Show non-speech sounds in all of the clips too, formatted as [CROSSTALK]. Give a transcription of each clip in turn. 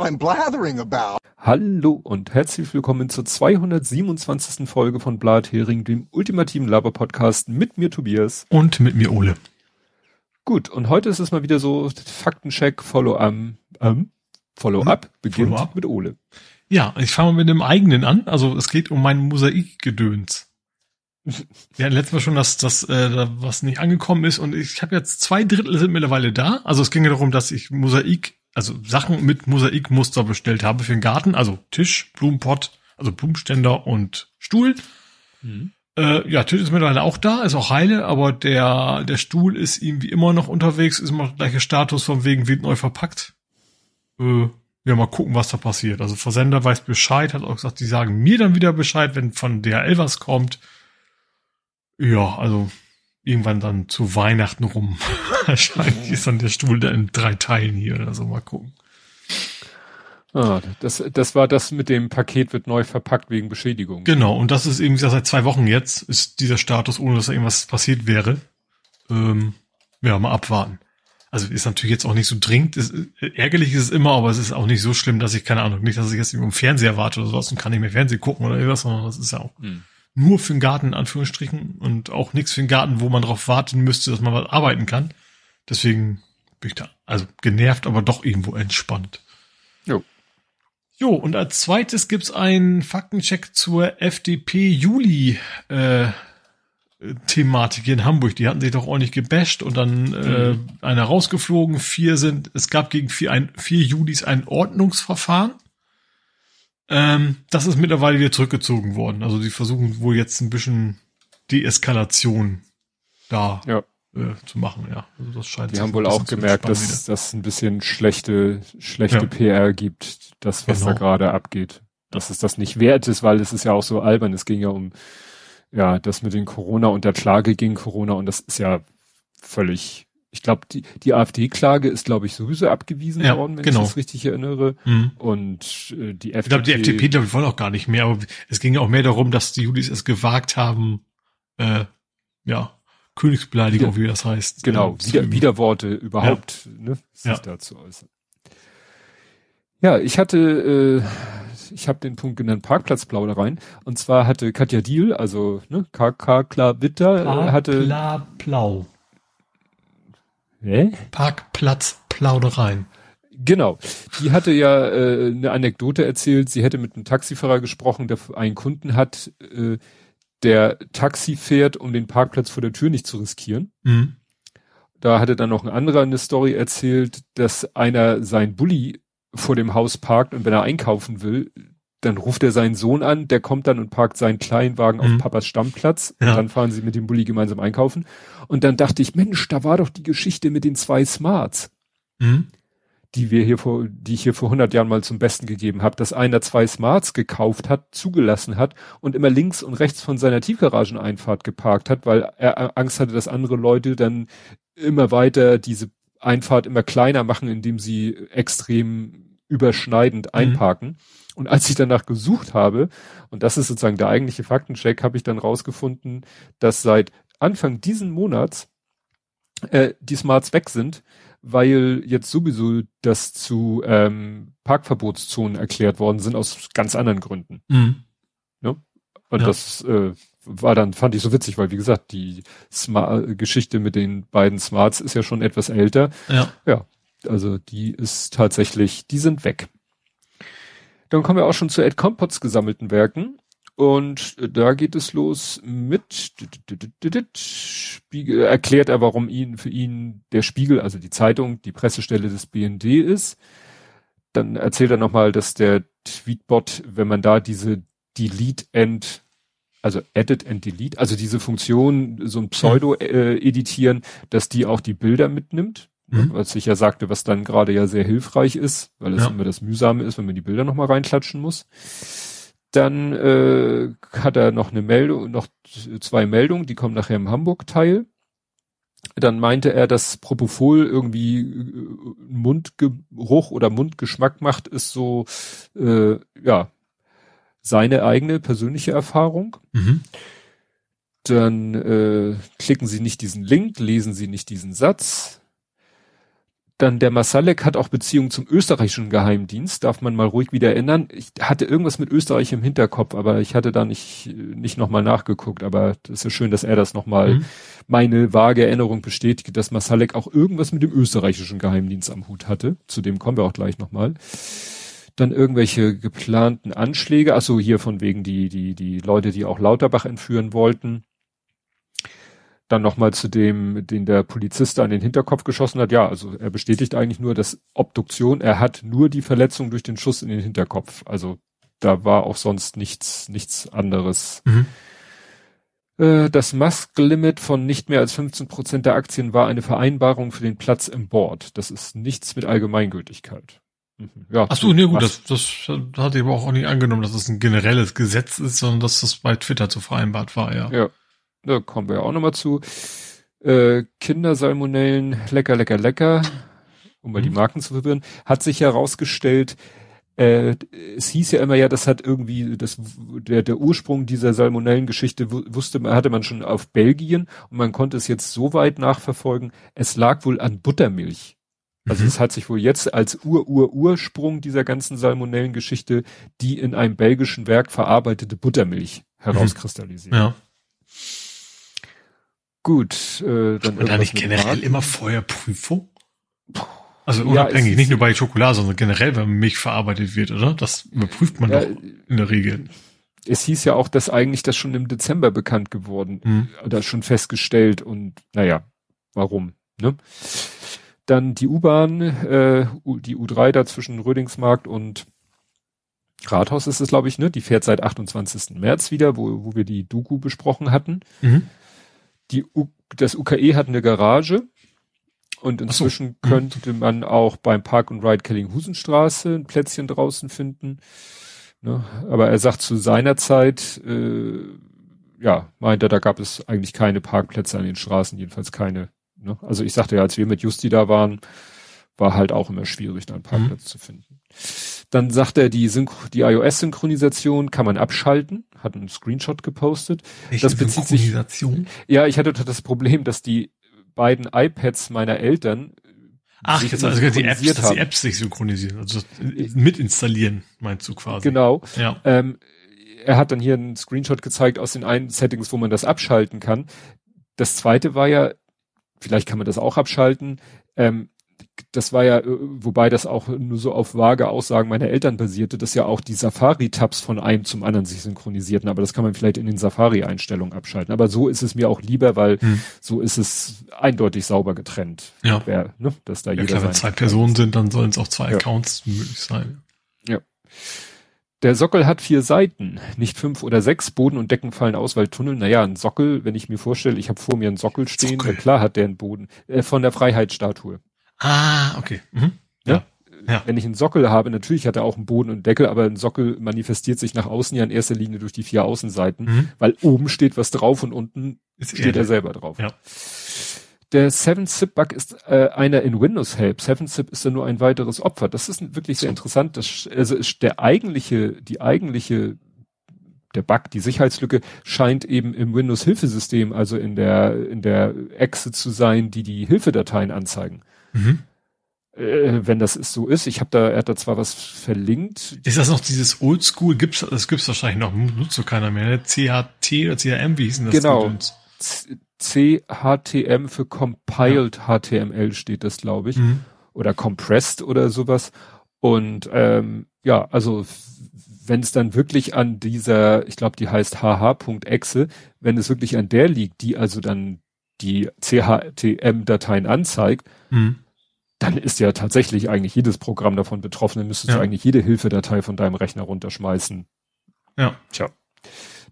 what I'm blathering about. Hallo und herzlich willkommen zur 227. Folge von Blathering, dem ultimativen Laber-Podcast mit mir Tobias. Und mit mir Ole. Gut, und heute ist es mal wieder so Faktencheck, Follow-up, ähm, Follow-up hm? beginnt Follow mit Ole. Ja, ich fange mal mit dem eigenen an. Also es geht um mein Mosaikgedöns. [LAUGHS] Wir hatten letztes Mal schon, dass das äh, was nicht angekommen ist und ich habe jetzt zwei Drittel sind mittlerweile da. Also es ging ja darum, dass ich Mosaik, also Sachen mit Mosaikmuster bestellt habe für den Garten, also Tisch, Blumenpott, also Blumenständer und Stuhl. Mhm. Äh, ja, Tisch ist mittlerweile auch da, ist auch heile, aber der der Stuhl ist irgendwie immer noch unterwegs, ist immer der gleiche Status von wegen wird neu verpackt. Äh, ja, mal gucken, was da passiert. Also Versender weiß Bescheid, hat auch gesagt, die sagen mir dann wieder Bescheid, wenn von DHL was kommt. Ja, also irgendwann dann zu Weihnachten rum. [LAUGHS] Wahrscheinlich ist dann der Stuhl da in drei Teilen hier oder so. Mal gucken. Ah, das, das war das mit dem Paket wird neu verpackt wegen Beschädigung. Genau, und das ist eben seit zwei Wochen jetzt, ist dieser Status, ohne dass da irgendwas passiert wäre. Ähm, ja, mal abwarten. Also ist natürlich jetzt auch nicht so dringend. Ist, ärgerlich ist es immer, aber es ist auch nicht so schlimm, dass ich, keine Ahnung, nicht, dass ich jetzt im Fernseher warte oder sowas und kann nicht mehr Fernsehen gucken oder irgendwas, sondern das ist ja auch hm nur für den Garten in Anführungsstrichen und auch nichts für den Garten, wo man darauf warten müsste, dass man was arbeiten kann. Deswegen bin ich da also genervt, aber doch irgendwo entspannt. Jo. Jo, und als zweites gibt's einen Faktencheck zur FDP-Juli äh, hier in Hamburg. Die hatten sich doch ordentlich gebasht und dann äh, mhm. einer rausgeflogen. Vier sind, es gab gegen vier, ein, vier Julis ein Ordnungsverfahren. Ähm, das ist mittlerweile wieder zurückgezogen worden. Also die versuchen wohl jetzt ein bisschen Deeskalation da ja. äh, zu machen. Ja, also das scheint. Die haben wohl auch gemerkt, dass das ein bisschen schlechte schlechte ja. PR gibt, das was genau. da gerade abgeht. Dass es das nicht wert ist, weil es ist ja auch so albern. Es ging ja um ja das mit den Corona und der Klage gegen Corona und das ist ja völlig ich glaube, die, die AfD-Klage ist, glaube ich, sowieso abgewiesen ja, worden, wenn genau. ich das richtig erinnere. Mhm. Und äh, die FDP. Ich glaube, die FDP, glaube ich, wollen auch gar nicht mehr, aber es ging auch mehr darum, dass die Judis es gewagt haben, äh, ja, Königsbeleidigung, Wieder, wie das heißt. Genau, äh, Wieder, Widerworte überhaupt, ja. ne, sich ja. dazu äußern. Ja, ich hatte, äh, ich habe den Punkt genannt Parkplatzplaudereien. Und zwar hatte Katja Diel, also ne, KK Klar Witter, äh, hatte. Klar Plau. Hä? Parkplatz Plaudereien. Genau. Die hatte ja äh, eine Anekdote erzählt. Sie hätte mit einem Taxifahrer gesprochen, der einen Kunden hat, äh, der Taxi fährt, um den Parkplatz vor der Tür nicht zu riskieren. Mhm. Da hatte dann noch ein anderer eine Story erzählt, dass einer sein Bulli vor dem Haus parkt und wenn er einkaufen will, dann ruft er seinen Sohn an, der kommt dann und parkt seinen Kleinwagen mhm. auf Papas Stammplatz. Ja. Und dann fahren sie mit dem Bulli gemeinsam einkaufen. Und dann dachte ich, Mensch, da war doch die Geschichte mit den zwei Smarts, mhm. die wir hier vor, die ich hier vor 100 Jahren mal zum Besten gegeben habe, dass einer zwei Smarts gekauft hat, zugelassen hat und immer links und rechts von seiner Tiefgarageneinfahrt geparkt hat, weil er Angst hatte, dass andere Leute dann immer weiter diese Einfahrt immer kleiner machen, indem sie extrem überschneidend mhm. Und als ich danach gesucht habe, und das ist sozusagen der eigentliche Faktencheck, habe ich dann rausgefunden, dass seit Anfang diesen Monats äh, die Smarts weg sind, weil jetzt sowieso das zu ähm, Parkverbotszonen erklärt worden sind aus ganz anderen Gründen. Mhm. Ne? Und ja. das äh, war dann, fand ich so witzig, weil wie gesagt, die Smart Geschichte mit den beiden Smarts ist ja schon etwas älter. Ja. Ja. Also die ist tatsächlich, die sind weg. Dann kommen wir auch schon zu Ed Compots gesammelten Werken. Und da geht es los mit Spiegel, erklärt er, warum ihn für ihn der Spiegel, also die Zeitung, die Pressestelle des BND ist. Dann erzählt er nochmal, dass der Tweetbot, wenn man da diese Delete and, also Edit and Delete, also diese Funktion, so ein Pseudo äh, dass die auch die Bilder mitnimmt. Mhm. Was ich ja sagte, was dann gerade ja sehr hilfreich ist, weil es ja. immer das Mühsame ist, wenn man die Bilder nochmal reinklatschen muss. Dann äh, hat er noch eine Meldung, noch zwei Meldungen, die kommen nachher im Hamburg-Teil. Dann meinte er, dass Propofol irgendwie äh, Mundgeruch oder Mundgeschmack macht, ist so äh, ja seine eigene persönliche Erfahrung. Mhm. Dann äh, klicken Sie nicht diesen Link, lesen Sie nicht diesen Satz Dann der Masalek hat auch Beziehung zum österreichischen Geheimdienst, darf man mal ruhig wieder erinnern. Ich hatte irgendwas mit Österreich im Hinterkopf, aber ich hatte da nicht, nicht nochmal nachgeguckt. Aber das ist ja schön, dass er das nochmal, mhm. meine vage Erinnerung bestätigt, dass Masalek auch irgendwas mit dem österreichischen Geheimdienst am Hut hatte. Zu dem kommen wir auch gleich nochmal. Dann irgendwelche geplanten Anschläge, also hier von wegen die, die, die Leute, die auch Lauterbach entführen wollten dann nochmal zu dem, den der Polizist an den Hinterkopf geschossen hat. Ja, also er bestätigt eigentlich nur, dass Obduktion, er hat nur die Verletzung durch den Schuss in den Hinterkopf. Also da war auch sonst nichts, nichts anderes. Mhm. Äh, das Musk-Limit von nicht mehr als 15 Prozent der Aktien war eine Vereinbarung für den Platz im Board. Das ist nichts mit Allgemeingültigkeit. Mhm. Ja, Ach so, nee, gut, das, das hatte ich aber auch nicht angenommen, dass das ein generelles Gesetz ist, sondern dass das bei Twitter zu vereinbart war, ja. Ja, da kommen wir ja auch nochmal zu. Äh, Kindersalmonellen, lecker, lecker, lecker, um mal mhm. die Marken zu verwirren, hat sich herausgestellt, äh, es hieß ja immer ja, das hat irgendwie, das, der, der Ursprung dieser Salmonellengeschichte wusste man, hatte man schon auf Belgien und man konnte es jetzt so weit nachverfolgen, es lag wohl an Buttermilch. Also mhm. es hat sich wohl jetzt als Ur-Ur-Ursprung dieser ganzen Salmonellengeschichte die in einem belgischen Werk verarbeitete Buttermilch mhm. herauskristallisiert. Ja. Gut, äh, dann Und da nicht generell Marken. immer Feuerprüfung? Also unabhängig, ja, nicht nur bei Schokolade, sondern generell, wenn Milch verarbeitet wird, oder? Das überprüft man ja, doch in der Regel. Es hieß ja auch, dass eigentlich das schon im Dezember bekannt geworden, mhm. oder schon festgestellt und naja, warum, ne? Dann die U-Bahn, äh, die U3 da zwischen Rödingsmarkt und Rathaus ist es, glaube ich, ne? Die fährt seit 28. März wieder, wo, wo wir die Doku besprochen hatten. Mhm. Die U das UKE hat eine Garage und inzwischen so. Mhm. könnte man auch beim Park and Ride Kellinghusenstraße ein Plätzchen draußen finden. Ne? Aber er sagt zu seiner Zeit, äh, ja, meint er, da gab es eigentlich keine Parkplätze an den Straßen, jedenfalls keine. Ne? Also ich sagte ja, als wir mit Justi da waren, war halt auch immer schwierig, da einen Parkplatz mhm. zu finden. Dann sagt er, die, die iOS-Synchronisation kann man abschalten, hat einen Screenshot gepostet. Echte das bezieht sich. Ja, ich hatte das Problem, dass die beiden iPads meiner Eltern Ach, jetzt also die Apps, dass die Apps sich synchronisieren, also mit installieren, meinst du quasi. Genau. Ja. Ähm, er hat dann hier einen Screenshot gezeigt aus den einen Settings, wo man das abschalten kann. Das zweite war ja, vielleicht kann man das auch abschalten, ähm, das war ja, äh, wobei das auch nur so auf vage Aussagen meiner Eltern basierte, dass ja auch die Safari-Tabs von einem zum anderen sich synchronisierten, aber das kann man vielleicht in den Safari-Einstellungen abschalten. Aber so ist es mir auch lieber, weil hm. so ist es eindeutig sauber getrennt. Ja. Wer, ne, dass da ja, jeder klar, wenn zwei Personen sind, dann sollen es auch zwei ja. Accounts möglich sein. Ja. Der Sockel hat vier Seiten, nicht fünf oder sechs. Boden und Decken fallen aus, weil Tunnel, naja, ein Sockel, wenn ich mir vorstelle, ich habe vor mir einen Sockel stehen, Sockel. klar hat der einen Boden, äh, von der Freiheitsstatue. Ah, okay. Mhm. Ja. ja. Wenn ich einen Sockel habe, natürlich hat er auch einen Boden und Deckel, aber ein Sockel manifestiert sich nach außen ja in erster Linie durch die vier Außenseiten, mhm. weil oben steht was drauf und unten ist steht er selber drauf. Ja. Der 7-Zip-Bug ist äh, einer in Windows Help. 7-Zip ist ja nur ein weiteres Opfer. Das ist wirklich sehr interessant. Das, also ist der eigentliche, die eigentliche der Bug, die Sicherheitslücke scheint eben im Windows Hilfesystem, also in der in der Exe zu sein, die die Hilfedateien anzeigen. Mhm. Äh, wenn das so ist. Ich habe da, er hat da zwar was verlinkt. Ist das noch dieses Oldschool? Gibt's, das gibt's wahrscheinlich noch, nutzt so keiner mehr. Ne? CHT oder CHM, wie hieß denn das? Genau. CHTM für Compiled ja. HTML steht das, glaube ich. Mhm. Oder Compressed oder sowas. Und ähm, ja, also wenn es dann wirklich an dieser, ich glaube, die heißt hh.exe, wenn es wirklich an der liegt, die also dann die CHTM-Dateien anzeigt, mhm. dann ist ja tatsächlich eigentlich jedes Programm davon betroffen. Dann müsstest ja. du eigentlich jede Hilfedatei von deinem Rechner runterschmeißen. Ja. Tja.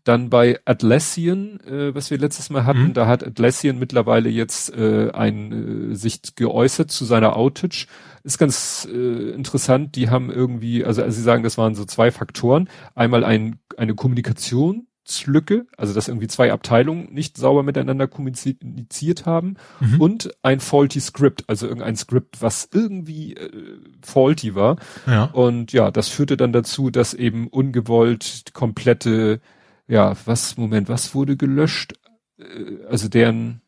Dann bei Atlassian, äh, was wir letztes Mal hatten, mhm. da hat Atlassian mittlerweile jetzt äh, ein, äh, sich geäußert zu seiner Outage. Ist ganz äh, interessant, die haben irgendwie, also, also sie sagen, das waren so zwei Faktoren. Einmal ein, eine Kommunikation Lücke, also dass irgendwie zwei Abteilungen nicht sauber miteinander kommuniziert haben mhm. und ein faulty Script, also irgendein Script, was irgendwie äh, faulty war. Ja. Und ja, das führte dann dazu, dass eben ungewollt komplette, ja, was, Moment, was wurde gelöscht? Äh, also deren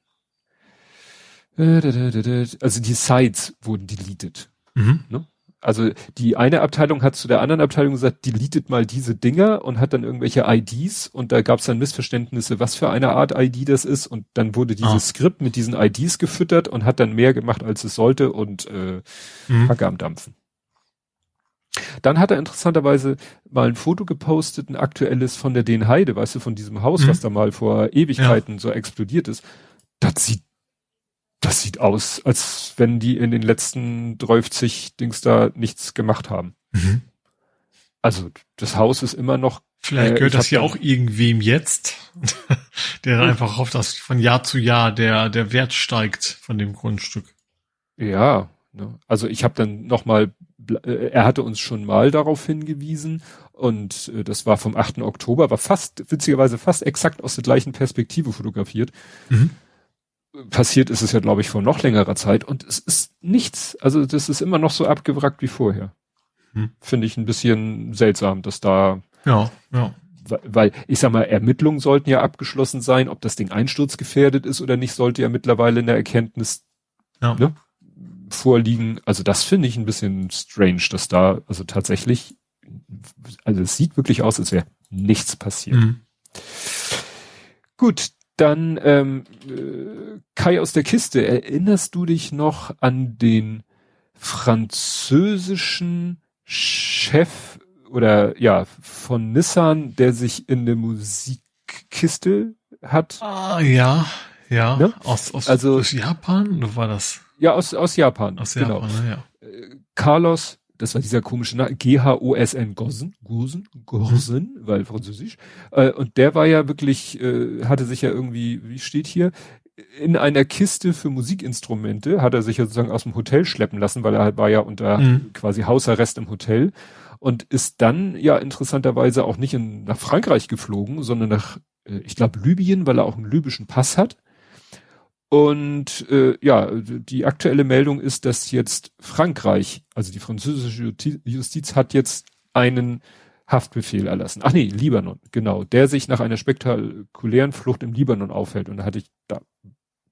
also die Sites wurden deleted. Mhm. Ne? Also die eine Abteilung hat zu der anderen Abteilung gesagt, deletet mal diese Dinger und hat dann irgendwelche IDs und da gab es dann Missverständnisse, was für eine Art ID das ist und dann wurde dieses ah. Skript mit diesen IDs gefüttert und hat dann mehr gemacht, als es sollte und äh, mhm. Hacke am Dampfen. Dann hat er interessanterweise mal ein Foto gepostet, ein aktuelles von der Den Heide, weißt du, von diesem Haus, mhm. was da mal vor Ewigkeiten ja. so explodiert ist. Das sieht das sieht aus, als wenn die in den letzten 30 Dings da nichts gemacht haben. Mhm. Also das Haus ist immer noch. Vielleicht äh, gehört das hier auch irgendwem jetzt, [LAUGHS] der einfach hofft, dass von Jahr zu Jahr der der Wert steigt von dem Grundstück. Ja, ne? also ich habe dann noch mal, äh, er hatte uns schon mal darauf hingewiesen und äh, das war vom 8. Oktober, war fast witzigerweise fast exakt aus der gleichen Perspektive fotografiert. Mhm passiert ist es ja, glaube ich, vor noch längerer Zeit und es ist nichts. Also das ist immer noch so abgewrackt wie vorher. Hm. Finde ich ein bisschen seltsam, dass da. Ja, ja. Weil, ich sag mal, Ermittlungen sollten ja abgeschlossen sein, ob das Ding einsturzgefährdet ist oder nicht, sollte ja mittlerweile eine Erkenntnis ja. ne, vorliegen. Also das finde ich ein bisschen strange, dass da, also tatsächlich, also es sieht wirklich aus, als wäre nichts passiert. Mhm. Gut, dann ähm, äh, Kai aus der Kiste, erinnerst du dich noch an den französischen Chef oder ja von Nissan, der sich in der Musikkiste hat? Ah ja, ja. Ne? Aus, aus, also, aus Japan oder war das? Ja, aus, aus Japan. Aus genau. Japan, ja. Äh, Carlos das war dieser komische Name, G-H-O-S-N, Gossen, Gosen, Gosen, mhm. weil französisch. Äh, und der war ja wirklich, äh, hatte sich ja irgendwie, wie steht hier, in einer Kiste für Musikinstrumente, hat er sich ja sozusagen aus dem Hotel schleppen lassen, weil er halt war ja unter mhm. quasi Hausarrest im Hotel und ist dann ja interessanterweise auch nicht in, nach Frankreich geflogen, sondern nach, äh, ich glaube, Libyen, weil er auch einen libyschen Pass hat und äh, ja, die aktuelle Meldung ist, dass jetzt Frankreich, also die französische Justiz, hat jetzt einen Haftbefehl erlassen. Ach nee, Libanon, genau, der sich nach einer spektakulären Flucht im Libanon aufhält. Und da hatte ich da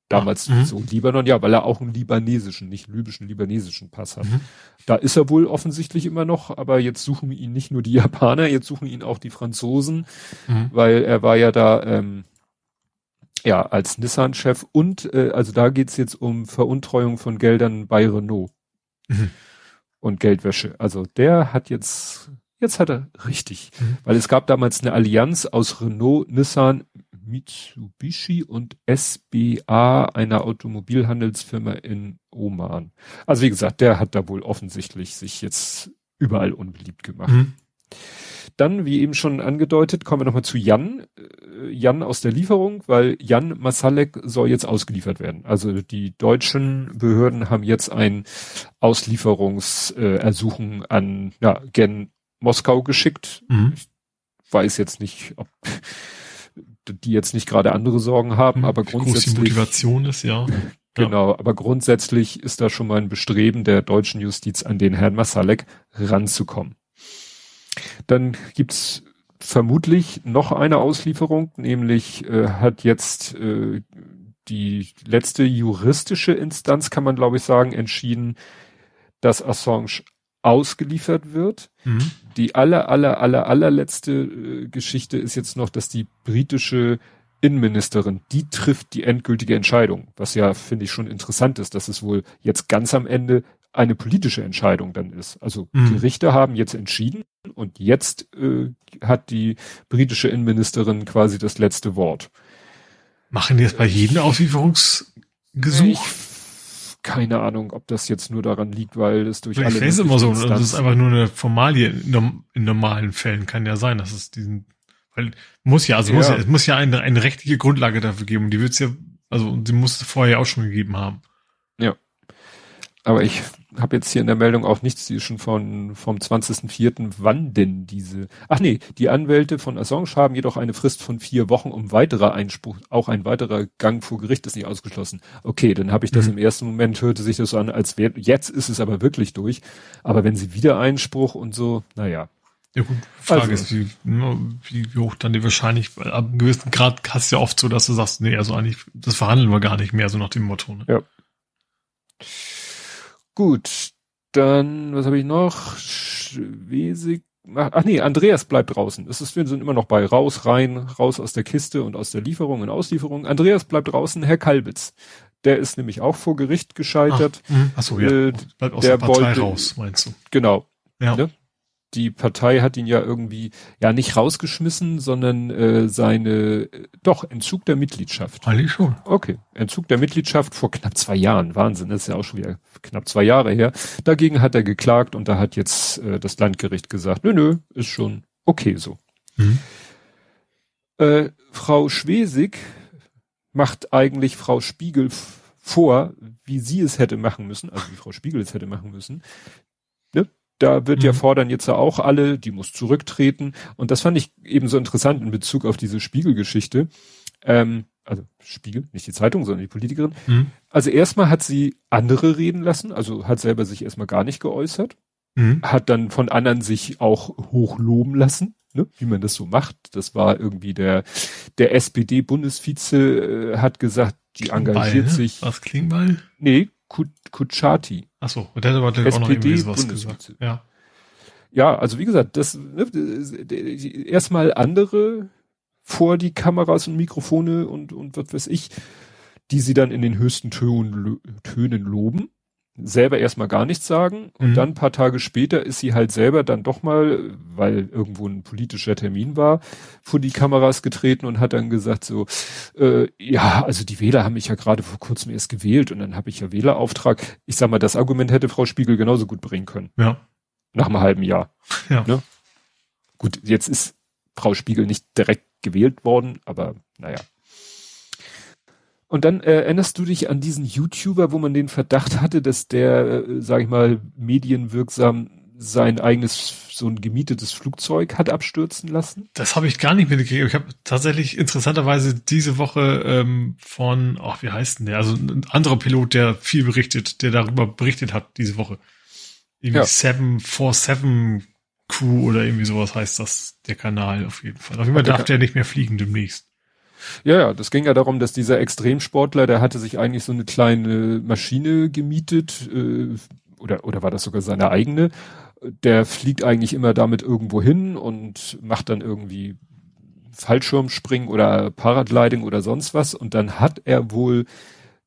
damals mhm. so Libanon, ja, weil er auch einen libanesischen, nicht libyschen, libanesischen Pass hat. Mhm. Da ist er wohl offensichtlich immer noch, aber jetzt suchen ihn nicht nur die [LAUGHS] Japaner, jetzt suchen ihn auch die Franzosen, mhm. weil er war ja da ähm, ja, als Nissan-Chef und äh, also da geht's jetzt um Veruntreuung von Geldern bei Renault mhm. und Geldwäsche. Also der hat jetzt, jetzt hat er richtig, mhm. weil es gab damals eine Allianz aus Renault, Nissan, Mitsubishi und SBA, einer Automobilhandelsfirma in Oman. Also wie gesagt, der hat da wohl offensichtlich sich jetzt überall unbeliebt gemacht. Mhm. Dann, wie eben schon angedeutet, kommen wir nochmal zu Jan. Äh, Jan aus der Lieferung, weil Jan Masalek soll jetzt ausgeliefert werden. Also die deutschen Behörden haben jetzt ein Auslieferungsersuchen äh, an ja, Gen Moskau geschickt. Mhm. Ich weiß jetzt nicht, ob [LAUGHS] die jetzt nicht gerade andere Sorgen haben, mhm. aber grundsätzlich. Groß die Motivation ist, ja. Genau, aber grundsätzlich ist da schon mal ein Bestreben der deutschen Justiz an den Herrn Masalek ranzukommen. Dann gibt's vermutlich noch eine Auslieferung, nämlich äh, hat jetzt äh, die letzte juristische Instanz, kann man glaube ich sagen, entschieden, dass Assange ausgeliefert wird. Mhm. Die aller, aller, aller, allerletzte äh, Geschichte ist jetzt noch, dass die britische Innenministerin, die trifft die endgültige Entscheidung, was ja, finde ich, schon interessant ist, dass es wohl jetzt ganz am Ende eine politische Entscheidung dann ist. Also mhm. die Richter haben jetzt entschieden und jetzt äh, hat die britische Innenministerin quasi das letzte Wort. Machen die das bei jedem Auslieferungsgesuch? Ich, keine Ahnung, ob das jetzt nur daran liegt, weil es durch ich alle. Ich weiß immer so, das ist einfach nur eine Formalie. In normalen Fällen kann ja sein, dass es diesen, weil muss ja, also ja. muss ja, es muss ja eine, eine rechtliche Grundlage dafür geben und die wird es ja, also sie muss vorher auch schon gegeben haben. Ja. Aber ich habe jetzt hier in der Meldung auch nichts, die ist schon von, vom 20.04., wann denn diese, ach nee, die Anwälte von Assange haben jedoch eine Frist von vier Wochen, um weiterer Einspruch, auch ein weiterer Gang vor Gericht ist nicht ausgeschlossen. Okay, dann habe ich das mhm. im ersten Moment, hörte sich das so an, als wäre, jetzt ist es aber wirklich durch. Aber wenn sie wieder Einspruch und so, naja. Ja gut, Frage also, ist, wie, ne, wie, wie hoch dann die wahrscheinlich, ab einem gewissen Grad hast du ja oft so, dass du sagst, nee, also eigentlich, das verhandeln wir gar nicht mehr, so nach dem Motto. Ne? Ja. Gut, dann, was habe ich noch? Schwesig. Ach nee, Andreas bleibt draußen. Es ist, wir sind immer noch bei raus, rein, raus aus der Kiste und aus der Lieferung und Auslieferung. Andreas bleibt draußen, Herr Kalbitz. Der ist nämlich auch vor Gericht gescheitert. Ach, ach so, ja. Äh, bleibt aus der, der Partei wollte, raus, meinst du? Genau. Ja. Ne? Die Partei hat ihn ja irgendwie ja nicht rausgeschmissen, sondern äh, seine doch Entzug der Mitgliedschaft. Eigentlich schon. Okay, Entzug der Mitgliedschaft vor knapp zwei Jahren. Wahnsinn, das ist ja auch schon wieder knapp zwei Jahre her. Dagegen hat er geklagt und da hat jetzt äh, das Landgericht gesagt, nö, nö, ist schon okay so. Mhm. Äh, Frau Schwesig macht eigentlich Frau Spiegel vor, wie sie es hätte machen müssen, also wie Frau Spiegel es hätte machen müssen. Da wird mhm. ja fordern jetzt ja auch alle, die muss zurücktreten. Und das fand ich eben so interessant in Bezug auf diese Spiegelgeschichte. Ähm, also Spiegel, nicht die Zeitung, sondern die Politikerin. Mhm. Also erstmal hat sie andere reden lassen, also hat selber sich erstmal gar nicht geäußert, mhm. hat dann von anderen sich auch hochloben lassen, ne, wie man das so macht. Das war irgendwie der, der SPD-Bundesvize äh, hat gesagt, die engagiert ne? sich. Was Klingbeil? Nee, Kutschaty. Ach so, und der hat aber SPD auch noch irgendwie sowas gesagt. Ja. Ja, also wie gesagt, das ne, erstmal andere vor die Kameras und Mikrofone und und was weiß ich, die sie dann in den höchsten Tönen, Tönen loben selber erstmal gar nichts sagen und mhm. dann ein paar Tage später ist sie halt selber dann doch mal, weil irgendwo ein politischer Termin war, vor die Kameras getreten und hat dann gesagt so, äh, ja, also die Wähler haben mich ja gerade vor kurzem erst gewählt und dann habe ich ja Wählerauftrag. Ich sag mal, das Argument hätte Frau Spiegel genauso gut bringen können. Ja. Nach einem halben Jahr. Ja. Ne? Gut, jetzt ist Frau Spiegel nicht direkt gewählt worden, aber naja. Und dann äh, erinnerst du dich an diesen YouTuber, wo man den Verdacht hatte, dass der, äh, sag ich mal, medienwirksam sein eigenes so ein gemietetes Flugzeug hat abstürzen lassen? Das habe ich gar nicht mitgekriegt. Ich habe tatsächlich interessanterweise diese Woche ähm, von, ach, wie heißt denn der? Also ein anderer Pilot, der viel berichtet, der darüber berichtet hat diese Woche. Irgendwie ja. 747 Crew oder irgendwie sowas heißt das, der Kanal auf jeden Fall. Auf jeden Fall darf der nicht mehr fliegen demnächst. Ja, ja, das ging ja darum, dass dieser Extremsportler, der hatte sich eigentlich so eine kleine Maschine gemietet, äh, oder, oder war das sogar seine eigene? Der fliegt eigentlich immer damit irgendwo hin und macht dann irgendwie Fallschirmspringen oder Paragliding oder sonst was. Und dann hat er wohl,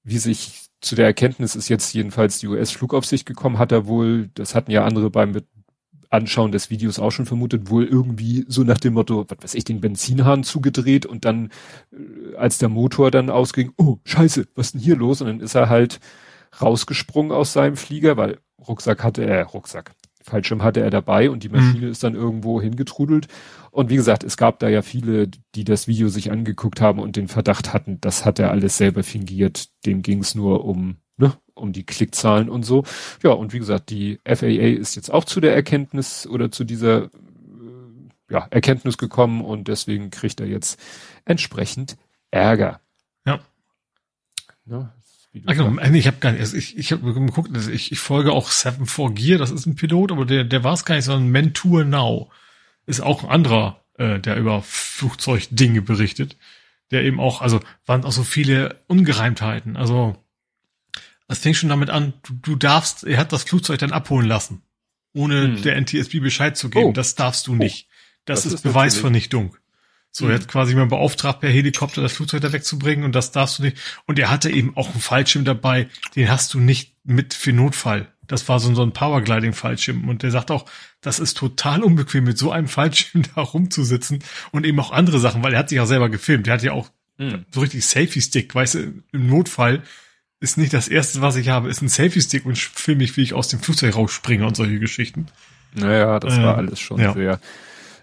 wie sich zu der Erkenntnis ist jetzt jedenfalls die US-Flugaufsicht gekommen, hat er wohl, das hatten ja andere beim Anschauen des Videos auch schon vermutet, wohl irgendwie so nach dem Motto, was weiß ich, den Benzinhahn zugedreht und dann, äh, als der Motor dann ausging, oh, scheiße, was ist denn hier los? Und dann ist er halt rausgesprungen aus seinem Flieger, weil Rucksack hatte er, Rucksack, Fallschirm hatte er dabei und die mhm. Maschine mhm. ist dann irgendwo hingetrudelt. Und wie gesagt, es gab da ja viele, die das Video sich angeguckt haben und den Verdacht hatten, das hat er alles selber fingiert. Dem ging es nur um um die Klickzahlen und so. Ja, und wie gesagt, die FAA ist jetzt auch zu der Erkenntnis oder zu dieser äh, ja, Erkenntnis gekommen und deswegen kriegt er jetzt entsprechend Ärger. Ja. Ne, Ach, genau. Ich habe gar nicht, also ich, ich habe geguckt, also ich, ich folge auch 74 Gear, das ist ein Pilot, aber der, der war es gar nicht, sondern Mentour Now. Ist auch ein anderer, äh, der über Flugzeugdinge berichtet. Der eben auch, also waren auch so viele Ungereimtheiten. Also es fängt schon damit an, du, du darfst, er hat das Flugzeug dann abholen lassen, ohne hm. der NTSB Bescheid zu geben. Oh. Das darfst du nicht. Das, das ist, ist Beweisvernichtung. So, hm. er hat quasi mal beauftragt, per Helikopter das Flugzeug da wegzubringen und das darfst du nicht. Und er hatte eben auch einen Fallschirm dabei, den hast du nicht mit für Notfall. Das war so, so ein Powergliding-Fallschirm. Und der sagt auch, das ist total unbequem, mit so einem Fallschirm [LAUGHS] da rumzusitzen und eben auch andere Sachen, weil er hat sich auch selber gefilmt. Der hat ja auch hm. so richtig Selfie-Stick, weißt du, im Notfall ist nicht das erste, was ich habe, ist ein Selfie-Stick und filme mich, wie ich aus dem Flugzeug rausspringe und solche Geschichten. Naja, das ähm, war alles schon ja. sehr,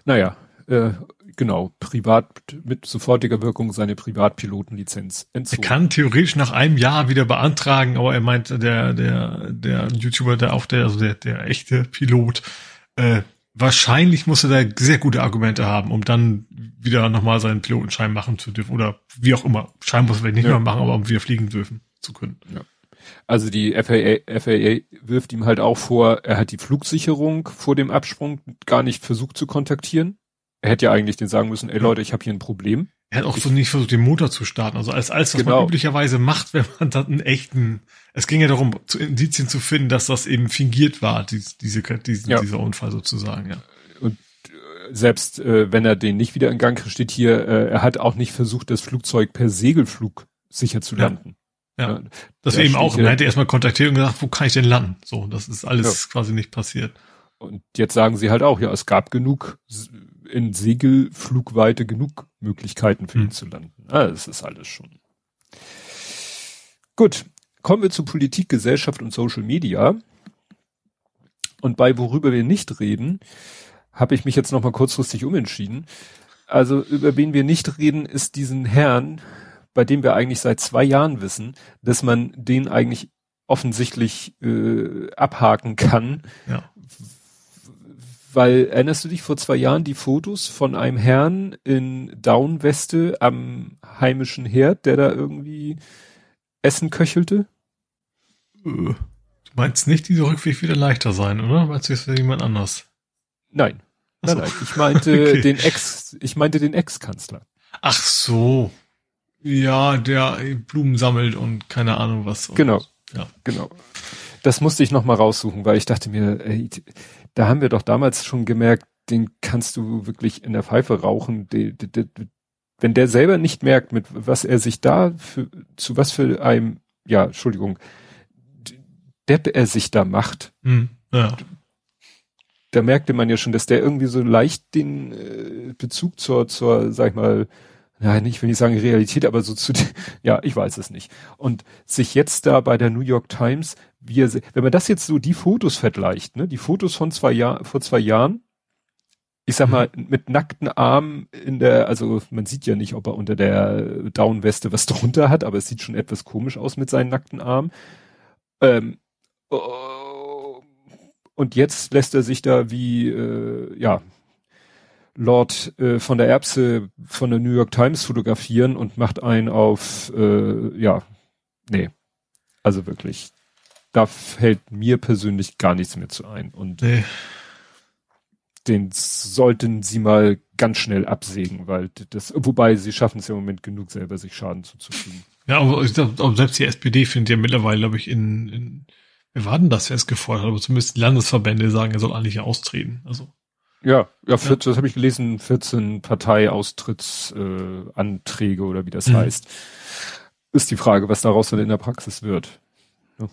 naja, äh, genau, privat, mit sofortiger Wirkung seine Privatpilotenlizenz entzogen. Er kann theoretisch nach einem Jahr wieder beantragen, aber er meint, der, der, der YouTuber, der auch der, also der, der echte Pilot, äh, wahrscheinlich muss er da sehr gute Argumente haben, um dann wieder nochmal seinen Pilotenschein machen zu dürfen oder wie auch immer. Schein muss er nicht ja. mehr machen, aber um wieder fliegen dürfen zu können. Ja. Also die FAA, FAA wirft ihm halt auch vor, er hat die Flugsicherung vor dem Absprung gar nicht versucht zu kontaktieren. Er hätte ja eigentlich den sagen müssen, ey Leute, ich habe hier ein Problem. Er hat auch so nicht versucht, den Motor zu starten. Also als alles, was Genau. man üblicherweise macht, wenn man dann einen echten. Es ging ja darum, zu Indizien zu finden, dass das eben fingiert war, dies, diese, diese, Ja. dieser Unfall sozusagen, ja. Selbst äh, wenn er den nicht wieder in Gang kriegt, steht hier, äh, er hat auch nicht versucht, das Flugzeug per Segelflug sicher zu landen. Ja. Ja, Das da wir eben auch. Man hätte erstmal kontaktiert und gesagt, wo kann ich denn landen? So, das ist alles quasi nicht passiert. Und jetzt sagen sie halt auch, ja, es gab genug in Segelflugweite genug Möglichkeiten für ihn Hm. zu landen. Ah, das ist alles schon. Gut, kommen wir zu Politik, Gesellschaft und Social Media. Und bei worüber wir nicht reden, habe ich mich jetzt noch mal kurzfristig umentschieden. Also über wen wir nicht reden, ist diesen Herrn, bei dem wir eigentlich seit zwei Jahren wissen, dass man den eigentlich offensichtlich äh, abhaken kann, Ja. weil erinnerst du dich vor zwei Jahren die Fotos von einem Herrn in Downweste am heimischen Herd, der da irgendwie Essen köchelte? Äh, Du meinst nicht, dieser Rückweg wieder leichter sein, oder? Meinst du, es wäre jemand anders? Nein. So. Nein, nein. Ich meinte [LAUGHS] Okay. den Ex, ich meinte den Ex-Kanzler. Ach so. Ja, der Blumen sammelt und keine Ahnung was. Genau. Ja. Genau. Das musste ich noch mal raussuchen, weil ich dachte mir, ey, da haben wir doch damals schon gemerkt, den kannst du wirklich in der Pfeife rauchen. Wenn der selber nicht merkt, mit was er sich da für, zu was für einem, ja, Entschuldigung, Depp er sich da macht, Hm, ja. da merkte man ja schon, dass der irgendwie so leicht den äh, Bezug zur, zur, sag ich mal, nein, ich will nicht sagen Realität, aber so zu, [LAUGHS] ja, ich weiß es nicht. Und sich jetzt da bei der New York Times, wie er, wenn man das jetzt so die Fotos vergleicht, ne, die Fotos von zwei Jahren, vor zwei Jahren, ich sag mal, mit nackten Armen in der, also man sieht ja nicht, ob er unter der Downweste was drunter hat, aber es sieht schon etwas komisch aus mit seinen nackten Armen. Ähm, oh, und jetzt lässt er sich da wie, äh, ja, Lord äh, von der Erbse von der New York Times fotografieren und macht einen auf, äh, ja, nee, also wirklich, da fällt mir persönlich gar nichts mehr zu ein und Nee. den sollten sie mal ganz schnell absägen, weil das, wobei sie schaffen es ja im Moment genug selber, sich Schaden zuzufügen. Ja, aber selbst die SPD findet ja mittlerweile, glaube ich, in, in wer war denn das, wer es gefordert hat, aber zumindest die Landesverbände sagen, er soll eigentlich austreten. Also, Ja, ja, 14, das habe ich gelesen, 14 Parteiaustrittsanträge äh, Anträge oder wie das Mhm. heißt. Ist die Frage, was daraus dann in der Praxis wird. Ja.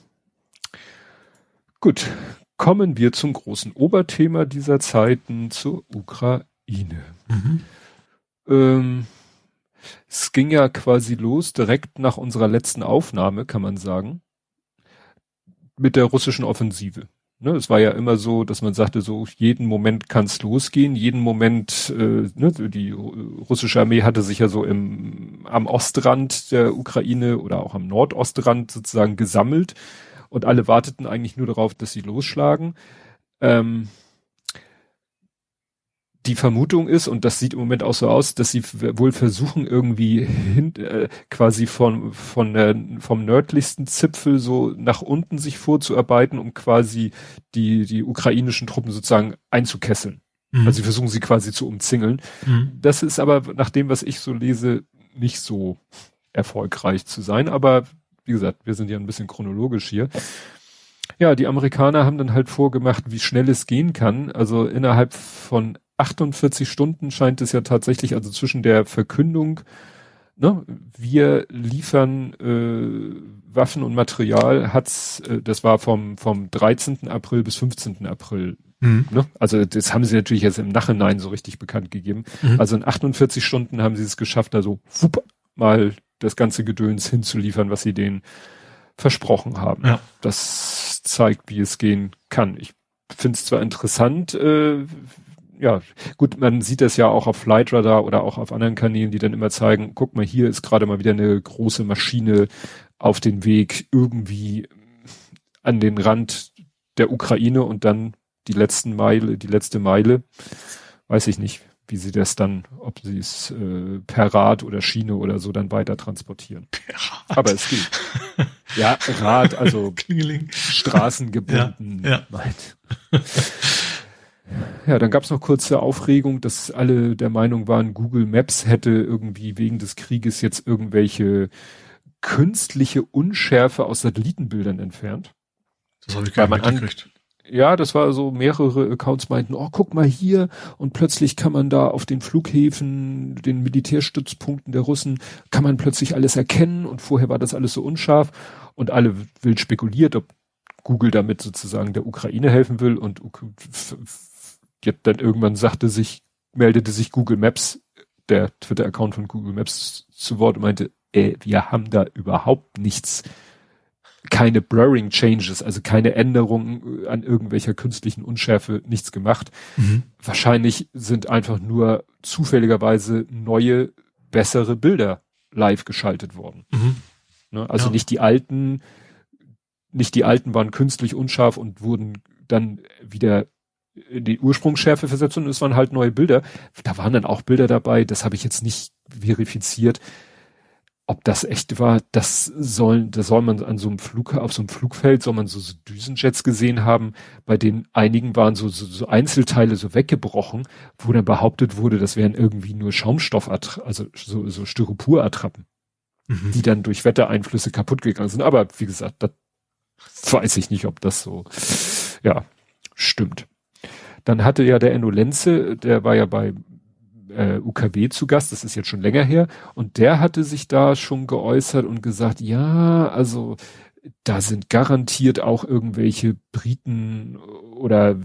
Gut, kommen wir zum großen Oberthema dieser Zeiten, zur Ukraine. mhm. Ähm, es ging ja quasi los direkt nach unserer letzten Aufnahme, kann man sagen, mit der russischen Offensive. Ne, es war ja immer so, dass man sagte, so jeden Moment kann es losgehen, jeden Moment, äh, ne, die ru- russische Armee hatte sich ja so im, am Ostrand der Ukraine oder auch am Nordostrand sozusagen gesammelt und alle warteten eigentlich nur darauf, dass sie losschlagen. Ähm, die Vermutung ist, und das sieht im Moment auch so aus, dass sie wohl versuchen, irgendwie hin, äh, quasi von, von der, vom nördlichsten Zipfel so nach unten sich vorzuarbeiten, um quasi die, die ukrainischen Truppen sozusagen einzukesseln. Mhm. Also sie versuchen sie quasi zu umzingeln. mhm. Das ist aber nach dem, was ich so lese, nicht so erfolgreich zu sein. Aber wie gesagt, wir sind ja ein bisschen chronologisch hier. Ja, die Amerikaner haben dann halt vorgemacht, wie schnell es gehen kann. Also innerhalb von 48 Stunden scheint es ja tatsächlich, also zwischen der Verkündung, ne, wir liefern äh, Waffen und Material, hat's, äh, das war vom, vom 13. April bis 15. April Mhm. Ne? Also das haben sie natürlich jetzt im Nachhinein so richtig bekannt gegeben. Mhm. Also in 48 Stunden haben sie es geschafft, da so wupp, mal das ganze Gedöns hinzuliefern, was sie denen versprochen haben. Ja. Das zeigt, wie es gehen kann. Ich finde es zwar interessant, äh, ja, gut, man sieht das ja auch auf Flightradar oder auch auf anderen Kanälen, die dann immer zeigen, guck mal, hier ist gerade mal wieder eine große Maschine auf den Weg irgendwie an den Rand der Ukraine und dann die letzten Meile, die letzte Meile, weiß ich nicht, wie sie das dann, ob sie es äh, per Rad oder Schiene oder so dann weiter transportieren. Aber es geht. Ja, Rad, also [LAUGHS] Klingeling. straßengebunden. Ja, ja. [LAUGHS] Ja, dann gab es noch kurze Aufregung, dass alle der Meinung waren, Google Maps hätte irgendwie wegen des Krieges jetzt irgendwelche künstliche Unschärfe aus Satellitenbildern entfernt. Das habe ich gar nicht mitgekriegt. Ja, das war so, mehrere Accounts meinten, oh, guck mal hier, und plötzlich kann man da auf den Flughäfen, den Militärstützpunkten der Russen, kann man plötzlich alles erkennen und vorher war das alles so unscharf und alle wild spekuliert, ob Google damit sozusagen der Ukraine helfen will und dann irgendwann sagte sich, meldete sich Google Maps, der Twitter-Account von Google Maps zu Wort und meinte, ey, wir haben da überhaupt nichts, keine Blurring Changes, also keine Änderungen an irgendwelcher künstlichen Unschärfe, nichts gemacht. Mhm. Wahrscheinlich sind einfach nur zufälligerweise neue, bessere Bilder live geschaltet worden. Mhm. Ne? Also ja. nicht die alten, nicht die alten waren künstlich unscharf und wurden dann wieder in die Ursprungsschärfe versetzt und es waren halt neue Bilder. Da waren dann auch Bilder dabei, das habe ich jetzt nicht verifiziert. Ob das echt war, das soll, das soll man an so einem Flug, auf so einem Flugfeld soll man so, so Düsenjets gesehen haben, bei denen einigen waren so, so, so Einzelteile so weggebrochen, wo dann behauptet wurde, das wären irgendwie nur Schaumstoff, also so, so Styropor-Attrappen, mhm. die dann durch Wettereinflüsse kaputt gegangen sind. Aber wie gesagt, das weiß ich nicht, ob das so, ja, stimmt. Dann hatte ja der Enno Lenze, der war ja bei äh, UKW zu Gast, das ist jetzt schon länger her, und der hatte sich da schon geäußert und gesagt, ja, also da sind garantiert auch irgendwelche Briten oder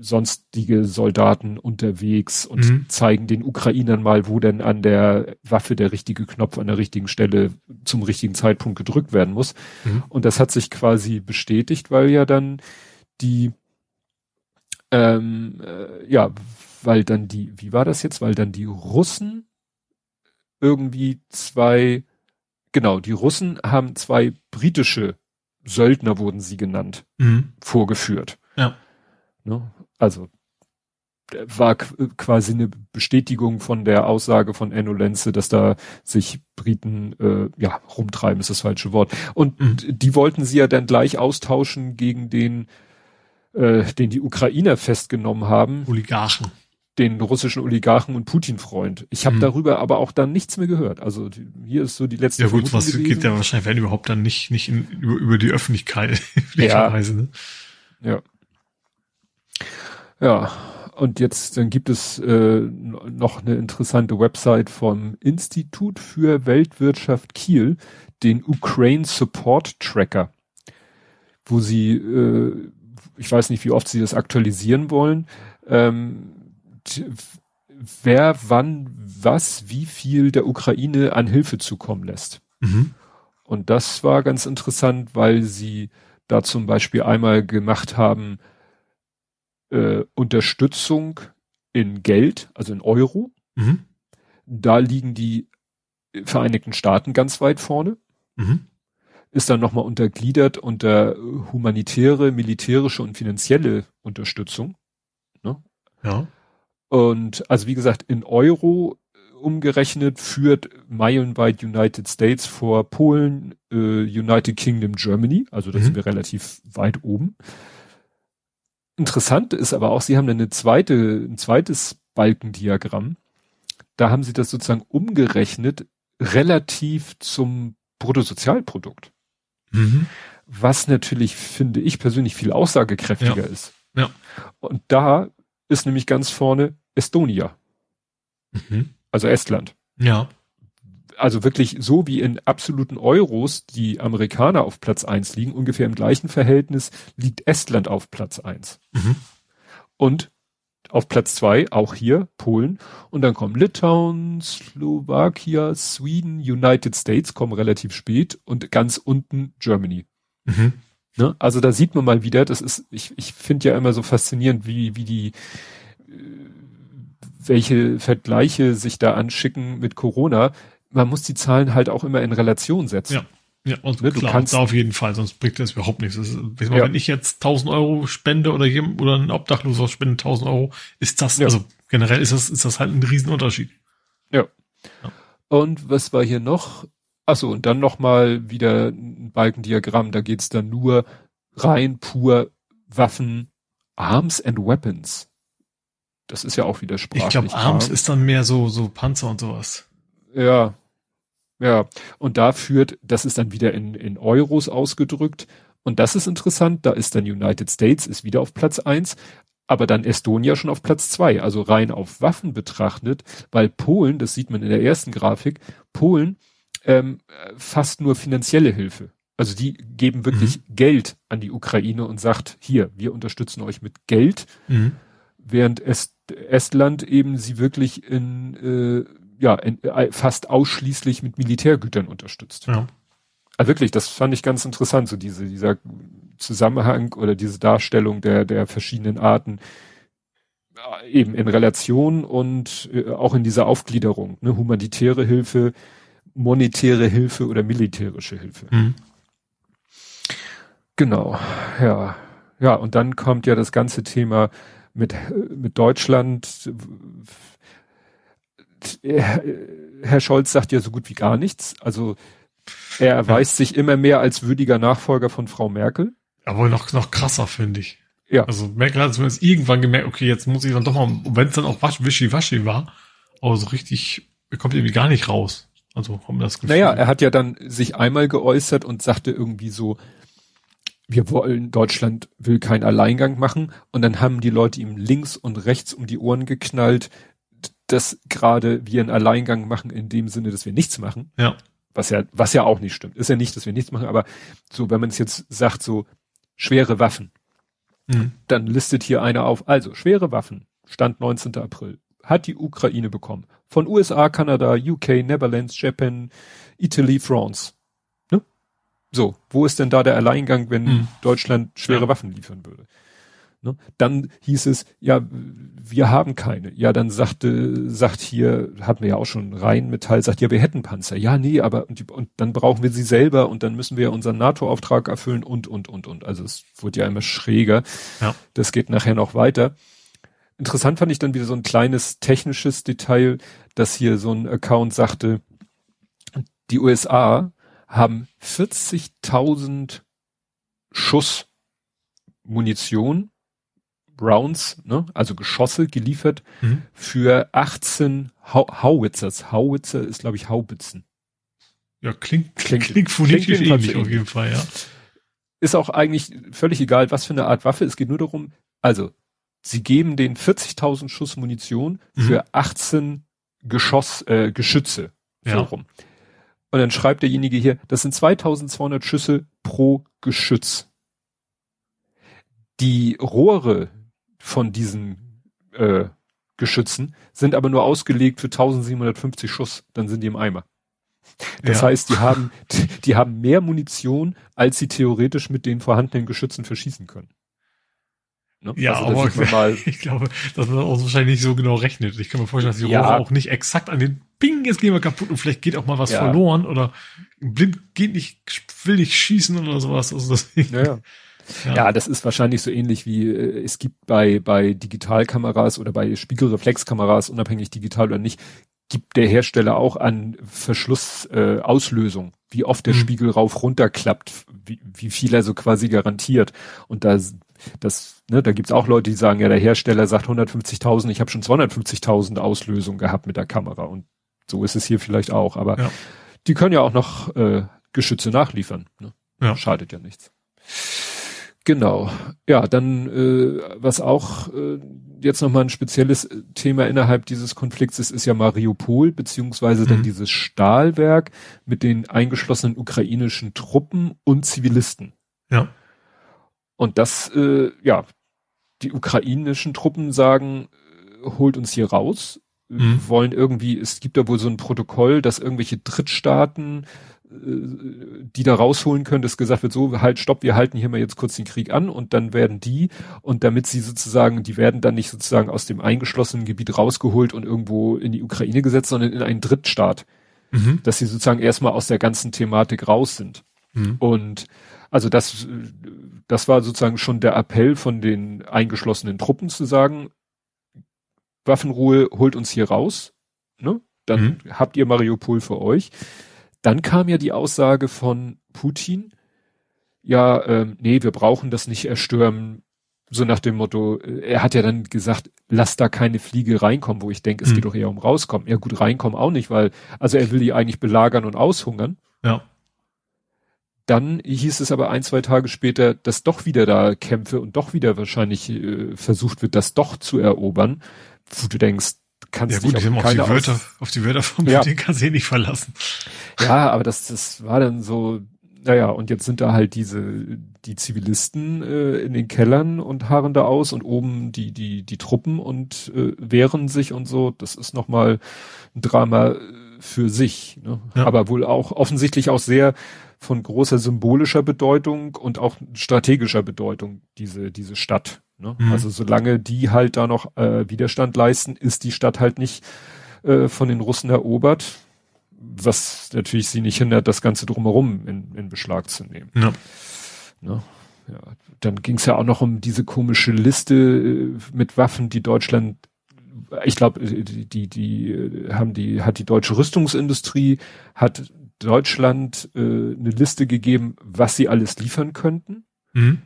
sonstige Soldaten unterwegs und mhm. zeigen den Ukrainern mal, wo denn an der Waffe der richtige Knopf an der richtigen Stelle zum richtigen Zeitpunkt gedrückt werden muss. Mhm. Und das hat sich quasi bestätigt, weil ja dann die ähm, äh, ja, weil dann die, wie war das jetzt? Weil dann die Russen irgendwie zwei, genau, die Russen haben zwei britische Söldner, wurden sie genannt, mhm. vorgeführt. Ja. Ne? Also war quasi eine Bestätigung von der Aussage von Enno Lenze, dass da sich Briten äh, ja rumtreiben ist das falsche Wort. Und mhm. die wollten sie ja dann gleich austauschen gegen den äh, den die Ukrainer festgenommen haben. Oligarchen. Den russischen Oligarchen und Putin-Freund. Ich habe mhm. darüber aber auch dann nichts mehr gehört. Also die, hier ist so die letzte. Ja gut, was gewesen. geht ja wahrscheinlich, wenn überhaupt dann nicht nicht in, über, über die Öffentlichkeit. [LAUGHS] ja. ne? ja. Ja. Und jetzt dann gibt es äh, noch eine interessante Website vom Institut für Weltwirtschaft Kiel, den Ukraine Support Tracker, wo sie äh, ich weiß nicht, wie oft sie das aktualisieren wollen, ähm, wer wann was, wie viel der Ukraine an Hilfe zukommen lässt. Mhm. Und das war ganz interessant, weil sie da zum Beispiel einmal gemacht haben, äh, Unterstützung in Geld, also in Euro. Mhm. Da liegen die Vereinigten Staaten ganz weit vorne. Mhm ist dann nochmal untergliedert unter humanitäre, militärische und finanzielle Unterstützung. Ne? Ja. Und also wie gesagt, in Euro umgerechnet führt meilenweit United States vor Polen, äh, United Kingdom, Germany. Also da mhm. sind wir relativ weit oben. Interessant ist aber auch, sie haben eine zweite, ein zweites Balkendiagramm. Da haben sie das sozusagen umgerechnet relativ zum Bruttosozialprodukt. Mhm. Was natürlich, finde ich persönlich, viel aussagekräftiger ja. ist. Ja. Und da ist nämlich ganz vorne Estonia. Mhm. Also Estland. Ja. Also wirklich so wie in absoluten Euros die Amerikaner auf Platz eins liegen, ungefähr im gleichen Verhältnis liegt Estland auf Platz eins. Mhm. Und auf Platz zwei, auch hier, Polen. Und dann kommen Litauen, Slowakia, Sweden, United States kommen relativ spät und ganz unten Germany. Mhm. Ne? Also da sieht man mal wieder, das ist, ich, ich finde ja immer so faszinierend, wie, wie die, äh, welche Vergleiche sich da anschicken mit Corona. Man muss die Zahlen halt auch immer in Relation setzen. Ja. Ja, und ne, klar, kannst, auf jeden Fall, sonst bringt das überhaupt nichts. Ist, ja. Wenn ich jetzt 1000 Euro spende oder, jedem, oder ein Obdachloser spendet 1000 Euro, ist das, ja. also generell ist das, ist das halt ein Riesenunterschied. Ja. ja. Und was war hier noch? Achso, und dann nochmal wieder ein Balkendiagramm, da geht's dann nur rein pur Waffen, Arms and Weapons. Das ist ja auch wieder sprachlich. Ich glaube, Arms ist dann mehr so, so Panzer und sowas. Ja. Ja. Und da führt, das ist dann wieder in, in Euros ausgedrückt. Und das ist interessant. Da ist dann United States ist wieder auf Platz eins aber dann Estonia schon auf Platz zwei, also rein auf Waffen betrachtet, weil Polen, das sieht man in der ersten Grafik, Polen ähm, fast nur finanzielle Hilfe. Also die geben wirklich mhm. Geld an die Ukraine und sagt, hier, wir unterstützen euch mit Geld, mhm. während Est Estland eben sie wirklich in, äh, ja, äh, fast ausschließlich mit Militärgütern unterstützt. Ja. Also wirklich, das fand ich ganz interessant, so diese, dieser Zusammenhang oder diese Darstellung der, der verschiedenen Arten äh, eben in Relation und äh, auch in dieser Aufgliederung, ne, humanitäre Hilfe, monetäre Hilfe oder militärische Hilfe. Mhm. Genau, ja. Ja, und dann kommt ja das ganze Thema mit, mit Deutschland. Herr Scholz sagt ja so gut wie gar nichts. Also er erweist ja. sich immer mehr als würdiger Nachfolger von Frau Merkel. Aber noch, noch krasser, finde ich. Ja. Also Merkel hat zumindest irgendwann gemerkt, okay, jetzt muss ich dann doch mal, wenn es dann auch wischiwaschi war, aber so richtig, er kommt irgendwie gar nicht raus. Also haben wir das Gefühl. Naja, er hat ja dann sich einmal geäußert und sagte irgendwie so, wir wollen, Deutschland will keinen Alleingang machen. Und dann haben die Leute ihm links und rechts um die Ohren geknallt, dass gerade wir einen Alleingang machen in dem Sinne, dass wir nichts machen. Ja. Was ja, was ja auch nicht stimmt. Ist ja nicht, dass wir nichts machen, aber so, wenn man es jetzt sagt, so schwere Waffen, mhm. dann listet hier einer auf, also schwere Waffen, Stand 19. April, hat die Ukraine bekommen. Von USA, Kanada, UK, Netherlands, Japan, Italy, France. Ne? So, wo ist denn da der Alleingang, wenn mhm. Deutschland schwere ja. Waffen liefern würde? Ne? Dann hieß es, ja, wir haben keine. Ja, dann sagte, sagt hier, hatten wir ja auch schon rein Metall, sagt, ja, wir hätten Panzer. Ja, nee, aber und, und dann brauchen wir sie selber und dann müssen wir unseren NATO-Auftrag erfüllen und, und, und, und. Also es wurde ja immer schräger. Ja. Das geht nachher noch weiter. Interessant fand ich dann wieder so ein kleines technisches Detail, dass hier so ein Account sagte, die USA haben 40.000 Schuss Munition Rounds, ne, also Geschosse geliefert mhm. für 18 How Howitzers. Howitzer ist, glaube ich, Haubitzen. Ja, klingt, klingt, klingt phonetisch ähnlich auf jeden Fall, ja. Ist auch eigentlich völlig egal, was für eine Art Waffe. Es geht nur darum, also, sie geben den 40.000 Schuss Munition mhm. für 18 Geschoss, äh, Geschütze. So ja. rum. Und dann schreibt derjenige hier, das sind 2200 Schüsse pro Geschütz. Die Rohre, von diesen äh, Geschützen sind aber nur ausgelegt für 1750 Schuss, dann sind die im Eimer. Das ja. heißt, die haben, die, [LAUGHS] die haben mehr Munition, als sie theoretisch mit den vorhandenen Geschützen verschießen können. Ne? Ja, also, aber [LAUGHS] ich glaube, dass man auch wahrscheinlich nicht so genau rechnet. Ich kann mir vorstellen, dass die ja. Rohre auch nicht exakt an den Ping, jetzt gehen wir kaputt und vielleicht geht auch mal was ja. verloren oder blind geht nicht, will nicht schießen oder sowas. Also das, ja, ja. [LAUGHS] Ja. ja, das ist wahrscheinlich so ähnlich wie äh, es gibt bei, bei Digitalkameras oder bei Spiegelreflexkameras, unabhängig digital oder nicht, gibt der Hersteller auch an Verschlussauslösung, äh, Auslösung, wie oft der mhm. Spiegel rauf runter klappt, wie, wie viel er so quasi garantiert. Und da das, ne, da gibt's auch Leute, die sagen, ja, der Hersteller sagt 150.000, ich habe schon 250.000 Auslösungen gehabt mit der Kamera. Und so ist es hier vielleicht auch. Aber ja. die können ja auch noch äh, Geschütze nachliefern. Ne? Ja. Schadet ja nichts. Genau. Ja, dann äh, was auch äh, jetzt nochmal ein spezielles Thema innerhalb dieses Konflikts ist, ist ja Mariupol, beziehungsweise mhm. dann dieses Stahlwerk mit den eingeschlossenen ukrainischen Truppen und Zivilisten. Ja. Und das, äh, ja, die ukrainischen Truppen sagen, äh, holt uns hier raus, mhm. wollen irgendwie, es gibt da wohl so ein Protokoll, dass irgendwelche Drittstaaten die da rausholen können, dass gesagt wird, so, halt, stopp, wir halten hier mal jetzt kurz den Krieg an und dann werden die, und damit sie sozusagen, die werden dann nicht sozusagen aus dem eingeschlossenen Gebiet rausgeholt und irgendwo in die Ukraine gesetzt, sondern in einen Drittstaat. Mhm. Dass sie sozusagen erstmal aus der ganzen Thematik raus sind. Mhm. Und also das, das war sozusagen schon der Appell von den eingeschlossenen Truppen zu sagen, Waffenruhe holt uns hier raus, ne? Dann mhm. habt ihr Mariupol für euch. Dann kam ja die Aussage von Putin, ja, ähm, nee, wir brauchen das nicht erstürmen, So nach dem Motto, äh, er hat ja dann gesagt, lass da keine Fliege reinkommen, wo ich denke, es hm. geht doch eher um rauskommen. Ja gut, reinkommen auch nicht, weil, also er will die eigentlich belagern und aushungern. Ja. Dann hieß es aber ein, zwei Tage später, dass doch wieder da Kämpfe und doch wieder wahrscheinlich äh, versucht wird, das doch zu erobern, wo du denkst, kannst ja, gut, dich auf, auf die Wörter, auf die Wörter von ja. Putin kannst du nicht verlassen. Ja, aber das, das war dann so, naja, und jetzt sind da halt diese, die Zivilisten äh, in den Kellern und harren da aus und oben die, die, die Truppen und äh, wehren sich und so. Das ist nochmal ein Drama äh, für sich. Ne? Ja. Aber wohl auch offensichtlich auch sehr von großer symbolischer Bedeutung und auch strategischer Bedeutung, diese, diese Stadt. Ne? Mhm. Also solange die halt da noch äh, Widerstand leisten, ist die Stadt halt nicht äh, von den Russen erobert, was natürlich sie nicht hindert, das Ganze drumherum in, in Beschlag zu nehmen. Ja. Ne? Ja, dann ging es ja auch noch um diese komische Liste äh, mit Waffen, die Deutschland ich glaube, die, die, die haben die, hat die deutsche Rüstungsindustrie, hat Deutschland äh, eine Liste gegeben, was sie alles liefern könnten. Mhm.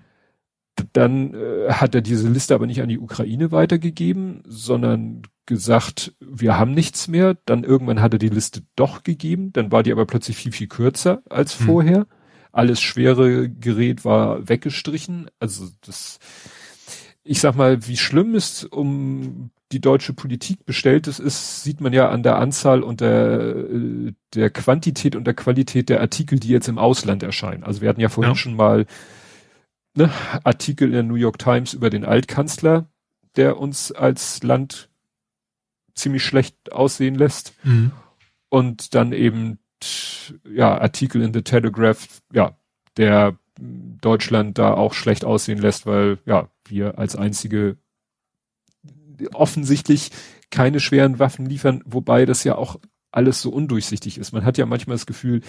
Dann äh, hat er diese Liste aber nicht an die Ukraine weitergegeben, sondern gesagt, wir haben nichts mehr. Dann irgendwann hat er die Liste doch gegeben. Dann war die aber plötzlich viel, viel kürzer als mhm. vorher. Alles schwere Gerät war weggestrichen. Also das, ich sag mal, wie schlimm es um die deutsche Politik bestellt ist, ist, sieht man ja an der Anzahl und der, äh, der Quantität und der Qualität der Artikel, die jetzt im Ausland erscheinen. Also wir hatten ja vorhin ja. schon mal ne, Artikel in der New York Times über den Altkanzler, der uns als Land ziemlich schlecht aussehen lässt. Mhm. Und dann eben ja Artikel in The Telegraph, ja, der Deutschland da auch schlecht aussehen lässt, weil ja wir als einzige offensichtlich keine schweren Waffen liefern, wobei das ja auch alles so undurchsichtig ist. Man hat ja manchmal das Gefühl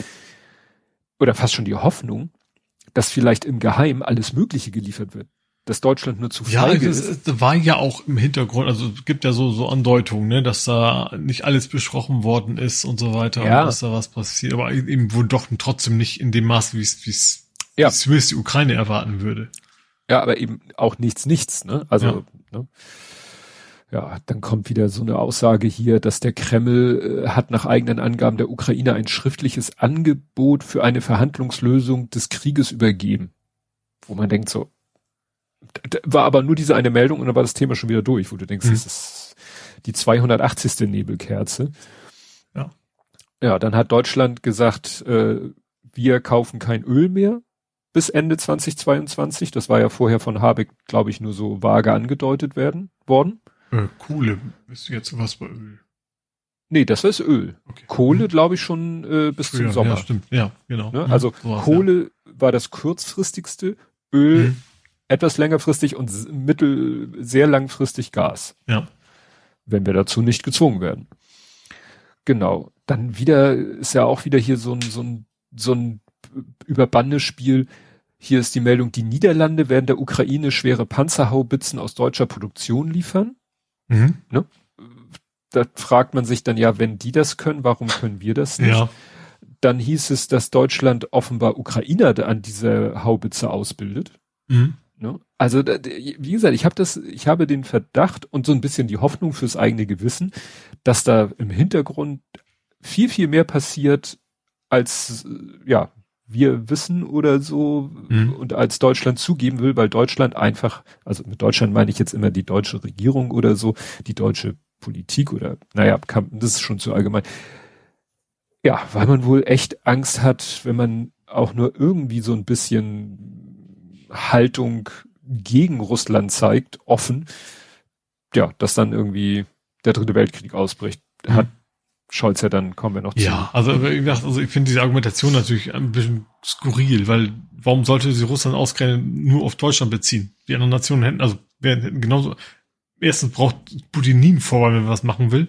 oder fast schon die Hoffnung, dass vielleicht im Geheimen alles Mögliche geliefert wird. Dass Deutschland nur zu feige ja, es, ist. Ja, war ja auch im Hintergrund, also es gibt ja so, so Andeutungen, ne, dass da nicht alles besprochen worden ist und so weiter, ja. und dass da was passiert, aber eben wohl doch trotzdem nicht in dem Maß, wie es, wie es, ja. wie es die Ukraine erwarten würde. Ja, aber eben auch nichts, nichts, ne? Also, ja. ne? Ja, dann kommt wieder so eine Aussage hier, dass der Kreml äh, hat nach eigenen Angaben der Ukraine ein schriftliches Angebot für eine Verhandlungslösung des Krieges übergeben. Wo man denkt so, war aber nur diese eine Meldung und dann war das Thema schon wieder durch, wo du denkst, mhm. das ist die 280. Nebelkerze. Ja. Ja, dann hat Deutschland gesagt, äh, wir kaufen kein Öl mehr bis Ende 2022. Das war ja vorher von Habeck, glaube ich, nur so vage angedeutet werden worden. Äh, Kohle ist jetzt was bei Öl. Nee, das ist Öl. Okay. Kohle, mhm. glaube ich, schon äh, bis Früher, zum Sommer. Ja, stimmt. Ja, genau. Ne? Also so Kohle ja. war das kurzfristigste, Öl mhm. etwas längerfristig und mittel sehr langfristig Gas. Ja. Wenn wir dazu nicht gezwungen werden. Genau. Dann wieder ist ja auch wieder hier so ein so ein so ein Überbandespiel. Hier ist die Meldung, die Niederlande werden der Ukraine schwere Panzerhaubitzen aus deutscher Produktion liefern. Mhm. Ne? Da fragt man sich dann ja, wenn die das können, warum können wir das nicht? Ja. Dann hieß es, dass Deutschland offenbar Ukrainer an dieser Haubitze ausbildet. Mhm. Ne? Also wie gesagt, ich habe das, ich habe den Verdacht und so ein bisschen die Hoffnung fürs eigene Gewissen, dass da im Hintergrund viel viel mehr passiert, als ja wir wissen oder so mhm. und als Deutschland zugeben will, weil Deutschland einfach, also mit Deutschland meine ich jetzt immer die deutsche Regierung oder so, die deutsche Politik oder, naja, kann, das ist schon zu allgemein. Ja, weil man wohl echt Angst hat, wenn man auch nur irgendwie so ein bisschen Haltung gegen Russland zeigt, offen, ja, dass dann irgendwie der dritte Weltkrieg ausbricht. Mhm. Scholz ja dann kommen wir noch zu. Ja, also, also ich finde diese Argumentation natürlich ein bisschen skurril, weil warum sollte sie Russland ausgerechnet nur auf Deutschland beziehen? Die anderen Nationen hätten, also wären hätten genauso. Erstens braucht Putin nie einen Vorwahl, wenn er was machen will.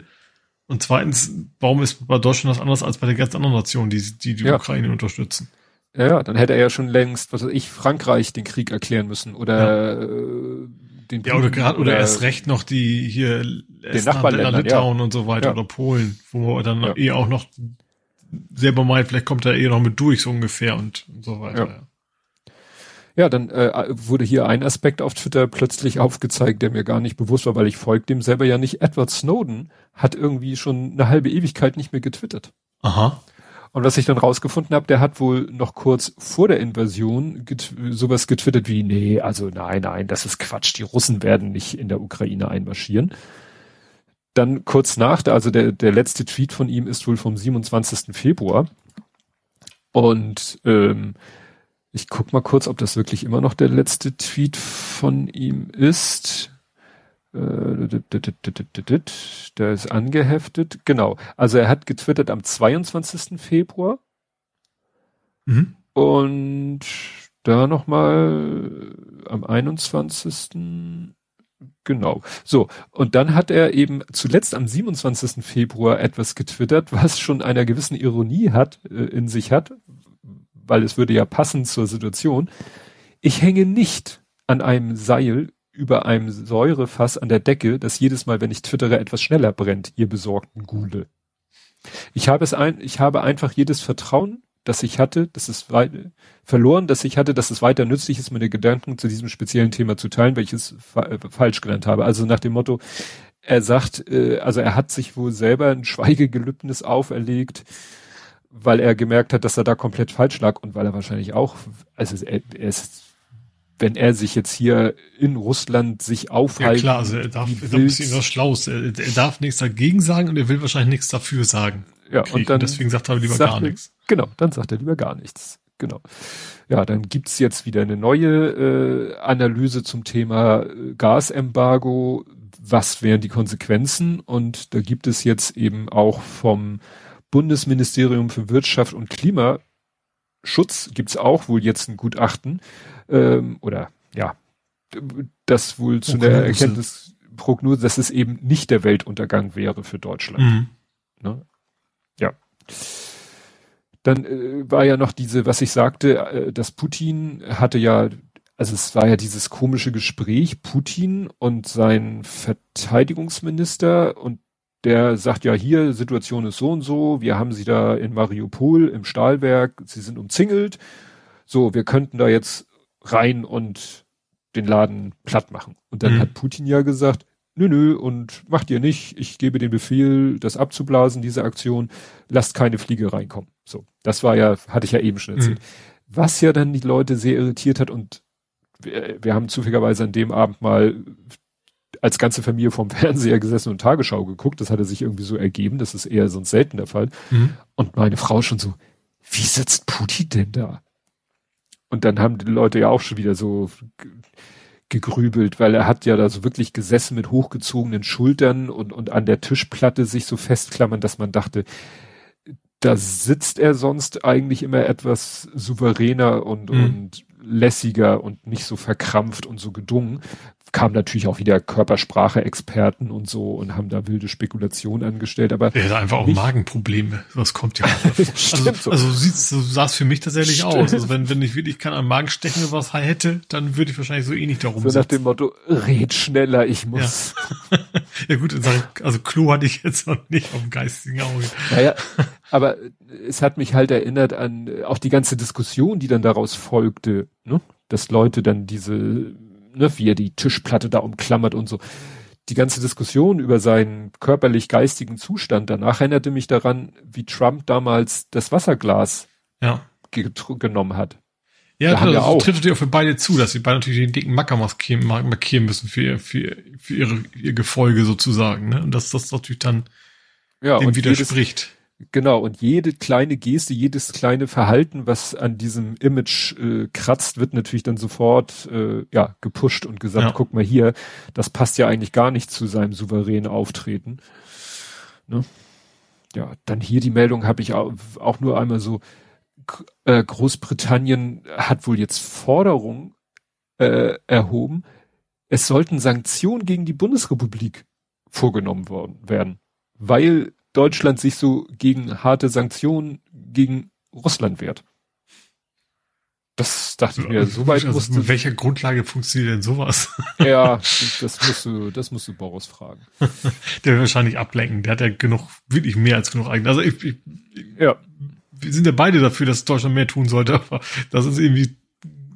Und zweitens, warum ist bei Deutschland das anders als bei den ganz anderen Nationen, die die, die ja. Ukraine unterstützen? Ja, ja, dann hätte er ja schon längst, was weiß ich, Frankreich den Krieg erklären müssen oder ja. äh, den Ja, oder gerade oder erst recht noch die hier Nachbarländern, Litauen ja. und so weiter ja. oder Polen, wo er dann ja. eh auch noch selber meint, vielleicht kommt er eh noch mit durch so ungefähr und, und so weiter. Ja. Ja, dann äh, wurde hier ein Aspekt auf Twitter plötzlich aufgezeigt, der mir gar nicht bewusst war, weil ich folge dem selber ja nicht. Edward Snowden hat irgendwie schon eine halbe Ewigkeit nicht mehr getwittert. Aha. Und was ich dann rausgefunden habe, der hat wohl noch kurz vor der Invasion get sowas getwittert wie, nee, also nein, nein, das ist Quatsch, die Russen werden nicht in der Ukraine einmarschieren. Dann kurz nach, also der, der letzte Tweet von ihm ist wohl vom 27. Februar. Und ähm, ich guck mal kurz, ob das wirklich immer noch der letzte Tweet von ihm ist. Äh, der ist angeheftet. Genau. Also er hat getwittert am 22. Februar. Mhm. Und da nochmal am 21. Genau. So. Und dann hat er eben zuletzt am 27. Februar etwas getwittert, was schon einer gewissen Ironie hat, äh, in sich hat, weil es würde ja passen zur Situation. Ich hänge nicht an einem Seil über einem Säurefass an der Decke, das jedes Mal, wenn ich twittere, etwas schneller brennt, ihr besorgten Gule. Ich habe es ein, ich habe einfach jedes Vertrauen, das ich hatte, das ist weit, verloren, dass ich hatte, dass es weiter nützlich ist, meine Gedanken zu diesem speziellen Thema zu teilen, welches fa äh, falsch genannt habe. Also nach dem Motto, er sagt, äh, also er hat sich wohl selber ein Schweigegelübnis auferlegt, weil er gemerkt hat, dass er da komplett falsch lag und weil er wahrscheinlich auch, also er, er ist, wenn er sich jetzt hier in Russland sich aufhalten. Ja klar, also er darf, er darf ein bisschen was Schlaues. Er, er, darf nichts dagegen sagen und er will wahrscheinlich nichts dafür sagen. Ja, und dann deswegen sagt er lieber gar nichts. Genau, dann sagt er lieber gar nichts. Genau. Ja, dann gibt's jetzt wieder eine neue äh, Analyse zum Thema äh, Gasembargo. Was wären die Konsequenzen? Und da gibt es jetzt eben auch vom Bundesministerium für Wirtschaft und Klimaschutz gibt's auch wohl jetzt ein Gutachten ähm, oder ja, das wohl zu okay, der Erkenntnisprognose, dass es eben nicht der Weltuntergang wäre für Deutschland. Mhm. Ne? Ja. Dann äh, war ja noch diese, was ich sagte, äh, dass Putin hatte ja, also es war ja dieses komische Gespräch, Putin und sein Verteidigungsminister und der sagt ja hier, Situation ist so und so, wir haben sie da in Mariupol im Stahlwerk, sie sind umzingelt, so, wir könnten da jetzt rein und den Laden platt machen. Und dann mhm. hat Putin ja gesagt, nö, nö, und macht ihr nicht, ich gebe den Befehl, das abzublasen, diese Aktion, lasst keine Fliege reinkommen. So, das war ja, hatte ich ja eben schon erzählt. Mhm. Was ja dann die Leute sehr irritiert hat und wir, wir haben zufälligerweise an dem Abend mal als ganze Familie vorm [LAUGHS] Fernseher gesessen und Tagesschau geguckt. Das hatte sich irgendwie so ergeben. Das ist eher sonst selten der Fall. Mhm. Und meine Frau schon so, wie sitzt Putin denn da? Und dann haben die Leute ja auch schon wieder so gegrübelt, weil er hat ja da so wirklich gesessen mit hochgezogenen Schultern und, und an der Tischplatte sich so festklammern, dass man dachte, da sitzt er sonst eigentlich immer etwas souveräner und, mhm. und lässiger und nicht so verkrampft und so gedungen kamen natürlich auch wieder Körpersprache-Experten und so und haben da wilde Spekulationen angestellt, aber. Er hat einfach auch nicht, Magenprobleme. Das kommt ja. [LAUGHS] also, so. also sieht's, so sah es für mich tatsächlich Stimmt. aus. Also wenn, wenn ich wirklich keinen an Magen stechen oder was hätte, dann würde ich wahrscheinlich so ähnlich darum So nach dem Motto, red schneller, ich muss. Ja, [LAUGHS] ja gut, also Klo hatte ich jetzt noch nicht auf dem geistigen Auge. Naja, aber es hat mich halt erinnert an auch die ganze Diskussion, die dann daraus folgte, ne? dass Leute dann diese ne, wie er die Tischplatte da umklammert und so. Die ganze Diskussion über seinen körperlich-geistigen Zustand danach erinnerte mich daran, wie Trump damals das Wasserglas ja. genommen hat. Ja, da das auch. trifft natürlich auch für beide zu, dass sie beide natürlich den dicken Macker markieren, markieren müssen für, für, für ihre, ihr Gefolge sozusagen. Ne? Und dass das natürlich dann ja, dem widerspricht. Jedes, Genau, und jede kleine Geste, jedes kleine Verhalten, was an diesem Image äh, kratzt, wird natürlich dann sofort äh, ja gepusht und gesagt, ja. guck mal hier, das passt ja eigentlich gar nicht zu seinem souveränen Auftreten. Ne? Ja, dann hier die Meldung habe ich auch, auch nur einmal so, äh, Großbritannien hat wohl jetzt Forderungen äh, erhoben, es sollten Sanktionen gegen die Bundesrepublik vorgenommen worden werden, weil Deutschland sich so gegen harte Sanktionen gegen Russland wehrt. Das dachte ich mir, so weit also, musste. Mit welcher Grundlage funktioniert denn sowas? [LAUGHS] Ja, [LAUGHS] das musst du, das musst du Boris fragen. Der will wahrscheinlich ablenken. Der hat ja genug, wirklich mehr als genug eigen. Also ich, ich, ja. Wir sind ja beide dafür, dass Deutschland mehr tun sollte, aber das ist irgendwie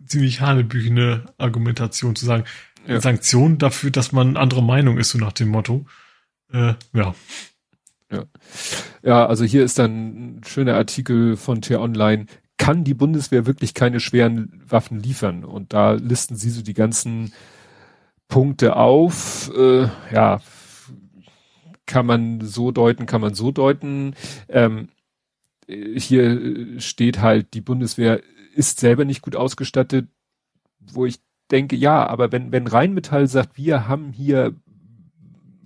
ziemlich hanebüchene Argumentation zu sagen. Ja. Sanktion dafür, dass man andere Meinung ist, so nach dem Motto. Äh, ja. Ja, also hier ist dann ein schöner Artikel von T-Online. Kann die Bundeswehr wirklich keine schweren Waffen liefern? Und da listen sie so die ganzen Punkte auf. Äh, ja, kann man so deuten, kann man so deuten. Ähm, hier steht halt, die Bundeswehr ist selber nicht gut ausgestattet, wo ich denke, ja, aber wenn, wenn Rheinmetall sagt, wir haben hier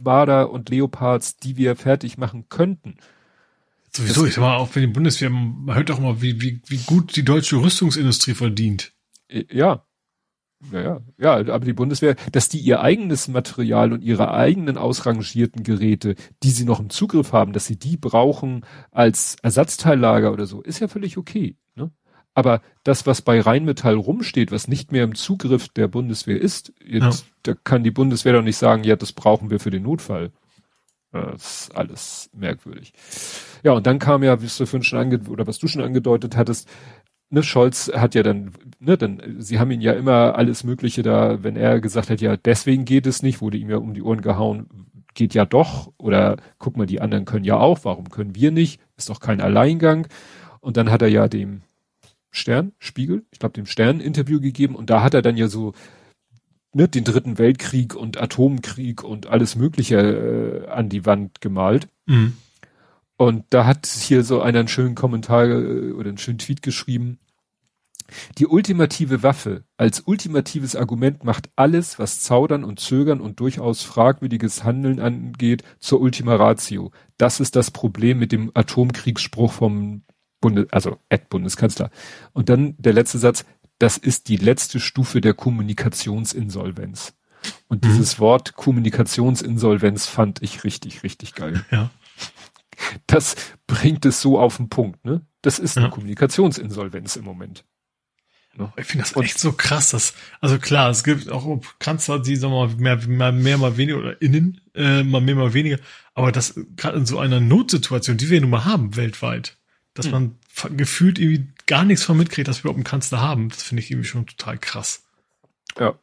Marder und Leopards, die wir fertig machen könnten. Sowieso, ich sag mal, auch wenn die Bundeswehr, man hört doch mal, wie, wie, wie gut die deutsche Rüstungsindustrie verdient. Äh, Ja. Ja, ja, ja, aber die Bundeswehr, dass die ihr eigenes Material und ihre eigenen ausrangierten Geräte, die sie noch im Zugriff haben, dass sie die brauchen als Ersatzteillager oder so, ist ja völlig okay. Ne? Aber das, was bei Rheinmetall rumsteht, was nicht mehr im Zugriff der Bundeswehr ist, jetzt, da kann die Bundeswehr doch nicht sagen, ja, das brauchen wir für den Notfall. Das ist alles merkwürdig. Ja, und dann kam ja, wie du vorhin schon ange oder was du schon angedeutet hattest, ne, Scholz hat ja dann, ne, dann, sie haben ihn ja immer alles Mögliche da, wenn er gesagt hat, ja, deswegen geht es nicht, wurde ihm ja um die Ohren gehauen, geht ja doch, oder guck mal, die anderen können ja auch, warum können wir nicht? Ist doch kein Alleingang. Und dann hat er ja dem Stern, Spiegel, ich glaube dem Stern Interview gegeben und da hat er dann ja so ne, den dritten Weltkrieg und Atomkrieg und alles Mögliche äh, an die Wand gemalt. Mhm. Und da hat hier so einer einen schönen Kommentar äh, oder einen schönen Tweet geschrieben. Die ultimative Waffe als ultimatives Argument macht alles, was Zaudern und Zögern und durchaus fragwürdiges Handeln angeht, zur Ultima Ratio. Das ist das Problem mit dem Atomkriegsspruch vom Bundes, also Ed-Bundeskanzler. Und dann der letzte Satz, das ist die letzte Stufe der Kommunikationsinsolvenz. Und Mhm. dieses Wort Kommunikationsinsolvenz fand ich richtig, richtig geil. Ja. Das bringt es so auf den Punkt, ne? Das ist eine Ja. Kommunikationsinsolvenz im Moment. Ich finde das Und- echt so krass, dass, also klar, es gibt auch Kanzler, die sagen wir mal mehr, mehr, mehr mal weniger oder innen, äh, mal mehr, mal weniger, aber das gerade in so einer Notsituation, die wir nun mal haben weltweit, dass Hm. man gefühlt irgendwie gar nichts von mitkriegt, dass wir überhaupt einen Kanzler haben, das finde ich irgendwie schon total krass. Ja.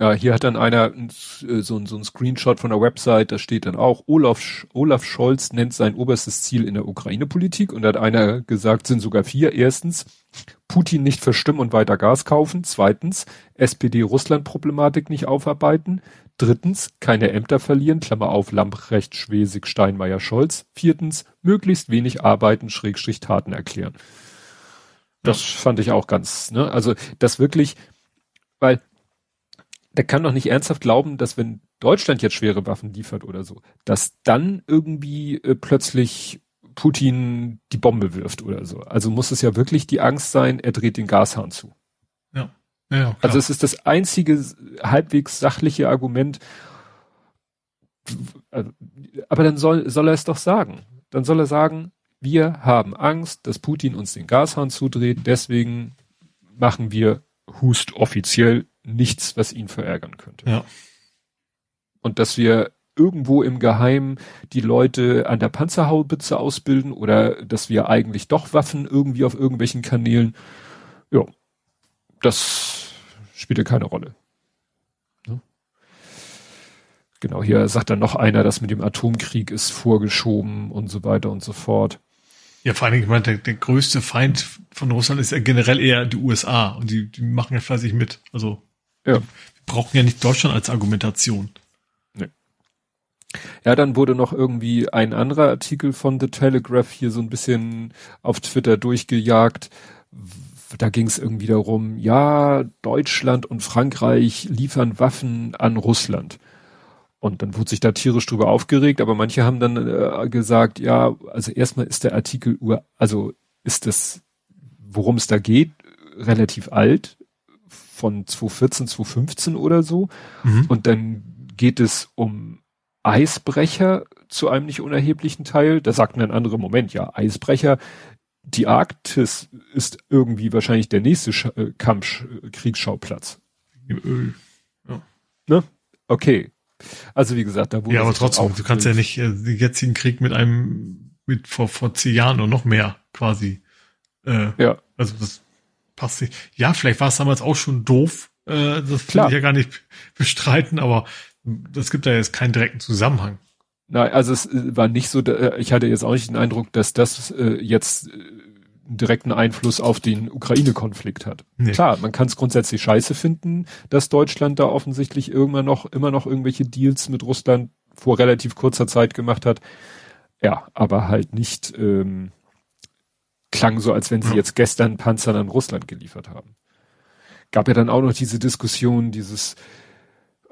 Ja, hier hat dann einer ein, äh, so, ein- so ein Screenshot von der Website, da steht dann auch, Olaf, Sch- Olaf Scholz nennt sein oberstes Ziel in der Ukraine-Politik und da hat einer gesagt, sind sogar vier. Erstens, Putin nicht verstimmen und weiter Gas kaufen. Zweitens, SPD-Russland-Problematik nicht aufarbeiten. Drittens, keine Ämter verlieren, Klammer auf, Lamprecht, Schwesig, Steinmeier, Scholz. Viertens, möglichst wenig arbeiten, Schrägstrich Taten erklären. Das fand ich auch ganz, ne, also, das wirklich, weil, der kann doch nicht ernsthaft glauben, dass wenn Deutschland jetzt schwere Waffen liefert oder so, dass dann irgendwie äh, plötzlich Putin die Bombe wirft oder so. Also muss es ja wirklich die Angst sein, er dreht den Gashahn zu. Ja. Also es ist das einzige halbwegs sachliche Argument. Also, Aber dann soll, soll er es doch sagen. Dann soll er sagen, wir haben Angst, dass Putin uns den Gashahn zudreht, deswegen machen wir Hust offiziell nichts, was ihn verärgern könnte. ja. Und dass wir irgendwo im Geheimen die Leute an der Panzerhaubitze ausbilden oder dass wir eigentlich doch Waffen irgendwie auf irgendwelchen Kanälen, ja, das spielt ja keine Rolle. Ne? Genau, hier sagt dann noch einer, das mit dem Atomkrieg ist vorgeschoben und so weiter und so fort. Ja, vor allen Dingen, ich meine, der, der größte Feind von Russland ist ja generell eher die USA und die, die machen ja fleißig mit. Also Ja. wir brauchen ja nicht Deutschland als Argumentation. Ja, dann wurde noch irgendwie ein anderer Artikel von The Telegraph hier so ein bisschen auf Twitter durchgejagt. Da ging es irgendwie darum, ja, Deutschland und Frankreich liefern Waffen an Russland. Und dann wurde sich da tierisch drüber aufgeregt, aber manche haben dann äh, gesagt, ja, also erstmal ist der Artikel, ur- also ist das, worum es da geht, relativ alt, von 2014, 2015 oder so. Mhm. Und dann geht es um Eisbrecher zu einem nicht unerheblichen Teil. Da sagten dann andere, Moment, ja, Eisbrecher, die Arktis ist irgendwie wahrscheinlich der nächste Sch äh, Kampf, äh, Kriegsschauplatz. Im Öl. Ne? Okay. Also wie gesagt, da wurde Ja, aber trotzdem, du kannst ja nicht äh, den jetzigen Krieg mit einem, mit vor, vor zehn Jahren oder noch mehr quasi. Äh, Ja. Also das, passt nicht. Ja, vielleicht war es damals auch schon doof. Äh, das will ich ja gar nicht [LAUGHS] bestreiten, aber es gibt da jetzt keinen direkten Zusammenhang. Nein, also es äh, war nicht so, äh, ich hatte jetzt auch nicht den Eindruck, dass das äh, jetzt einen direkten Einfluss auf den Ukraine-Konflikt hat. Nee. Klar, man kann es grundsätzlich scheiße finden, dass Deutschland da offensichtlich irgendwann noch, immer noch irgendwelche Deals mit Russland vor relativ kurzer Zeit gemacht hat. Ja, aber halt nicht, ähm, klang so, als wenn sie ja. jetzt gestern Panzer an Russland geliefert haben. Gab ja dann auch noch diese Diskussion, dieses,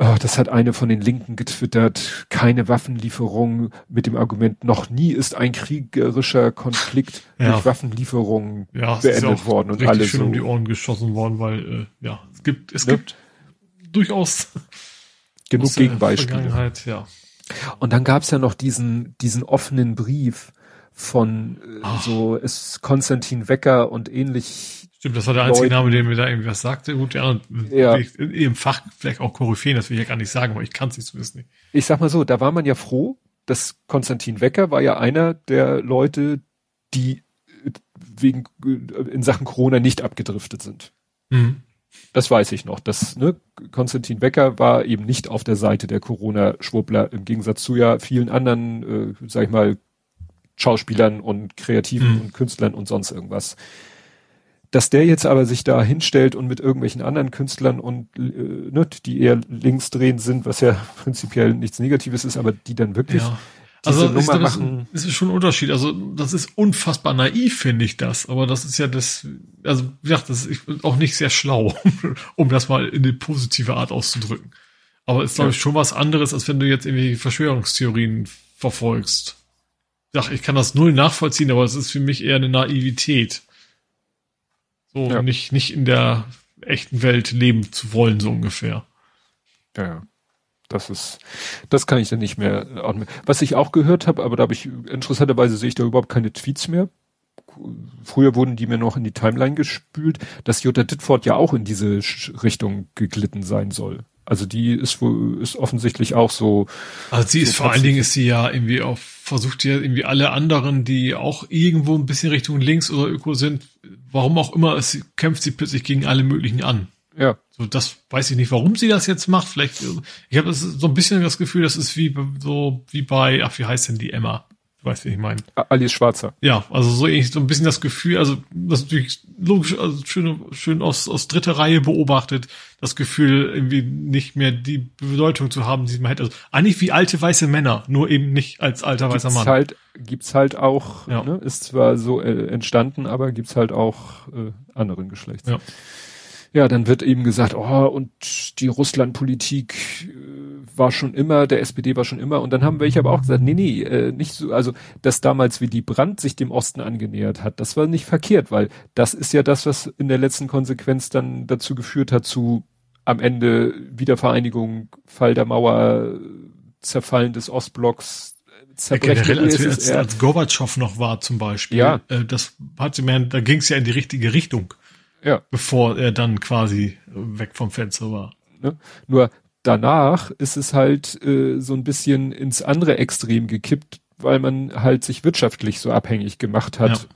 oh, das hat eine von den Linken getwittert, keine Waffenlieferung mit dem Argument, noch nie ist ein kriegerischer Konflikt ja. durch Waffenlieferungen ja, beendet worden und alles schön so. um die Ohren geschossen worden, weil äh, ja, es gibt es ja. gibt durchaus genug Gegenbeispiele. Ja. Und dann gab's ja noch diesen diesen offenen Brief von äh, so ist Konstantin Wecker und ähnlich Stimmt, das war der einzige Leuten. Name, der mir da irgendwie was sagte. Gut, ja, ja. im Fach vielleicht auch Koryphäen, das will ich ja gar nicht sagen, aber ich kann es nicht zumindest nicht. Ich sag mal so, da war man ja froh, dass Konstantin Wecker war ja einer der Leute, die äh, wegen äh, in Sachen Corona nicht abgedriftet sind. Mhm. Das weiß ich noch. Das, ne, Konstantin Wecker war eben nicht auf der Seite der Corona-Schwurbler, im Gegensatz zu ja vielen anderen, äh, sag ich mal, Schauspielern und Kreativen mhm. und Künstlern und sonst irgendwas. Dass der jetzt aber sich da hinstellt und mit irgendwelchen anderen Künstlern und äh, ne, die eher linksdrehend sind, was ja prinzipiell nichts Negatives ist, aber die dann wirklich ja. also Nummer glaube, machen. Das ist schon ein Unterschied. Also das ist unfassbar naiv, finde ich das. Aber das ist ja das, also ja, das ist auch nicht sehr schlau, [LAUGHS] um das mal in eine positive Art auszudrücken. Aber ist, glaube ich, schon was anderes, als wenn du jetzt irgendwie Verschwörungstheorien verfolgst. Ja, ich kann das null nachvollziehen, aber es ist für mich eher eine Naivität. So ja. nicht, nicht in der echten Welt leben zu wollen, so ungefähr. Ja, ja. Das ist, das kann ich dann nicht mehr. Was ich auch gehört habe, aber da habe ich interessanterweise sehe ich da überhaupt keine Tweets mehr. Früher wurden die mir noch in die Timeline gespült, dass Jutta Ditford ja auch in diese Richtung geglitten sein soll. Also die ist wohl, ist offensichtlich auch so. Also sie ist so vor allen Dingen ist sie ja irgendwie auf, versucht ja irgendwie alle anderen, die auch irgendwo ein bisschen Richtung links oder Öko sind, warum auch immer, es kämpft sie plötzlich gegen alle möglichen an. Ja. So, das weiß ich nicht, warum sie das jetzt macht. Vielleicht, ich habe so ein bisschen das Gefühl, das ist wie so wie bei, ach, wie heißt denn die Emma? Du weißt, wie ich meine. Alice Schwarzer. Ja, also so, so ein bisschen das Gefühl, also das ist natürlich logisch, also schön, schön aus, aus dritter Reihe beobachtet, das Gefühl, irgendwie nicht mehr die Bedeutung zu haben, die man hätte. Also eigentlich wie alte weiße Männer, nur eben nicht als alter gibt's weißer Mann. Halt, gibt's halt auch, ja. ne, ist zwar so äh, entstanden, aber gibt's halt auch äh, anderen Geschlechts. Ja. Ja, dann wird eben gesagt, oh, und die Russlandpolitik war schon immer, der SPD war schon immer. Und dann haben welche aber auch gesagt, nee, nee, äh, nicht so, also, dass damals Willy Brandt sich dem Osten angenähert hat, das war nicht verkehrt, weil das ist ja das, was in der letzten Konsequenz dann dazu geführt hat, zu am Ende Wiedervereinigung, Fall der Mauer, Zerfallen des Ostblocks, Zerbrechen ja, generell, als, als, als Gorbatschow noch war zum Beispiel, ja. äh, das hatte man, da ging es ja in die richtige Richtung. Ja. Bevor er dann quasi weg vom Fenster war. Ne? Nur danach ist es halt äh, so ein bisschen ins andere Extrem gekippt, weil man halt sich wirtschaftlich so abhängig gemacht hat.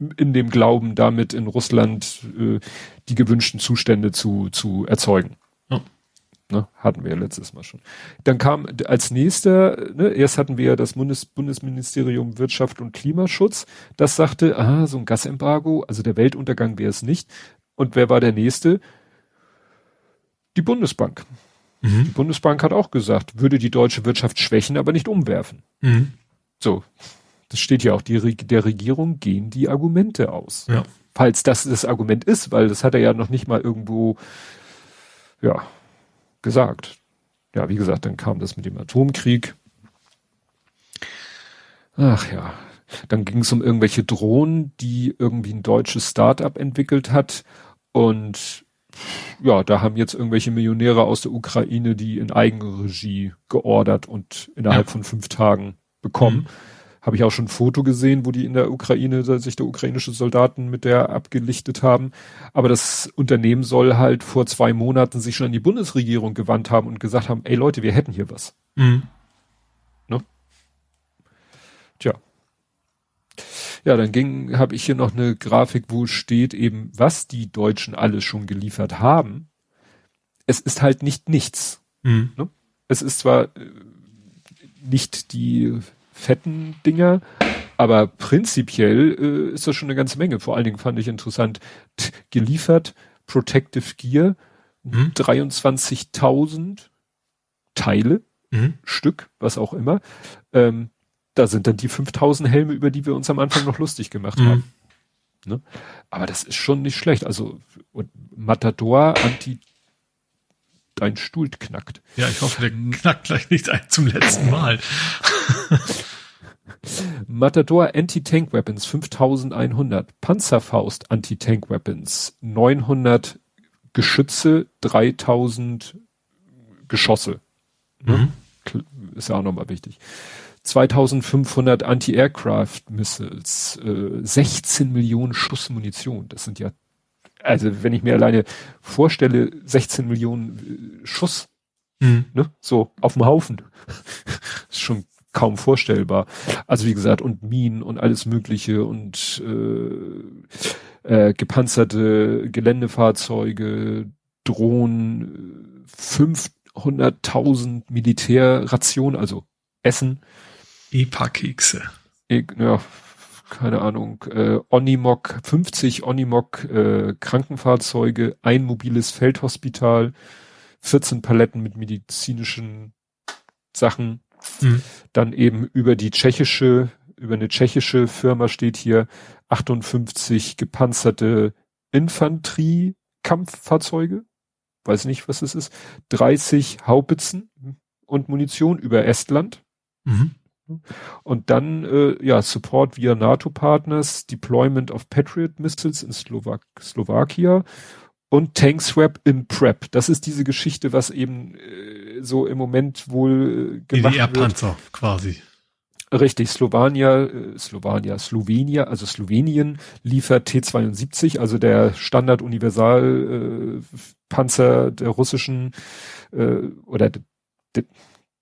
Ja. In dem Glauben, damit in Russland äh, die gewünschten Zustände zu, zu erzeugen. Ja. Ne, hatten wir ja letztes Mal schon. Dann kam als nächster, ne, erst hatten wir ja das Bundes Bundesministerium Wirtschaft und Klimaschutz, das sagte, ah, so ein Gasembargo, also der Weltuntergang wäre es nicht. Und wer war der nächste? Die Bundesbank. Mhm. Die Bundesbank hat auch gesagt, würde die deutsche Wirtschaft schwächen, aber nicht umwerfen. Mhm. So, das steht ja auch, die, der Regierung gehen die Argumente aus. Ja. Falls das das Argument ist, weil das hat er ja noch nicht mal irgendwo, ja, gesagt. Ja, wie gesagt, dann kam das mit dem Atomkrieg. Ach ja, dann ging es um irgendwelche Drohnen, die irgendwie ein deutsches Start-up entwickelt hat und ja, da haben jetzt irgendwelche Millionäre aus der Ukraine die in Eigenregie geordert und innerhalb ja. von fünf Tagen bekommen. Mhm. Habe ich auch schon ein Foto gesehen, wo die in der Ukraine sich der ukrainische Soldaten mit der abgelichtet haben. Aber das Unternehmen soll halt vor zwei Monaten sich schon an die Bundesregierung gewandt haben und gesagt haben, ey Leute, wir hätten hier was. Mhm. Ne? Tja. Ja, dann ging, habe ich hier noch eine Grafik, wo steht eben, was die Deutschen alles schon geliefert haben. Es ist halt nicht nichts. Mhm. Ne? Es ist zwar äh, nicht die fetten Dinger, aber prinzipiell äh, ist das schon eine ganze Menge. Vor allen Dingen fand ich interessant, geliefert Protective Gear, Mhm. 23.000 Teile, Mhm. Stück, was auch immer. Ähm, da sind dann die 5000 Helme, über die wir uns am Anfang noch lustig gemacht haben. Mhm. Aber das ist schon nicht schlecht. Also und Matador Anti dein Stuhl knackt. Ja, ich hoffe, der knackt gleich nicht ein zum letzten Mal. [LAUGHS] Matador Anti-Tank Weapons 5100. Panzerfaust Anti-Tank Weapons 900 Geschütze, 3000 Geschosse. Mhm. Kl- Ist ja auch nochmal wichtig. 2500 Anti-Aircraft Missiles, äh, 16 Millionen Schuss Munition. Das sind ja, also wenn ich mir alleine vorstelle, 16 Millionen äh, Schuss Mhm. ne, so auf dem Haufen. [LAUGHS] ist schon kaum vorstellbar. Also wie gesagt, und Minen und alles Mögliche und äh, äh, gepanzerte Geländefahrzeuge, Drohnen, äh, 500.000 Militärration, also Essen, EPA-Kekse. ich, ja, keine Ahnung, äh, Onimog, 50 Onimog äh, Krankenfahrzeuge, ein mobiles Feldhospital, 14 Paletten mit medizinischen Sachen, Mhm. dann eben über die tschechische, über eine tschechische Firma steht hier 58 gepanzerte Infanterie-Kampffahrzeuge, weiß nicht, was es ist, 30 Haubitzen und Munition über Estland. Mhm. Und dann, äh, ja, Support via NATO-Partners, Deployment of Patriot Missiles in Slowak Slowakia und Tank Swap in Prep. Das ist diese Geschichte, was eben äh, so im Moment wohl äh, gemacht wird. DDR-Panzer quasi. Richtig, Slowenia, äh, Slowenia, Slowenia, also Slowenien liefert T-72, also der Standard-Universal äh, Panzer der russischen äh, oder de, de,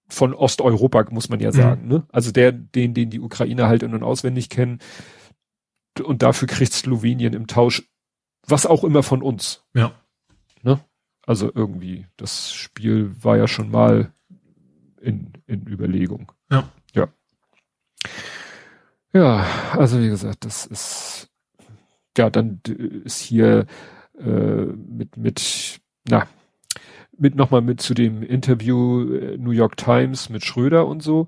von Osteuropa, muss man ja sagen. Ne? Also der, den, den die Ukrainer halt in- und auswendig kennen. Und dafür kriegt Slowenien im Tausch was auch immer von uns. Ja. Also irgendwie, das Spiel war ja schon mal in, in Überlegung. Ja. Ja. Ja, also wie gesagt, das ist, ja, dann ist hier äh, mit, mit, na, mit nochmal mit zu dem Interview äh, New York Times mit Schröder und so.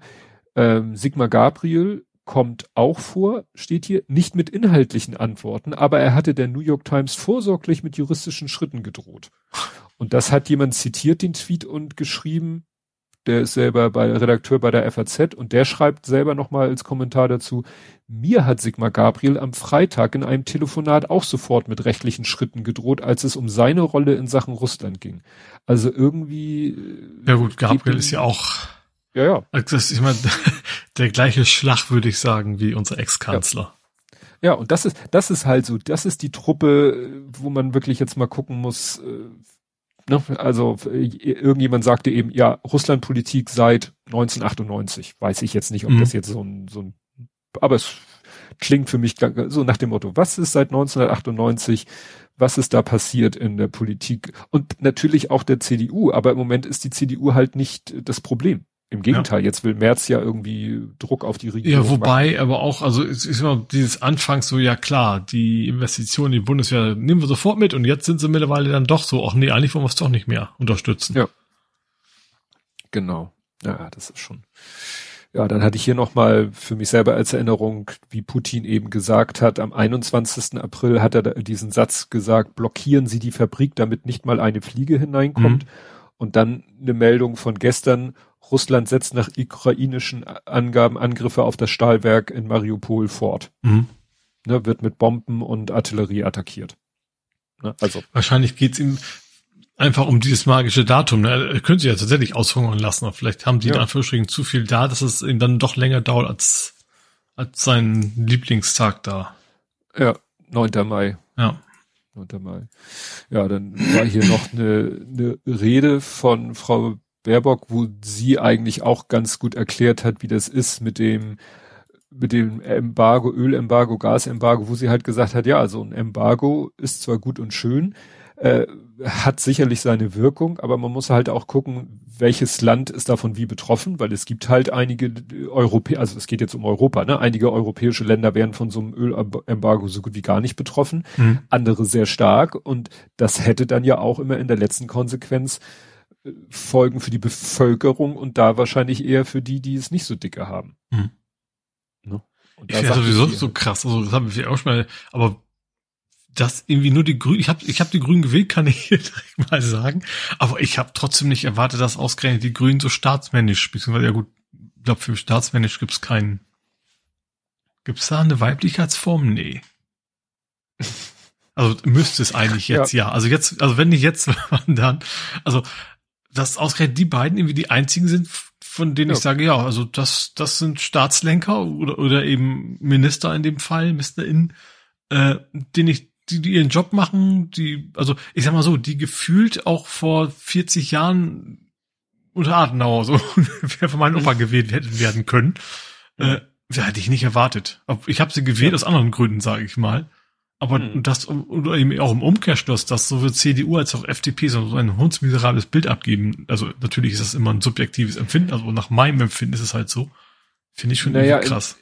Ähm, Sigmar Gabriel kommt auch vor, steht hier, nicht mit inhaltlichen Antworten, aber er hatte der New York Times vorsorglich mit juristischen Schritten gedroht. Und das hat jemand zitiert, den Tweet, und geschrieben, der ist selber bei Redakteur bei der FAZ und der schreibt selber nochmal als Kommentar dazu, mir hat Sigmar Gabriel am Freitag in einem Telefonat auch sofort mit rechtlichen Schritten gedroht, als es um seine Rolle in Sachen Russland ging. Also irgendwie. äh, Ja gut, Gabriel ist ja auch, Ja, ja. also das ist immer [LAUGHS] der gleiche Schlag, würde ich sagen, wie unser Ex-Kanzler. Ja, und das ist, das ist halt so, das ist die Truppe, wo man wirklich jetzt mal gucken muss, äh, ne? also äh, irgendjemand sagte eben, ja, Russlandpolitik seit 1998. Weiß ich jetzt nicht, ob Mhm. das jetzt so ein, so ein, aber es klingt für mich so nach dem Motto, was ist seit 1998, was ist da passiert in der Politik und natürlich auch der CDU, aber im Moment ist die CDU halt nicht das Problem. Im Gegenteil, jetzt will Merz ja irgendwie Druck auf die Regierung. Ja, machen. wobei, aber auch, also es ist immer dieses Anfangs so, ja klar, die Investitionen in die Bundeswehr nehmen wir sofort mit und jetzt sind sie mittlerweile dann doch so, ach nee, eigentlich wollen wir es doch nicht mehr unterstützen. Ja. Genau. Ja, das ist schon. Ja, dann hatte ich hier nochmal für mich selber als Erinnerung, wie Putin eben gesagt hat, am 21. April hat er diesen Satz gesagt, blockieren Sie die Fabrik, damit nicht mal eine Fliege hineinkommt. Und dann eine Meldung von gestern, Russland setzt nach ukrainischen Angaben Angriffe auf das Stahlwerk in Mariupol fort. Mhm. Ne, wird mit Bomben und Artillerie attackiert. Ne, also, Wahrscheinlich geht's ihm einfach um dieses magische Datum. Ne? Er könnte sich ja tatsächlich aushungern lassen, aber vielleicht haben die Ja. in Anführungsstrichen zu viel da, dass es ihm dann doch länger dauert als, als sein Lieblingstag da. ja, 9. Mai. Ja. 9. Mai. Ja, dann war hier noch eine, eine Rede von Frau Baerbock, wo sie eigentlich auch ganz gut erklärt hat, wie das ist mit dem mit dem Embargo, Ölembargo, Gasembargo, wo sie halt gesagt hat, ja, so ein Embargo ist zwar gut und schön, äh, hat sicherlich seine Wirkung, aber man muss halt auch gucken, welches Land ist davon wie betroffen, weil es gibt halt einige Europäer, also es geht jetzt um Europa, ne? Einige europäische Länder wären von so einem Ölembargo so gut wie gar nicht betroffen, mhm. andere sehr stark und das hätte dann ja auch immer in der letzten Konsequenz Folgen für die Bevölkerung und da wahrscheinlich eher für die, die es nicht so dicke haben. Mhm. Ne? ich finde sowieso so krass, also das haben wir auch schon mal, aber dass irgendwie nur die Grünen, ich habe ich hab die Grünen gewählt, kann ich [LAUGHS] hier direkt mal sagen, aber ich habe trotzdem nicht erwartet, dass ausgerechnet die Grünen so staatsmännisch, beziehungsweise ja gut, ich glaube für staatsmännisch gibt's keinen, gibt's da eine Weiblichkeitsform? Nee. [LAUGHS] Also müsste es eigentlich jetzt, ja. ja. Also jetzt, also wenn nicht jetzt, [LAUGHS] wann dann? Also, dass ausgerechnet die beiden irgendwie die einzigen sind, von denen ja. ich sage, ja, also das, das sind Staatslenker oder, oder eben Minister in dem Fall, MinisterInnen, äh, den ich die, die ihren Job machen, die, also ich sag mal so, die gefühlt auch vor 40 Jahren unter Adenauer so [LAUGHS] wer von meinem Opa gewählt hätten werden können, äh, hätte ich nicht erwartet. Ich habe sie gewählt ja. aus anderen Gründen, sage ich mal. Aber mhm. das, oder eben auch im Umkehrschluss, dass sowohl CDU als auch FDP so ein hundsmiserables Bild abgeben. Also natürlich ist das immer ein subjektives Empfinden, also nach meinem Empfinden ist es halt so. Finde ich schon naja, krass.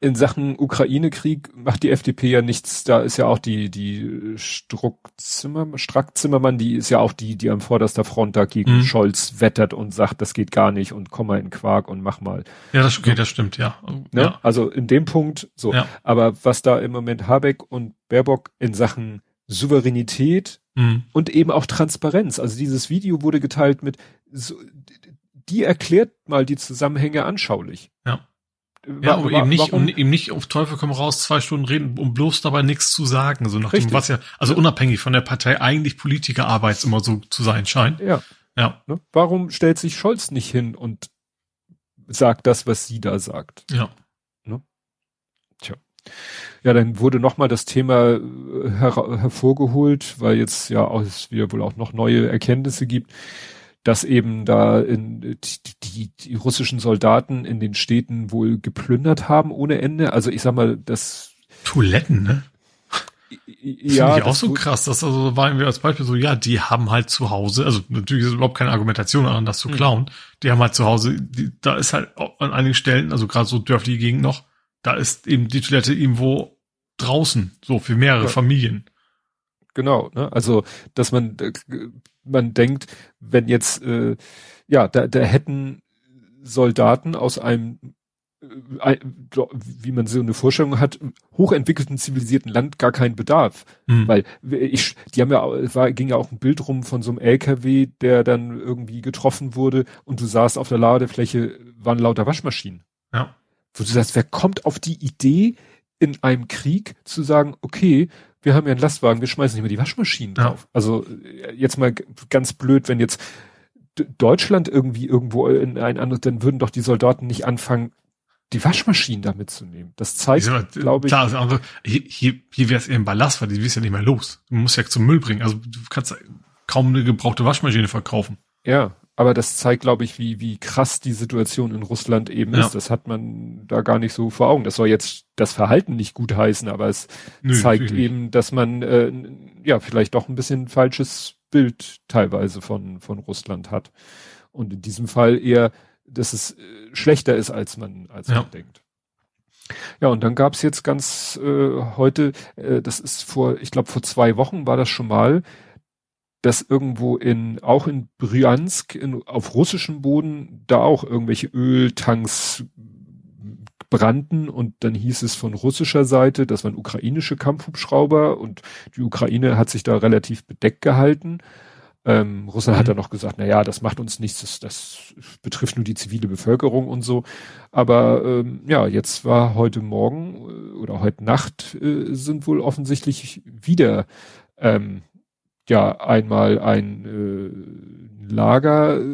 In, Sachen Ukraine-Krieg macht die FDP ja nichts. Da ist ja auch die, die Struck Zimmer, Strack Zimmermann, die ist ja auch die, die am vorderster Front da gegen mhm. Scholz wettert und sagt, das geht gar nicht und komm mal in Quark und mach mal. Ja, das, okay, das stimmt, ja. Ne? ja. Also in dem Punkt so. Ja. Aber was da im Moment Habeck und Baerbock in Sachen Souveränität mhm. und eben auch Transparenz. Also dieses Video wurde geteilt mit, so, die erklärt mal die Zusammenhänge anschaulich. Ja. Ja, um eben nicht, um eben nicht auf Teufel komm raus zwei Stunden reden, um bloß dabei nichts zu sagen, so nach dem, was ja, also unabhängig von der Partei eigentlich Politikerarbeit immer so zu sein scheint. Ja. Ja. Ne? Warum stellt sich Scholz nicht hin und sagt das, was sie da sagt? Ja. Ne? Tja. Ja, dann wurde nochmal das Thema äh, her hervorgeholt, weil jetzt ja auch es wieder wohl auch noch neue Erkenntnisse gibt dass eben da in, die, die, russischen Soldaten in den Städten wohl geplündert haben ohne Ende. Also ich sag mal, das Toiletten, ne? Ja, Finde ich auch so krass, dass also waren wir als Beispiel so, ja, die haben halt zu Hause, also natürlich ist überhaupt keine Argumentation an, das zu hm. klauen. Mhm. Die haben halt zu Hause, die, da ist halt an einigen Stellen, also gerade so dörfliche Gegend noch, da ist eben die Toilette irgendwo draußen, so für mehrere ja. Familien. Genau, ne? Also, dass man äh, man denkt, wenn jetzt, äh, ja, da, da hätten Soldaten aus einem äh, wie man so eine Vorstellung hat, hochentwickelten zivilisierten Land gar keinen Bedarf. Mhm. Weil ich, die haben ja, war, ging ja auch ein Bild rum von so einem LKW, der dann irgendwie getroffen wurde und du sahst auf der Ladefläche waren lauter Waschmaschinen. Ja. Wo du sagst, wer kommt auf die Idee, in einem Krieg zu sagen, okay, wir haben ja einen Lastwagen, wir schmeißen nicht mehr die Waschmaschinen drauf. Ja. Also äh, jetzt mal ganz blöd, wenn jetzt Deutschland irgendwie irgendwo in ein anderes, dann würden doch die Soldaten nicht anfangen, die Waschmaschinen da mitzunehmen. Das zeigt, glaube ich. Klar, also hier, hier, hier wäre es eher ein Ballast, weil die wirst ja nicht mehr los. Du musst ja zum Müll bringen. Also du kannst kaum eine gebrauchte Waschmaschine verkaufen. Ja, aber das zeigt, glaube ich, wie, wie krass die Situation in Russland eben ja. ist. Das hat man da gar nicht so vor Augen. Das soll jetzt das Verhalten nicht gut heißen, aber es Nö, zeigt eben, dass man äh, ja vielleicht doch ein bisschen falsches Bild teilweise von, von Russland hat. Und in diesem Fall eher, dass es äh, schlechter ist, als man, als ja. man denkt. Ja, und dann gab's jetzt ganz äh, heute, äh, das ist vor, ich glaube vor zwei Wochen war das schon mal, dass irgendwo in, auch in Bryansk, in, auf russischem Boden, da auch irgendwelche Öltanks brannten und dann hieß es von russischer Seite, das waren ukrainische Kampfhubschrauber und die Ukraine hat sich da relativ bedeckt gehalten. Ähm, Russland mhm. hat dann noch gesagt, na ja, das macht uns nichts, das, das betrifft nur die zivile Bevölkerung und so. Aber ähm, ja, jetzt war heute Morgen äh, oder heute Nacht äh, sind wohl offensichtlich wieder ähm, ja einmal ein äh, Lager äh,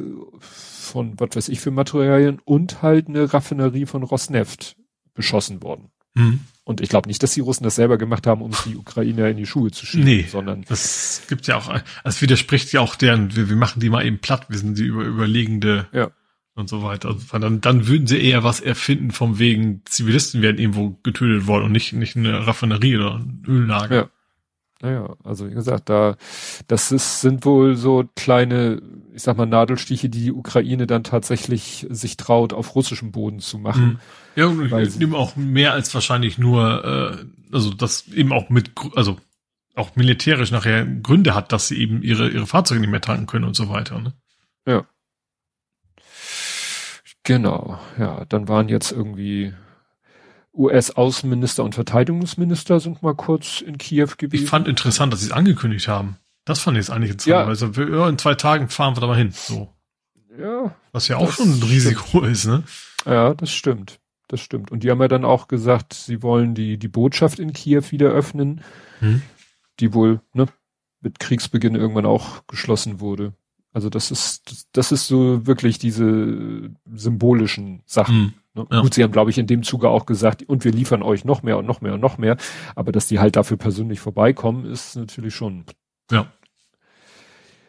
von was weiß ich für Materialien und halt eine Raffinerie von Rosneft beschossen worden. Mhm. Und ich glaube nicht, dass die Russen das selber gemacht haben, um die Ukrainer in die Schuhe zu schieben, nee, sondern das gibt ja auch, es widerspricht ja auch deren, wir, wir machen die mal eben platt, wir sind die über, überlegende ja. und so weiter. Also dann, dann würden sie eher was erfinden vom wegen Zivilisten werden irgendwo getötet worden und nicht, nicht eine Raffinerie oder ein Öllager. Ja. Naja, also wie gesagt, da, das ist, sind wohl so kleine, ich sag mal, Nadelstiche, die die Ukraine dann tatsächlich sich traut, auf russischem Boden zu machen. Mhm. Ja, und Weil eben auch mehr als wahrscheinlich nur, äh, also das eben auch mit, also auch militärisch nachher Gründe hat, dass sie eben ihre, ihre Fahrzeuge nicht mehr tanken können und so weiter. Ne? Ja. Genau, ja, dann waren jetzt irgendwie US-Außenminister und Verteidigungsminister sind mal kurz in Kiew gewesen. Ich fand interessant, dass sie es angekündigt haben. Das fand ich jetzt eigentlich interessant. Ja. Also wir, in zwei Tagen fahren wir da mal hin. So. Ja. Was ja auch schon ein Risiko stimmt. ist, ne? Ja, das stimmt. Das stimmt. Und die haben ja dann auch gesagt, sie wollen die, die Botschaft in Kiew wieder öffnen, hm. die wohl, ne, mit Kriegsbeginn irgendwann auch geschlossen wurde. Also das ist, das ist so wirklich diese symbolischen Sachen. Hm. Ne? Ja. Gut, sie haben, glaube ich, in dem Zuge auch gesagt, und wir liefern euch noch mehr und noch mehr und noch mehr. Aber dass die halt dafür persönlich vorbeikommen, ist natürlich schon. Ja.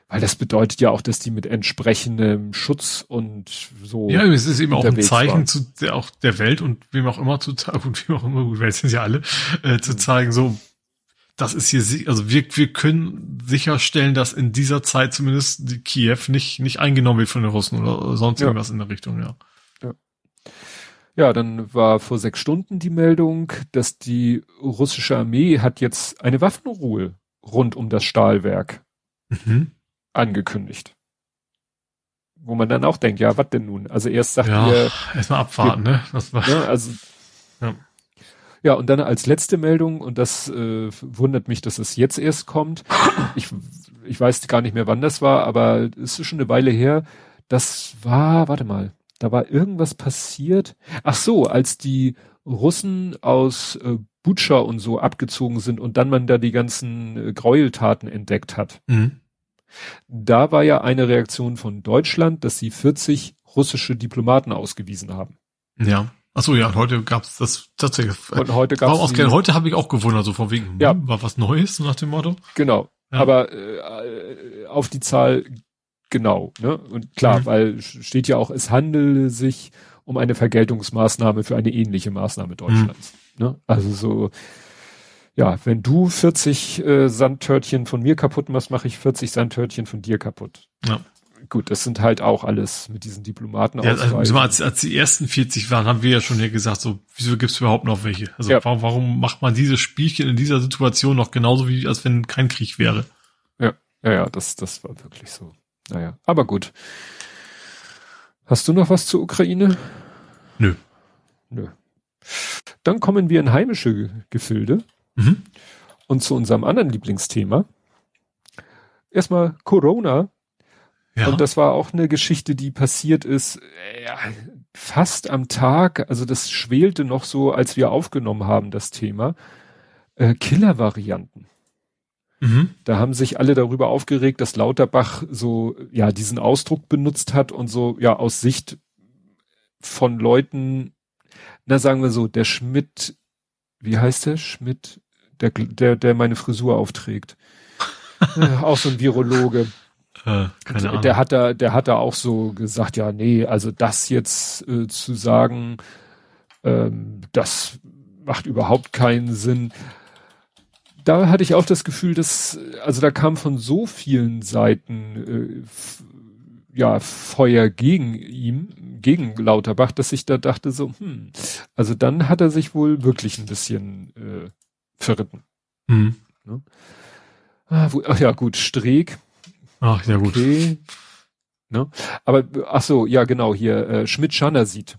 Weil das bedeutet ja auch, dass die mit entsprechendem Schutz und so. Ja, es ist eben auch ein Zeichen zu der, auch der Welt und wem auch immer zu zeigen, [LAUGHS] und wem auch immer, gut, Welt sind ja alle, äh, zu zeigen, so, das ist hier, also wir, wir können sicherstellen, dass in dieser Zeit zumindest die Kiew nicht, nicht eingenommen wird von den Russen oder sonst ja. irgendwas in der Richtung, ja. Ja, dann war vor sechs Stunden die Meldung, dass die russische Armee hat jetzt eine Waffenruhe rund um das Stahlwerk mhm. angekündigt. Wo man dann auch denkt, ja, was denn nun? Also erst sagt ja, ihr... Erstmal abwarten, wir, ne? Das war, ja, also, ja. ja, und dann als letzte Meldung, und das äh, wundert mich, dass es jetzt erst kommt. Ich, ich weiß gar nicht mehr, wann das war, aber es ist schon eine Weile her. Das war, warte mal, da war irgendwas passiert. Ach so, als die Russen aus äh, Butscha und so abgezogen sind und dann man da die ganzen äh, Gräueltaten entdeckt hat. Mhm. Da war ja eine Reaktion von Deutschland, dass sie 40 russische Diplomaten ausgewiesen haben. Ja. Ach so, ja, heute gab's das tatsächlich. Und heute gab's ausgehen. Heute habe ich auch gewundert, so von wegen, hm, ja. war was Neues nach dem Motto. Genau. Ja. Aber äh, auf die Zahl Genau, ne? Und klar, mhm. weil steht ja auch, es handele sich um eine Vergeltungsmaßnahme für eine ähnliche Maßnahme Deutschlands. Mhm. Ne? Also so, ja, wenn du 40 äh, Sandtörtchen von mir kaputt machst, mache ich 40 Sandtörtchen von dir kaputt. Ja. Gut, das sind halt auch alles mit diesen Diplomaten ja, also, als, als die ersten 40 waren, haben wir ja schon hier gesagt, so, wieso gibt's überhaupt noch welche? Also ja. warum, warum macht man diese Spielchen in dieser Situation noch genauso wie, als wenn kein Krieg wäre? Ja, ja, ja, das, das war wirklich so. Naja, aber gut. Hast du noch was zur Ukraine? Nö. Nö. Dann kommen wir in heimische Gefilde mhm. und zu unserem anderen Lieblingsthema. Erstmal Corona. Ja. Und das war auch eine Geschichte, die passiert ist ja, fast am Tag. Also das schwelte noch so, als wir aufgenommen haben, das Thema. Äh, Killer-Varianten. Mhm. Da haben sich alle darüber aufgeregt, dass Lauterbach so, ja, diesen Ausdruck benutzt hat und so, ja, aus Sicht von Leuten, na, sagen wir so, der Schmidt, wie heißt der? Schmidt, der, der, der meine Frisur aufträgt. [LAUGHS] auch so ein Virologe. Äh, Ahnung. Der hat da, der hat da auch so gesagt, ja, nee, also das jetzt äh, zu sagen, ähm, das macht überhaupt keinen Sinn da hatte ich auch das Gefühl, dass, also da kam von so vielen Seiten äh, ja Feuer gegen ihm, gegen Lauterbach, dass ich da dachte so, hm, also dann hat er sich wohl wirklich ein bisschen äh, verritten. Mhm. Ne? Ah, wo, ach ja, gut, Streeck. Ach ja, gut. Okay. Ne? Aber ach so, ja genau, hier äh, Schmidt-Schanner sieht.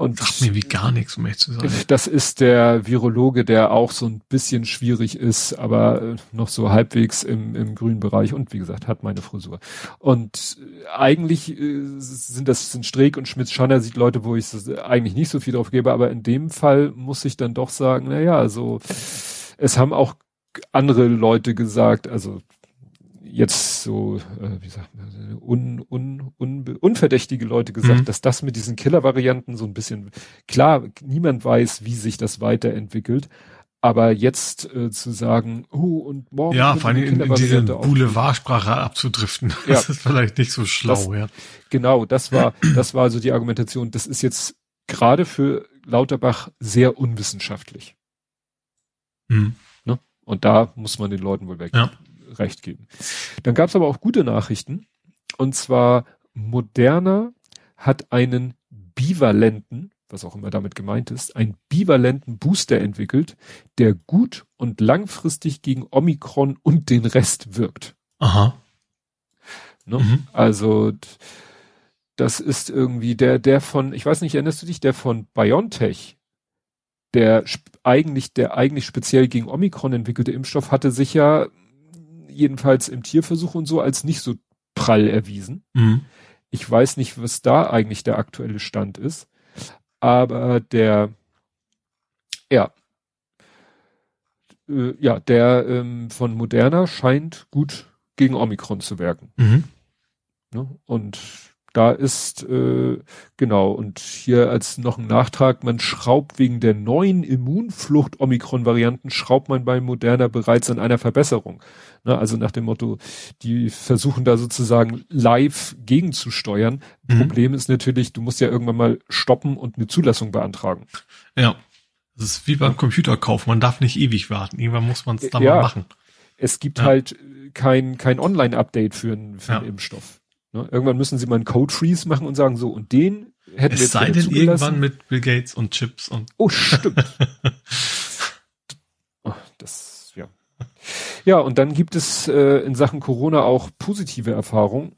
Und Sagt mir wie gar nichts, um echt zu sagen. Das ist der Virologe, der auch so ein bisschen schwierig ist, aber äh, noch so halbwegs im, im grünen Bereich und wie gesagt, hat meine Frisur. Und äh, eigentlich äh, sind das sind Streeck und Schmitz-Schanner sieht Leute, wo ich eigentlich nicht so viel drauf gebe, aber in dem Fall muss ich dann doch sagen, na ja, also es haben auch andere Leute gesagt, also jetzt so, äh, wie sagt man, un, un, un, unverdächtige Leute gesagt, mhm. dass das mit diesen Killer-Varianten so ein bisschen, klar, niemand weiß, wie sich das weiterentwickelt, Aber jetzt äh, zu sagen, oh, und morgen. Ja, vor allem in, in diese Boulevardsprache abzudriften. [LAUGHS] Ja. Das ist vielleicht nicht so schlau, das, ja. Genau, das war, das war so die Argumentation. Das ist jetzt gerade für Lauterbach sehr unwissenschaftlich. Hm. Ne? Und da muss man den Leuten wohl weg ja. Recht geben. Dann gab es aber auch gute Nachrichten. Und zwar Moderna hat einen bivalenten was auch immer damit gemeint ist, einen bivalenten Booster entwickelt, der gut und langfristig gegen Omikron und den Rest wirkt. Aha. Ne? Mhm. Also das ist irgendwie der, der von, ich weiß nicht, erinnerst du dich, der von BioNTech, der eigentlich, der eigentlich speziell gegen Omikron entwickelte Impfstoff hatte sich ja jedenfalls im Tierversuch und so als nicht so prall erwiesen. Mhm. Ich weiß nicht, was da eigentlich der aktuelle Stand ist aber der, ja, äh, ja, der ähm, von Moderna scheint gut gegen Omikron zu wirken. Mhm. Ne? Und da ist, äh, genau, und hier als noch ein Nachtrag, man schraubt wegen der neuen Immunflucht-Omikron-Varianten, schraubt man bei Moderna bereits an einer Verbesserung. Ne, also nach dem Motto, die versuchen da sozusagen live gegenzusteuern. Mhm. Problem ist natürlich, du musst ja irgendwann mal stoppen und eine Zulassung beantragen. Ja. Das ist wie beim Computerkauf, man darf nicht ewig warten. Irgendwann muss man es dann ja, mal machen. Es gibt ja. halt kein, kein Online-Update für, einen, für einen Impfstoff. Ne? Irgendwann müssen sie mal einen Code Freeze machen und sagen so, und den hätten es wir Es sei denn irgendwann mit Bill Gates und Chips und. Oh, stimmt. [LAUGHS] oh, das, ja. Ja, und dann gibt es äh, in Sachen Corona auch positive Erfahrungen.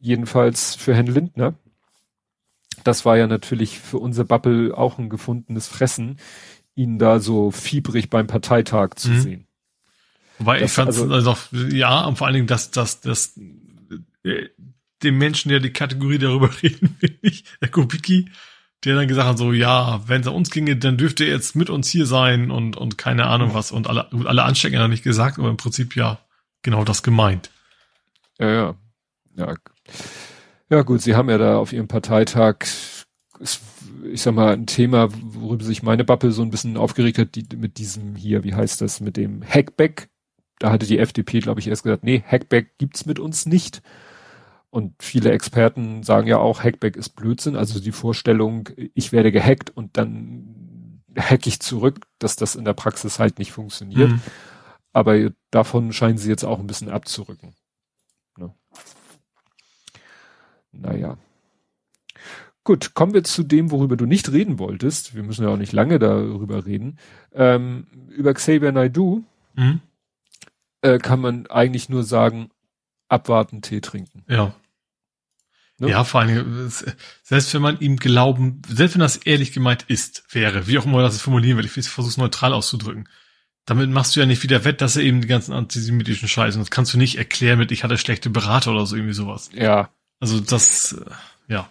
Jedenfalls für Herrn Lindner. Das war ja natürlich für unser Bubble auch ein gefundenes Fressen, ihn da so fiebrig beim Parteitag zu mhm. sehen. Wobei das, ich fand also, also, ja, und vor allen Dingen, dass, dass, dass äh, dem Menschen, der die Kategorie darüber [LAUGHS] reden will, nicht, der Kubicki, der dann gesagt hat, so, ja, wenn es an uns ginge, dann dürfte er jetzt mit uns hier sein und, und keine Ahnung was. Und alle, alle Anstecker haben nicht gesagt, aber im Prinzip ja genau das gemeint. Ja, ja. Ja, ja gut, sie haben ja da auf ihrem Parteitag, ich sag mal, ein Thema, worüber sich meine Bubble so ein bisschen aufgeregt hat, die, mit diesem hier, wie heißt das, mit dem Hackback. Da hatte die FDP, glaube ich, erst gesagt, nee, Hackback gibt's mit uns nicht. Und viele Experten sagen ja auch, Hackback ist Blödsinn. Also die Vorstellung, ich werde gehackt und dann hack ich zurück, dass das in der Praxis halt nicht funktioniert. Mhm. Aber davon scheinen sie jetzt auch ein bisschen abzurücken. Ne? Naja. Gut, kommen wir zu dem, worüber du nicht reden wolltest. Wir müssen ja auch nicht lange darüber reden. Ähm, über Xavier Naidoo mhm. äh, kann man eigentlich nur sagen, abwarten, Tee trinken. Ja. Ne? Ja, vor allem, selbst wenn man ihm glauben, selbst wenn das ehrlich gemeint ist, wäre, wie auch immer das formulieren will, ich versuche es neutral auszudrücken. Damit machst du ja nicht wieder wett, dass er eben die ganzen antisemitischen Scheiße, das kannst du nicht erklären mit, ich hatte schlechte Berater oder so irgendwie sowas. Ja. Also das, äh, ja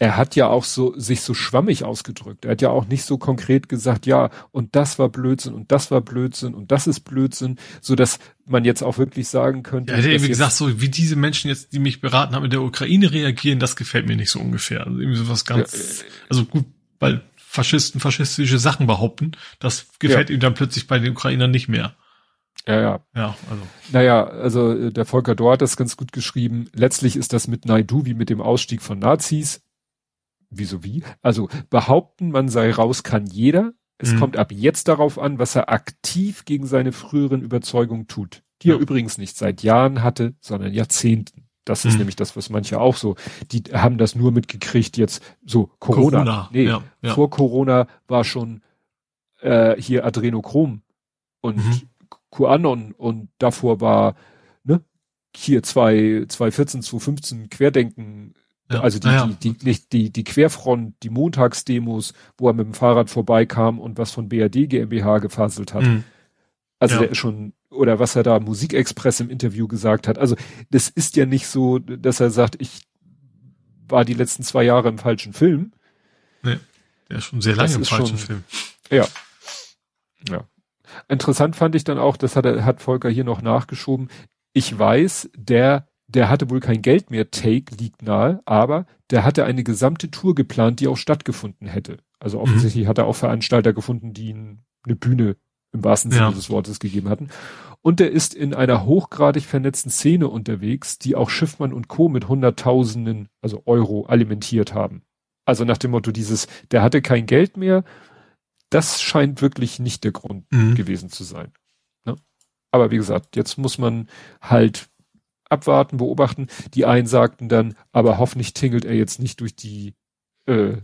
er hat ja auch so sich so schwammig ausgedrückt. Er hat ja auch nicht so konkret gesagt, ja, und das war Blödsinn und das war Blödsinn und das ist Blödsinn, so dass man jetzt auch wirklich sagen könnte. Ja, er hat irgendwie gesagt, so wie diese Menschen jetzt, die mich beraten haben, in der Ukraine reagieren, das gefällt mir nicht so ungefähr. Also irgendwie sowas ganz, ja, äh, also gut, weil Faschisten faschistische Sachen behaupten, das gefällt ja. ihm dann plötzlich bei den Ukrainern nicht mehr. Ja, ja. Ja, also. Naja, also äh, der Volker Dort hat das ganz gut geschrieben. Letztlich ist das mit Naidu wie mit dem Ausstieg von Nazis. Wieso wie? Also behaupten, man sei raus, kann jeder. Es mhm. kommt ab jetzt darauf an, was er aktiv gegen seine früheren Überzeugungen tut. Die ja. er übrigens nicht seit Jahren hatte, sondern Jahrzehnten. Das ist mhm. nämlich das, was manche auch so, die haben das nur mitgekriegt jetzt so Corona. Corona. Nee, ja, ja. vor Corona war schon äh, hier Adrenochrom und mhm. QAnon und davor war ne, hier zwei 2014, 2015 Querdenken ja, also die, ja. die, die, die, die Querfront, die Montagsdemos, wo er mit dem Fahrrad vorbeikam und was von BRD GmbH gefaselt hat. Mhm. Also ja. der ist schon, oder was er da Musikexpress im Interview gesagt hat. Also das ist ja nicht so, dass er sagt, ich war die letzten zwei Jahre im falschen Film. Nee, der ist schon sehr lange im falschen schon, Film. Ja. Ja. Interessant fand ich dann auch, das hat, hat Volker hier noch nachgeschoben. Ich weiß, der der hatte wohl kein Geld mehr, Take liegt nahe, aber der hatte eine gesamte Tour geplant, die auch stattgefunden hätte. Also mhm. offensichtlich mhm. hat er auch Veranstalter gefunden, die ihn eine Bühne im wahrsten Sinne ja. des Wortes gegeben hatten. Und er ist in einer hochgradig vernetzten Szene unterwegs, die auch Schiffmann und Co. mit Hunderttausenden, also Euro alimentiert haben. Also nach dem Motto dieses, der hatte kein Geld mehr, das scheint wirklich nicht der Grund mhm. gewesen zu sein. Ne? Aber wie gesagt, jetzt muss man halt abwarten, beobachten. Die einen sagten dann, aber hoffentlich tingelt er jetzt nicht durch die äh,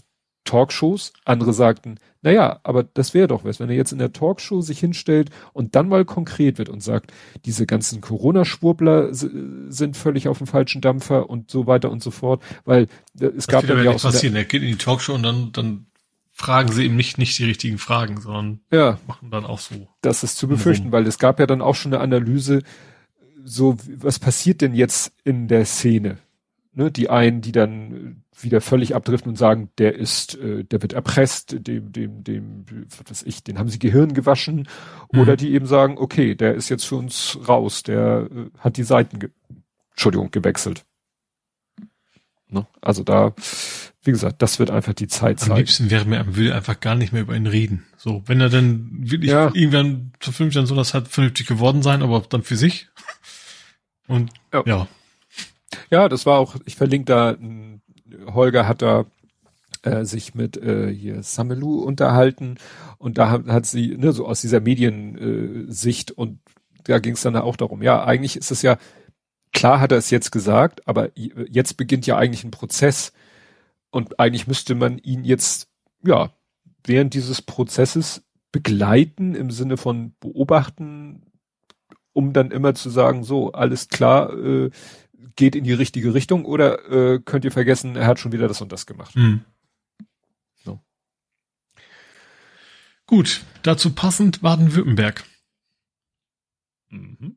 Talkshows. Andere sagten, naja, aber das wäre doch was, wenn er jetzt in der Talkshow sich hinstellt und dann mal konkret wird und sagt, diese ganzen Corona-Schwurbler sind völlig auf dem falschen Dampfer und so weiter und so fort, weil äh, es das gab dann ja auch passieren. Er geht in die Talkshow und dann, dann fragen sie ihm nicht, nicht die richtigen Fragen, sondern ja, machen dann auch so. Das ist zu befürchten, weil es gab ja dann auch schon eine Analyse, so, was passiert denn jetzt in der Szene? Ne, die einen, die dann wieder völlig abdriften und sagen, der ist, äh, der wird erpresst, dem, dem, dem, was weiß ich, den haben sie Gehirn gewaschen, mhm. oder die eben sagen, okay, der ist jetzt für uns raus, der äh, hat die Seiten, ge Entschuldigung, gewechselt. Ne? Also da, wie gesagt, das wird einfach die Zeit sein. Am liebsten wäre mir, würde einfach gar nicht mehr über ihn reden. So, wenn er dann wirklich ja. irgendwann zu fünf Jahren so das hat vernünftig geworden sein, aber dann für sich. Und ja. ja. Ja, das war auch, ich verlinke da, Holger hat da äh, sich mit äh, hier Samelu unterhalten und da hat, hat sie, ne, so aus dieser Mediensicht äh, und da ging es dann auch darum, ja, eigentlich ist es ja, klar hat er es jetzt gesagt, aber jetzt beginnt ja eigentlich ein Prozess und eigentlich müsste man ihn jetzt, ja, während dieses Prozesses begleiten im Sinne von beobachten, um dann immer zu sagen, so, alles klar, äh, geht in die richtige Richtung oder äh, könnt ihr vergessen, er hat schon wieder das und das gemacht. Mhm. So. Gut, dazu passend Baden-Württemberg. Mhm.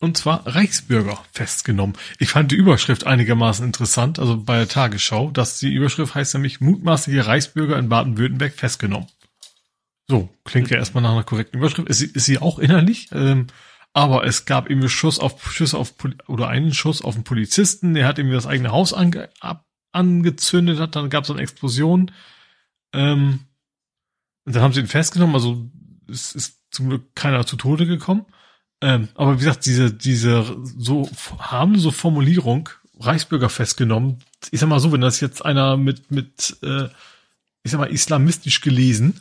Und zwar Reichsbürger festgenommen. Ich fand die Überschrift einigermaßen interessant, also bei der Tagesschau, dass die Überschrift heißt nämlich mutmaßliche Reichsbürger in Baden-Württemberg festgenommen. So, klingt ja mhm. erstmal nach einer korrekten Überschrift. Ist, ist sie auch innerlich? Ähm, aber es gab irgendwie Schuss auf Schüsse auf oder einen Schuss auf einen Polizisten, der hat irgendwie das eigene Haus ange, ab, angezündet hat, dann gab es eine Explosion. Ähm, und dann haben sie ihn festgenommen, also es ist zum Glück keiner zu Tode gekommen. Ähm, aber wie gesagt, diese, diese so harmlose Formulierung, Reichsbürger festgenommen, ich sag mal so, wenn das jetzt einer mit, mit äh, ich sag mal, islamistisch gelesen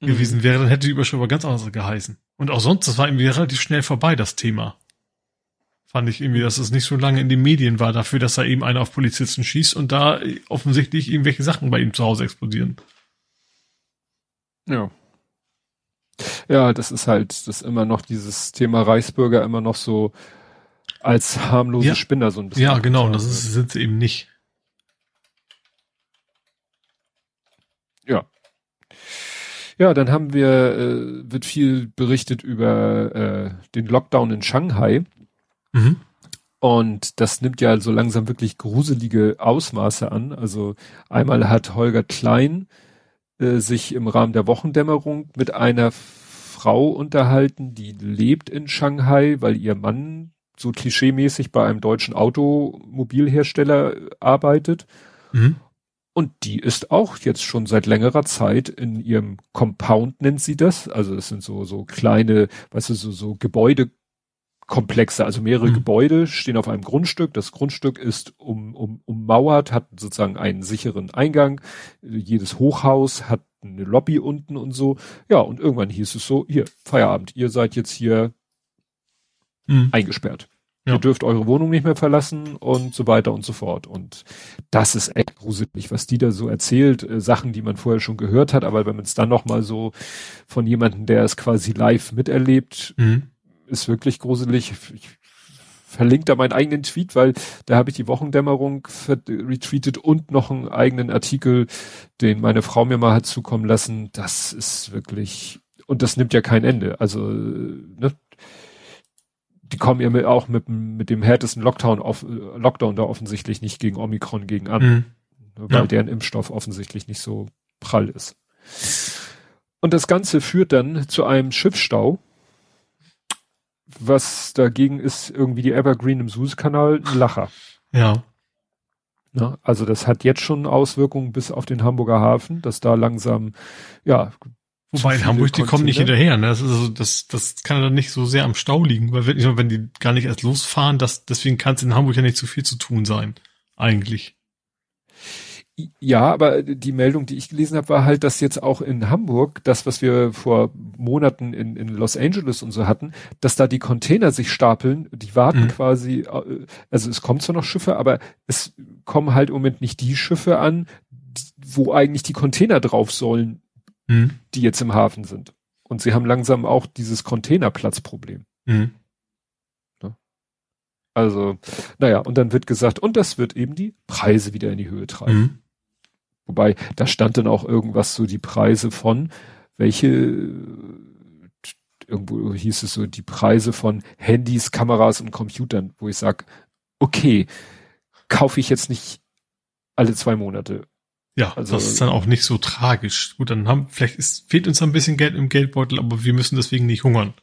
mhm. gewesen wäre, dann hätte die Überschrift aber ganz anders geheißen. Und auch sonst, das war irgendwie relativ schnell vorbei, das Thema. Fand ich irgendwie, dass es nicht so lange in den Medien war dafür, dass da eben einer auf Polizisten schießt und da offensichtlich irgendwelche Sachen bei ihm zu Hause explodieren. Ja. Ja, das ist halt, das immer noch dieses Thema Reichsbürger immer noch so als harmlose ja. Spinner so ein bisschen. Ja, genau, das ist, sind sie eben nicht. Ja. Ja, dann haben wir, äh, wird viel berichtet über äh, den Lockdown in Shanghai. Mhm. Und das nimmt ja so langsam wirklich gruselige Ausmaße an. Also einmal hat Holger Klein äh, sich im Rahmen der Wochendämmerung mit einer Frau unterhalten, die lebt in Shanghai, weil ihr Mann so klischeemäßig bei einem deutschen Automobilhersteller arbeitet. Mhm. Und die ist auch jetzt schon seit längerer Zeit in ihrem Compound, nennt sie das. Also es sind so, so kleine, weißt du, so, so Gebäudekomplexe, also mehrere mhm. Gebäude stehen auf einem Grundstück. Das Grundstück ist um, um, ummauert, hat sozusagen einen sicheren Eingang. Jedes Hochhaus hat eine Lobby unten und so. Ja, und irgendwann hieß es so, hier, Feierabend, ihr seid jetzt hier mhm. eingesperrt. Ja. Ihr dürft eure Wohnung nicht mehr verlassen und so weiter und so fort. Und das ist echt gruselig, was die da so erzählt. Äh, Sachen, die man vorher schon gehört hat, aber wenn man es dann nochmal so von jemandem, der es quasi live miterlebt, mhm. ist wirklich gruselig. Ich verlinke da meinen eigenen Tweet, weil da habe ich die Wochendämmerung retweetet und noch einen eigenen Artikel, den meine Frau mir mal hat zukommen lassen. Das ist wirklich, und das nimmt ja kein Ende. Also, ne, die kommen ja mit, auch mit, mit dem härtesten Lockdown, auf, Lockdown da offensichtlich nicht gegen Omikron gegen an, mhm. weil ja. deren Impfstoff offensichtlich nicht so prall ist. Und das Ganze führt dann zu einem Schiffsstau. Was dagegen ist irgendwie die Evergreen im Suezkanal ein Lacher. Ja. ja. Also das hat jetzt schon Auswirkungen bis auf den Hamburger Hafen, dass da langsam, ja, Wobei in Hamburg, die kommen nicht hinterher, ne? Das, ist also, das, das kann dann nicht so sehr am Stau liegen, weil wenn, wenn die gar nicht erst losfahren, das, deswegen kann es in Hamburg ja nicht so viel zu tun sein. Eigentlich. Ja, aber die Meldung, die ich gelesen habe, war halt, dass jetzt auch in Hamburg, das, was wir vor Monaten in, in Los Angeles und so hatten, dass da die Container sich stapeln, die warten mhm. quasi, also es kommen zwar noch Schiffe, aber es kommen halt im Moment nicht die Schiffe an, wo eigentlich die Container drauf sollen, mhm. die jetzt im Hafen sind. Und sie haben langsam auch dieses Containerplatzproblem. Mhm. Also, naja, und dann wird gesagt, und das wird eben die Preise wieder in die Höhe treiben. Mhm. Wobei, da stand dann auch irgendwas so die Preise von, welche, irgendwo hieß es so, die Preise von Handys, Kameras und Computern, wo ich sag, okay, kaufe ich jetzt nicht alle zwei Monate. Ja, also, das ist dann auch nicht so tragisch. Gut, dann haben, vielleicht ist, fehlt uns ein bisschen Geld im Geldbeutel, aber wir müssen deswegen nicht hungern.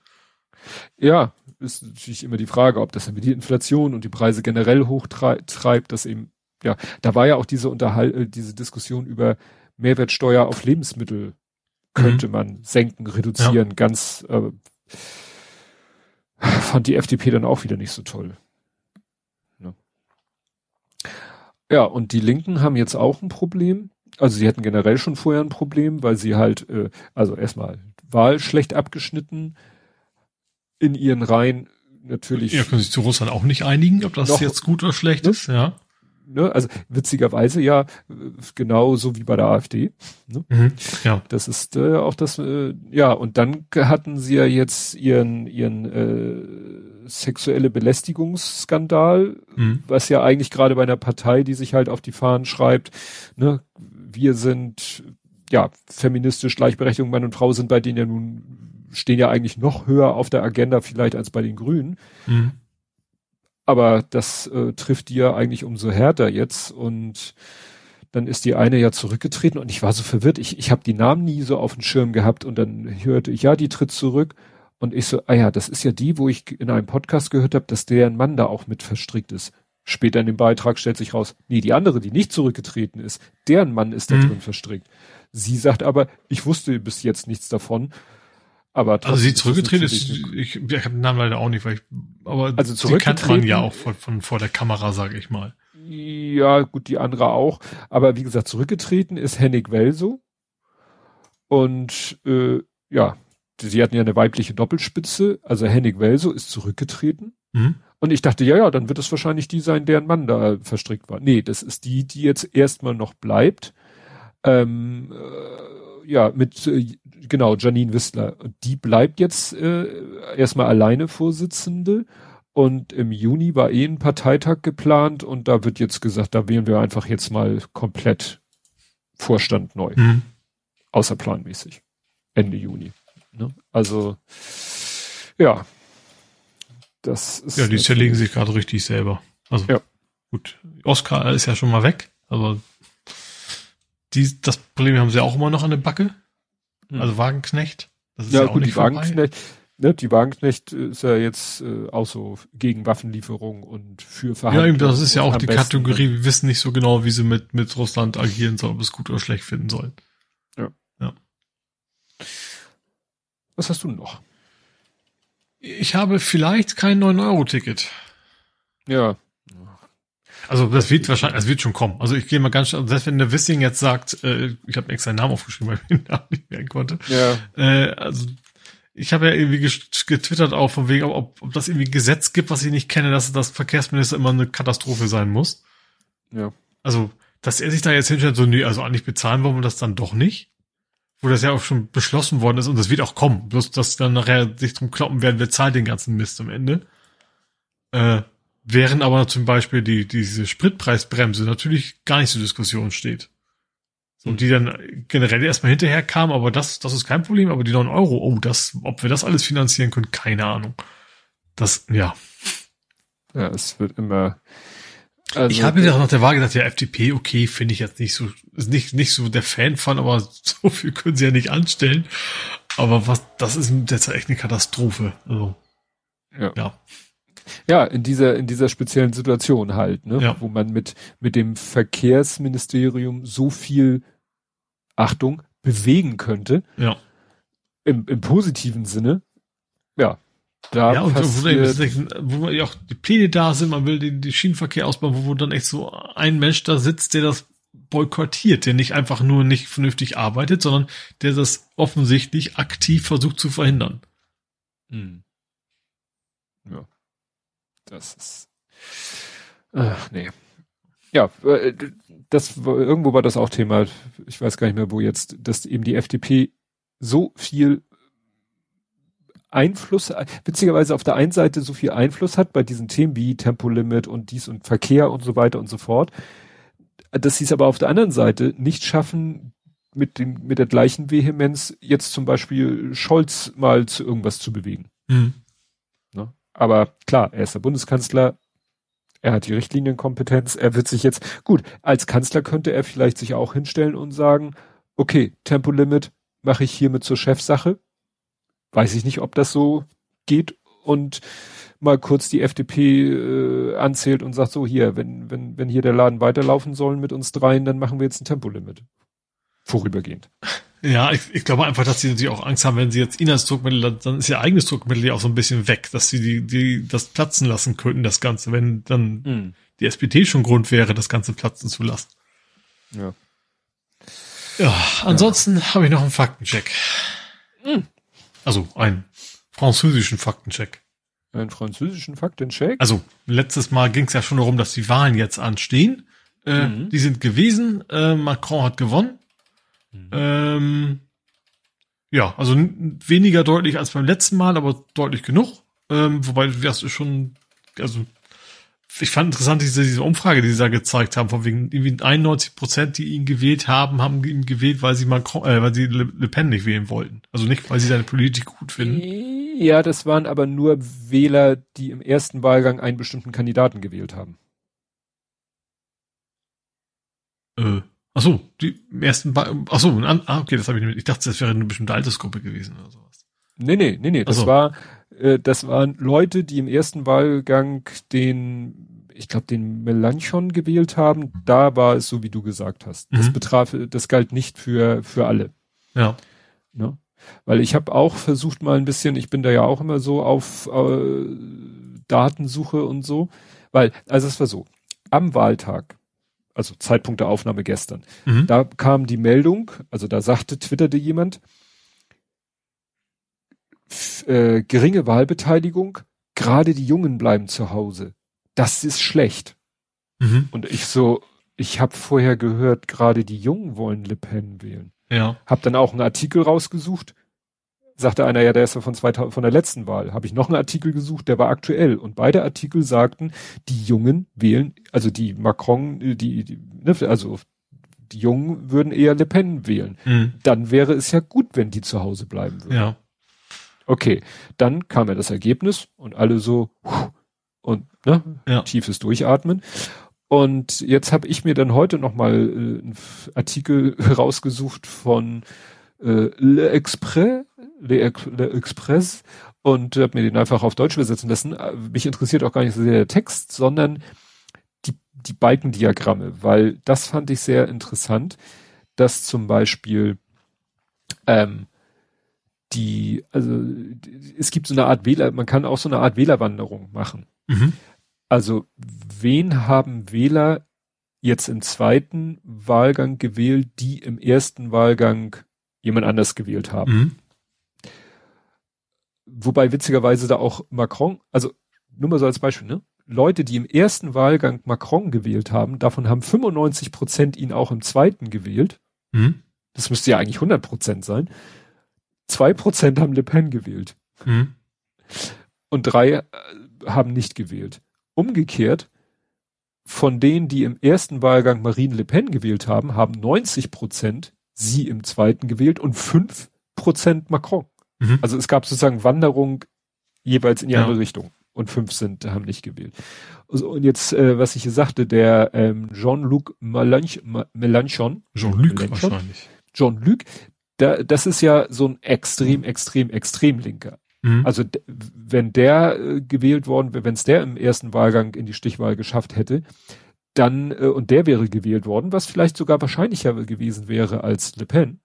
Ja, ist natürlich immer die Frage, ob das dann die Inflation und die Preise generell hochtreibt, dass eben ja, da war ja auch diese Unterhalt, äh, diese Diskussion über Mehrwertsteuer auf Lebensmittel könnte mhm. man senken, reduzieren, ja. ganz äh, fand die FDP dann auch wieder nicht so toll. Ne? Ja, und die Linken haben jetzt auch ein Problem. Also sie hatten generell schon vorher ein Problem, weil sie halt, äh, also erstmal Wahl schlecht abgeschnitten, in ihren Reihen natürlich. Ja, können sich zu Russland auch nicht einigen, ob das noch, jetzt gut oder schlecht ne? ist, ja ne, also witzigerweise ja genau so wie bei der AfD. Ne? Mhm, ja. Das ist äh, auch das, äh, ja, und dann hatten sie ja jetzt ihren, ihren äh, sexuelle Belästigungsskandal, mhm. was ja eigentlich gerade bei einer Partei, die sich halt auf die Fahnen schreibt, ne, wir sind ja feministisch, Gleichberechtigung Mann und Frau sind bei denen ja nun stehen ja eigentlich noch höher auf der Agenda vielleicht als bei den Grünen. Mhm. Aber das äh, trifft die ja eigentlich umso härter jetzt und dann ist die eine ja zurückgetreten und ich war so verwirrt. Ich, ich habe die Namen nie so auf dem Schirm gehabt und dann hörte ich, ja, die tritt zurück. Und ich so, ah ja, das ist ja die, wo ich in einem Podcast gehört habe, dass deren Mann da auch mit verstrickt ist. Später in dem Beitrag stellt sich raus, nee, die andere, die nicht zurückgetreten ist, deren Mann ist da mhm. drin verstrickt. Sie sagt aber, ich wusste bis jetzt nichts davon. Aber also sie zurückgetreten ist, ich, ich habe den Namen leider auch nicht, weil ich, aber also sie kennt man ja auch von, von vor der Kamera, sage ich mal. Ja, gut, die andere auch. Aber wie gesagt, zurückgetreten ist Hennig Welso. Und äh, ja, sie hatten ja eine weibliche Doppelspitze, also Hennig Welso ist zurückgetreten. Mhm. Und ich dachte, ja, ja, dann wird es wahrscheinlich die sein, deren Mann da verstrickt war. Nee, das ist die, die jetzt erstmal noch bleibt. Ähm, äh, ja, mit äh, genau, Janine Wissler. Die bleibt jetzt äh, erstmal alleine Vorsitzende. Und im Juni war eh ein Parteitag geplant und da wird jetzt gesagt, da wählen wir einfach jetzt mal komplett Vorstand neu. Mhm. Außerplanmäßig. Ende Juni. Ne? Also, ja. Das ist. Ja, die zerlegen sich gerade richtig selber. Also, ja. gut. Oscar ist ja schon mal weg, aber die, das Problem haben sie auch immer noch an der Backe. Hm. Also Wagenknecht. Das ist ja, ja gut, die Wagenknecht, ne, die Wagenknecht ist ja jetzt äh, auch so gegen Waffenlieferung und für Verhandlungen. Ja, das ist ja auch die besten, Kategorie, wir wissen nicht so genau, wie sie mit, mit Russland agieren sollen, ob es gut oder schlecht finden sollen. Ja. ja. Was hast du noch? Ich habe vielleicht kein 9-Euro-Ticket. Ja. Also das wird wahrscheinlich, es wird schon kommen. Also ich gehe mal ganz, selbst wenn der Wissing jetzt sagt, äh, ich habe extra einen Namen aufgeschrieben, weil ich den Namen nicht merken konnte. Ja. Äh, also ich habe ja irgendwie getwittert auch von wegen, ob, ob das irgendwie Gesetz gibt, was ich nicht kenne, dass das Verkehrsminister immer eine Katastrophe sein muss. Ja. Also, dass er sich da jetzt hinstellt, so, nee, also eigentlich bezahlen wollen wir das dann doch nicht. Wo das ja auch schon beschlossen worden ist und das wird auch kommen. Bloß, dass dann nachher sich drum kloppen werden, wer zahlt den ganzen Mist am Ende. Äh, Während aber zum Beispiel die, diese Spritpreisbremse natürlich gar nicht zur Diskussion steht. So, und die dann generell erstmal hinterher kam, aber das, das ist kein Problem, aber die 9 Euro, oh, das, ob wir das alles finanzieren können, keine Ahnung. Das, ja. Ja, es wird immer, also, ich habe mir auch nach der Wahl gesagt, ja, FDP, okay, finde ich jetzt nicht so, ist nicht, nicht so der Fan von, aber [LAUGHS] so viel können sie ja nicht anstellen. Aber was, das ist derzeit echt eine Katastrophe. Also, ja. ja. Ja, in dieser, in dieser speziellen Situation halt, ne? Ja. Wo man mit, mit dem Verkehrsministerium so viel, Achtung, bewegen könnte. Ja. im, im positiven Sinne, ja, da ja, und passiert, wo, wo ja auch die Pläne da sind, man will den, den Schienenverkehr ausbauen, wo, wo dann echt so ein Mensch da sitzt, der das boykottiert, der nicht einfach nur nicht vernünftig arbeitet, sondern der das offensichtlich aktiv versucht zu verhindern. Hm. Ja. Das ist. Ach, nee. Ja, äh, das war, irgendwo war das auch Thema, ich weiß gar nicht mehr, wo jetzt, dass eben die FDP so viel Einfluss, witzigerweise auf der einen Seite so viel Einfluss hat bei diesen Themen wie Tempolimit und dies und Verkehr und so weiter und so fort, dass sie es aber auf der anderen Seite nicht schaffen, mit dem, mit der gleichen Vehemenz jetzt zum Beispiel Scholz mal zu irgendwas zu bewegen. Mhm. Ne? Aber klar, er ist der Bundeskanzler, er hat die Richtlinienkompetenz, er wird sich jetzt, gut, als Kanzler könnte er vielleicht sich auch hinstellen und sagen, okay, Tempolimit mache ich hiermit zur Chefsache, weiß ich nicht, ob das so geht und mal kurz die FDP äh, anzählt und sagt so hier, wenn wenn wenn hier der Laden weiterlaufen soll mit uns dreien, dann machen wir jetzt ein Tempolimit vorübergehend. Ja, ich, ich glaube einfach, dass sie natürlich auch Angst haben, wenn sie jetzt ihn als Druckmittel, dann ist ihr eigenes Druckmittel ja auch so ein bisschen weg, dass sie die, die das platzen lassen könnten, das Ganze, wenn dann mhm. die SPD schon Grund wäre, das Ganze platzen zu lassen. Ja. Ja, ansonsten ja. habe ich noch einen Faktencheck. Mhm. Also einen französischen Faktencheck. Einen französischen Faktencheck? Also, letztes Mal ging es ja schon darum, dass die Wahlen jetzt anstehen. Äh, mhm. Die sind gewesen. Äh, Macron hat gewonnen. Mhm. Ähm, ja, also weniger deutlich als beim letzten Mal, aber deutlich genug. Ähm, wobei das schon, also ich fand interessant diese, diese Umfrage, die sie da gezeigt haben, von wegen irgendwie 91 Prozent, die ihn gewählt haben, haben ihn gewählt, weil sie Macron, äh, weil sie Le, Le Pen nicht wählen wollten. Also nicht, weil sie seine Politik gut finden. Ja, das waren aber nur Wähler, die im ersten Wahlgang einen bestimmten Kandidaten gewählt haben. Äh, ach so, die im ersten, ba ach so, ah, okay, das habe ich nicht. Ich dachte, das wäre eine bestimmte Altersgruppe gewesen oder sowas. Nee, nee, nee, nee, das so. war äh, das waren Leute, die im ersten Wahlgang den, ich glaube, den Melanchon gewählt haben. Da war es so, wie du gesagt hast. Das mhm. betraf, das galt nicht für, für alle. Ja. Ne? Weil ich habe auch versucht mal ein bisschen, ich bin da ja auch immer so auf äh, Datensuche und so. Weil, also es war so, am Wahltag, also Zeitpunkt der Aufnahme gestern, mhm. da kam die Meldung, also da sagte, twitterte jemand, äh, geringe Wahlbeteiligung, gerade die Jungen bleiben zu Hause. Das ist schlecht. Mhm. Und ich so, ich habe vorher gehört, gerade die Jungen wollen Le Pen wählen. Ja. Hab dann auch einen Artikel rausgesucht. Sagte einer, ja, der ist ja von, 2000, von der letzten Wahl. Habe ich noch einen Artikel gesucht, der war aktuell. Und beide Artikel sagten, die Jungen wählen, also die Macron, die, die ne, also die Jungen würden eher Le Pen wählen. Mhm. Dann wäre es ja gut, wenn die zu Hause bleiben würden. Ja. Okay, dann kam ja das Ergebnis und alle so und ne, ja. tiefes Durchatmen. Und jetzt habe ich mir dann heute noch mal äh, einen Artikel [LAUGHS] rausgesucht von äh, Le Express, Le, Le Express und habe mir den einfach auf Deutsch übersetzen lassen. Äh, mich interessiert auch gar nicht so sehr der Text, sondern die, die Balkendiagramme, weil das fand ich sehr interessant, dass zum Beispiel ähm, die, also es gibt so eine Art Wähler, man kann auch so eine Art Wählerwanderung machen. Mhm. Also wen haben Wähler jetzt im zweiten Wahlgang gewählt, die im ersten Wahlgang jemand anders gewählt haben? Mhm. Wobei witzigerweise da auch Macron, also nur mal so als Beispiel, ne? Leute, die im ersten Wahlgang Macron gewählt haben, davon haben 95 Prozent ihn auch im zweiten gewählt. Mhm. Das müsste ja eigentlich 100 Prozent sein. Zwei Prozent haben Le Pen gewählt. Mhm. Und drei äh, haben nicht gewählt. Umgekehrt, von denen, die im ersten Wahlgang Marine Le Pen gewählt haben, haben 90 Prozent sie im zweiten gewählt und fünf Prozent Macron. Mhm. Also es gab sozusagen Wanderung jeweils in die ja. andere Richtung und fünf sind, haben nicht gewählt. Also, und jetzt, äh, was ich hier sagte, der ähm, Jean-Luc Mélenchon, Jean-Luc wahrscheinlich. Jean-Luc, da, das ist ja so ein extrem, extrem, extrem linker. Mhm. Also wenn der äh, gewählt worden wäre, wenn es der im ersten Wahlgang in die Stichwahl geschafft hätte, dann, äh, und der wäre gewählt worden, was vielleicht sogar wahrscheinlicher gewesen wäre als Le Pen.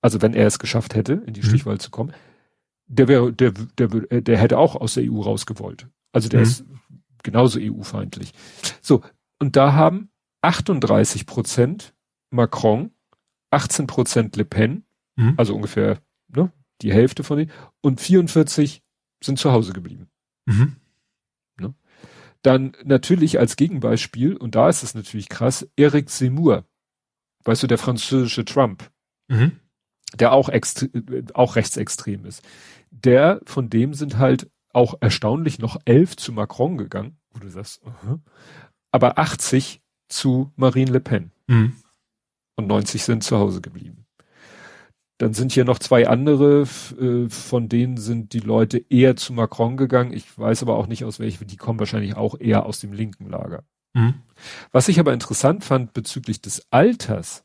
also wenn er es geschafft hätte, in die Mhm. Stichwahl zu kommen, der wäre, der, der, der, der hätte auch aus der EU rausgewollt. Also der Mhm. ist genauso EU-feindlich. So, und da haben 38 Prozent Macron, 18 Prozent Le Pen, Mhm. also ungefähr ne, die Hälfte von denen, und 44 sind zu Hause geblieben. Mhm. Dann natürlich als Gegenbeispiel, und da ist es natürlich krass, Eric Zemmour, weißt du, der französische Trump, Mhm. der auch, äh, auch rechtsextrem ist. Der, von dem sind halt auch erstaunlich noch elf zu Macron gegangen, wo du sagst, aha. aber 80 zu Marine Le Pen Mhm. Und 90 sind zu Hause geblieben. Dann sind hier noch zwei andere, äh, von denen sind die Leute eher zu Macron gegangen. Ich weiß aber auch nicht aus welchen, die kommen wahrscheinlich auch eher aus dem linken Lager. Mhm. Was ich aber interessant fand bezüglich des Alters,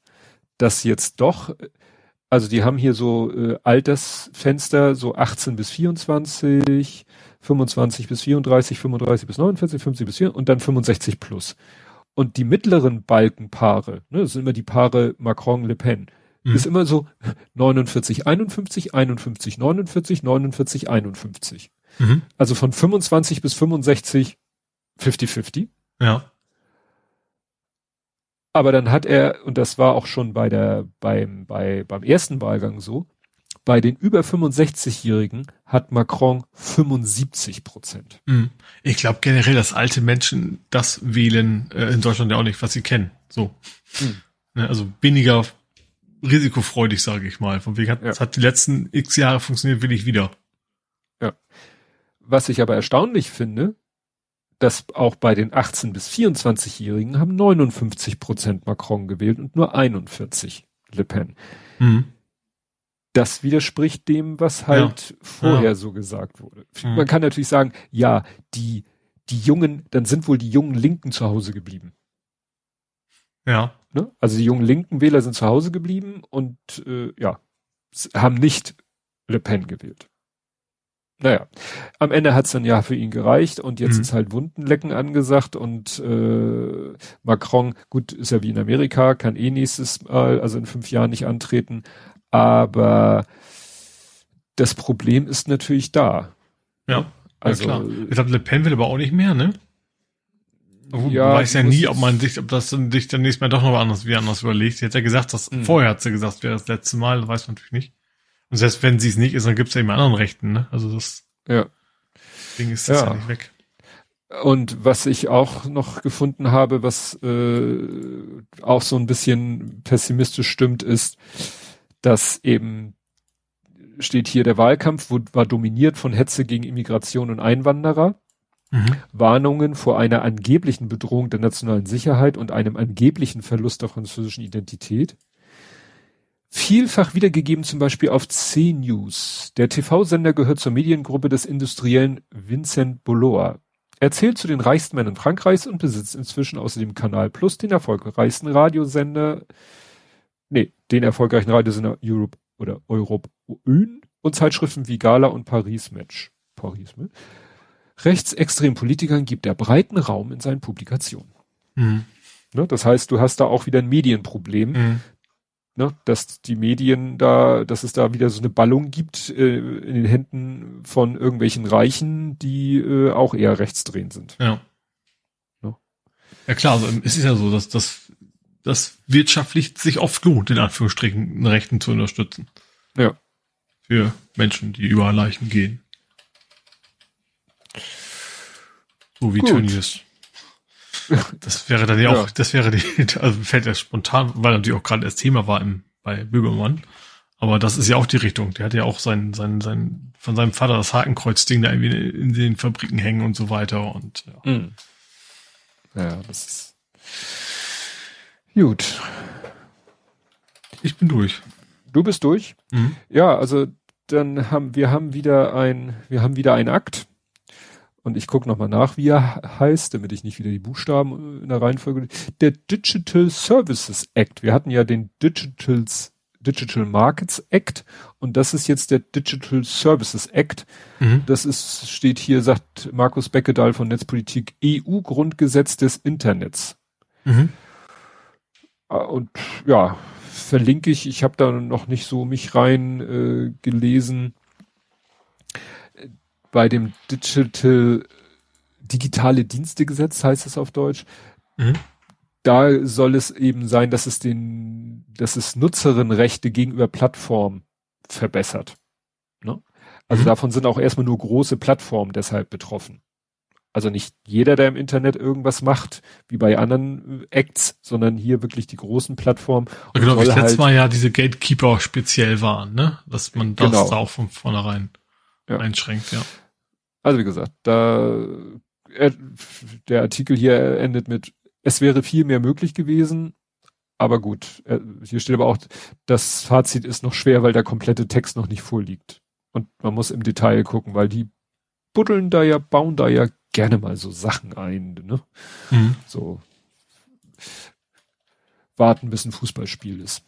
dass jetzt doch, also die haben hier so äh, Altersfenster, so 18 bis 24, 25 bis 34, 35 bis 49, 50 bis 4 und dann 65 plus. Und die mittleren Balkenpaare, ne, das sind immer die Paare Macron-Le Pen, Mhm. ist immer so 49, 51, 51, 49, 49, 51. Mhm. Also von 25 bis 65 50-50. Ja. Aber dann hat er, und das war auch schon bei der, beim, bei, beim ersten Wahlgang so, bei den über 65-Jährigen hat Macron 75 Prozent. Mhm. Ich glaube generell, dass alte Menschen das wählen äh, in Deutschland ja auch nicht, was sie kennen. So. Mhm. Also weniger risikofreudig, sage ich mal. Von wegen hat, Ja. hat die letzten x Jahre funktioniert, will ich wieder. Was ich aber erstaunlich finde, dass auch bei den 18 bis 24-Jährigen haben 59 Prozent Macron gewählt und nur 41 Le Pen. Mhm. Das widerspricht dem, was halt vorher so gesagt wurde. Mhm. Man kann natürlich sagen, ja, die, die Jungen, dann sind wohl die jungen Linken zu Hause geblieben. Ja. Ne? Also die jungen linken Wähler sind zu Hause geblieben und äh, ja, haben nicht Le Pen gewählt. Naja, am Ende hat's dann ja für ihn gereicht und jetzt Mhm. ist halt Wundenlecken angesagt und äh, Macron, gut, ist ja wie in Amerika, kann eh nächstes Mal, also in fünf Jahren nicht antreten, aber das Problem ist natürlich da. Ja. Also ja, klar. Ich glaube, Le Pen will aber auch nicht mehr, ne? Du Ja, weißt ja nie, ob man sich, ob das sich dann nächstes Mal doch noch anders, wie anders überlegt. Sie hat ja gesagt, dass Mhm. vorher hat sie gesagt, wäre das letzte Mal, das weiß man natürlich nicht. Und selbst wenn sie es nicht ist, dann gibt es ja immer anderen Rechten, ne? Also das ja. Ding ist das ja, Ja. nicht weg. Und was ich auch noch gefunden habe, was äh, auch so ein bisschen pessimistisch stimmt, ist, dass eben steht hier, der Wahlkampf war dominiert von Hetze gegen Immigration und Einwanderer, Mhm. Warnungen vor einer angeblichen Bedrohung der nationalen Sicherheit und einem angeblichen Verlust der französischen Identität. Vielfach wiedergegeben zum Beispiel auf C-News. Der TV-Sender gehört zur Mediengruppe des Industriellen Vincent Bolloa. Er zählt zu den reichsten Männern Frankreichs und besitzt inzwischen außerdem Kanal Plus, den erfolgreichsten Radiosender, den erfolgreichen Radiosender Europe oder Europe Ün und Zeitschriften wie Gala und Paris Match. Paris Match. Rechtsextremen Politikern gibt er breiten Raum in seinen Publikationen. Mhm. Ne? Das heißt, du hast da auch wieder ein Medienproblem, Mhm. ne? dass die Medien da, dass es da wieder so eine Ballung gibt äh, in den Händen von irgendwelchen Reichen, die äh, auch eher rechtsdrehend sind. Ja. Ja. Ja klar, also es ist ja so, dass das das wirtschaftlich sich oft lohnt, in Anführungsstrichen, einen Rechten zu unterstützen. Ja. Für Menschen, die über Leichen gehen. So wie. Tönnies. Das wäre dann ja auch, Ja. das wäre die, [LAUGHS] also fällt ja spontan, weil natürlich auch gerade das Thema war im, bei Böhmermann. Aber das ist ja auch die Richtung. Der hat ja auch sein, sein, sein, von seinem Vater das Hakenkreuz-Ding da irgendwie in den Fabriken hängen und so weiter und, ja. Mhm. Ja, das ist gut. Ich bin durch. Du bist durch? Mhm. Ja, also dann haben wir haben wieder ein wir haben wieder einen Akt und ich gucke nochmal nach, wie er heißt, damit ich nicht wieder die Buchstaben äh, in der Reihenfolge. Der Digital Services Act. Wir hatten ja den Digitals Digital Markets Act und das ist jetzt der Digital Services Act. Mhm. Das ist steht hier sagt Markus Beckedahl von Netzpolitik EU Grundgesetz des Internets. Mhm. Ah, Und ja, verlinke ich. Ich habe da noch nicht so mich rein äh, gelesen. Bei dem Digital digitale Dienstegesetz heißt es auf Deutsch. Mhm. Da soll es eben sein, dass es den, dass es Nutzerinnenrechte gegenüber Plattformen verbessert. Ne? Also mhm. davon sind auch erstmal nur große Plattformen deshalb betroffen. Also nicht jeder, der im Internet irgendwas macht, wie bei anderen äh, Acts, sondern hier wirklich die großen Plattformen. Und genau, wie letztes halt, Mal ja diese Gatekeeper speziell waren, ne? Dass man das genau. da auch von vornherein ja. einschränkt, ja. Also wie gesagt, da er, der Artikel hier endet mit, es wäre viel mehr möglich gewesen, aber gut, er, hier steht aber auch, das Fazit ist noch schwer, weil der komplette Text noch nicht vorliegt. Und man muss im Detail gucken, weil die buddeln da ja, bauen da ja gerne mal so Sachen ein, ne? Mhm. So warten, bis ein Fußballspiel ist.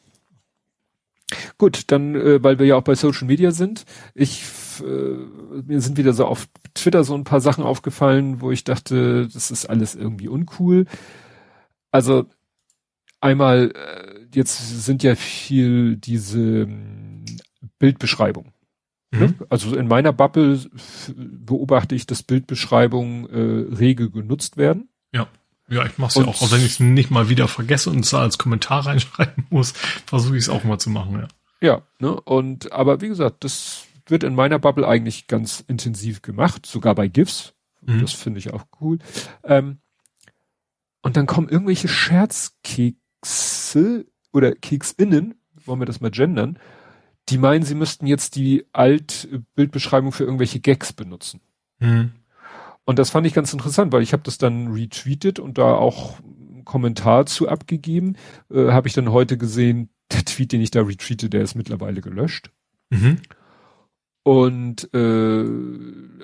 Gut, dann, äh, weil wir ja auch bei Social Media sind, ich äh, mir sind wieder so auf Twitter so ein paar Sachen aufgefallen, wo ich dachte, das ist alles irgendwie uncool. Also einmal, äh, jetzt sind ja viel diese ähm, Bildbeschreibung. Mhm. Ne? Also in meiner Bubble beobachte ich, dass Bildbeschreibungen äh, rege genutzt werden. Ja. Ja, ich mache es ja auch, auch wenn ich es nicht mal wieder vergesse und es als Kommentar [LAUGHS] reinschreiben muss, versuche ich es auch mal zu machen, ja. Ja, ne? Und aber wie gesagt, das wird in meiner Bubble eigentlich ganz intensiv gemacht, sogar bei GIFs. Mhm. Das finde ich auch cool. Ähm, und dann kommen irgendwelche Scherzkekse oder Keksinnen, wollen wir das mal gendern, die meinen, sie müssten jetzt die Altbildbeschreibung für irgendwelche Gags benutzen. Mhm. Und das fand ich ganz interessant, weil ich habe das dann retweetet und da auch einen Kommentar zu abgegeben. Äh, habe ich dann heute gesehen, [LAUGHS] der Tweet, den ich da retweete, der ist mittlerweile gelöscht. Mhm. Und äh,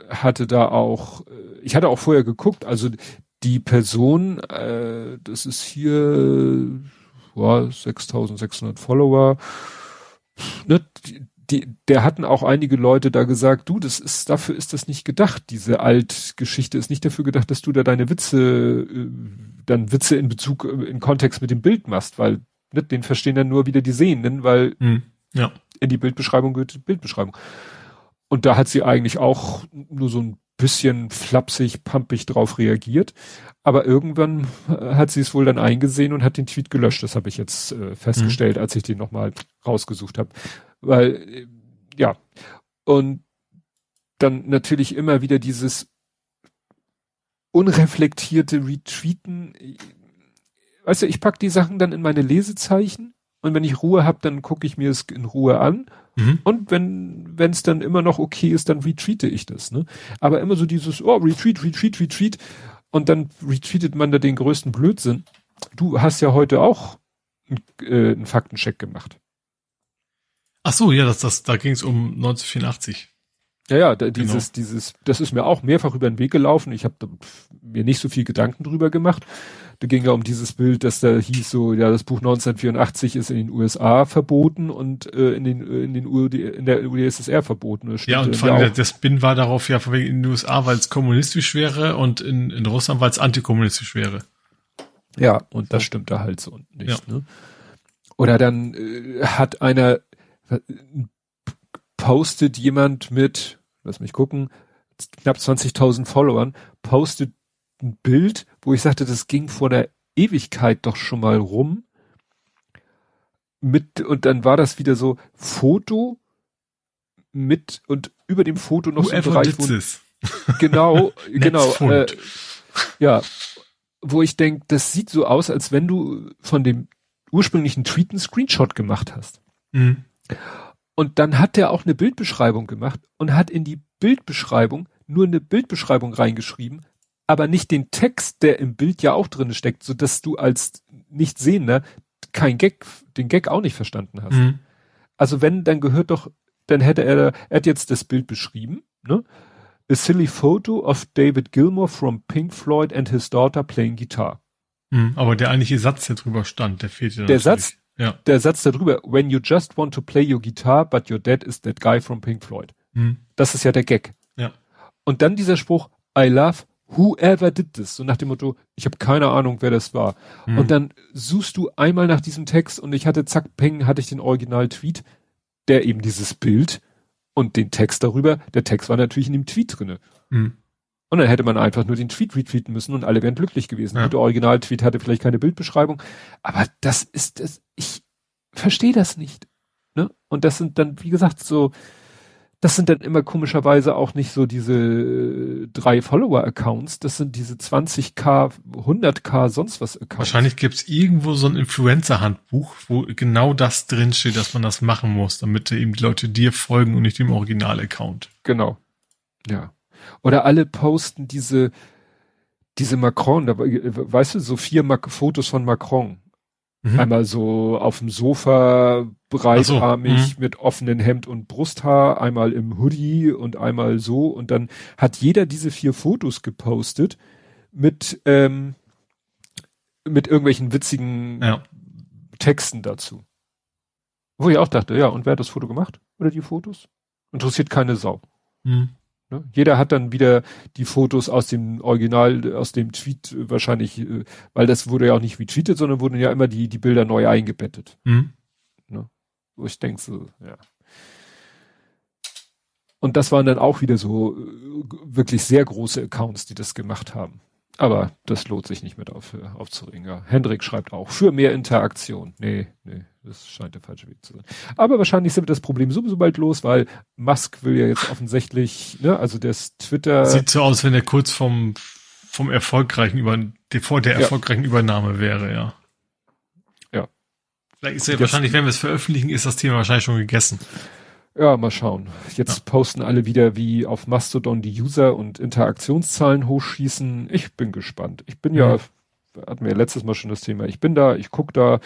hatte da auch, äh, ich hatte auch vorher geguckt, also die Person, äh, das ist hier ja, 6600 Follower, ne, die, der hatten auch einige Leute da gesagt, du, das ist, dafür ist das nicht gedacht. Diese Altgeschichte ist nicht dafür gedacht, dass du da deine Witze, äh, dann Witze in Bezug, äh, in Kontext mit dem Bild machst, weil ne, den verstehen dann nur wieder die Sehenden, weil hm, ja. in die Bildbeschreibung gehört die Bildbeschreibung. Und da hat sie eigentlich auch nur so ein bisschen flapsig, pampig drauf reagiert. Aber irgendwann hat sie es wohl dann eingesehen und hat den Tweet gelöscht. Das habe ich jetzt äh, festgestellt, mhm. als ich den nochmal rausgesucht habe. Weil, äh, ja. Und dann natürlich immer wieder dieses unreflektierte Retweeten. Weißt du, ich pack die Sachen dann in meine Lesezeichen und wenn ich Ruhe habe, dann gucke ich mir es in Ruhe an. Mhm. Und wenn wenn es dann immer noch okay ist, dann retweete ich das. Ne? Aber immer so dieses, oh, retweet, retweet, retweet. Und dann retweetet man da den größten Blödsinn. Du hast ja heute auch äh, einen Faktencheck gemacht. Ach so, ja, das, das, da ging es um 1984. Ja, ja, da, dieses, genau. dieses, das ist mir auch mehrfach über den Weg gelaufen. Ich habe mir nicht so viel Gedanken drüber gemacht. Da ging ja um dieses Bild, dass da hieß so, ja, das Buch 1984 ist in den USA verboten und äh, in den in den UD, in der UdSSR verboten. Ja, und vor allem das Bin war darauf ja von wegen in den USA, weil es kommunistisch wäre und in, in Russland, weil es antikommunistisch wäre. Ja, und das stimmt da halt so nicht. Ja. Ne? Oder dann äh, hat einer postet jemand mit, lass mich gucken, knapp 20.000 Followern, postet ein Bild, wo ich sagte, das ging vor der Ewigkeit doch schon mal rum. Mit, und dann war das wieder so Foto mit und über dem Foto noch Whoever so ein Bereich, wo, [LAUGHS] genau, [LAUGHS] genau, äh, ja, wo ich denke, das sieht so aus, als wenn du von dem ursprünglichen Tweet einen Screenshot gemacht hast. Mhm. Und dann hat der auch eine Bildbeschreibung gemacht und hat in die Bildbeschreibung nur eine Bildbeschreibung reingeschrieben, aber nicht den Text, der im Bild ja auch drin steckt, so dass du als Nichtsehender kein Gag, den Gag auch nicht verstanden hast. Mhm. Also wenn, dann gehört doch, dann hätte er, er hat jetzt das Bild beschrieben, ne? A silly photo of David Gilmour from Pink Floyd and his daughter playing guitar. Mhm, aber der eigentliche Satz, der drüber stand, der fehlt ja Der Satz, ja. der Satz darüber, when you just want to play your guitar, but your dad is that guy from Pink Floyd. Mhm. Das ist ja der Gag. Ja. Und dann dieser Spruch, I love whoever did this? So nach dem Motto, ich habe keine Ahnung, wer das war. Hm. Und dann suchst du einmal nach diesem Text und ich hatte zack, peng, hatte ich den Original-Tweet, der eben dieses Bild und den Text darüber, der Text war natürlich in dem Tweet drinne. Hm. Und dann hätte man einfach nur den Tweet retweeten müssen und alle wären glücklich gewesen. Ja. Der Original-Tweet hatte vielleicht keine Bildbeschreibung, aber das ist das, ich verstehe das nicht. Ne? Und das sind dann, wie gesagt, so, das sind dann immer komischerweise auch nicht so diese äh, drei Follower-Accounts, das sind diese 20k, 100k, sonst was Accounts. Wahrscheinlich gibt's irgendwo so ein Influencer-Handbuch, wo genau das drinsteht, dass man das machen muss, damit eben die Leute dir folgen und nicht dem Original-Account. Genau. Ja. Oder alle posten diese, diese Macron, da, weißt du, so vier Mac Fotos von Macron. Mhm. Einmal so auf dem Sofa, breitarmig, so, mit offenen Hemd und Brusthaar, einmal im Hoodie und einmal so. Und dann hat jeder diese vier Fotos gepostet mit, ähm, mit irgendwelchen witzigen Ja. Texten dazu. Wo ich auch dachte, ja, und wer hat das Foto gemacht? Oder die Fotos? Interessiert keine Sau. Hm. Ne? Jeder hat dann wieder die Fotos aus dem Original, aus dem Tweet wahrscheinlich, äh, weil das wurde ja auch nicht retweetet, sondern wurden ja immer die, die Bilder neu eingebettet. Hm. Wo ich denke so, ja. Und das waren dann auch wieder so äh, wirklich sehr große Accounts, die das gemacht haben. Aber das lohnt sich nicht mit auf, äh, aufzuregen. Ja. Hendrik schreibt auch, für mehr Interaktion. Nee, nee, das scheint der falsche Weg zu sein. Aber wahrscheinlich sind wir das Problem sowieso bald los, weil Musk will ja jetzt offensichtlich, ne, also das Twitter. Sieht so aus, wenn er kurz vom, vom erfolgreichen über, vor der Ja. erfolgreichen Übernahme wäre, ja. Ja. Vielleicht ist er Jetzt- wahrscheinlich, wenn wir es veröffentlichen, ist das Thema wahrscheinlich schon gegessen. Ja, mal schauen. Jetzt posten alle wieder, wie auf Mastodon die User und Interaktionszahlen hochschießen. Ich bin gespannt. Ich bin ja, hatten wir ja letztes Mal schon das Thema, ich bin da, ich guck da.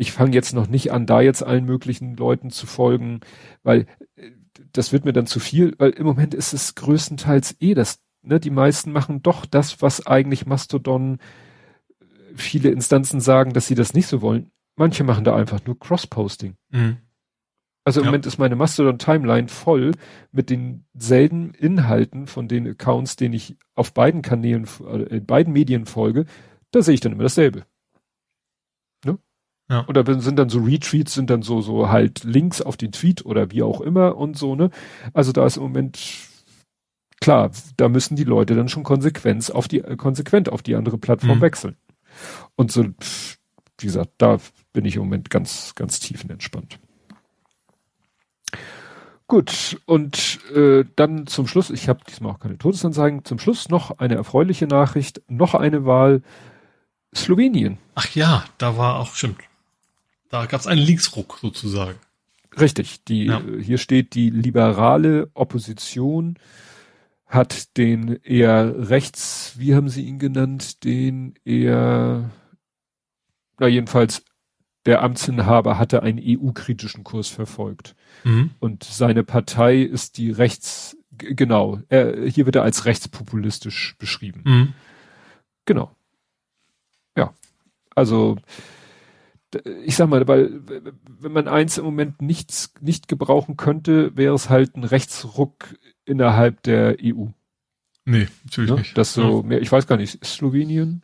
Ich fange jetzt noch nicht an, da jetzt allen möglichen Leuten zu folgen, weil äh, das wird mir dann zu viel, weil im Moment ist es größtenteils eh das, ne, die meisten machen doch das, was eigentlich Mastodon äh, viele Instanzen sagen, dass sie das nicht so wollen. Manche machen da einfach nur Cross-Posting. Mhm. Also im Ja. Moment ist meine Mastodon-Timeline voll mit denselben Inhalten von den Accounts, denen ich auf beiden Kanälen, äh, in beiden Medien folge. Da sehe ich dann immer dasselbe. Ja. Oder wenn- sind dann so Retweets, sind dann so, so halt Links auf den Tweet oder wie auch immer und so, ne? Also da ist im Moment, klar, da müssen die Leute dann schon Konsequenz auf die, äh, konsequent auf die andere Plattform Mhm. wechseln. Und so, wie gesagt, da bin ich im Moment ganz, ganz tiefenentspannt. Gut, und äh, dann zum Schluss, ich habe diesmal auch keine Todesanzeigen, zum Schluss noch eine erfreuliche Nachricht, noch eine Wahl Slowenien. Ach ja, da war auch, stimmt. Da gab es einen Linksruck sozusagen. Richtig, die Ja. äh, hier steht die liberale Opposition hat den eher rechts, wie haben sie ihn genannt, den eher na jedenfalls der Amtsinhaber hatte einen EU-kritischen Kurs verfolgt. Mhm. Und seine Partei ist die rechts, genau, er, hier wird er als rechtspopulistisch beschrieben. Mhm. Genau. Ja. Also, ich sag mal, weil, wenn man eins im Moment nichts, nicht gebrauchen könnte, wäre es halt ein Rechtsruck innerhalb der EU. Nee, natürlich Ne? nicht. Das so mehr, ich weiß gar nicht, ist Slowenien?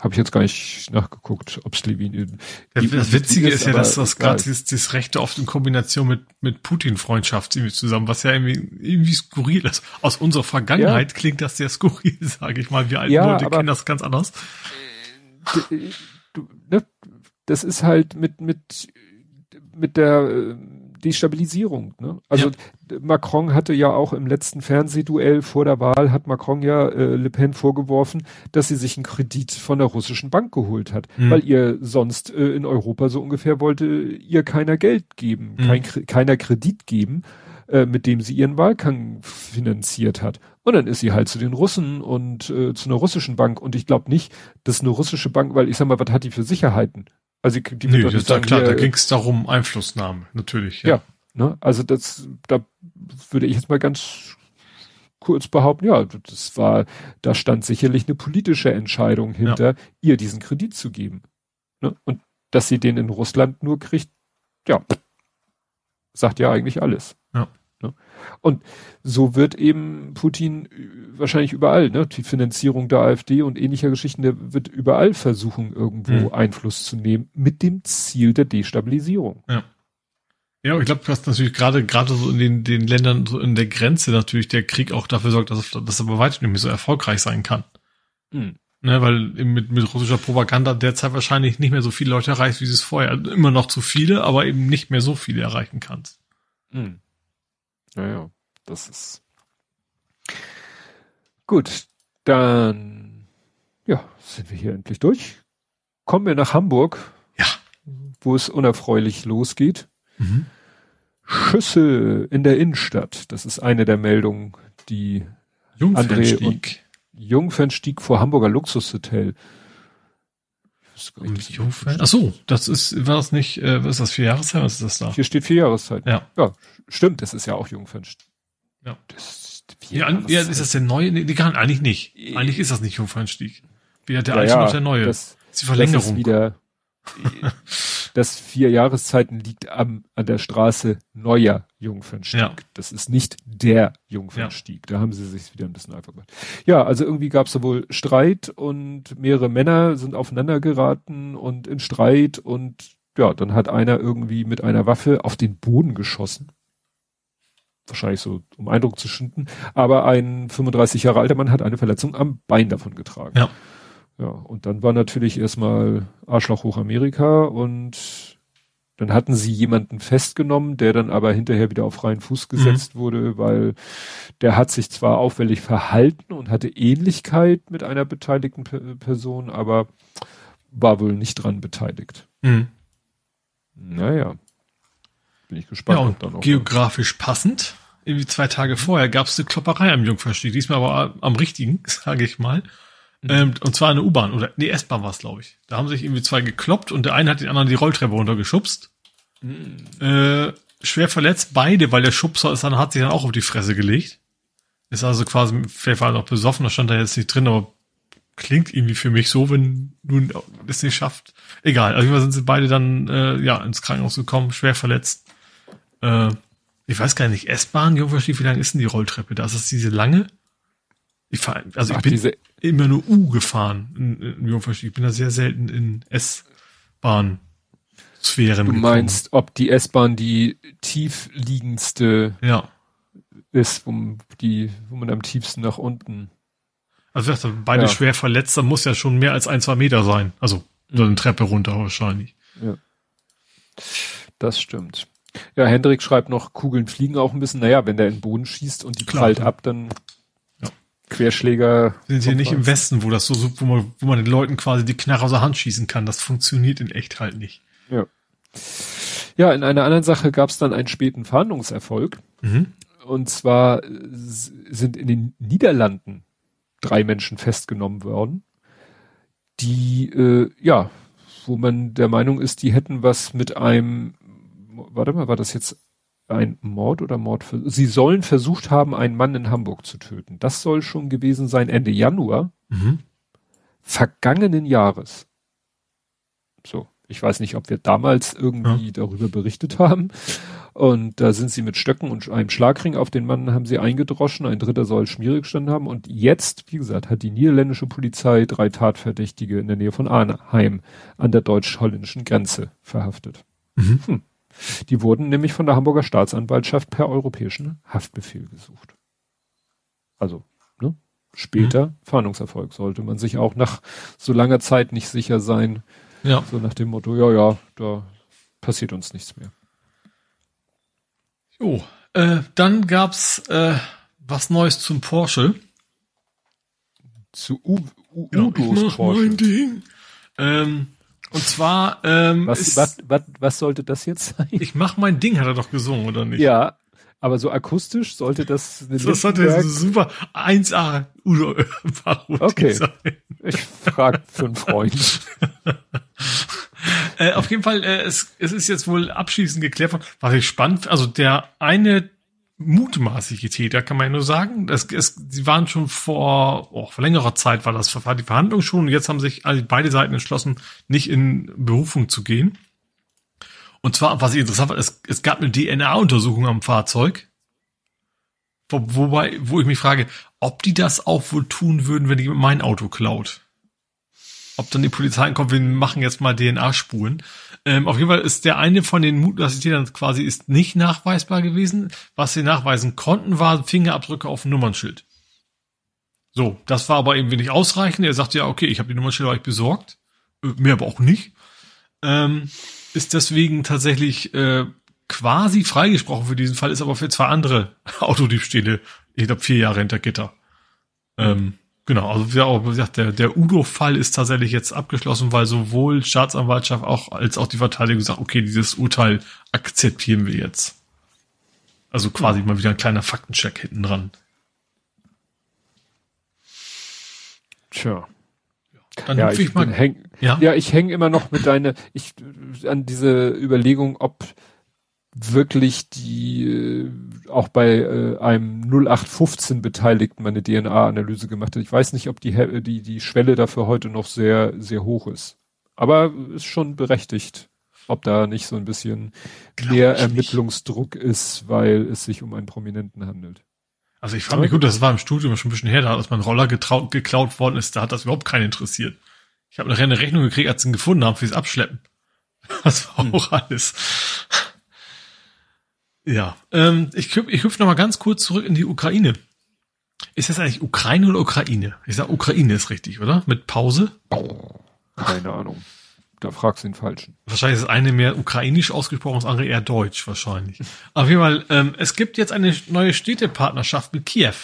Habe ich jetzt gar nicht nachgeguckt, ob Slowenien. Ja. Das Witzige ist ja, aber dass das gerade dieses Rechte oft in Kombination mit, mit Putin-Freundschaft irgendwie zusammen, was ja irgendwie, irgendwie skurril ist. Aus unserer Vergangenheit klingt das sehr skurril, [LAUGHS] sage ich mal. Wir alten Ja, Leute kennen das ganz anders. D- du, ne, das ist halt mit mit mit der äh, Destabilisierung. Ne? Also d- Macron hatte ja auch im letzten Fernsehduell vor der Wahl hat Macron ja äh, Le Pen vorgeworfen, dass sie sich einen Kredit von der russischen Bank geholt hat, Mhm. weil ihr sonst äh, in Europa so ungefähr wollte ihr keiner Geld geben, Mhm. kein, keiner Kredit geben, äh, mit dem sie ihren Wahlkampf finanziert hat. Und dann ist sie halt zu den Russen und äh, zu einer russischen Bank. Und ich glaube nicht, dass eine russische Bank, weil ich sag mal, was hat die für Sicherheiten? Also die, die Nee, das ist ja klar, hier, da ging es darum, Einflussnahme, natürlich. Ja. Ne? Also das, da würde ich jetzt mal ganz kurz behaupten, ja, das war, da stand sicherlich eine politische Entscheidung hinter, ihr diesen Kredit zu geben. Ne? Und dass sie den in Russland nur kriegt, ja, sagt ja eigentlich alles. Ne? Und so wird eben Putin wahrscheinlich überall, ne? Die Finanzierung der AfD und ähnlicher Geschichten, der wird überall versuchen, irgendwo Mhm. Einfluss zu nehmen, mit dem Ziel der Destabilisierung. Ja. Ja, ich glaube, dass natürlich gerade gerade so in den, den Ländern so in der Grenze natürlich der Krieg auch dafür sorgt, dass es das aber weiter nicht mehr so erfolgreich sein kann. Hm. Ne, weil eben mit, mit russischer Propaganda derzeit wahrscheinlich nicht mehr so viele Leute erreicht, wie es vorher. Also Immer noch zu viele, aber eben nicht mehr so viele erreichen kannst. Hm. Naja, das ist. Gut, dann ja, sind wir hier endlich durch. Kommen wir nach Hamburg, Ja. wo es unerfreulich losgeht. Mhm. Schüsse in der Innenstadt. Das ist eine der Meldungen, die Jungfernstieg. Jungfernstieg vor Hamburger Luxushotel. Ich weiß gar nicht, Jungfern? Ach so, das ist, war das nicht, äh, was ist das, vier Jahreszeit, was ist das da? Hier steht vier Jahreszeiten. Ja. Ja, stimmt, das ist ja auch Jungfernstieg. Ja. Das ist vier Ja, an- ja, ist das der neue? Nee, die kann, eigentlich nicht. Eigentlich ist das nicht Jungfernstieg. Weder der Ja, alte ja, noch der neue. Das, Das, ist die das Verlängerung. ist wieder, [LAUGHS] [LAUGHS] das vier Jahreszeiten liegt am, an der Straße Neuer Jungfernstieg. Ja. Das ist nicht der Jungfernstieg. Da haben sie sich wieder ein bisschen einfach gemacht. Ja, also irgendwie gab es da wohl Streit und mehrere Männer sind aufeinander geraten und in Streit und ja, dann hat einer irgendwie mit einer Waffe auf den Boden geschossen. Wahrscheinlich so, um Eindruck zu schinden. Aber ein 35 Jahre alter Mann hat eine Verletzung am Bein davon getragen. Ja. Ja, und dann war natürlich erstmal Arschloch hoch Amerika und dann hatten sie jemanden festgenommen, der dann aber hinterher wieder auf freien Fuß gesetzt wurde, weil der hat sich zwar auffällig verhalten und hatte Ähnlichkeit mit einer beteiligten Pe- Person, aber war wohl nicht dran beteiligt. Mhm. Naja. Bin ich gespannt. Ja, ob dann und auch- geografisch passend. Irgendwie zwei Tage vorher gab es eine Klopperei am Jungfernstieg. Diesmal aber am richtigen, [LAUGHS] sage ich mal. Mhm. Ähm, und zwar eine U-Bahn oder nee, S-Bahn war es, glaube ich. Da haben sich irgendwie zwei gekloppt und der eine hat den anderen die Rolltreppe runtergeschubst. Mhm. Äh, schwer verletzt, beide, weil der Schubser ist dann, hat sich dann auch auf die Fresse gelegt. Ist also quasi, vielleicht war er noch besoffen, das stand da jetzt nicht drin, aber klingt irgendwie für mich so, wenn du es nicht schafft. Egal, auf jeden Fall sind sie beide dann äh, ja ins Krankenhaus gekommen, schwer verletzt. Äh, ich weiß gar nicht, S-Bahn, Jungfernstieg, wie lang ist denn die Rolltreppe? Da ist das diese lange? Ich fahr, also ich Ach, bin diese, immer nur U gefahren in, in. Ich bin da sehr selten in S-Bahn-Sphären du meinst, ob die S-Bahn die tiefliegendste Ja. ist, wo, die, wo man am tiefsten nach unten. Also wie gesagt, beide Ja. schwer verletzt, da muss ja schon mehr als ein, zwei Meter sein. Also so eine Treppe runter wahrscheinlich. Das stimmt. Ja, Hendrik schreibt noch, Kugeln fliegen auch ein bisschen. Naja, wenn der in den Boden schießt und die Klar, prallt ja. ab, dann Ja. Querschläger. Wir sind hier nicht im Westen, wo das so, wo man, wo man den Leuten quasi die Knarre aus der Hand schießen kann. Das funktioniert in echt halt nicht. Ja. Ja, in einer anderen Sache gab es dann einen späten Fahndungserfolg. Mhm. Und zwar äh, sind in den Niederlanden drei Menschen festgenommen worden, die, äh, ja, wo man der Meinung ist, die hätten was mit einem, warte mal, war das jetzt ein Mord oder Mord? Sie sollen versucht haben, einen Mann in Hamburg zu töten. Das soll schon gewesen sein Ende Januar Mhm. vergangenen Jahres. So, ich weiß nicht, ob wir damals irgendwie darüber berichtet haben. Und da sind sie mit Stöcken und einem Schlagring auf den Mann haben sie eingedroschen. Ein dritter soll schmierig gestanden haben. Und jetzt, wie gesagt, hat die niederländische Polizei drei Tatverdächtige in der Nähe von Arnheim an der deutsch-holländischen Grenze verhaftet. Mhm. Die wurden nämlich von der Hamburger Staatsanwaltschaft per europäischen Haftbefehl gesucht. Also, ne? Später Fahndungserfolg. Sollte man sich auch nach so langer Zeit nicht sicher sein, Ja. so nach dem Motto, ja, ja, da passiert uns nichts mehr. Jo. Äh, dann gab's äh, was Neues zum Porsche. Zu U U Ja, Udos ich mach Porsche. mein Ding. Ähm, und zwar ähm, Was, ist, was, was, was sollte das jetzt sein? ich mach mein Ding, hat er doch gesungen, oder nicht? Ja, aber so akustisch sollte das eine Das Lindenberg- super 1A Udo Parodie Okay. sein. Ich frag für einen Freund. [LAUGHS] Äh, auf jeden Fall, äh, es, es ist jetzt wohl abschließend geklärt worden, was ich spannend, also der eine mutmaßliche Täter, kann man ja nur sagen, es, es, sie waren schon vor, oh, vor längerer Zeit war das war die Verhandlung schon und jetzt haben sich also beide Seiten entschlossen, nicht in Berufung zu gehen. Und zwar, was ich interessant war, es, es gab eine DNA-Untersuchung am Fahrzeug Wo, wobei, wo ich mich frage, ob die das auch wohl tun würden, wenn die mein Auto klaut. Ob dann die Polizei kommt, wir machen jetzt mal DNA-Spuren. Ähm, auf jeden Fall ist der eine von den Mutlassitierern quasi ist nicht nachweisbar gewesen. Was sie nachweisen konnten, waren Fingerabdrücke auf dem Nummernschild. So, das war aber irgendwie nicht ausreichend. Er sagte ja, okay, ich habe die Nummernschilder euch besorgt. Äh, mehr aber auch nicht. Ähm, ist deswegen tatsächlich äh, quasi freigesprochen für diesen Fall, ist aber für zwei andere [LAUGHS] Autodiebstähle, ich glaube, vier Jahre hinter Gitter. Ähm, genau, also wie auch gesagt, der, der Udo-Fall ist tatsächlich jetzt abgeschlossen, weil sowohl Staatsanwaltschaft auch als auch die Verteidigung sagt, okay, dieses Urteil akzeptieren wir jetzt. Also quasi mal wieder ein kleiner Faktencheck hinten dran. Tja. Dann Ja, ich, ich mal. häng, Ja? ja, ich hänge immer noch mit deiner, ich, an diese Überlegung, ob wirklich die, äh, auch bei äh, einem 0815 Beteiligten meine DNA-Analyse gemacht hat. Ich weiß nicht, ob die, die, die Schwelle dafür heute noch sehr, sehr hoch ist. Aber ist schon berechtigt, ob da nicht so ein bisschen Glaub mehr ich nicht. Ermittlungsdruck ist, weil es sich um einen Prominenten handelt. Also ich frage mich gut, das war im Studium schon ein bisschen her, da als mein Roller getraut, geklaut worden ist, da hat das überhaupt keinen interessiert. Ich habe nachher eine Rechnung gekriegt, als sie ihn gefunden haben fürs Abschleppen. [LAUGHS] Das war Hm. auch alles. Ja, ähm, ich, ich hüpfe noch mal ganz kurz zurück in die Ukraine. Ist das eigentlich Ukraine oder Ukraine? Ich sag Ukraine ist richtig, oder? Mit Pause? Keine Ahnung. Da fragst du den Falschen. Wahrscheinlich ist das eine mehr ukrainisch ausgesprochen, das andere eher deutsch wahrscheinlich. Auf jeden Fall, ähm, es gibt jetzt eine neue Städtepartnerschaft mit Kiew.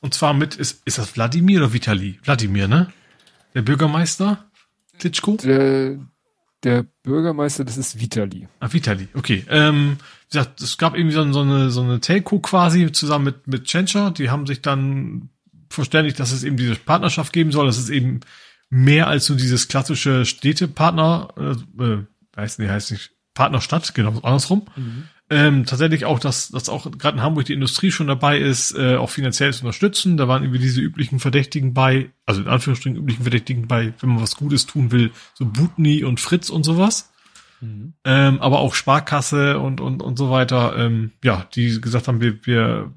Und zwar mit, ist, ist das Wladimir oder Vitali? Wladimir, ne? Der Bürgermeister? Klitschko? Der, der Bürgermeister, das ist Vitali. Ah, Vitali, okay. Ähm, wie gesagt, es gab irgendwie so, so eine, so eine Telco quasi zusammen mit, mit Tschentscher. Die haben sich dann verständigt, dass es eben diese Partnerschaft geben soll. Das ist eben mehr als nur dieses klassische Städtepartner, äh, äh, weiß nicht, heißt nicht, Partnerstadt, genau, andersrum. Ähm, tatsächlich auch, dass, dass auch gerade in Hamburg die Industrie schon dabei ist, äh, auch finanziell zu unterstützen. Da waren irgendwie diese üblichen Verdächtigen bei, also in Anführungsstrichen üblichen Verdächtigen bei, wenn man was Gutes tun will, so Butni und Fritz und sowas. Ähm, aber auch Sparkasse und, und, und so weiter, ähm, ja, die gesagt haben, wir, wir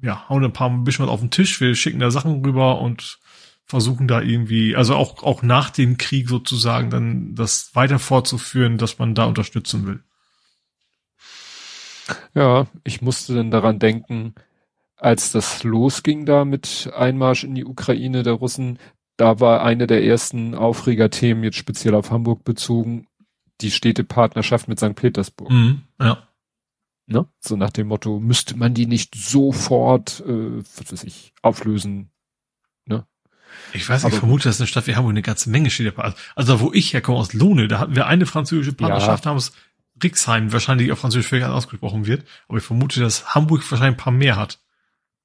ja, hauen ein paar ein bisschen was auf den Tisch, wir schicken da Sachen rüber und versuchen da irgendwie, also auch, auch nach dem Krieg sozusagen dann das weiter fortzuführen, dass man da unterstützen will. Ja, ich musste dann daran denken, als das losging da mit Einmarsch in die Ukraine der Russen, da war eine der ersten Aufregerthemen jetzt speziell auf Hamburg bezogen, die Städtepartnerschaft mit St. Petersburg. Mhm, ja. Ne? So nach dem Motto, müsste man die nicht sofort, äh, was weiß ich, auflösen. Ich weiß, ich Aber- vermute, dass eine Stadt wie Hamburg eine ganze Menge steht. Also, also wo ich herkomme, aus Lohne, da hatten wir eine französische Partnerschaft, haben es Rixheim, wahrscheinlich auf Französisch völlig ausgesprochen wird. Aber ich vermute, dass Hamburg wahrscheinlich ein paar mehr hat.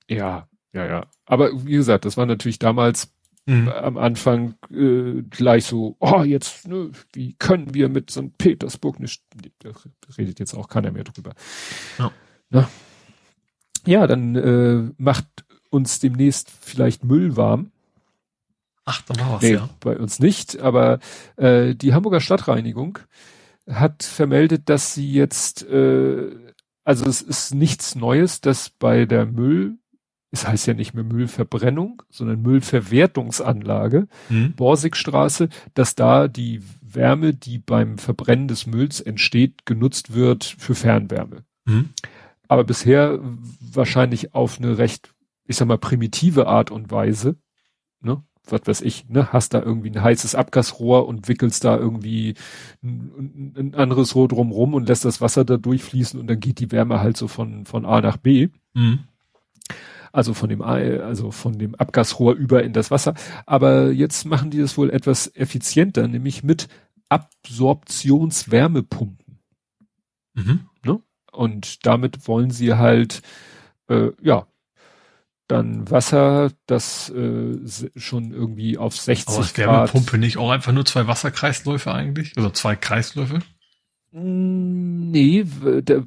Ja, ja, ja. Aber wie gesagt, das war natürlich damals Mhm. am Anfang äh, gleich so, oh, jetzt, ne, wie können wir mit St. Petersburg nicht, da redet jetzt auch keiner mehr drüber. Ja. Na? Ja, dann äh, macht uns demnächst vielleicht Müll warm. Ach, da war was, Nee, ja. bei uns nicht, aber äh, die Hamburger Stadtreinigung hat vermeldet, dass sie jetzt, äh, also es ist nichts Neues, dass bei der Müll, es heißt ja nicht mehr Müllverbrennung, sondern Müllverwertungsanlage, Mhm. Borsigstraße, dass da die Wärme, die beim Verbrennen des Mülls entsteht, genutzt wird für Fernwärme. Mhm. Aber bisher wahrscheinlich auf eine recht, ich sag mal, primitive Art und Weise, ne? Was weiß ich, ne? Hast da irgendwie ein heißes Abgasrohr und wickelst da irgendwie ein, ein anderes Rohr drumrum und lässt das Wasser da durchfließen und dann geht die Wärme halt so von, von A nach B. Mhm. Also von dem, A- also von dem Abgasrohr über in das Wasser. Aber jetzt machen die das wohl etwas effizienter, nämlich mit Absorptionswärmepumpen. Mhm. Und damit wollen sie halt, äh, ja, dann Wasser, das äh, schon irgendwie auf 60 Aber ist Grad. Wärmepumpe nicht auch einfach nur zwei Wasserkreisläufe eigentlich? Oder zwei Kreisläufe? Mm, Nee,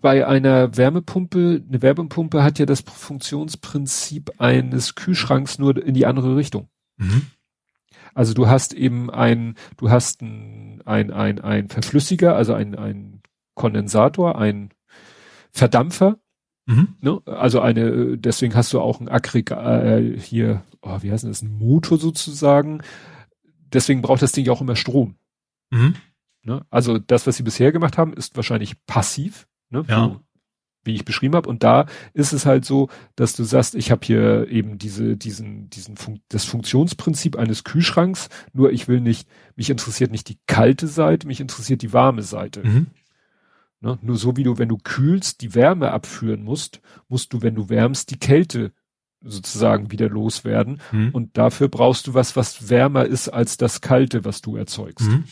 bei einer Wärmepumpe, eine Wärmepumpe hat ja das Funktionsprinzip eines Kühlschranks nur in die andere Richtung. Mhm. Also du hast eben ein, du hast ein, ein, ein, ein Verflüssiger, also ein, ein Kondensator, ein Verdampfer Mhm. Ne? Also eine, deswegen hast du auch ein Aggregat, äh, hier, oh, wie heißt das, ein Motor sozusagen. Deswegen braucht das Ding ja auch immer Strom. Mhm. Ne? Also das, was sie bisher gemacht haben, ist wahrscheinlich passiv, ne? ja. Wo, wie ich beschrieben habe. Und da ist es halt so, dass du sagst, ich habe hier eben diese, diesen, diesen Fun das Funktionsprinzip eines Kühlschranks, nur ich will nicht, mich interessiert nicht die kalte Seite, mich interessiert die warme Seite. Mhm. Ne? Nur so wie du, wenn du kühlst, die Wärme abführen musst, musst du, wenn du wärmst, die Kälte sozusagen wieder loswerden. Mhm. Und dafür brauchst du was, was wärmer ist als das Kalte, was du erzeugst. Mhm.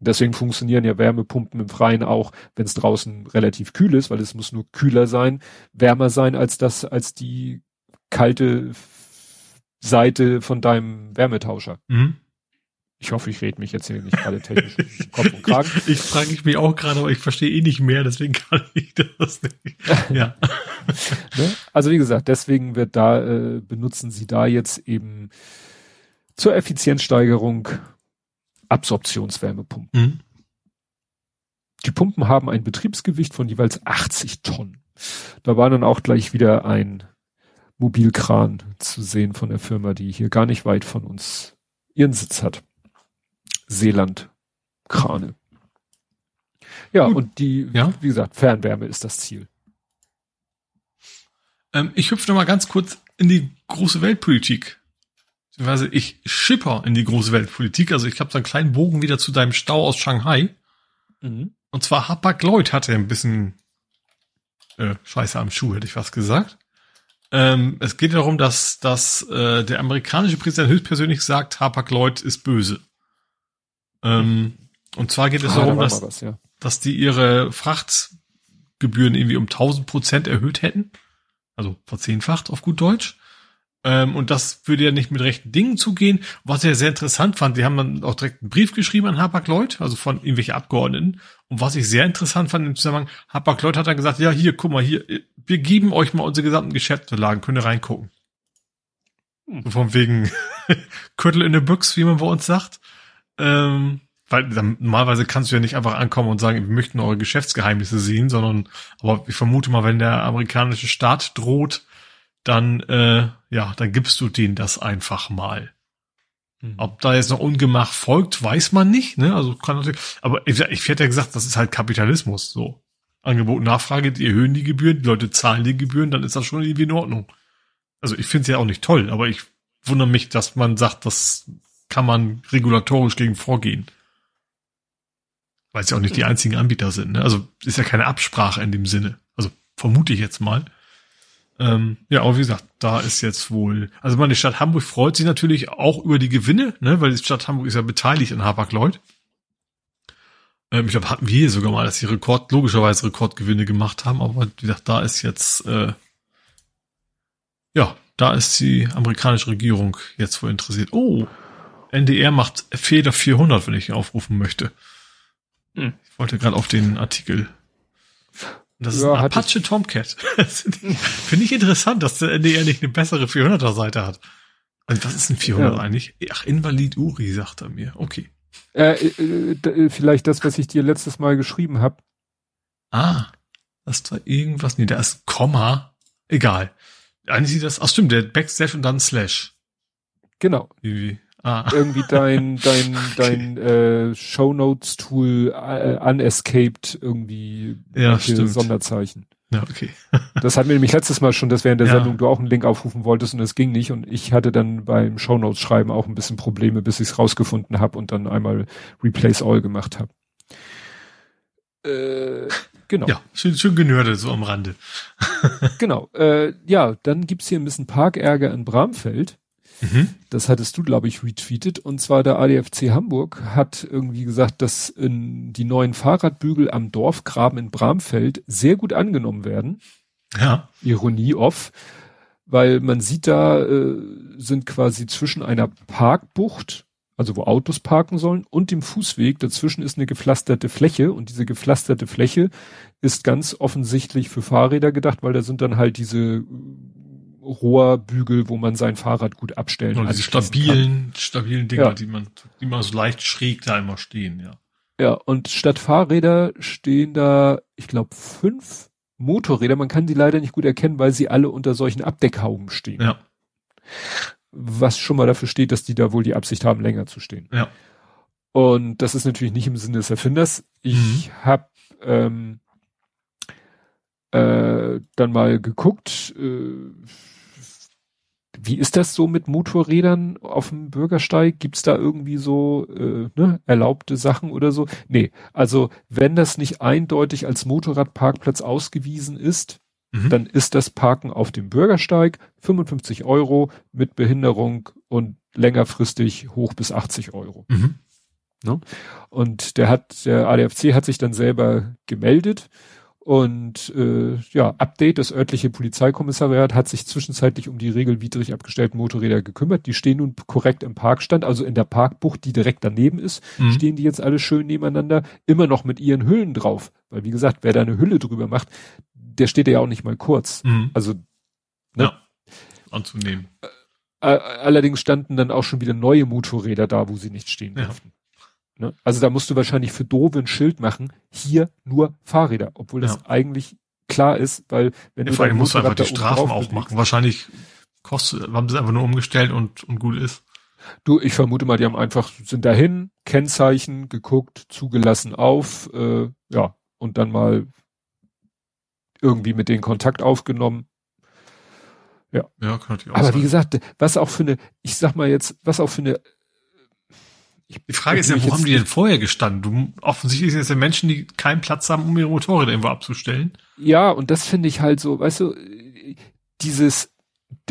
Deswegen funktionieren ja Wärmepumpen im Freien auch, wenn es draußen relativ kühl ist, weil es muss nur kühler sein, wärmer sein als das, als die kalte Seite von deinem Wärmetauscher. Mhm. Ich hoffe, ich rede mich jetzt hier nicht gerade technisch Kopf und Kragen. Ich, ich frage mich auch gerade, aber ich verstehe eh nicht mehr, deswegen kann ich das nicht. Ja. [LAUGHS] ne? Also wie gesagt, deswegen wird da, äh, benutzen sie da jetzt eben zur Effizienzsteigerung Absorptionswärmepumpen. Mhm. Die Pumpen haben ein Betriebsgewicht von jeweils 80 Tonnen. Da war dann auch gleich wieder ein Mobilkran zu sehen von der Firma, die hier gar nicht weit von uns ihren Sitz hat. Seeland Krane. Ja, Gut. und die, ja? wie gesagt, Fernwärme ist das Ziel. Ähm, ich hüpfe noch mal ganz kurz in die große Weltpolitik. Also ich schipper in die große Weltpolitik. Also ich habe so einen kleinen Bogen wieder zu deinem Stau aus Shanghai. Mhm. Und zwar Hapag-Lloyd hatte ein bisschen äh, Scheiße am Schuh, hätte ich was gesagt. Ähm, es geht darum, dass, dass äh, der amerikanische Präsident höchstpersönlich sagt, Hapag-Lloyd ist böse. Ähm, und zwar geht es ah, darum, da dass, was, ja. dass die ihre Frachtgebühren irgendwie um 1000 Prozent erhöht hätten. Also verzehnfacht auf gut Deutsch. Ähm, und das würde ja nicht mit rechten Dingen zugehen. Was ich ja sehr interessant fand, die haben dann auch direkt einen Brief geschrieben an Hapag-Lloyd, also von irgendwelchen Abgeordneten. Und was ich sehr interessant fand im Zusammenhang, Hapag-Lloyd hat dann gesagt, ja, hier, guck mal, hier, wir geben euch mal unsere gesamten Geschäftslagen, könnt ihr reingucken. Hm. So von wegen [LAUGHS] Kürtel in the Büchs, wie man bei uns sagt. Ähm, weil dann, normalerweise kannst du ja nicht einfach ankommen und sagen, wir möchten eure Geschäftsgeheimnisse sehen, sondern, aber ich vermute mal, wenn der amerikanische Staat droht, dann, äh, ja, dann gibst du denen das einfach mal. Mhm. Ob da jetzt noch Ungemach folgt, weiß man nicht, ne? Also kann natürlich, aber ich, ich hätte ja gesagt, das ist halt Kapitalismus, so. Angebot, Nachfrage, die erhöhen die Gebühren, die Leute zahlen die Gebühren, dann ist das schon irgendwie in Ordnung. Also ich finde es ja auch nicht toll, aber ich wundere mich, dass man sagt, das kann man regulatorisch gegen vorgehen. Weil es ja auch nicht die einzigen Anbieter sind. Ne? Also ist ja keine Absprache in dem Sinne. Also vermute ich jetzt mal. Ähm, ja, aber wie gesagt, da ist jetzt wohl, also meine Stadt Hamburg freut sich natürlich auch über die Gewinne, ne, weil die Stadt Hamburg ist ja beteiligt an Hapag-Lloyd. Ähm, ich glaube, hatten wir hier sogar mal, dass sie Rekord, logischerweise Rekordgewinne gemacht haben, aber wie gesagt, da ist jetzt, äh, ja, da ist die amerikanische Regierung jetzt wohl interessiert. Oh, NDR macht Feder 400, wenn ich ihn aufrufen möchte. Hm. Ich wollte gerade auf den Artikel das ist ja, ein Apache Tomcat. [LAUGHS] Finde ich interessant, dass der NDR nicht eine bessere 400er Seite hat. Also was ist ein 400 ja. eigentlich? Ach, Invalid Uri, sagt er mir. Okay. Äh, äh, äh, vielleicht das, was ich dir letztes Mal geschrieben habe. Ah, das da irgendwas. Nee, da ist Komma. Egal. Eigentlich sieht das. Ach stimmt, der Backslash und dann Slash. Genau. Wie, Ah. Irgendwie dein, [LAUGHS] dein, dein äh, Show Notes Tool äh, unescaped irgendwie ja, stimmt. Sonderzeichen. Ja, okay. [LAUGHS] das hat mir nämlich letztes Mal schon, dass während der ja. Sendung du auch einen Link aufrufen wolltest und es ging nicht und ich hatte dann beim Show Notes schreiben auch ein bisschen Probleme, bis ich es rausgefunden habe und dann einmal Replace All gemacht habe. Äh, genau. Ja, schön, schön genördet so am Rande. [LAUGHS] genau. Äh, ja, dann gibt's hier ein bisschen Parkärger in Bramfeld. Mhm. Das hattest du, glaube ich, retweetet. Und zwar der ADFC Hamburg hat irgendwie gesagt, dass in die neuen Fahrradbügel am Dorfgraben in Bramfeld sehr gut angenommen werden. Ja. Ironie off. Weil man sieht da, äh, sind quasi zwischen einer Parkbucht, also wo Autos parken sollen, und dem Fußweg. Dazwischen ist eine gepflasterte Fläche und diese gepflasterte Fläche ist ganz offensichtlich für Fahrräder gedacht, weil da sind dann halt diese Rohrbügel, wo man sein Fahrrad gut abstellen kann. diese stabilen, stabilen Dinger, ja. die man, die man so leicht schräg da immer stehen, ja. Ja, und statt Fahrräder stehen da, ich glaube, fünf Motorräder, man kann die leider nicht gut erkennen, weil sie alle unter solchen Abdeckhauben stehen. Ja. Was schon mal dafür steht, dass die da wohl die Absicht haben, länger zu stehen. Ja. Und das ist natürlich nicht im Sinne des Erfinders. Ich Mhm. habe ähm, äh, dann mal geguckt, äh, wie ist das so mit Motorrädern auf dem Bürgersteig? Gibt's da irgendwie so äh, ne, erlaubte Sachen oder so? Nee, also wenn das nicht eindeutig als Motorradparkplatz ausgewiesen ist, Mhm. dann ist das Parken auf dem Bürgersteig 55 Euro mit Behinderung und längerfristig hoch bis 80 Euro. Mhm. Und der hat, der ADFC hat sich dann selber gemeldet und äh, ja, Update, das örtliche Polizeikommissariat hat sich zwischenzeitlich um die regelwidrig abgestellten Motorräder gekümmert. Die stehen nun korrekt im Parkstand, also in der Parkbucht, die direkt daneben ist, Mhm. stehen die jetzt alle schön nebeneinander, immer noch mit ihren Hüllen drauf. Weil wie gesagt, wer da eine Hülle drüber macht, der steht ja auch nicht mal kurz. Mhm. Also ne? Ja. Anzunehmen. Äh, allerdings standen dann auch schon wieder neue Motorräder da, wo sie nicht stehen Ja. durften. Ne? Also da musst du wahrscheinlich für doofe ein Schild machen, hier nur Fahrräder, obwohl das Ja. eigentlich klar ist, weil wenn Ja, du vor allem musst du einfach die Strafen auch machen. Wahrscheinlich kostet, haben sie es einfach nur umgestellt und, und gut ist. Du, ich vermute mal, die haben einfach, sind dahin, Kennzeichen, geguckt, zugelassen auf, äh, ja, und dann mal irgendwie mit denen Kontakt aufgenommen. Ja, kann natürlich auch Aber sein. wie gesagt, was auch für eine, ich sag mal jetzt, was auch für eine Die Frage ist ja, wo haben die denn vorher gestanden? Du, offensichtlich sind es ja Menschen, die keinen Platz haben, um ihre Motorräder irgendwo abzustellen. Ja, und das finde ich halt so, weißt du, dieses,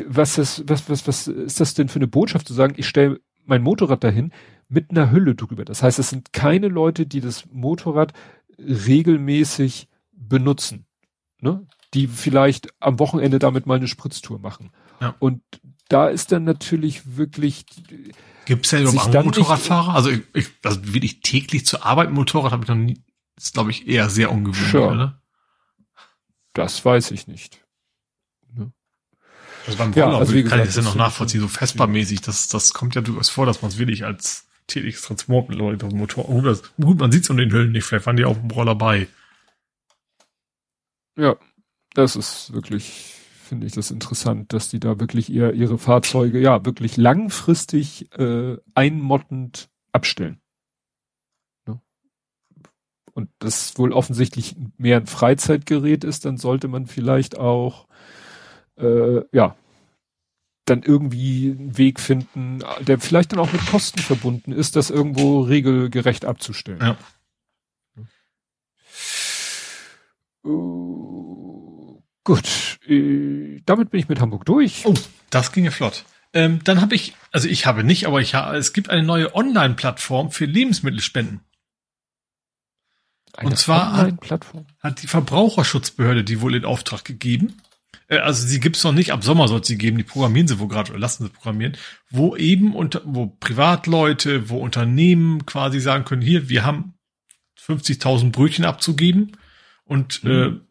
was das, was, was, was ist das denn für eine Botschaft zu sagen, ich stelle mein Motorrad dahin mit einer Hülle drüber. Das heißt, es sind keine Leute, die das Motorrad regelmäßig benutzen, ne? Die vielleicht am Wochenende damit mal eine Spritztour machen. Ja. Und da ist dann natürlich wirklich, Gibt es ja überhaupt andere Motorradfahrer? Also, ich, ich, also wirklich täglich zur Arbeit Motorrad habe ich noch nie, ist glaube ich eher sehr ungewöhnlich, Sure. oder? das weiß ich nicht. Also beim Ja, Roller also kann ich gesagt, das ja noch ich nachvollziehen, so Vespa-mäßig, das, das kommt ja durchaus vor, dass man es wirklich als tägliches Transportmittel oder auf dem Motor, gut, das- gut man sieht es um den Hüllen nicht, vielleicht waren die auf dem Roller bei. Ja, das ist wirklich, finde ich das interessant, dass die da wirklich ihr, ihre Fahrzeuge ja wirklich langfristig äh, einmottend abstellen. Ne? Und das wohl offensichtlich mehr ein Freizeitgerät ist, dann sollte man vielleicht auch äh, ja dann irgendwie einen Weg finden, der vielleicht dann auch mit Kosten verbunden ist, das irgendwo regelgerecht abzustellen. Ja. Uh, gut, äh, damit bin ich mit Hamburg durch. Oh, das ging ja flott. Ähm, dann habe ich, also ich habe nicht, aber ich ha es gibt eine neue Online-Plattform für Lebensmittelspenden. Eine und zwar hat-. Hat die Verbraucherschutzbehörde die wohl in Auftrag gegeben. Äh, also sie gibt's noch nicht, ab Sommer soll sie geben, die programmieren sie wohl gerade oder lassen sie programmieren, wo eben unter, wo Privatleute, wo Unternehmen quasi sagen können, hier, wir haben 50.000 Brötchen abzugeben und Mhm. äh,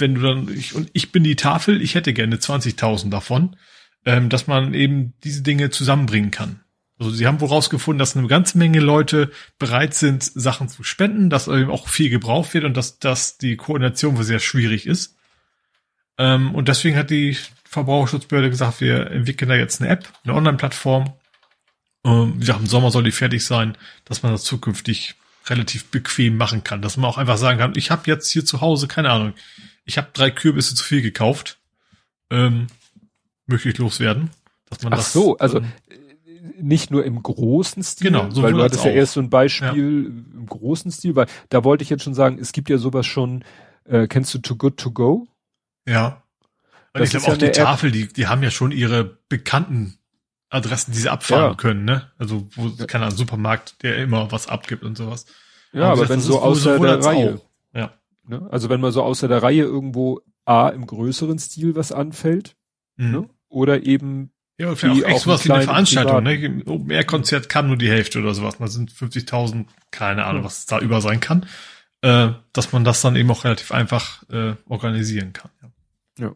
wenn du dann, ich, und ich bin die Tafel, ich hätte gerne 20.000 davon, ähm, dass man eben diese Dinge zusammenbringen kann. Also sie haben wohl rausgefunden, dass eine ganze Menge Leute bereit sind, Sachen zu spenden, dass eben auch viel gebraucht wird und dass, dass die Koordination wohl sehr schwierig ist. Ähm, und deswegen hat die Verbraucherschutzbehörde gesagt, wir entwickeln da jetzt eine App, eine Online-Plattform. Ähm, wie gesagt, im Sommer soll die fertig sein, dass man das zukünftig relativ bequem machen kann. Dass man auch einfach sagen kann, ich habe jetzt hier zu Hause, keine Ahnung, ich habe drei Kürbisse zu viel gekauft. Ähm, möchte ich loswerden. Dass man Ach das, so, also ähm, nicht nur im großen Stil, Genau, weil sowohl du hattest ja erst so ein Beispiel im großen Stil, weil da wollte ich jetzt schon sagen, es gibt ja sowas schon, äh, kennst du Too Good To Go? Ja. Und Das ich glaube ja auch die App. Tafel, die, die haben ja schon ihre bekannten Adressen, die sie abfahren Ja. können, ne? Also, wo, Ja. Ahnung, Supermarkt, der immer was abgibt und sowas. Ja, aber, gesagt, wenn so außer der Reihe, auch. Ja. Ne? also wenn man so außer der Reihe irgendwo A im größeren Stil was anfällt, Mhm. ne? oder eben Ja, vielleicht auch echt sowas wie eine Veranstaltung, ne? Open Air Konzert kann nur die Hälfte oder sowas. Da sind 50.000, keine Ahnung, Ja. was da über sein kann. Äh, dass man das dann eben auch relativ einfach äh, organisieren kann. Ja.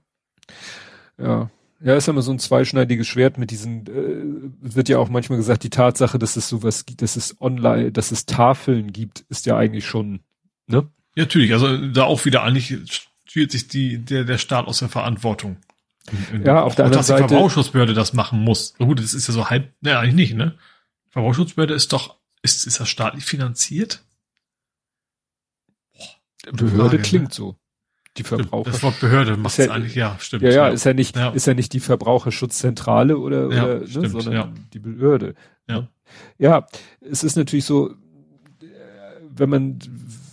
Ja. Ja, ist ja immer so ein zweischneidiges Schwert mit diesen, äh, wird ja auch manchmal gesagt, die Tatsache, dass es sowas gibt, dass es online, dass es Tafeln gibt, ist ja eigentlich schon, ne? Ja, natürlich, also da auch wieder eigentlich fühlt sich die, der, der Staat aus der Verantwortung. Ja, auf der anderen dass die Seite- Verbraucherschutzbehörde das machen muss. Na gut, das ist ja so halb, ne, eigentlich nicht, ne? Verbraucherschutzbehörde ist doch, ist, ist das staatlich finanziert? Behörde Frage, ne? klingt so. Die Verbraucher. Das Wort Behörde macht ja- es eigentlich, ja, stimmt. ja, ja, ist ja nicht, Ja. ist ja nicht die Verbraucherschutzzentrale oder, Ja, oder ne, stimmt, sondern ja. die Behörde. Ja. Ja, es ist natürlich so, äh, wenn man,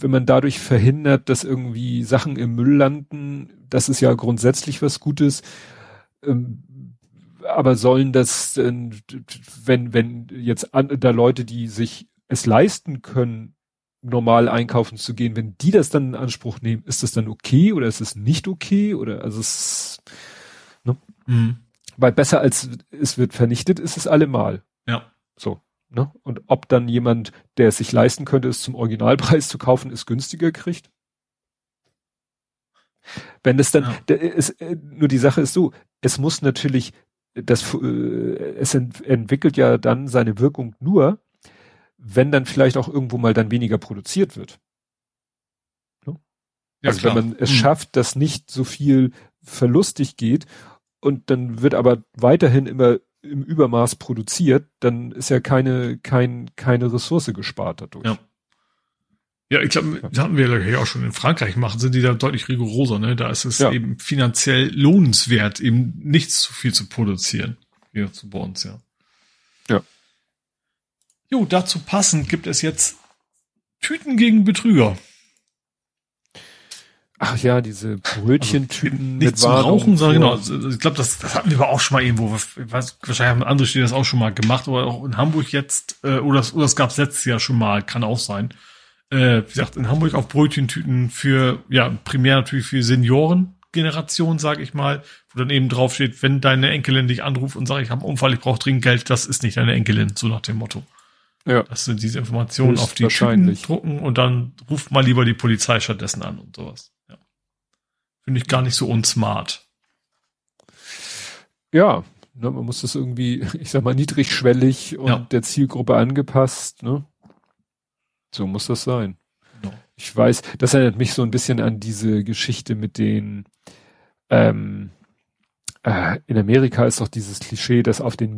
wenn man dadurch verhindert, dass irgendwie Sachen im Müll landen, das ist ja grundsätzlich was Gutes. Ähm, aber sollen das, denn, wenn, wenn jetzt an, da Leute, die sich es leisten können, normal einkaufen zu gehen, wenn die das dann in Anspruch nehmen, ist das dann okay oder ist es nicht okay oder also es, Mhm. weil besser als es wird vernichtet, ist es allemal. Ja. So. Ne? Und ob dann jemand, der es sich leisten könnte, es zum Originalpreis zu kaufen, es günstiger kriegt? Wenn es dann, Ja. es, äh, nur die Sache ist so, es muss natürlich, das, äh, es ent, entwickelt ja dann seine Wirkung nur, wenn dann vielleicht auch irgendwo mal dann weniger produziert wird. Ja, also klar. wenn man es Mhm. schafft, dass nicht so viel verlustig geht und dann wird aber weiterhin immer im Übermaß produziert, dann ist ja keine, kein, keine Ressource gespart dadurch. Ja. Ja, ich glaube, das hatten wir ja auch schon in Frankreich machen, sind die da deutlich rigoroser, ne? Da ist es Ja. eben finanziell lohnenswert, eben nicht zu viel zu produzieren. Hier zu bei uns, ja. Ja. Jo, dazu passend gibt es jetzt Tüten gegen Betrüger. Ach ja, diese Brötchentüten Nicht mit zum Warnung Rauchen, sondern genau. also Ich glaube, das, das hatten wir aber auch schon mal irgendwo. Ich weiß, wahrscheinlich haben andere Städte das auch schon mal gemacht, aber auch in Hamburg jetzt, äh, oder, das- oder das gab es letztes Jahr schon mal, kann auch sein. Äh, wie gesagt, in Hamburg auf Brötchentüten für, ja, primär natürlich für Seniorengeneration, sage ich mal, wo dann eben draufsteht, wenn deine Enkelin dich anruft und sagt, ich habe einen Unfall, ich brauche dringend Geld, das ist nicht deine Enkelin, so nach dem Motto. Ja. Das sind diese Informationen auf die Tüten drucken und dann ruft mal lieber die Polizei stattdessen an und sowas. Finde ich gar nicht so unsmart. Ja, ne, man muss das irgendwie, [LAUGHS] ich sag mal, niedrigschwellig und Ja. der Zielgruppe angepasst, ne? So muss das sein. Genau. Ich weiß, das erinnert mich so ein bisschen an diese Geschichte mit den, ähm, äh, in Amerika ist doch dieses Klischee, dass auf den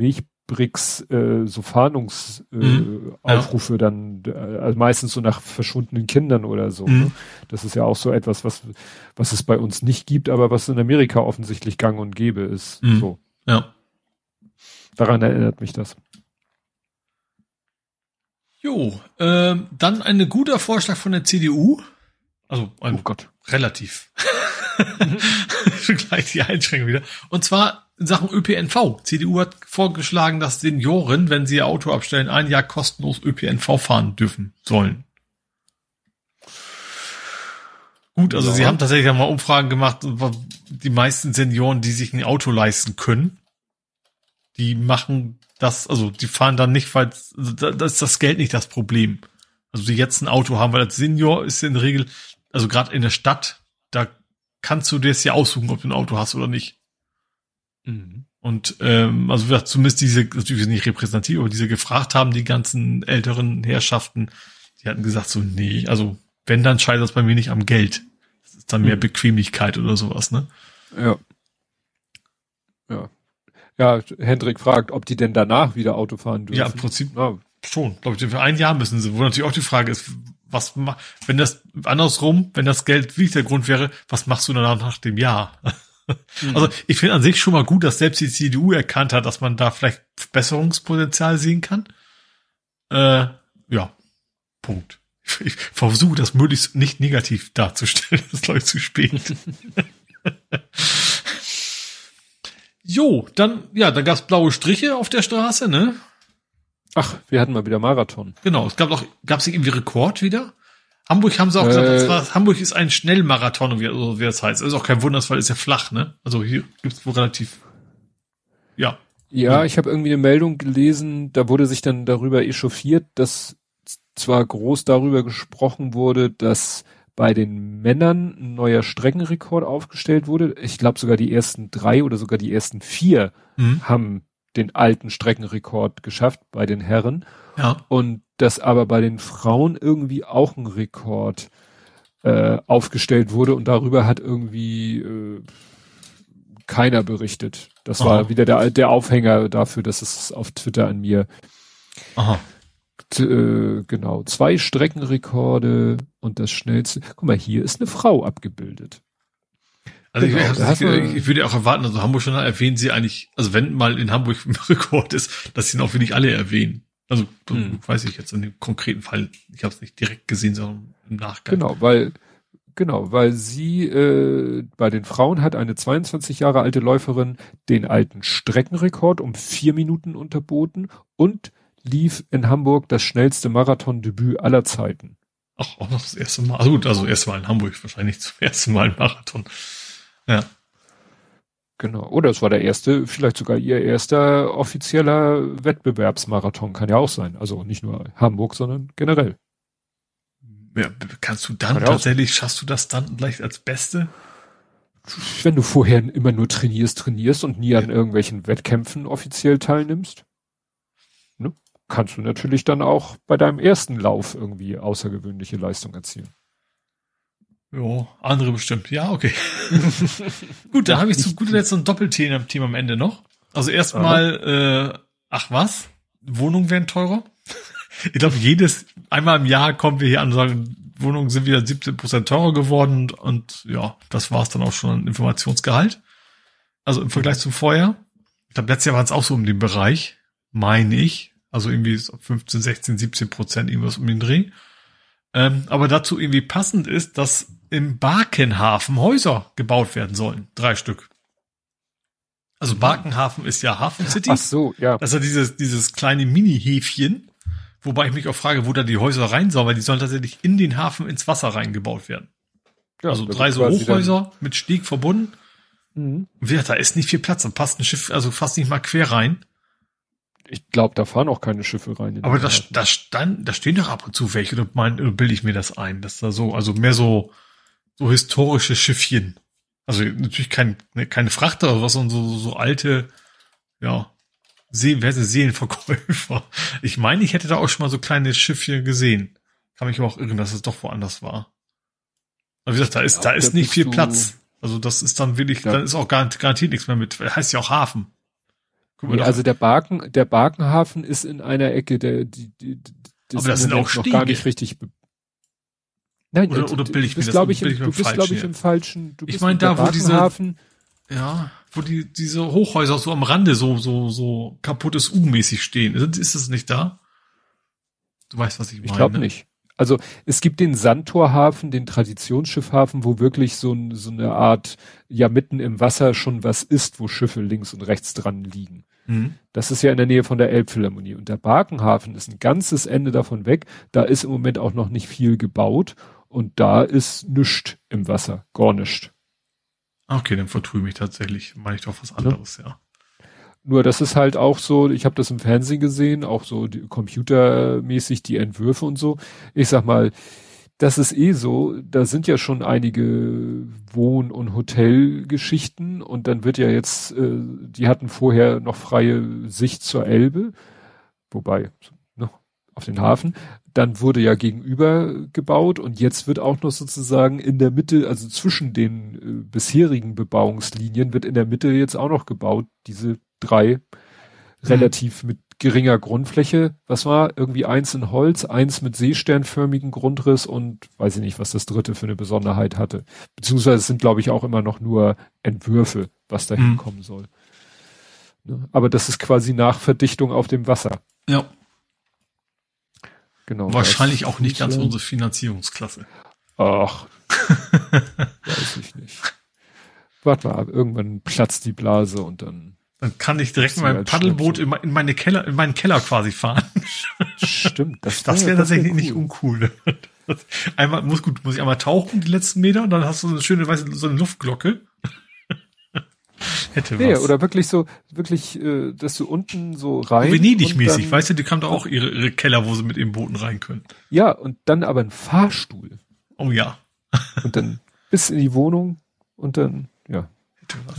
Milchbricks äh, so Fahndungsaufrufe äh, Mhm. Aufrufe dann, äh, also meistens so nach verschwundenen Kindern oder so. Mhm. Ne? Das ist ja auch so etwas, was, was es bei uns nicht gibt, aber was in Amerika offensichtlich gang und gäbe ist. Mhm. So. Ja. Daran erinnert mich das. Jo, ähm, dann ein guter Vorschlag von der CDU. Also ein Oh Gott. relativ. Schon [LAUGHS] gleich die Einschränkung wieder. Und zwar in Sachen ÖPNV. CDU hat vorgeschlagen, dass Senioren, wenn sie ihr Auto abstellen, ein Jahr kostenlos ÖPNV fahren dürfen sollen. Gut, also Ja. sie haben tatsächlich mal Umfragen gemacht, die meisten Senioren, die sich ein Auto leisten können, die machen das, also die fahren dann nicht, weil da, da ist das Geld nicht das Problem. Also die jetzt ein Auto haben, weil als Senior ist in der Regel, also gerade in der Stadt, da kannst du dir es ja aussuchen, ob du ein Auto hast oder nicht. Mhm. Und ähm, also wie gesagt, zumindest diese, natürlich nicht repräsentativ, aber diese gefragt haben, die ganzen älteren Herrschaften, die hatten gesagt so, nee, also wenn, dann scheitert es bei mir nicht am Geld. Das ist dann mehr Mhm. Bequemlichkeit oder sowas, ne? Ja. Ja. Ja, Hendrik fragt, ob die denn danach wieder Auto fahren dürfen. Ja, im Prinzip Ja, schon. Glaube ich, für ein Jahr müssen sie. Wo natürlich auch die Frage ist, was ma- wenn das andersrum, wenn das Geld wirklich der Grund wäre, was machst du danach nach dem Jahr? Also ich finde an sich schon mal gut, dass selbst die CDU erkannt hat, dass man da vielleicht Verbesserungspotenzial sehen kann. Äh, ja, Punkt. Ich, ich versuche das möglichst nicht negativ darzustellen. [LAUGHS] Das ist glaube ich zu spät. [LAUGHS] jo, dann ja, da gab's blaue Striche auf der Straße, ne? Ach, wir hatten mal wieder Marathon. Genau, es gab auch, gab es irgendwie Rekord wieder? Hamburg haben sie auch gesagt, Äh. war, Hamburg ist ein Schnellmarathon, wie, so wie das heißt. Das ist auch kein Wunder, weil es ja flach, ne? Also hier gibt's wohl relativ, ja. Ja, Ja. ich habe irgendwie eine Meldung gelesen, da wurde sich dann darüber echauffiert, dass zwar groß darüber gesprochen wurde, dass bei den Männern ein neuer Streckenrekord aufgestellt wurde. Ich glaube sogar die ersten drei oder sogar die ersten vier Mhm. haben den alten Streckenrekord geschafft bei den Herren. Ja. Und dass aber bei den Frauen irgendwie auch ein Rekord äh, aufgestellt wurde und darüber hat irgendwie äh, keiner berichtet. Das Aha. war wieder der, der Aufhänger dafür, dass es auf Twitter an mir Aha. Äh, genau, zwei Streckenrekorde und das schnellste. Guck mal, hier ist eine Frau abgebildet. Also genau, ich, ich, ich, würde auch erwarten, also Hamburg schon erwähnen sie eigentlich, also wenn mal in Hamburg ein Rekord ist, dass sie ihn auch wirklich alle erwähnen. Also hm. weiß ich jetzt in dem konkreten Fall, ich habe es nicht direkt gesehen, sondern im Nachgang. Genau, weil genau, weil sie äh, bei den Frauen hat eine 22 Jahre alte Läuferin den alten Streckenrekord um vier Minuten unterboten und lief in Hamburg das schnellste Marathondebüt aller Zeiten. Ach, auch noch das erste Mal. Also gut, also erste Mal in Hamburg, wahrscheinlich zum ersten Mal ein Marathon. Ja. Genau. Oder es war der erste, vielleicht sogar ihr erster offizieller Wettbewerbsmarathon, kann ja auch sein. Also nicht nur Hamburg, sondern generell. Ja, kannst du dann tatsächlich, schaffst du das dann gleich als Beste? Wenn du vorher immer nur trainierst, trainierst und nie ja. an irgendwelchen Wettkämpfen offiziell teilnimmst kannst du natürlich dann auch bei deinem ersten Lauf irgendwie außergewöhnliche Leistung erzielen. Ja, andere bestimmt. Ja, okay. [LAUGHS] Gut, da habe ich zu guter Letzt so ein Doppelthema Thema am Ende noch. Also erstmal, äh, ach was? Wohnungen werden teurer? [LAUGHS] ich glaube, jedes, einmal im Jahr kommen wir hier an und sagen, Wohnungen sind wieder 17 Prozent teurer geworden und, und ja, das war's dann auch schon an Informationsgehalt. Also im Vergleich zum Vorjahr. Ich glaube, letztes Jahr war es auch so um den Bereich, meine ich. Also irgendwie 15, 16, 17 Prozent irgendwas um den Dreh. Ähm, aber dazu irgendwie passend ist, dass im Barkenhafen Häuser gebaut werden sollen. Drei Stück. Also Barkenhafen ist ja Hafen City. Ach so, ja. Das ist ja dieses, dieses kleine Mini-Häfchen. Wobei ich mich auch frage, wo da die Häuser rein sollen, weil die sollen tatsächlich in den Hafen ins Wasser reingebaut werden. Ja, also drei so Hochhäuser mit Steg verbunden. Mhm. da ist nicht viel Platz, dann passt ein Schiff also fast nicht mal quer rein ich glaube, da fahren auch keine Schiffe rein. Aber da, da stand, da stehen doch ab und zu welche, oder, mein, bilde ich mir das ein, dass da so, also mehr so, so historische Schiffchen. Also natürlich kein, ne, keine Frachter oder was, sondern so, so alte, ja, See, wer ist Seelenverkäufer? [LAUGHS] Ich meine, ich hätte da auch schon mal so kleine Schiffchen gesehen. Kann mich aber auch irren, dass es doch woanders war. Aber wie gesagt, da ist, ja, da ist nicht viel Platz. Also das ist dann wirklich, ja. dann ist auch garantiert nichts mehr mit. Heißt ja auch Hafen. Nee, also der Barken, der Barkenhafen ist in einer Ecke, der, die, die, das Aber das sind auch noch gar nicht richtig. Nein, oder, oder bilde ich du bist, glaube ich, im, du bist, glaube ich, im falschen. Du ich meine da, wo diese, ja, wo die diese Hochhäuser so am Rande so so so kaputtes U-mäßig stehen. Ist, ist das nicht da? Du weißt, was ich meine. Ich glaube ne? nicht. Also es gibt den Sandtorhafen, den Traditionsschiffhafen, wo wirklich so, so eine Art, ja mitten im Wasser schon was ist, wo Schiffe links und rechts dran liegen. Mhm. Das ist ja in der Nähe von der Elbphilharmonie. Und der Barkenhafen ist ein ganzes Ende davon weg. Da ist im Moment auch noch nicht viel gebaut. Und da ist nichts im Wasser. Gar nichts. Okay, dann vertue ich mich tatsächlich. Meine ich doch was anderes, ja. ja. Nur das ist halt auch so, ich habe das im Fernsehen gesehen, auch so die, computermäßig die Entwürfe und so. Ich sag mal, das ist eh so, da sind ja schon einige Wohn- und Hotelgeschichten und dann wird ja jetzt, äh, die hatten vorher noch freie Sicht zur Elbe, wobei auf den Hafen. Dann wurde ja gegenüber gebaut und jetzt wird auch noch sozusagen in der Mitte, also zwischen den äh, bisherigen Bebauungslinien, wird in der Mitte jetzt auch noch gebaut, diese drei mhm. relativ mit geringer Grundfläche. Was war? Irgendwie eins in Holz, eins mit seesternförmigen Grundriss und weiß ich nicht, was das dritte für eine Besonderheit hatte. Beziehungsweise es sind, glaube ich, auch immer noch nur Entwürfe, was da mhm. hinkommen soll. Ne? Aber das ist quasi Nachverdichtung auf dem Wasser. Ja. Genau. Wahrscheinlich auch nicht ganz unsere Finanzierungsklasse. Ach. [LAUGHS] weiß ich nicht. Warte mal, irgendwann platzt die Blase und dann dann kann ich direkt mit meinem Paddelboot in, in, meine Keller, in meinen Keller quasi fahren. Stimmt. Das, das wäre tatsächlich wär cool. nicht uncool. [LAUGHS] Einmal, muss gut, muss ich einmal tauchen, die letzten Meter, und dann hast du so eine schöne, weißt du, so eine Luftglocke. [LAUGHS] Hätte nee, was. oder wirklich so, wirklich, äh, dass du unten so rein. Venedig-mäßig, weißt du, die haben doch auch ihre, ihre Keller, wo sie mit ihren Booten rein können. Ja, und dann aber ein Fahrstuhl. Oh ja. und dann bis in die Wohnung und dann, ja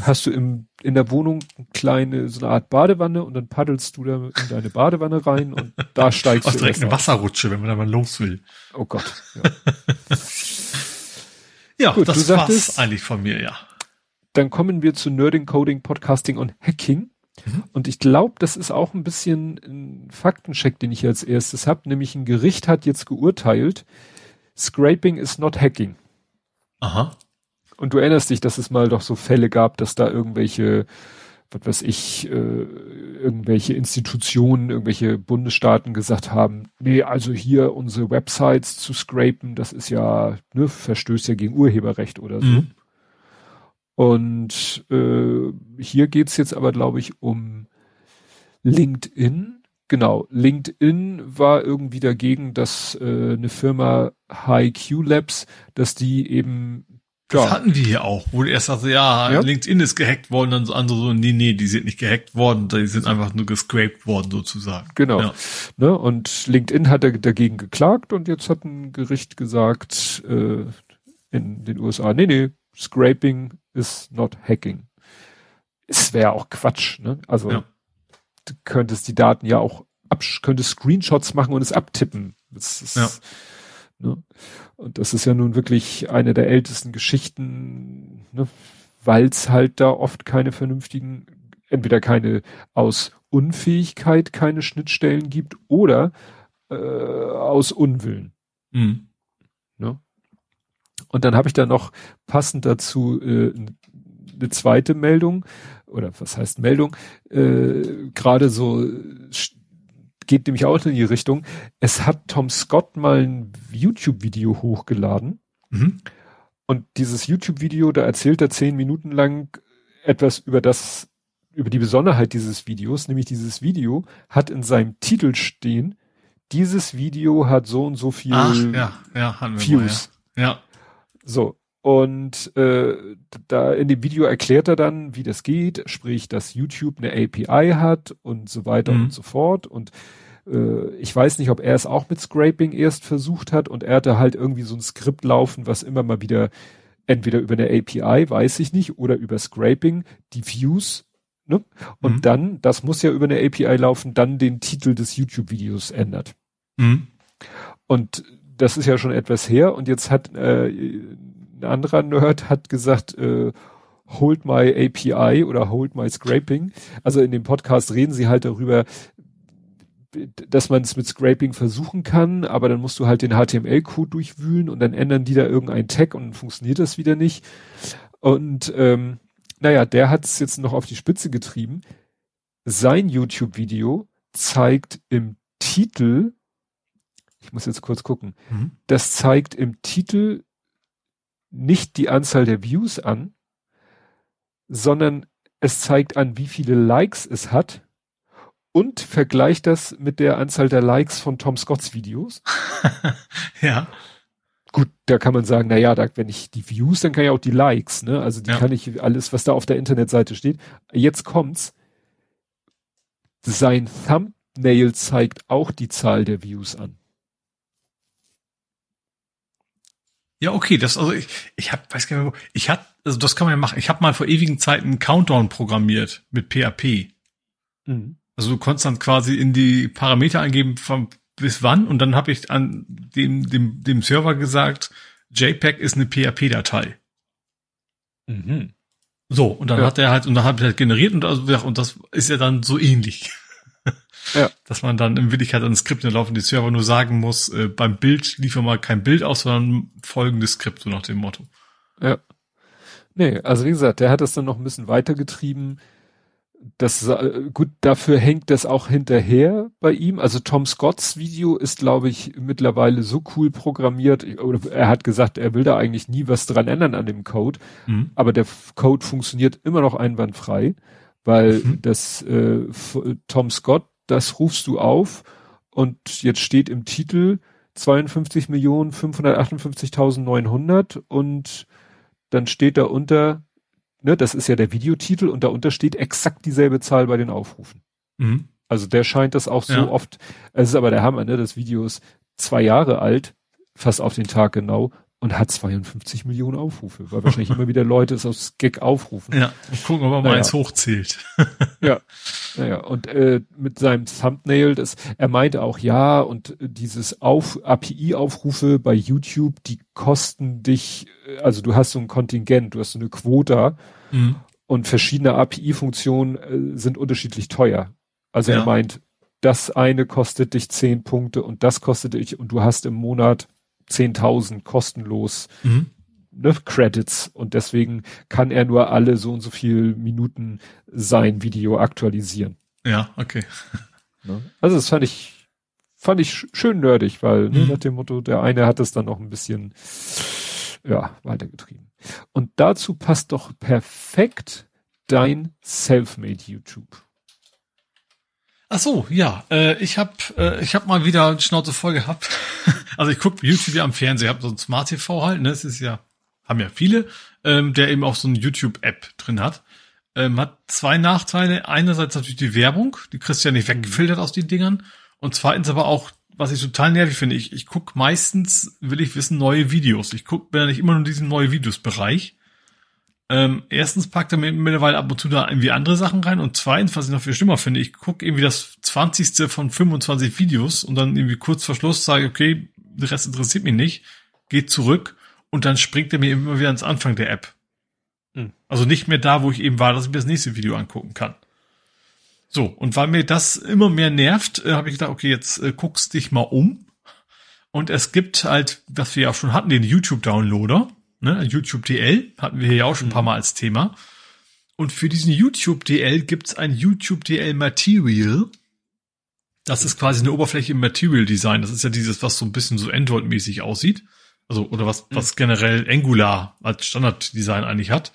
hast du im, in der Wohnung eine kleine, so eine Art Badewanne und dann paddelst du da in deine Badewanne rein und da [LAUGHS] steigst du. direkt eine Wasserrutsche, wenn man da mal los will. Oh Gott. Ja. [LAUGHS] Ja, Gut, das war's eigentlich von mir, ja. Dann kommen wir zu Nerding, Coding, Podcasting und Hacking. Mhm. Und ich glaube, das ist auch ein bisschen ein Faktencheck, den ich als erstes habe. Nämlich ein Gericht hat jetzt geurteilt, Scraping is not hacking. Aha. Und du erinnerst dich, dass es mal doch so Fälle gab, dass da irgendwelche, was weiß ich, äh, irgendwelche Institutionen, irgendwelche Bundesstaaten gesagt haben, nee, also hier unsere Websites zu scrapen, das ist ja, ne, verstößt ja gegen Urheberrecht oder so. Mhm. Und äh, hier geht's jetzt aber, glaube ich, um LinkedIn. Genau, LinkedIn war irgendwie dagegen, dass äh, eine Firma HiQ Labs, dass die eben das hatten wir hier auch, wo erst sagte, ja, ja, LinkedIn ist gehackt worden, dann so andere so, nee, nee, die sind nicht gehackt worden, die sind einfach nur gescraped worden sozusagen. Genau. Ja. Ne, und LinkedIn hat dagegen geklagt und jetzt hat ein Gericht gesagt äh, in den USA, nee, nee, Scraping is not hacking. Es wäre auch Quatsch, ne? Also ja. du könntest die Daten ja auch könntest Screenshots machen und es abtippen. Das ist, ja. ne? Und das ist ja nun wirklich eine der ältesten Geschichten, ne? weil es halt da oft keine vernünftigen, entweder keine aus Unfähigkeit keine Schnittstellen gibt oder äh, aus Unwillen. Mhm. Und dann habe ich da noch passend dazu äh, eine zweite Meldung oder was heißt Meldung? Äh, Gerade so geht nämlich auch in die Richtung. Es hat Tom Scott mal ein YouTube-Video hochgeladen. Mhm. Und dieses YouTube-Video, da erzählt er zehn Minuten lang etwas über das, über die Besonderheit dieses Videos, nämlich dieses Video hat in seinem Titel stehen, dieses Video hat so und so viel Ach, ja, ja, Views. Mal, ja. ja. So. Und äh, da in dem Video erklärt er dann, wie das geht, sprich, dass YouTube eine API hat und so weiter mhm. und so fort. Und äh, ich weiß nicht, ob er es auch mit Scraping erst versucht hat und er hatte halt irgendwie so ein Skript laufen, was immer mal wieder entweder über eine API, weiß ich nicht, oder über Scraping die Views Ne? Und mhm. dann, das muss ja über eine API laufen, dann den Titel des YouTube-Videos ändert. Mhm. Und das ist ja schon etwas her und jetzt hat äh, ein anderer Nerd hat gesagt, äh, hold my API oder hold my scraping. Also in dem Podcast reden sie halt darüber, dass man es mit Scraping versuchen kann, aber dann musst du halt den HTML-Code durchwühlen und dann ändern die da irgendeinen Tag und dann funktioniert das wieder nicht. Und ähm, naja, der hat es jetzt noch auf die Spitze getrieben. Sein YouTube-Video zeigt im Titel ich muss jetzt kurz gucken. Mhm. Das zeigt im Titel nicht die Anzahl der Views an, sondern es zeigt an, wie viele Likes es hat und vergleicht das mit der Anzahl der Likes von Tom Scotts Videos. [LAUGHS] ja. Gut, da kann man sagen, na ja, da, wenn ich die Views, dann kann ich auch die Likes, ne? Also die ja. kann ich alles, was da auf der Internetseite steht. Jetzt kommt's. Sein Thumbnail zeigt auch die Zahl der Views an. Ja, okay, das also ich ich habe weiß gar nicht mehr, ich hatte also das kann man ja machen. Ich habe mal vor ewigen Zeiten einen Countdown programmiert mit PHP. Mhm. Also du konntest dann quasi in die Parameter eingeben von bis wann und dann habe ich an dem dem dem Server gesagt, JPEG ist eine PHP-Datei. Mhm. So und dann ja. hat er halt und dann habe ich halt generiert und also und das ist ja dann so ähnlich. Ja. Dass man dann in Wirklichkeit an Skript laufen, die Server nur sagen muss, äh, beim Bild liefer mal kein Bild aus, sondern folgendes Skript, so nach dem Motto. Ja. Nee, also wie gesagt, der hat das dann noch ein bisschen weitergetrieben. Das, äh, gut, dafür hängt das auch hinterher bei ihm. Also Tom Scotts Video ist, glaube ich, mittlerweile so cool programmiert. Er hat gesagt, er will da eigentlich nie was dran ändern an dem Code. Mhm. Aber der Code funktioniert immer noch einwandfrei, weil mhm. das äh, Tom Scott das rufst du auf und jetzt steht im Titel 52.558.900 und dann steht da unter, ne, das ist ja der Videotitel und darunter steht exakt dieselbe Zahl bei den Aufrufen. Mhm. Also der scheint das auch so ja. oft, es ist aber der Hammer, ne, das Video ist zwei Jahre alt, fast auf den Tag genau und hat 52 Millionen Aufrufe, weil wahrscheinlich immer wieder Leute es aus Gag aufrufen. Ja, und gucken, ob er mal Naja. eins hochzählt. Ja, [LAUGHS] naja, und äh, mit seinem Thumbnail, das, er meinte auch, ja, und dieses Auf, API-Aufrufe bei YouTube, die kosten dich, äh, also du hast so ein Kontingent, du hast so eine Quota Mhm. und verschiedene API-Funktionen äh, sind unterschiedlich teuer. Also Ja. er meint, das eine kostet dich 10 Punkte und das kostet dich und du hast im Monat 10.000 kostenlos Mhm. ne, Credits und deswegen kann er nur alle so und so viel Minuten sein Video aktualisieren. Ja, okay. Ne? Also das fand ich fand ich sch- schön nerdig, weil ne, Mhm. nach dem Motto, der eine hat es dann noch ein bisschen ja weitergetrieben. Und dazu passt doch perfekt dein Selfmade YouTube. Ach so, ja. Äh, ich habe äh, ich hab mal wieder Schnauze voll gehabt. Also ich gucke YouTube ja am Fernseher, habe so ein Smart TV halt, ne? Das ist ja, haben ja viele, ähm, der eben auch so eine YouTube-App drin hat. Ähm, hat zwei Nachteile. Einerseits natürlich die Werbung, die kriegst du ja nicht weggefiltert aus den Dingern. Und zweitens aber auch, was ich total nervig finde, ich, ich guck meistens, will ich wissen, neue Videos. Ich guck, bin ja nicht immer nur in diesem neue Videos-Bereich. Ähm, erstens packt er mir mittlerweile ab und zu da irgendwie andere Sachen rein und zweitens, was ich noch viel schlimmer finde, ich gucke irgendwie das 20. von 25 Videos und dann irgendwie kurz vor Schluss sage, okay, der Rest interessiert mich nicht, geht zurück und dann springt er mir immer wieder ans Anfang der App. Hm. Also nicht mehr da, wo ich eben war, dass ich mir das nächste Video angucken kann. So, und weil mir das immer mehr nervt, äh, habe ich gedacht, okay, jetzt äh, guckst dich mal um. Und es gibt halt, was wir ja auch schon hatten, den YouTube-Downloader, ne, YouTube DL, hatten wir hier ja auch schon ein paar Mal als Thema. Und für diesen YouTube DL gibt's ein YouTube DL Material. Das ist quasi eine Oberfläche im Material Design. Das ist ja dieses, was so ein bisschen so Android-mäßig aussieht. Also, oder was, was generell Angular als Standarddesign eigentlich hat.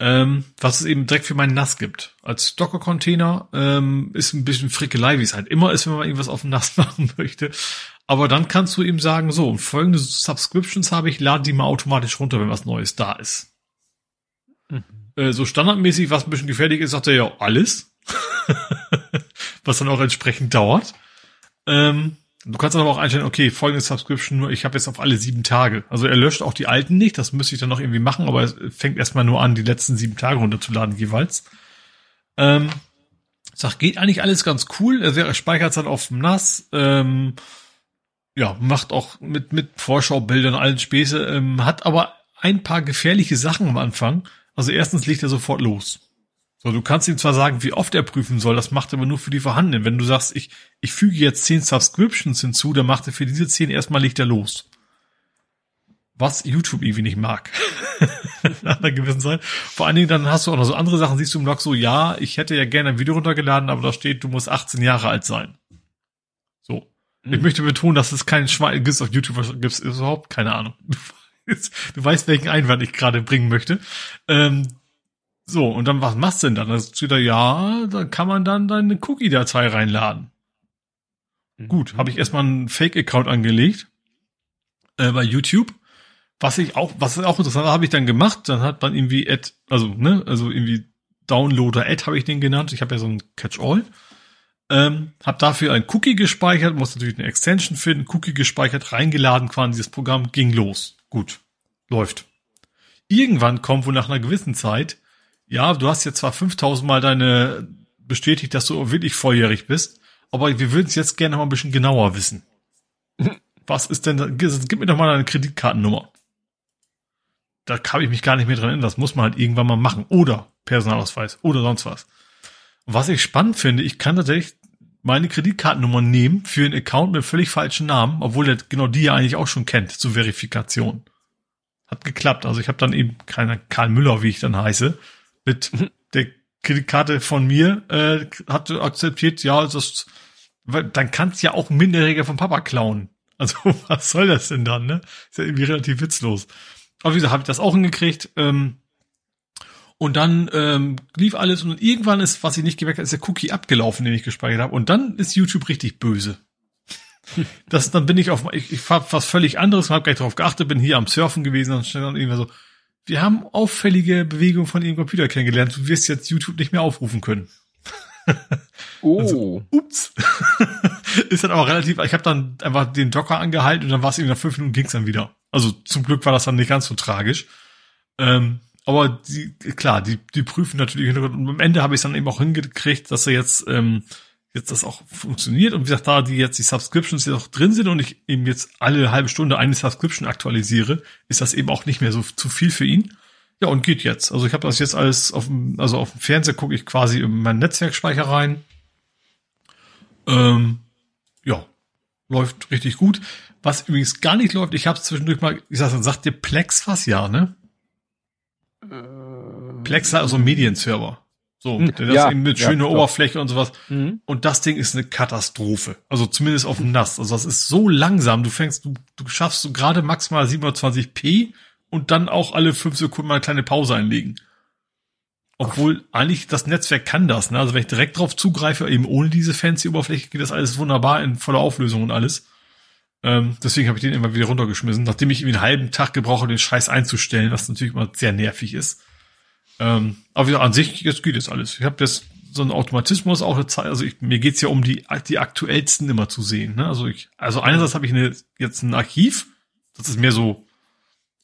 Ähm, was es eben direkt für meinen NAS gibt. Als Docker-Container ähm, ist ein bisschen Frickelei, wie es halt immer ist, wenn man irgendwas auf dem NAS [LAUGHS] machen möchte. Aber dann kannst du eben sagen, so, und folgende Subscriptions habe ich, lade die mal automatisch runter, wenn was Neues da ist. Äh, so standardmäßig, was ein bisschen gefährlich ist, sagt er ja alles. [LAUGHS] was dann auch entsprechend dauert. Ähm, du kannst dann aber auch einstellen, okay, folgende Subscription nur, ich habe jetzt auf alle sieben Tage. Also er löscht auch die alten nicht, das müsste ich dann noch irgendwie machen, aber es fängt erstmal nur an, die letzten sieben Tage runterzuladen jeweils. Ähm, sag, geht eigentlich alles ganz cool. Er er speichert es dann auf dem NAS. Ähm, ja, macht auch mit, mit Vorschaubildern allen Späße, ähm, hat aber ein paar gefährliche Sachen am Anfang. Also erstens legt er sofort los. So, du kannst ihm zwar sagen, wie oft er prüfen soll, das macht er aber nur für die vorhandenen. Wenn du sagst, ich, ich füge jetzt zehn Subscriptions hinzu, dann macht er für diese zehn erstmal legt er los. Was YouTube irgendwie nicht mag. [LAUGHS] Nach einer gewissen Zeit. Vor allen Dingen dann hast du auch noch so andere Sachen, siehst du im Blog so, ja, ich hätte ja gerne ein Video runtergeladen, aber da steht, du musst 18 Jahre alt sein. So. Ich möchte betonen, dass es keinen Schwein gibt auf YouTube, gibt es überhaupt keine Ahnung. [LAUGHS] Du weißt, du weißt, welchen Einwand ich gerade bringen möchte. Ähm, so, und dann, was machst du denn dann? Da steht da, ja, dann kann man dann deine Cookie-Datei reinladen. Gut, habe ich erstmal einen Fake-Account angelegt äh, bei YouTube. Was ich auch, was auch interessant war, habe ich dann gemacht. Dann hat man irgendwie Ad, also ne, also irgendwie Downloader Ad habe ich den genannt. Ich habe ja so ein Catch-all. Ähm, habe dafür ein Cookie gespeichert, muss natürlich eine Extension finden, Cookie gespeichert, reingeladen, quasi das Programm ging los. Gut, läuft. Irgendwann kommt wohl nach einer gewissen Zeit, ja, du hast jetzt zwar 5000 Mal deine bestätigt, dass du wirklich volljährig bist, aber wir würden es jetzt gerne mal ein bisschen genauer wissen. [LAUGHS] Was ist denn, da? gib mir doch mal deine Kreditkartennummer. Da kann ich mich gar nicht mehr dran erinnern, das muss man halt irgendwann mal machen. Oder Personalausweis oder sonst was. Und was ich spannend finde, ich kann tatsächlich meine Kreditkartennummer nehmen für einen Account mit völlig falschen Namen, obwohl er genau die ja eigentlich auch schon kennt zur Verifikation. Hat geklappt. Also ich habe dann eben keiner Karl Müller, wie ich dann heiße, mit der Kreditkarte von mir äh, hat akzeptiert, ja, das, dann kannst ja auch ein Minderjähriger vom Papa klauen. [LAUGHS] Also was soll das denn dann, ne? Ist ja irgendwie relativ witzlos. Aber wie gesagt, habe ich das auch hingekriegt. Ähm, und dann ähm, lief alles und irgendwann ist, was ich nicht gemerkt habe, ist der Cookie abgelaufen, den ich gespeichert habe. Und dann ist YouTube richtig böse. Das, dann bin ich auf, ich, ich hab was völlig anderes, habe nicht drauf geachtet, bin hier am Surfen gewesen und stand dann irgendwann so, wir haben auffällige Bewegungen von Ihrem Computer kennengelernt, du wirst jetzt YouTube nicht mehr aufrufen können. [LAUGHS] Oh. Also, ups. [LAUGHS] ist dann aber relativ, ich habe dann einfach den Docker angehalten und dann war es eben nach fünf Minuten ging's dann wieder. Also zum Glück war das dann nicht ganz so tragisch. Ähm, aber die, klar, die, die prüfen natürlich und am Ende habe ich dann eben auch hingekriegt, dass er jetzt ähm, jetzt das auch funktioniert und wie gesagt, da die jetzt die Subscriptions jetzt auch drin sind und ich eben jetzt alle halbe Stunde eine Subscription aktualisiere, ist das eben auch nicht mehr so zu viel für ihn. Ja, und geht jetzt. Also ich habe das jetzt alles auf dem, also auf dem Fernseher gucke ich quasi in meinen Netzwerkspeicher rein. Ähm, ja, läuft richtig gut. Was übrigens gar nicht läuft, ich habe zwischendurch mal, ich sag, sagt dir Plex was, ja, ne? Äh, Plex, also Medienserver. So, hm, das ja, eben mit ja, schöner Oberfläche und sowas. Mhm. Und das Ding ist eine Katastrophe. Also zumindest auf dem NAS. Also das ist so langsam. Du fängst, du, du schaffst so gerade maximal 720p und dann auch alle fünf Sekunden mal eine kleine Pause einlegen. Obwohl eigentlich das Netzwerk kann das. Ne? Also wenn ich direkt drauf zugreife, eben ohne diese fancy Oberfläche, geht das alles wunderbar in voller Auflösung und alles. Ähm, deswegen habe ich den immer wieder runtergeschmissen, nachdem ich irgendwie einen halben Tag gebrauche, den Scheiß einzustellen, was natürlich immer sehr nervig ist. Ähm, aber wieder an sich, jetzt geht es alles. Ich habe das so einen Automatismus auch eine Zeit, also ich, mir geht's ja um die, die aktuellsten immer zu sehen. Ne? Also ich, also einerseits habe ich eine, jetzt ein Archiv, das ist mehr so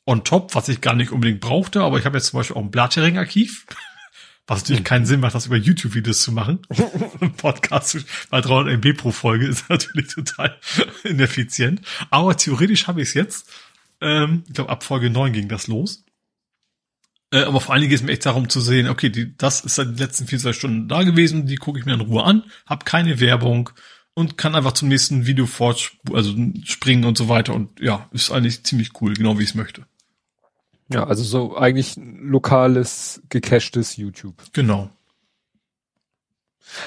on top, was ich gar nicht unbedingt brauchte, aber ich habe jetzt zum Beispiel auch ein Blattering-Archiv. [LAUGHS] Was natürlich keinen Sinn macht, das über YouTube-Videos zu machen. [LAUGHS] Ein Podcast bei 300 MB pro Folge ist [LAUGHS] natürlich total ineffizient. Aber theoretisch habe ich es jetzt. Ähm, ich glaube, ab Folge 9 ging das los. Äh, aber vor allen Dingen geht es mir echt darum zu sehen, okay, die, das ist seit den letzten 24 Stunden da gewesen, die gucke ich mir in Ruhe an, habe keine Werbung und kann einfach zum nächsten Video fort, also springen und so weiter. Und ja, ist eigentlich ziemlich cool, genau wie ich es möchte. Ja, also so eigentlich lokales, gecachtes YouTube. Genau.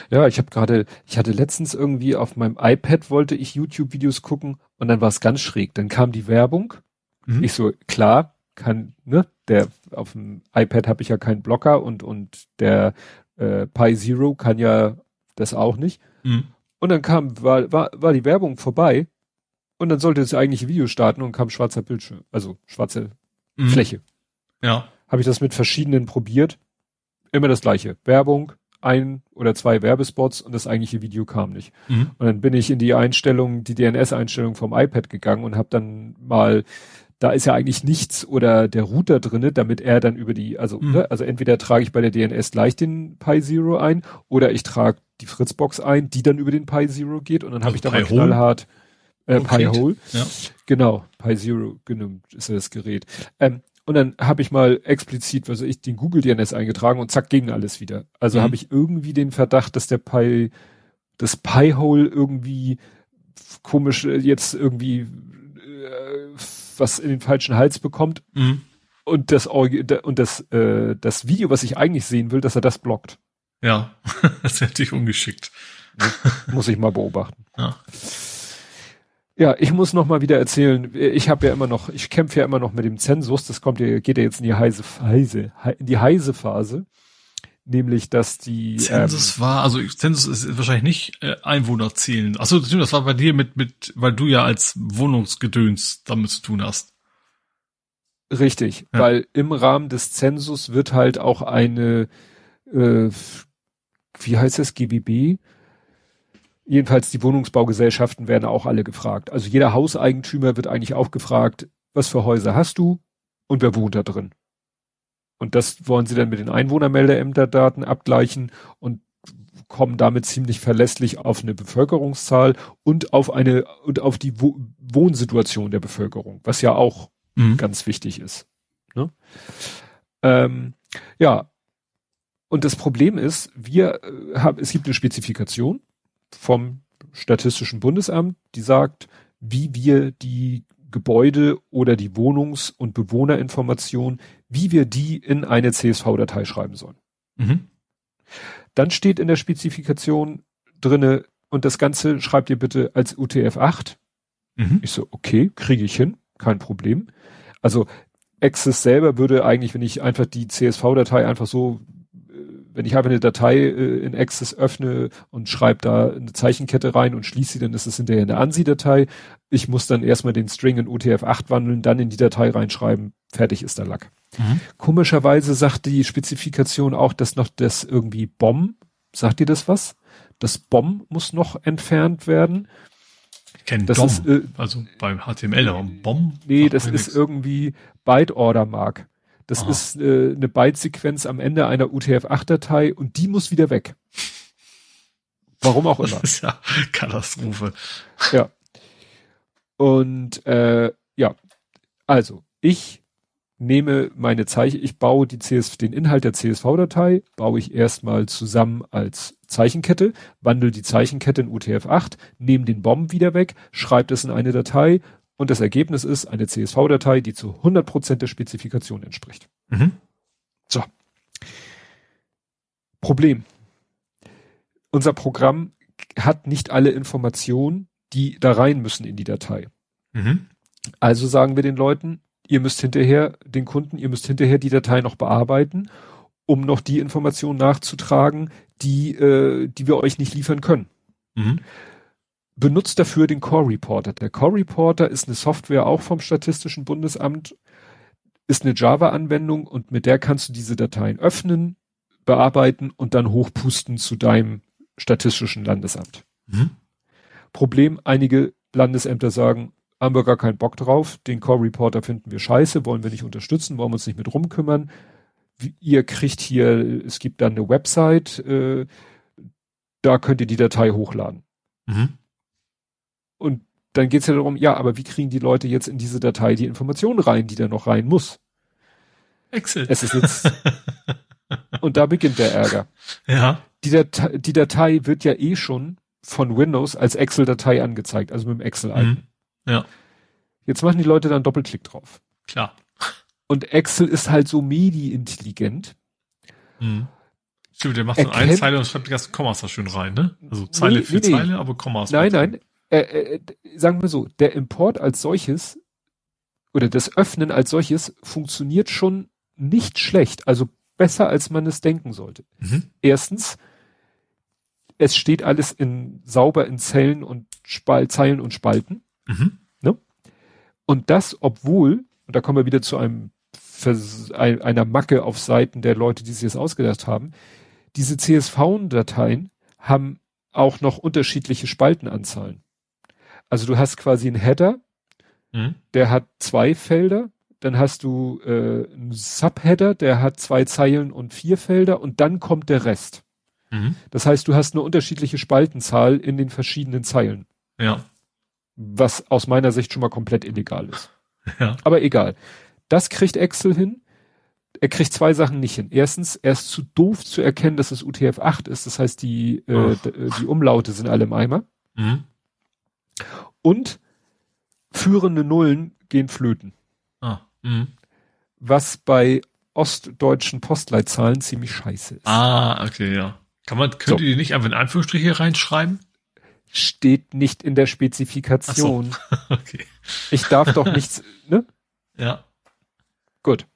Ja, ich habe gerade, ich hatte letztens irgendwie auf meinem iPad wollte ich YouTube-Videos gucken und dann war es ganz schräg. Dann kam die Werbung. Mhm. Ich so, klar, kann, ne, der auf dem iPad habe ich ja keinen Blocker und und der äh, Pi Zero kann ja das auch nicht. Mhm. Und dann kam, war, war, war die Werbung vorbei und dann sollte das eigentliche Video starten und kam schwarzer Bildschirm, also schwarze mhm. Fläche. Ja. Habe ich das mit verschiedenen probiert. Immer das gleiche. Werbung, ein oder zwei Werbespots und das eigentliche Video kam nicht. Mhm. Und dann bin ich in die Einstellung, die DNS-Einstellung vom iPad gegangen und habe dann mal, da ist ja eigentlich nichts oder der Router drinne, damit er dann über die, also, mhm. ne, also entweder trage ich bei der DNS gleich den Pi Zero ein oder ich trage die Fritzbox ein, die dann über den Pi Zero geht und dann also habe ich da mal knallhart äh, Pi Hole. Ja. Genau, Pi Zero genommen ist ja das Gerät. Ähm, und dann habe ich mal explizit, also ich den Google DNS eingetragen und zack ging alles wieder. Also mhm. habe ich irgendwie den Verdacht, dass der Pi, das Pi Hole irgendwie komisch äh, jetzt irgendwie äh, was in den falschen Hals bekommt. Mhm. Und das und das äh, das Video, was ich eigentlich sehen will, dass er das blockt. Ja, [LAUGHS] das hätte ich ungeschickt. Muss ich mal beobachten. Ja. Ja, ich muss noch mal wieder erzählen, ich habe ja immer noch, ich kämpfe ja immer noch mit dem Zensus, das kommt ja, geht ja jetzt in die heiße Phase, in die heiße Phase, nämlich dass die Zensus ähm, war, also Zensus ist wahrscheinlich nicht äh, Einwohner zählen. Achso, das war bei dir mit mit, weil du ja als Wohnungsgedöns damit zu tun hast. Richtig, ja. weil im Rahmen des Zensus wird halt auch eine, äh, wie heißt das, GBB? Jedenfalls die Wohnungsbaugesellschaften werden auch alle gefragt. Also jeder Hauseigentümer wird eigentlich auch gefragt, was für Häuser hast du und wer wohnt da drin. Und das wollen sie dann mit den Einwohnermeldeämterdaten abgleichen und kommen damit ziemlich verlässlich auf eine Bevölkerungszahl und auf eine und auf die Wo Wohnsituation der Bevölkerung, was ja auch mhm. ganz wichtig ist. Ne? Ähm, ja, und das Problem ist, wir äh, haben, es gibt eine Spezifikation vom Statistischen Bundesamt, die sagt, wie wir die Gebäude oder die Wohnungs- und Bewohnerinformation, wie wir die in eine CSV-Datei schreiben sollen. Mhm. Dann steht in der Spezifikation drinne, und das Ganze schreibt ihr bitte als UTF-8. Mhm. Ich so, okay, kriege ich hin, kein Problem. Also Access selber würde eigentlich, wenn ich einfach die CSV-Datei einfach so wenn ich einfach eine Datei äh, in Access öffne und schreibe da eine Zeichenkette rein und schließe sie, dann ist es hinterher eine ANSI-Datei. Ich muss dann erstmal den String in UTF-8 wandeln, dann in die Datei reinschreiben, fertig ist der Lack. Mhm. Komischerweise sagt die Spezifikation auch, dass noch das irgendwie BOM, sagt dir das was? Das BOM muss noch entfernt werden. Ich kenne Das DOM, ist, äh, also beim HTML, aber BOM. Nee, das ist nix. irgendwie Byte Order Mark. Das Aha. ist äh, eine Byte-Sequenz am Ende einer UTF-8-Datei und die muss wieder weg. Warum auch immer. [LAUGHS] Das ist ja Katastrophe. ja. Und äh, ja, also ich nehme meine Zeichen, ich baue die CS, den Inhalt der CSV-Datei, baue ich erstmal zusammen als Zeichenkette, wandle die Zeichenkette in UTF-8, nehme den BOM wieder weg, schreibe das in eine Datei und das Ergebnis ist eine CSV-Datei, die zu 100% der Spezifikation entspricht. Mhm. Problem. Unser Programm hat nicht alle Informationen, die da rein müssen in die Datei. Mhm. Also sagen wir den Leuten, ihr müsst hinterher, den Kunden, ihr müsst hinterher die Datei noch bearbeiten, um noch die Informationen nachzutragen, die, äh, die wir euch nicht liefern können. Mhm. Benutzt dafür den Core Reporter. Der Core Reporter ist eine Software auch vom Statistischen Bundesamt, ist eine Java-Anwendung und mit der kannst du diese Dateien öffnen, bearbeiten und dann hochpusten zu deinem Statistischen Landesamt. Mhm. Problem, einige Landesämter sagen, haben wir gar keinen Bock drauf, den Core Reporter finden wir scheiße, wollen wir nicht unterstützen, wollen wir uns nicht mit rumkümmern. Ihr kriegt hier, es gibt dann eine Website, äh, da könnt ihr die Datei hochladen. Mhm. Und dann geht's ja darum, ja, aber wie kriegen die Leute jetzt in diese Datei die Informationen rein, die da noch rein muss? Excel. Es ist jetzt, [LAUGHS] und da beginnt der Ärger. ja. Die Datei, die Datei wird ja eh schon von Windows als Excel-Datei angezeigt, also mit dem Excel-Icon. Mhm. Ja, Jetzt machen die Leute dann Doppelklick drauf. klar. Und Excel ist halt so medi-intelligent. Mhm. Stimmt, der macht so eine Zeile und schreibt die ganzen Kommas da schön rein, ne? Also Zeile Nee, für nee, nee. Zeile, aber Kommas. Nein, nein. Äh, äh, äh, sagen wir so, der Import als solches oder das Öffnen als solches funktioniert schon nicht schlecht, also besser als man es denken sollte. Mhm. Erstens, es steht alles in sauber in Zellen und Spal Zeilen und Spalten. Mhm. Und das, obwohl, und da kommen wir wieder zu einem Vers ein, einer Macke auf Seiten der Leute, die sich das ausgedacht haben, diese CSV-Dateien haben auch noch unterschiedliche Spaltenanzahlen. Also du hast quasi einen Header, Mhm. der hat zwei Felder, dann hast du äh, einen Subheader, der hat zwei Zeilen und vier Felder und dann kommt der Rest. Mhm. Das heißt, du hast eine unterschiedliche Spaltenzahl in den verschiedenen Zeilen, Ja. Was aus meiner Sicht schon mal komplett illegal ist. [LAUGHS] Ja. Aber egal. Das kriegt Excel hin. Er kriegt zwei Sachen nicht hin. Erstens, er ist zu doof zu erkennen, dass es UTF-8 ist. Das heißt, die, äh, Oh. äh, die Umlaute sind alle im Eimer. Mhm. Und führende Nullen gehen flöten. Ah. Mhm. Was bei ostdeutschen Postleitzahlen ziemlich scheiße ist. ah, okay, ja. Kann man, könnt So. ihr die nicht einfach in Anführungsstriche reinschreiben? Steht nicht in der Spezifikation. [LAUGHS] Okay. Ich darf doch nichts, ne? Ja. Gut.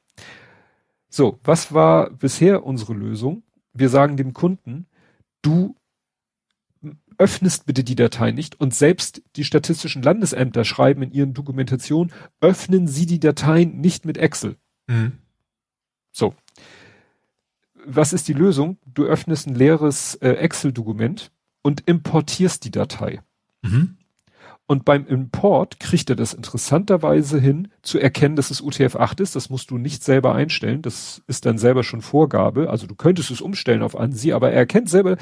So, was war bisher unsere Lösung? Wir sagen dem Kunden, du öffnest bitte die Datei nicht und selbst die statistischen Landesämter schreiben in ihren Dokumentationen, öffnen Sie die Dateien nicht mit Excel. Mhm. So. Was ist die Lösung? Du öffnest ein leeres äh, Excel-Dokument und importierst die Datei. Mhm. Und beim Import kriegt er das interessanterweise hin, zu erkennen, dass es UTF-8 ist. Das musst du nicht selber einstellen. Das ist dann selber schon Vorgabe. Also du könntest es umstellen auf ANSI, aber er erkennt selber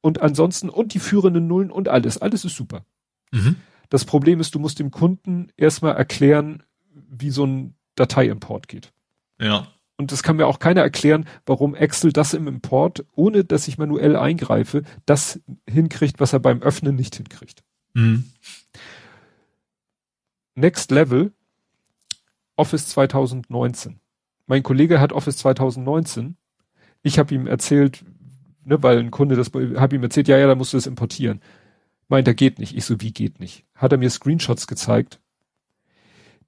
und ansonsten und die führenden Nullen und alles. Alles ist super. Mhm. Das Problem ist, du musst dem Kunden erstmal erklären, wie so ein Dateiimport geht. Ja. Und das kann mir auch keiner erklären, warum Excel das im Import, ohne dass ich manuell eingreife, das hinkriegt, was er beim Öffnen nicht hinkriegt. Mhm. Next Level, Office 2019. Mein Kollege hat Office 2019. Ich habe ihm erzählt, ne, weil ein Kunde das, habe ihm erzählt, ja, ja, da musst du das importieren. Meint er, geht nicht. Ich so, wie geht nicht? Hat er mir Screenshots gezeigt.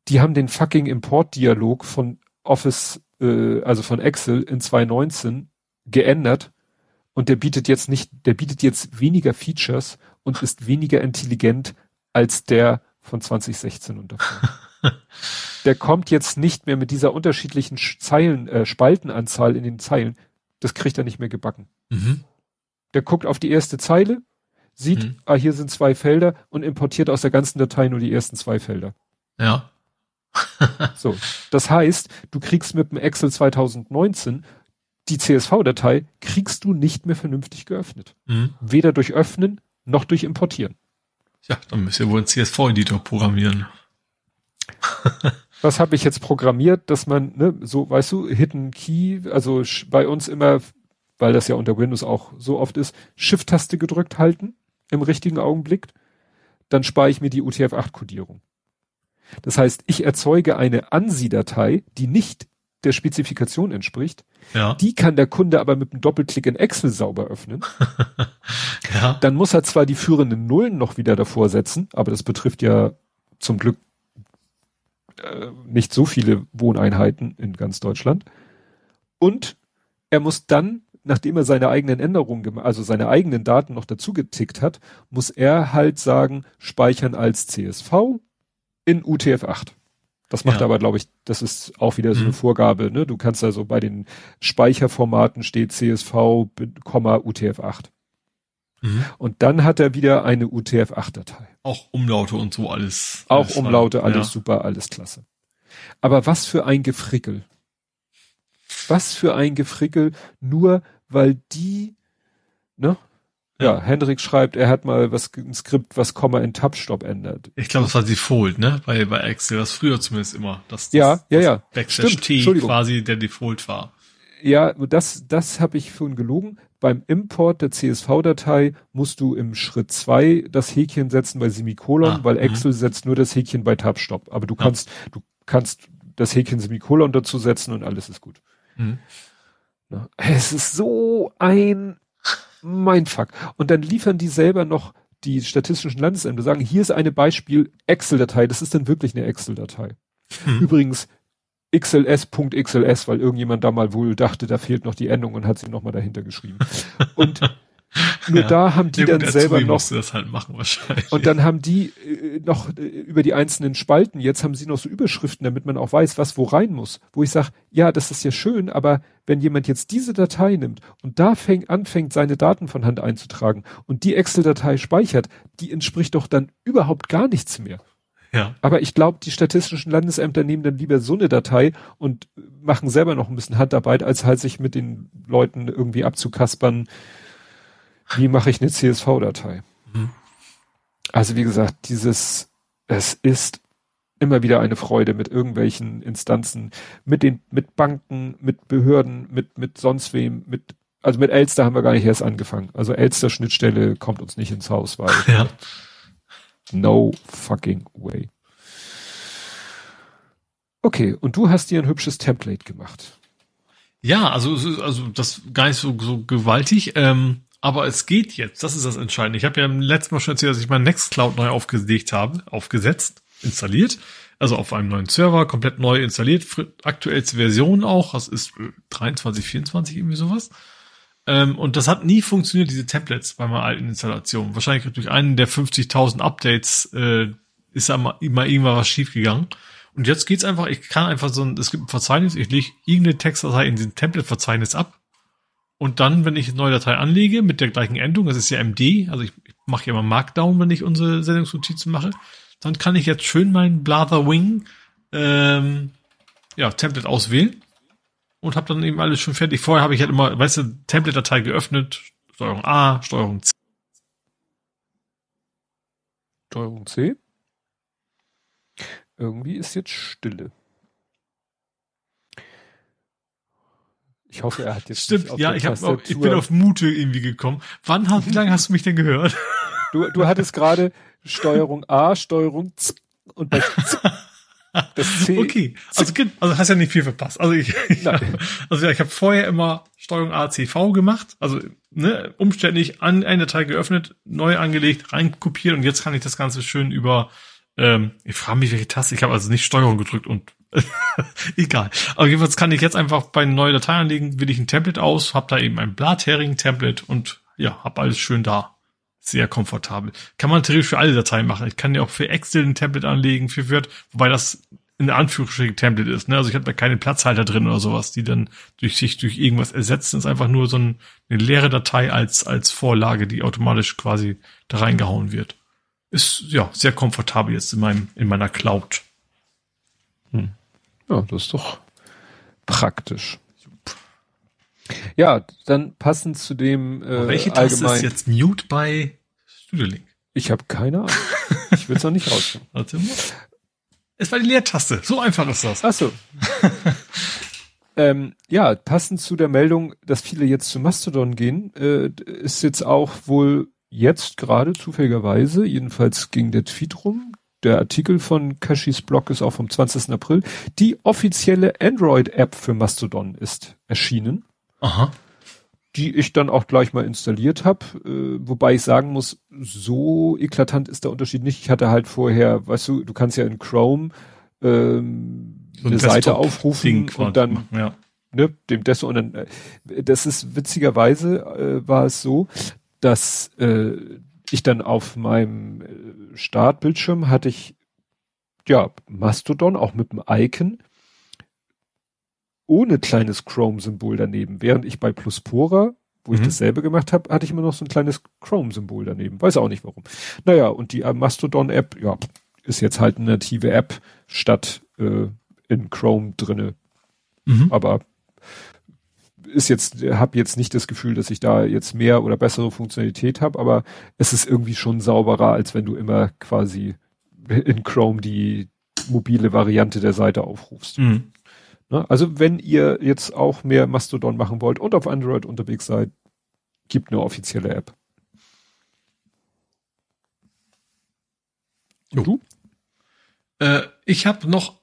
Die haben den fucking Import-Dialog von Office, äh, also von Excel in 2019 geändert und der bietet jetzt nicht, der bietet jetzt weniger Features und ist weniger intelligent als der von 2016 und davor. der kommt jetzt nicht mehr mit dieser unterschiedlichen Sch- Zeilen, äh, Spaltenanzahl in den Zeilen. Das kriegt er nicht mehr gebacken. Mhm. Der guckt auf die erste Zeile sieht, Mhm. ah, hier sind zwei Felder und importiert aus der ganzen Datei nur die ersten zwei Felder. Ja. So. Das heißt, du kriegst mit dem Excel 2019 die CSV-Datei kriegst du nicht mehr vernünftig geöffnet. Mhm. Weder durch Öffnen noch durch Importieren. Ja, dann müsst ihr wohl einen CSV-Editor programmieren. Was habe ich jetzt programmiert, dass man, ne, so, weißt du, Hidden Key, also bei uns immer, weil das ja unter Windows auch so oft ist, Shift-Taste gedrückt halten im richtigen Augenblick, dann spare ich mir die UTF-8-Kodierung. Das heißt, ich erzeuge eine ANSI-Datei, die nicht der Spezifikation entspricht, Ja. die kann der Kunde aber mit einem Doppelklick in Excel sauber öffnen. [LAUGHS] Ja. Dann muss er zwar die führenden Nullen noch wieder davor setzen, aber das betrifft ja zum Glück äh, nicht so viele Wohneinheiten in ganz Deutschland. Und er muss dann, nachdem er seine eigenen Änderungen, also seine eigenen Daten noch dazu getickt hat, muss er halt sagen, speichern als CSV in UTF-8. Das macht Ja. aber, glaube ich, das ist auch wieder so eine Mhm. Vorgabe. Ne? Du kannst also bei den Speicherformaten steht CSV, Komma, UTF-8. Mhm. Und dann hat er wieder eine UTF-8-Datei. Auch Umlaute und so alles. Auch alles Umlaute, dran. alles super, alles klasse. Aber was für ein Gefrickel. Was für ein Gefrickel, nur weil die, ne? Ja. Hendrik schreibt, er hat mal was, ein Skript, was Komma in Tab-Stop ändert. Ich glaube, das war Default, ne? Bei, bei Excel, das früher zumindest immer. Das, das, Ja, ja, ja. Backslash T quasi der Default war. Ja, das, das habe ich vorhin gelogen. Beim Import der CSV-Datei musst du im Schritt zwei das Häkchen setzen bei Semikolon, Ah, weil mhm. Excel setzt nur das Häkchen bei Tab-Stop. Aber du Ja. kannst, du kannst das Häkchen Semikolon dazu setzen und alles ist gut. Mhm. Es ist so ein Mindfuck. Und dann liefern die selber noch die statistischen Landesämter, sagen, hier ist eine Beispiel Excel-Datei. Das ist dann wirklich eine Excel-Datei. Hm. Übrigens XLS.XLS, weil irgendjemand da mal wohl dachte, da fehlt noch die Endung und hat sie nochmal dahinter geschrieben. Und [LAUGHS] nur Ja. da haben die Ja, dann gut, selber Azubi noch das halt machen wahrscheinlich. und dann haben die äh, noch äh, über die einzelnen Spalten, jetzt haben sie noch so Überschriften, damit man auch weiß, was wo rein muss. Wo ich sage, ja, das ist ja schön, aber wenn jemand jetzt diese Datei nimmt und da fängt, anfängt, seine Daten von Hand einzutragen und die Excel-Datei speichert, die entspricht doch dann überhaupt gar nichts mehr. ja. Aber ich glaube, die statistischen Landesämter nehmen dann lieber so eine Datei und machen selber noch ein bisschen Handarbeit, als halt sich mit den Leuten irgendwie abzukaspern, wie mache ich eine CSV-Datei. Mhm. Also wie gesagt, dieses, es ist immer wieder eine Freude mit irgendwelchen Instanzen, mit den, mit Banken, mit Behörden, mit, mit sonst wem, mit, also mit Elster haben wir gar nicht erst angefangen. Also Elster Schnittstelle kommt uns nicht ins Haus, weil [LAUGHS] Ja. No fucking way. Okay, und du hast dir ein hübsches Template gemacht. Ja, also, also das gar nicht so, so gewaltig, ähm, aber es geht jetzt. Das ist das Entscheidende. Ich habe ja im letzten Mal schon erzählt, dass ich mein Nextcloud neu aufgelegt habe, aufgesetzt, installiert. Also auf einem neuen Server, komplett neu installiert, aktuellste Version auch. Das ist äh, 23, 24, irgendwie sowas. Ähm, und das hat nie funktioniert, diese Templates bei meiner alten Installation. Wahrscheinlich durch einen der 50.000 Updates äh, ist da mal, mal irgendwann was schiefgegangen. Und jetzt geht's einfach, ich kann einfach so ein, es gibt ein Verzeichnis, ich lege irgendeine Textdatei in diesem Template-Verzeichnis ab. Und dann, wenn ich eine neue Datei anlege mit der gleichen Endung, das ist ja MD, also ich, ich mache ja immer Markdown, wenn ich unsere Sendungsnotizen mache, dann kann ich jetzt schön mein Blather Wing ähm, ja, Template auswählen und habe dann eben alles schon fertig. Vorher habe ich halt immer, weißt du, Template-Datei geöffnet, Steuerung A, Steuerung C. Steuerung C. Irgendwie ist jetzt Stille. Ich hoffe, er hat jetzt Stimmt, ja, ich, hab, ich bin auf Mute irgendwie gekommen. Wann wie lange hast du mich denn gehört? Du, du hattest gerade Steuerung A, Steuerung Z und bei Z, [LAUGHS] das C. Okay, also, also hast ja nicht viel verpasst. Also ich, ich Nein. also ja, ich habe vorher immer Steuerung ACV gemacht, also ne, umständlich an eine Datei geöffnet, neu angelegt, reinkopiert und jetzt kann ich das Ganze schön über ähm, ich frage mich, welche Taste, ich habe also nicht Steuerung gedrückt und [LAUGHS] egal. Aber jedenfalls kann ich jetzt einfach bei neuen Datei anlegen, wähle ich ein Template aus, habe da eben ein Blathering-Template und ja, habe alles schön da. Sehr komfortabel. Kann man theoretisch für alle Dateien machen. Ich kann ja auch für Excel ein Template anlegen, für Word, wobei das in Anführungsstrichen Template ist. Ne? Also ich habe da keine Platzhalter drin oder sowas, die dann durch sich durch irgendwas ersetzen. Es ist einfach nur so ein, eine leere Datei als, als Vorlage, die automatisch quasi da reingehauen wird. Ist ja sehr komfortabel jetzt in meinem, in meiner Cloud. Hm. Ja, das ist doch praktisch. Ja, dann passend zu dem äh, Welche Taste ist jetzt Mute bei Studio Link? Ich habe keine Ahnung. ich will es noch nicht rausfinden. [LAUGHS] Warte mal. Es war die Leertaste. So einfach ist das. Ach so. [LAUGHS] ähm, ja, passend zu der Meldung, dass viele jetzt zu Mastodon gehen, äh, ist jetzt auch wohl jetzt gerade zufälligerweise, jedenfalls ging der Tweet rum, der Artikel von Kashis Blog ist auch vom 20. April, die offizielle Android-App für Mastodon ist erschienen. Aha. Die ich dann auch gleich mal installiert habe, äh, wobei ich sagen muss, so eklatant ist der Unterschied nicht. Ich hatte halt vorher, weißt du, du kannst ja in Chrome ähm, so eine Seite aufrufen und dann ja. ne, dem Desktop und dann äh, das ist witzigerweise äh, war es so, dass äh, ich dann auf meinem äh, Startbildschirm hatte ich ja Mastodon auch mit dem Icon ohne kleines Chrome-Symbol daneben. Während ich bei Pluspora, wo mhm. ich dasselbe gemacht habe, hatte ich immer noch so ein kleines Chrome-Symbol daneben. Weiß auch nicht warum. Naja, und die Mastodon-App, ja, ist jetzt halt eine native App statt äh, in Chrome drinne. Mhm. Aber ist jetzt, habe jetzt nicht das Gefühl, dass ich da jetzt mehr oder bessere Funktionalität habe, aber es ist irgendwie schon sauberer, als wenn du immer quasi in Chrome die mobile Variante der Seite aufrufst. Mhm. Ne? Also wenn ihr jetzt auch mehr Mastodon machen wollt und auf Android unterwegs seid, gibt eine offizielle App. Und du? Äh, ich habe noch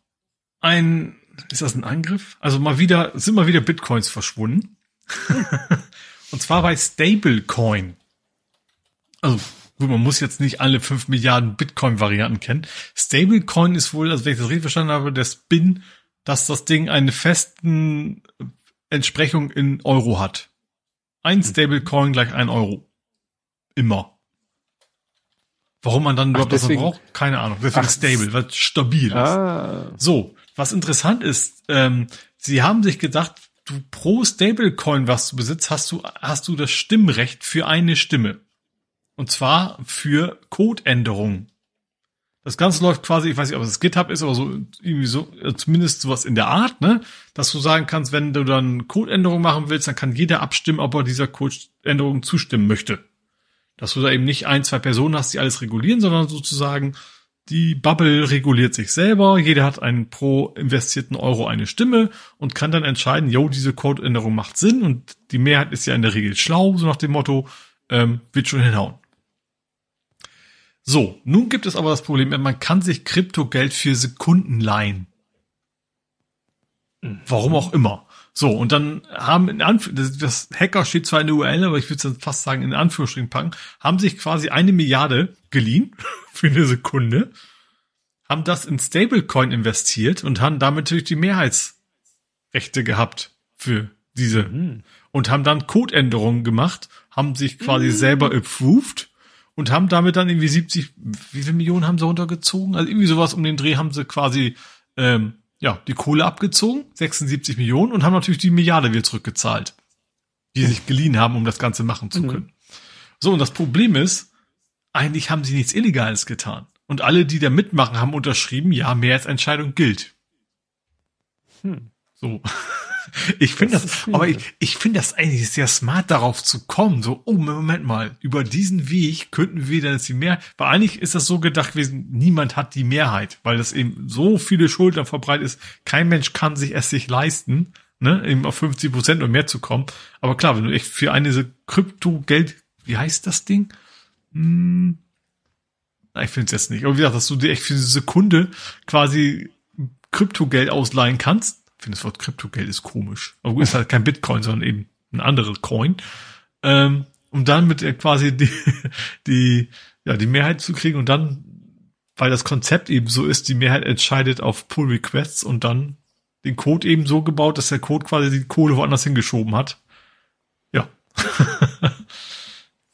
ein, ist das ein Angriff? Also mal wieder, sind mal wieder Bitcoins verschwunden. [LAUGHS] und zwar bei Stablecoin. Also gut, man muss jetzt nicht alle fünf Milliarden Bitcoin-Varianten kennen. Stablecoin ist wohl, also wenn ich das richtig verstanden habe, der Spin dass das Ding eine festen Entsprechung in Euro hat. Ein Stablecoin gleich ein Euro. Immer. Warum man dann überhaupt das braucht, keine Ahnung. Deswegen Ach, stable, weil stabil ah. ist. So, was interessant ist, ähm, sie haben sich gedacht, du pro Stablecoin, was du besitzt, hast du, hast du das Stimmrecht für eine Stimme. Und zwar für Codeänderungen. Das Ganze läuft quasi, ich weiß nicht, ob es GitHub ist, aber so irgendwie so, zumindest sowas in der Art, ne? Dass du sagen kannst, wenn du dann Codeänderungen machen willst, dann kann jeder abstimmen, ob er dieser Codeänderung zustimmen möchte. Dass du da eben nicht ein, zwei Personen hast, die alles regulieren, sondern sozusagen die Bubble reguliert sich selber. Jeder hat einen pro investierten Euro eine Stimme und kann dann entscheiden, jo, diese Codeänderung macht Sinn und die Mehrheit ist ja in der Regel schlau, so nach dem Motto, ähm, wird schon hinhauen. So, nun gibt es aber das Problem, man kann sich Kryptogeld für Sekunden leihen. Warum auch immer. So, und dann haben in Anf das Hacker steht zwar in der URL, aber ich würde es fast sagen in Anführungsstrichen packen, haben sich quasi eine Milliarde geliehen [LAUGHS] für eine Sekunde, haben das in Stablecoin investiert und haben damit natürlich die Mehrheitsrechte gehabt für diese mhm. und haben dann Codeänderungen gemacht, haben sich quasi mhm. selber approved und haben damit dann irgendwie 70, wie viel Millionen haben sie runtergezogen? Also irgendwie sowas um den Dreh haben sie quasi ähm, ja die Kohle abgezogen, 76 Millionen und haben natürlich die Milliarde wieder zurückgezahlt, die sich geliehen haben, um das Ganze machen zu mhm. können. Mhm. So, und das Problem ist, eigentlich haben sie nichts Illegales getan. Und alle, die da mitmachen, haben unterschrieben, ja, Mehrheitsentscheidung gilt. Hm. So. [LAUGHS] Ich finde das, das aber ich, ich finde das eigentlich sehr smart, darauf zu kommen. So, oh, Moment mal, über diesen Weg könnten wir dann jetzt die Mehrheit, weil eigentlich ist das so gedacht gewesen, niemand hat die Mehrheit, weil das eben so viele Schultern verbreitet ist. Kein Mensch kann sich es sich leisten, ne, eben auf 50 Prozent und mehr zu kommen. Aber klar, wenn du echt für eine Krypto-Geld, wie heißt das Ding? Hm, ich finde es jetzt nicht. Aber wie gesagt, dass du dir echt für eine Sekunde quasi Kryptogeld ausleihen kannst, finde das Wort Kryptogeld ist komisch. Aber gut, ist halt kein Bitcoin, sondern eben ein anderer Coin. Ähm, um dann mit quasi die, [LAUGHS] die, ja, die Mehrheit zu kriegen und dann, weil das Konzept eben so ist, die Mehrheit entscheidet auf Pull Requests und dann den Code eben so gebaut, dass der Code quasi die Kohle woanders hingeschoben hat. Ja. [LAUGHS]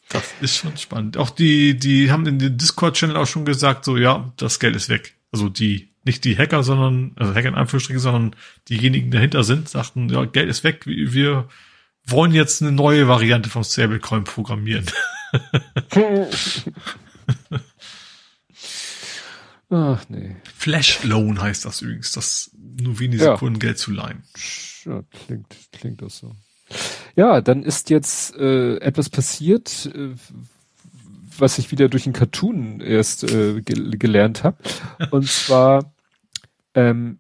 das ist schon spannend. Auch die, die haben in den Discord-Channel auch schon gesagt, so, ja, das Geld ist weg. Also die nicht die Hacker, sondern, also Hacker in Anführungsstrichen, sondern diejenigen dahinter sind, sagten, ja, Geld ist weg, wir wollen jetzt eine neue Variante vom Stablecoin programmieren. [LAUGHS] Ach nee. Flash Loan heißt das übrigens, das nur wenige ja. Sekunden Geld zu leihen. Ja, klingt, klingt das so. Ja, dann ist jetzt äh, etwas passiert, äh, was ich wieder durch einen Cartoon erst äh, ge gelernt habe. Und zwar, ähm,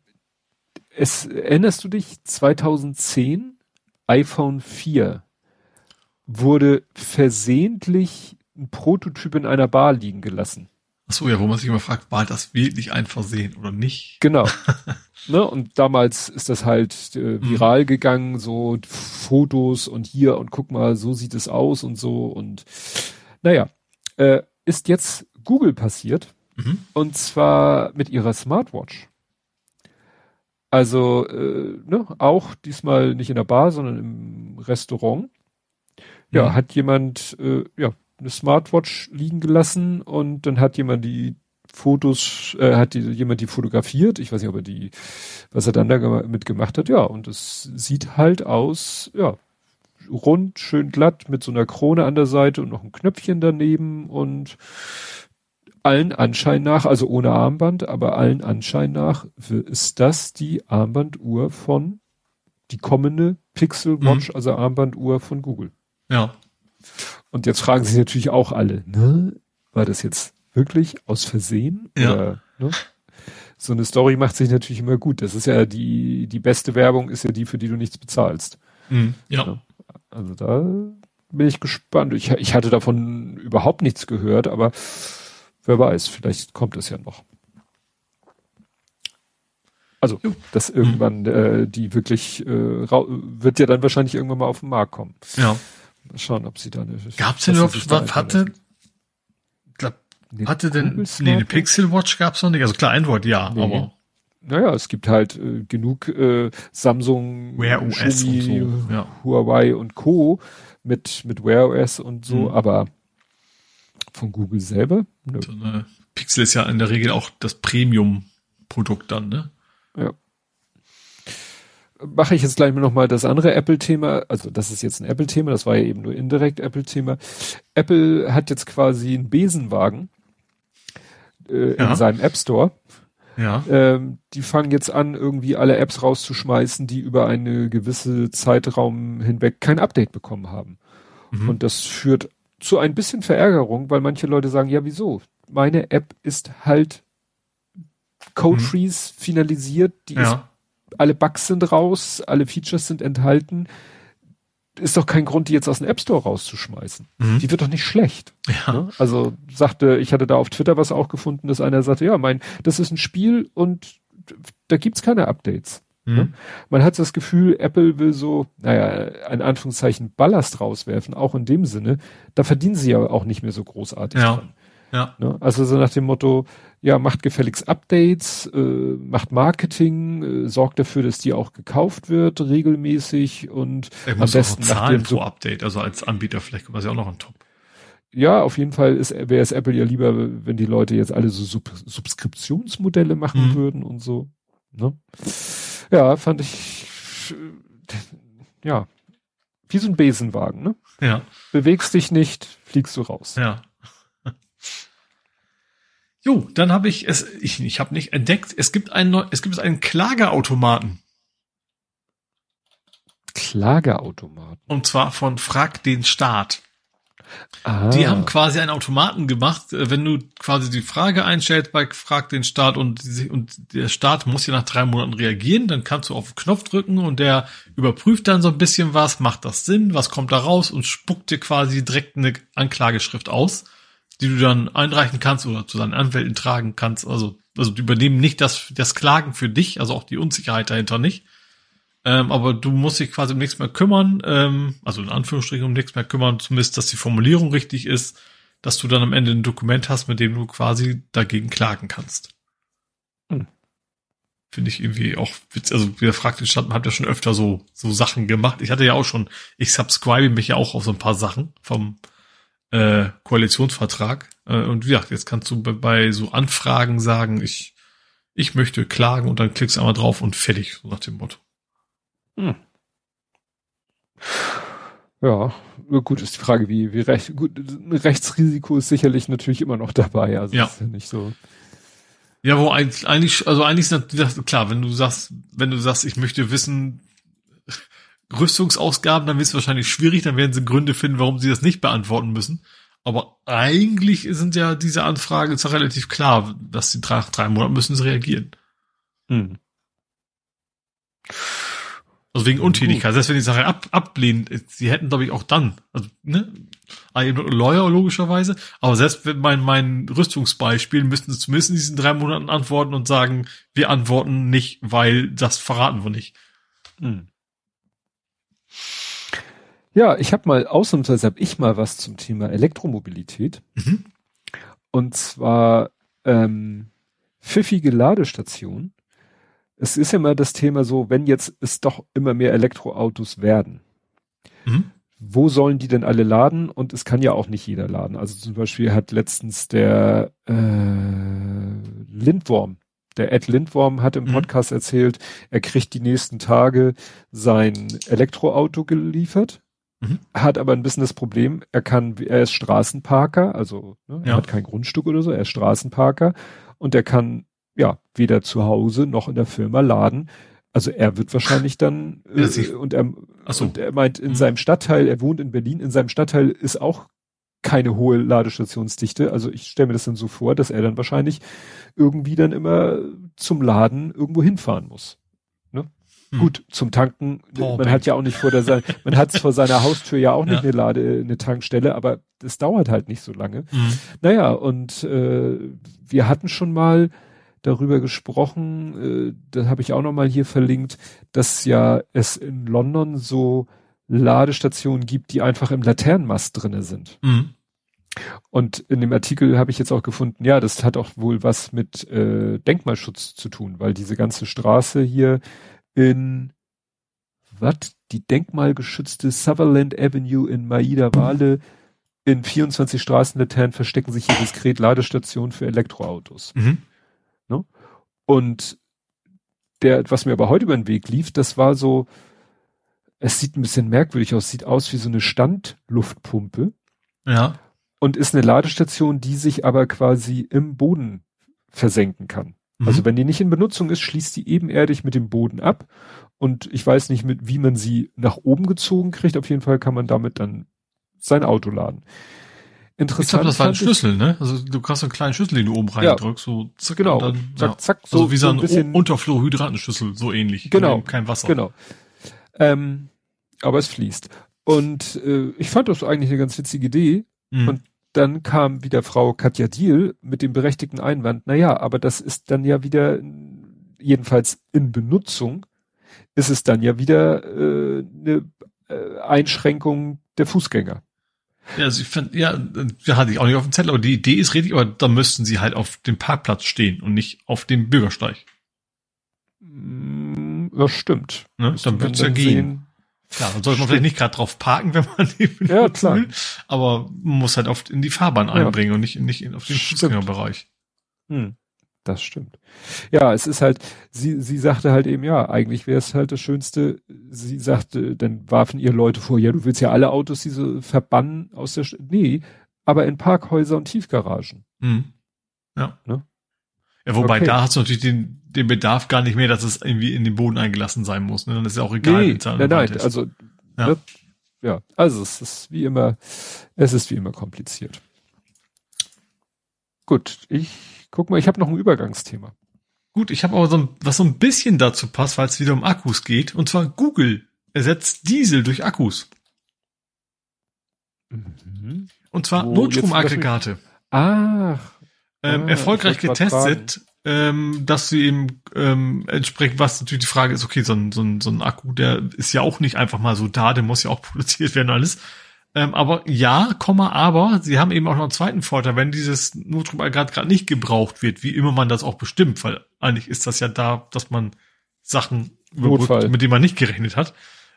es, erinnerst du dich, 2010 iPhone 4 wurde versehentlich ein Prototyp in einer Bar liegen gelassen. Ach so, ja, wo man sich immer fragt, war das wirklich ein Versehen oder nicht? Genau. [LAUGHS] ne, und damals ist das halt äh, viral mhm. gegangen, so Fotos und hier und guck mal, so sieht es aus und so und naja, äh, ist jetzt Google passiert mhm. und zwar mit ihrer Smartwatch. Also äh, ne, auch diesmal nicht in der Bar, sondern im Restaurant. Ja, mhm. hat jemand äh, ja eine Smartwatch liegen gelassen und dann hat jemand die Fotos, äh, hat die, jemand die fotografiert. Ich weiß nicht, ob er die, was er dann damit gemacht hat. Ja, und es sieht halt aus, ja, rund, schön glatt mit so einer Krone an der Seite und noch ein Knöpfchen daneben und allen Anschein nach, also ohne Armband, aber allen Anschein nach ist das die Armbanduhr von die kommende Pixel Watch, mhm. also Armbanduhr von Google. Ja. Und jetzt fragen sich natürlich auch alle, ne? War das jetzt wirklich aus Versehen? Ja. Oder, ne? So eine Story macht sich natürlich immer gut. Das ist ja die, die beste Werbung ist ja die, für die du nichts bezahlst. Mhm. Ja. ja. Also da bin ich gespannt. Ich, ich hatte davon überhaupt nichts gehört, aber wer weiß, vielleicht kommt es ja noch. Also, dass irgendwann äh, die wirklich äh, wird ja dann wahrscheinlich irgendwann mal auf den Markt kommen. Ja. Mal schauen, ob sie da eine. Gab's denn überhaupt, was hatte, glaub, nee, hatte denn, nee, eine Pixel Watch gab's noch nicht. Also klar, Android, ja, nee. aber. Naja, es gibt halt äh, genug äh, Samsung, Wear OS Xiaomi, und so, ja. Huawei und Co. mit, mit Wear OS und so, mhm. aber von Google selber? Nö. So eine Pixel ist ja in der Regel auch das Premium-Produkt dann, ne? Ja mache ich jetzt gleich mal nochmal das andere Apple-Thema. Also das ist jetzt ein Apple-Thema, das war ja eben nur indirekt Apple-Thema. Apple hat jetzt quasi einen Besenwagen äh, ja. in seinem App Store. Ja. Ähm, die fangen jetzt an, irgendwie alle Apps rauszuschmeißen, die über eine gewisse Zeitraum hinweg kein Update bekommen haben. Mhm. Und das führt zu ein bisschen Verärgerung, weil manche Leute sagen, ja, wieso? Meine App ist halt Code Freeze mhm. finalisiert, die ja. ist alle Bugs sind raus, alle Features sind enthalten. Ist doch kein Grund, die jetzt aus dem App Store rauszuschmeißen. Mhm. Die wird doch nicht schlecht. Ja. Ne? Also sagte, ich hatte da auf Twitter was auch gefunden, dass einer sagte, ja, mein, das ist ein Spiel und da gibt's keine Updates. Ne? Mhm. Man hat das Gefühl, Apple will so, naja, in Anführungszeichen Ballast rauswerfen, auch in dem Sinne. Da verdienen sie ja auch nicht mehr so großartig ja. dran. Ja. Ne? Also so nach dem Motto, ja, macht gefälligst Updates, äh, macht Marketing, äh, sorgt dafür, dass die auch gekauft wird regelmäßig und er am besten auch zahlen pro so Update, also als Anbieter vielleicht kommt das ja auch noch an top. Ja, auf jeden Fall wäre es Apple ja lieber, wenn die Leute jetzt alle so Sub Subskriptionsmodelle machen mhm. würden und so. Ne? Ja, fand ich ja wie so ein Besenwagen, ne? Ja. Bewegst dich nicht, fliegst du raus. Ja. Jo, dann habe ich es, ich, ich habe nicht entdeckt, es gibt einen, es gibt einen Klageautomaten. Klageautomaten. Und zwar von Frag den Staat. Ah. Die haben quasi einen Automaten gemacht, äh, wenn du quasi die Frage einstellst bei Frag den Staat und, und der Staat muss ja nach drei Monaten reagieren, dann kannst du auf den Knopf drücken und der überprüft dann so ein bisschen was, macht das Sinn, was kommt da raus und spuckt dir quasi direkt eine Anklageschrift aus die du dann einreichen kannst oder zu deinen Anwälten tragen kannst. Also, also die übernehmen nicht das, das Klagen für dich, also auch die Unsicherheit dahinter nicht. Ähm, aber du musst dich quasi um nichts mehr kümmern, ähm, also in Anführungsstrichen um nichts mehr kümmern, zumindest, dass die Formulierung richtig ist, dass du dann am Ende ein Dokument hast, mit dem du quasi dagegen klagen kannst. Hm. Finde ich irgendwie auch witzig. Also, wir fragt den Stadt, hat ja schon öfter so, so Sachen gemacht. Ich hatte ja auch schon, ich subscribe mich ja auch auf so ein paar Sachen vom, äh, Koalitionsvertrag. Äh, und wie gesagt, jetzt kannst du bei, bei so Anfragen sagen, ich ich möchte klagen und dann klickst du einmal drauf und fertig, so nach dem Motto. Hm. Ja, gut, ist die Frage, wie, wie recht, gut, ein Rechtsrisiko ist sicherlich natürlich immer noch dabei, also ja. ist ja nicht so. Ja, wo eigentlich, also eigentlich ist klar, wenn du sagst, wenn du sagst, ich möchte wissen, Rüstungsausgaben, dann wird es wahrscheinlich schwierig, dann werden sie Gründe finden, warum sie das nicht beantworten müssen. Aber eigentlich sind ja diese Anfragen jetzt relativ klar, dass sie drei, drei Monate müssen sie reagieren. Hm. Also wegen Untätigkeit. Selbst wenn die Sache ab, ablehnen, sie hätten, glaube ich, auch dann, also, ne, Lawyer logischerweise, aber selbst wenn mein, mein Rüstungsbeispiel, müssten sie zumindest in diesen drei Monaten antworten und sagen, wir antworten nicht, weil das verraten wir nicht. Hm. Ja, ich habe mal, ausnahmsweise habe ich mal was zum Thema Elektromobilität. Mhm. Und zwar ähm, pfiffige Ladestation. Es ist ja immer das Thema so, wenn jetzt es doch immer mehr Elektroautos werden. Mhm. Wo sollen die denn alle laden? Und es kann ja auch nicht jeder laden. Also zum Beispiel hat letztens der äh, Lindworm, der Ed Lindworm hat im mhm. Podcast mhm. erzählt, er kriegt die nächsten Tage sein Elektroauto geliefert Mhm. Hat aber ein bisschen das Problem, er kann, er ist Straßenparker, also ne, er ja. hat kein Grundstück oder so, er ist Straßenparker und er kann ja weder zu Hause noch in der Firma laden. Also er wird wahrscheinlich dann äh, und, er, so. und er meint in mhm. seinem Stadtteil, er wohnt in Berlin, in seinem Stadtteil ist auch keine hohe Ladestationsdichte. Also ich stelle mir das dann so vor, dass er dann wahrscheinlich irgendwie dann immer zum Laden irgendwo hinfahren muss. Mhm. Gut, zum Tanken, Powerbank. man hat ja auch nicht vor der, man hat vor seiner Haustür ja auch nicht ja. eine Lade, eine Tankstelle, aber es dauert halt nicht so lange. Mhm. Naja, und äh, wir hatten schon mal darüber gesprochen, äh, da habe ich auch noch mal hier verlinkt, dass ja es in London so Ladestationen gibt, die einfach im Laternenmast drinne sind. Mhm. Und in dem Artikel habe ich jetzt auch gefunden, ja, das hat auch wohl was mit äh, Denkmalschutz zu tun, weil diese ganze Straße hier in was? Die denkmalgeschützte Sutherland Avenue in Maida Wale in 24 Straßenlaternen verstecken sich hier diskret Ladestationen für Elektroautos. Mhm. Und der, was mir aber heute über den Weg lief, das war so, es sieht ein bisschen merkwürdig aus, sieht aus wie so eine Standluftpumpe. Ja. Und ist eine Ladestation, die sich aber quasi im Boden versenken kann. Mhm. Also wenn die nicht in Benutzung ist, schließt die ebenerdig mit dem Boden ab. Und ich weiß nicht, mit wie man sie nach oben gezogen kriegt. Auf jeden Fall kann man damit dann sein Auto laden. Interessant. Ich glaube, das war ein Schlüssel, ne? Also du hast einen kleinen Schlüssel, den du oben reindrückst, ja, so zack, genau. Dann, zack, ja. zack, so, also wie so ein, so ein Unterflurhydrantenschlüssel, so ähnlich. Genau. Kein Wasser. Genau. Ähm, aber es fließt. Und äh, ich fand das eigentlich eine ganz witzige Idee. Mhm. Und dann kam wieder Frau Katja Diel mit dem berechtigten Einwand, na ja, aber das ist dann ja wieder, jedenfalls in Benutzung, ist es dann ja wieder äh, eine äh, Einschränkung der Fußgänger. Ja, also ich fand, ja, da hatte ich auch nicht auf dem Zettel, aber die Idee ist richtig, aber da müssten sie halt auf dem Parkplatz stehen und nicht auf dem Bürgersteig. Mm, das stimmt. Ne? Dann wird es ja gehen. Sehen, Klar, dann sollte man vielleicht nicht gerade drauf parken, [LAUGHS] wenn man die ja, klar. will, aber man muss halt oft in die Fahrbahn einbringen ja. und nicht, nicht auf den Fußgängerbereich. Hm, das stimmt. Ja, es ist halt, sie, sie sagte halt eben, ja, eigentlich wäre es halt das Schönste, sie sagte, dann warfen ihr Leute vor, ja, du willst ja alle Autos diese verbannen aus der, St nee, aber in Parkhäuser und Tiefgaragen. Hm. Ja. Ne? Ja, wobei okay. da hast du natürlich den, den Bedarf gar nicht mehr, dass es irgendwie in den Boden eingelassen sein muss. Ne? Dann ist ja auch egal. Nee, nein, nein, also ja. Ne? ja, also es ist wie immer, es ist wie immer kompliziert. Gut, ich guck mal, ich habe noch ein Übergangsthema. Gut, ich habe aber so ein, was so ein bisschen dazu passt, weil es wieder um Akkus geht, und zwar Google ersetzt Diesel durch Akkus. Mhm. Und zwar Notstromaggregate. Ach, ähm, ah, erfolgreich getestet, ähm, dass sie eben ähm, entsprechend, was natürlich die Frage ist, okay, so ein, so, ein, so ein Akku, der ist ja auch nicht einfach mal so da, der muss ja auch [LAUGHS] produziert werden alles. Ähm, aber ja, Komma, aber sie haben eben auch noch einen zweiten Vorteil, wenn dieses Notstromaggregat gerade nicht gebraucht wird, wie immer man das auch bestimmt, weil eigentlich ist das ja da, dass man Sachen überbrückt, mit denen man nicht gerechnet hat,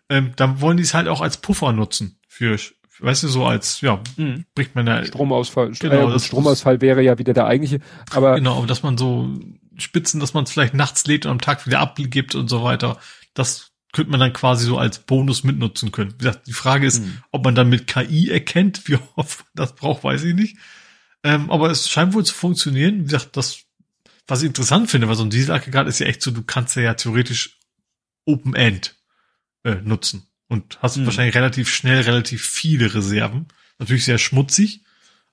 ähm, dann wollen die es halt auch als Puffer nutzen für weißt du, so als, ja, mhm. bricht man da. Stromausfall. Genau, äh, das Stromausfall wäre ja wieder der eigentliche, aber. Genau, dass man so Spitzen, dass man es vielleicht nachts lädt und am Tag wieder abgibt und so weiter. Das könnte man dann quasi so als Bonus mitnutzen können. Wie gesagt, die Frage ist, mhm. ob man dann mit KI erkennt, wie [LAUGHS] oft man das braucht, weiß ich nicht. Ähm, aber es scheint wohl zu funktionieren. Wie gesagt, das, was ich interessant finde, weil so ein Dieselaggregat ist ja echt so, du kannst ja, ja theoretisch Open End äh, nutzen und hast mhm. wahrscheinlich relativ schnell relativ viele Reserven. Natürlich sehr schmutzig,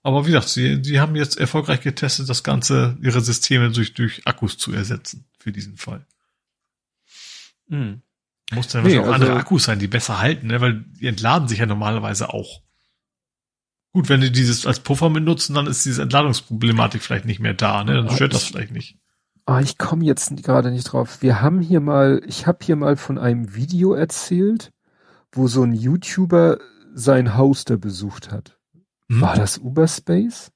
aber wie gesagt, sie, sie haben jetzt erfolgreich getestet, das Ganze, ihre Systeme durch, durch Akkus zu ersetzen für diesen Fall. Mhm. Muss dann nee, auch also, andere Akkus sein, die besser halten, ne? weil die entladen sich ja normalerweise auch. Gut, wenn die dieses als Puffer benutzen, dann ist diese Entladungsproblematik vielleicht nicht mehr da, ne? Dann stört das vielleicht nicht. Ah, ich komme jetzt gerade nicht drauf. Wir haben hier mal, ich habe hier mal von einem Video erzählt, wo so ein YouTuber sein da besucht hat. Hm? War das Uberspace?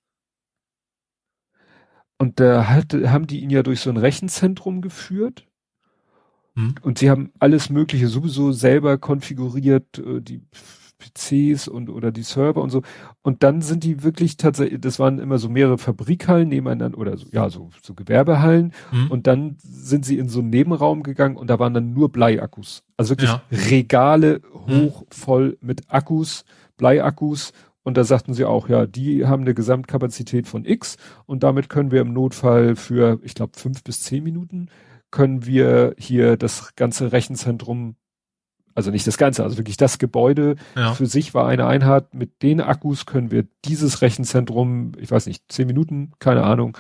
Und da hat, haben die ihn ja durch so ein Rechenzentrum geführt hm? Und sie haben alles Mögliche sowieso selber konfiguriert, äh, die PCs und oder die Server und so. Und dann sind die wirklich tatsächlich, das waren immer so mehrere Fabrikhallen nebeneinander oder so, ja, so, so Gewerbehallen. Mhm. Und dann sind sie in so einen Nebenraum gegangen und da waren dann nur Bleiakkus. Also wirklich ja. Regale hm. hoch voll mit Akkus, Bleiakkus. Und da sagten sie auch, ja, die haben eine Gesamtkapazität von X und damit können wir im Notfall für, ich glaube, fünf bis zehn Minuten können wir hier das ganze Rechenzentrum, also nicht das ganze, also wirklich das Gebäude ja. für sich war eine Einheit. Mit den Akkus können wir dieses Rechenzentrum, ich weiß nicht, zehn Minuten, keine Ahnung,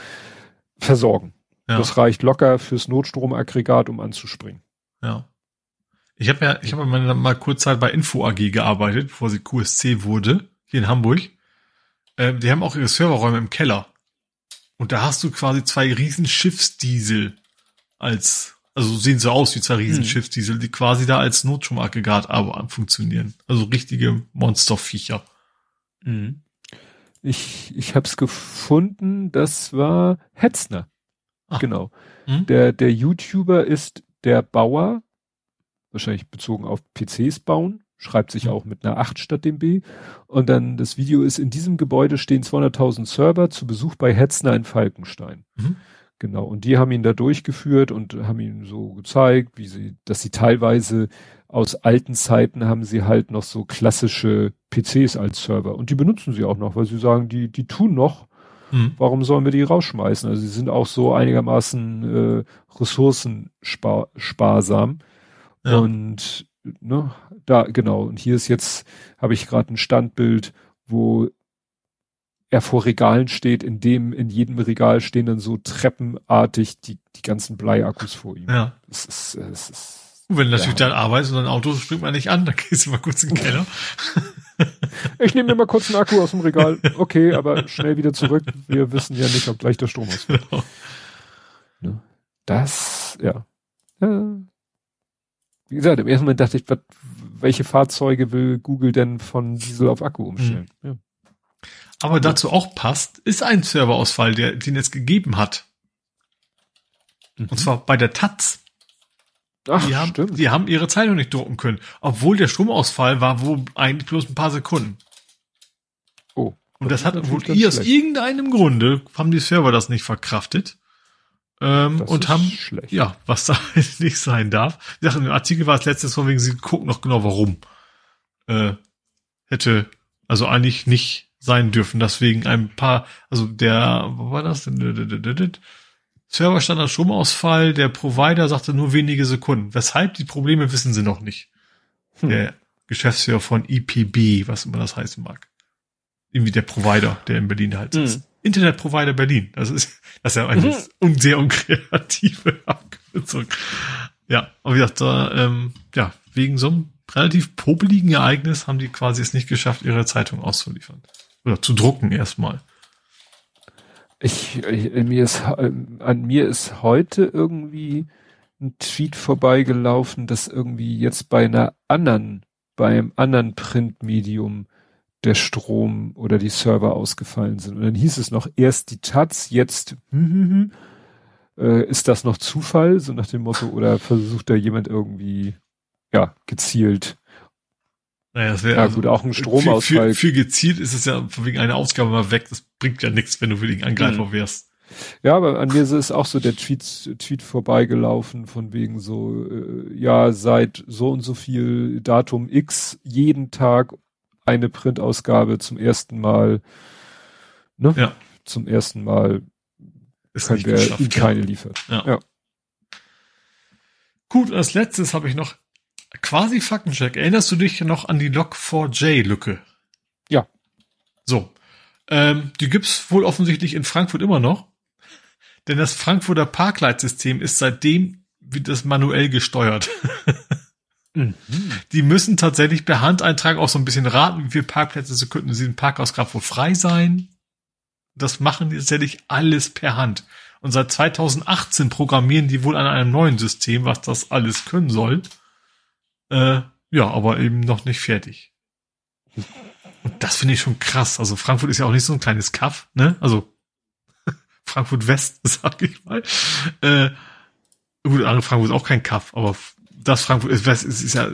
versorgen. Ja. Das reicht locker fürs Notstromaggregat, um anzuspringen. Ja. Ich habe ja, ich habe mal, mal kurz Zeit bei Info AG gearbeitet, bevor sie QSC wurde, hier in Hamburg. Ähm, die haben auch ihre Serverräume im Keller. Und da hast du quasi zwei riesen Schiffsdiesel als, also sehen so aus wie zwei Riesenschiffsdiesel, die quasi da als Notstromaggregat aber funktionieren. Also richtige Monsterviecher. Mhm. Ich, ich hab's gefunden, das war Hetzner. Ach. Genau. Mhm. Der, der YouTuber ist der Bauer, wahrscheinlich bezogen auf PCs bauen, schreibt sich mhm. auch mit einer 8 statt dem B. Und dann das Video ist, in diesem Gebäude stehen 200.000 Server zu Besuch bei Hetzner in Falkenstein. Mhm. Genau. Und die haben ihn da durchgeführt und haben ihm so gezeigt, wie sie, dass sie teilweise aus alten Zeiten haben sie halt noch so klassische PCs als Server. Und die benutzen sie auch noch, weil sie sagen, die, die tun noch. Mhm. Warum sollen wir die rausschmeißen? Also sie sind auch so einigermaßen äh, ressourcensparsam. Ja. Und ne, da, genau. Und hier ist jetzt, habe ich gerade ein Standbild, wo er vor Regalen steht, in dem in jedem Regal stehen dann so treppenartig die, die ganzen Bleiakkus vor ihm. Ja. Es ist, es ist, wenn du natürlich ja. dann arbeitest und dein Auto springt man nicht an, dann gehst du mal kurz in den Keller. [LAUGHS] Ich nehme mir mal kurz einen Akku aus dem Regal. Okay, [LAUGHS] aber schnell wieder zurück. Wir wissen ja nicht, ob gleich der Strom ausfällt. Genau. Ne? Das, ja. ja. Wie gesagt, im ersten Moment dachte ich, welche Fahrzeuge will Google denn von Diesel auf Akku umstellen? Hm. Ja. Aber dazu auch passt, ist ein Serverausfall, der den es gegeben hat. Mhm. Und zwar bei der Taz. Ach, die haben, stimmt. Die haben ihre Zeitung nicht drucken können, obwohl der Stromausfall war wo eigentlich bloß ein paar Sekunden. Oh. Und das, das hat wohl aus irgendeinem Grunde haben die Server das nicht verkraftet. Ähm, und haben, schlecht. ja, was da [LAUGHS] nicht sein darf. Ich dachte, im Artikel war es letztes von wegen, sie gucken noch genau warum. Äh, hätte, also eigentlich nicht sein dürfen. Deswegen ein paar, also der, wo war das? Server stand als Stromausfall, der Provider sagte nur wenige Sekunden. Weshalb die Probleme wissen sie noch nicht. Hm. Der Geschäftsführer von IPB, was immer das heißen mag. Irgendwie der Provider, der in Berlin halt hm. ist. Internetprovider Berlin. Das ist, [LAUGHS] das ist ja eine mhm. sehr unkreative [LAUGHS] Abkürzung. Ja, aber wie gesagt, da, ähm, ja, wegen so einem relativ popeligen Ereignis haben die quasi es nicht geschafft, ihre Zeitung auszuliefern. Oder zu drucken erstmal. Ich, ich, mir ist, an mir ist heute irgendwie ein Tweet vorbeigelaufen, dass irgendwie jetzt bei einer anderen, beim anderen Printmedium der Strom oder die Server ausgefallen sind. Und dann hieß es noch erst die Taz, jetzt hm, hm, hm, äh, ist das noch Zufall, so nach dem Motto, oder versucht da jemand irgendwie ja gezielt naja, das wäre ja, also gut, auch ein Stromausfall. Für, für, für, gezielt ist es ja von wegen einer Ausgabe mal weg. Das bringt ja nichts, wenn du für den Angreifer mhm. wärst. Ja, aber an mir ist auch so der Tweet, Tweet vorbeigelaufen von wegen so, äh, ja, seit so und so viel Datum X jeden Tag eine Printausgabe zum ersten Mal, ne? Ja. Zum ersten Mal Ist können wir ihm ja. keine liefern. Ja. Ja. Gut, als letztes habe ich noch quasi Faktencheck. Erinnerst du dich noch an die Log4j-Lücke? Ja. So. Ähm, die gibt's wohl offensichtlich in Frankfurt immer noch. Denn das Frankfurter Parkleitsystem ist seitdem wie das manuell gesteuert. [LAUGHS] Mhm. Die müssen tatsächlich per Hand eintragen, auch so ein bisschen raten, wie viele Parkplätze sie könnten in diesem Parkhaus gerade wohl frei sein. Das machen die tatsächlich alles per Hand. Und seit 2018 programmieren die wohl an einem neuen System, was das alles können soll. Äh, ja, aber eben noch nicht fertig. Und das finde ich schon krass. Also Frankfurt ist ja auch nicht so ein kleines Kaff, ne? Also [LAUGHS] Frankfurt West, [LAUGHS] sag ich mal. Äh, gut, andere Frankfurt ist auch kein Kaff, aber das Frankfurt ist West ist, ist ja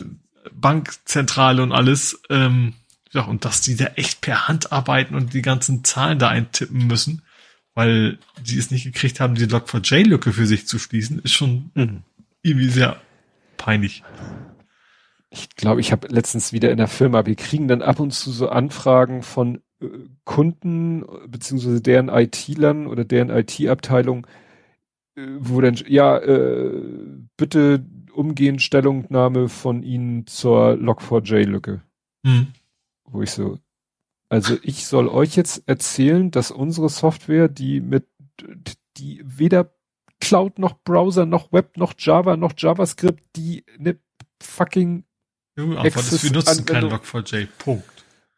Bankzentrale und alles. Ähm, ja, und dass die da echt per Hand arbeiten und die ganzen Zahlen da eintippen müssen, weil die es nicht gekriegt haben, die Log4j-Lücke für sich zu schließen, ist schon Mhm. irgendwie sehr peinlich. Ich glaube, ich habe letztens wieder in der Firma, wir kriegen dann ab und zu so Anfragen von äh, Kunden äh, beziehungsweise deren IT-Lern oder deren IT-Abteilung, äh, wo dann, ja, äh, bitte umgehend Stellungnahme von Ihnen zur Log4j-Lücke. Hm. Wo ich so, also ich soll euch jetzt erzählen, dass unsere Software, die mit, die weder Cloud noch Browser noch Web noch Java noch JavaScript, die eine fucking Junge wir nutzen kein Anwendung. Log4j. Punkt.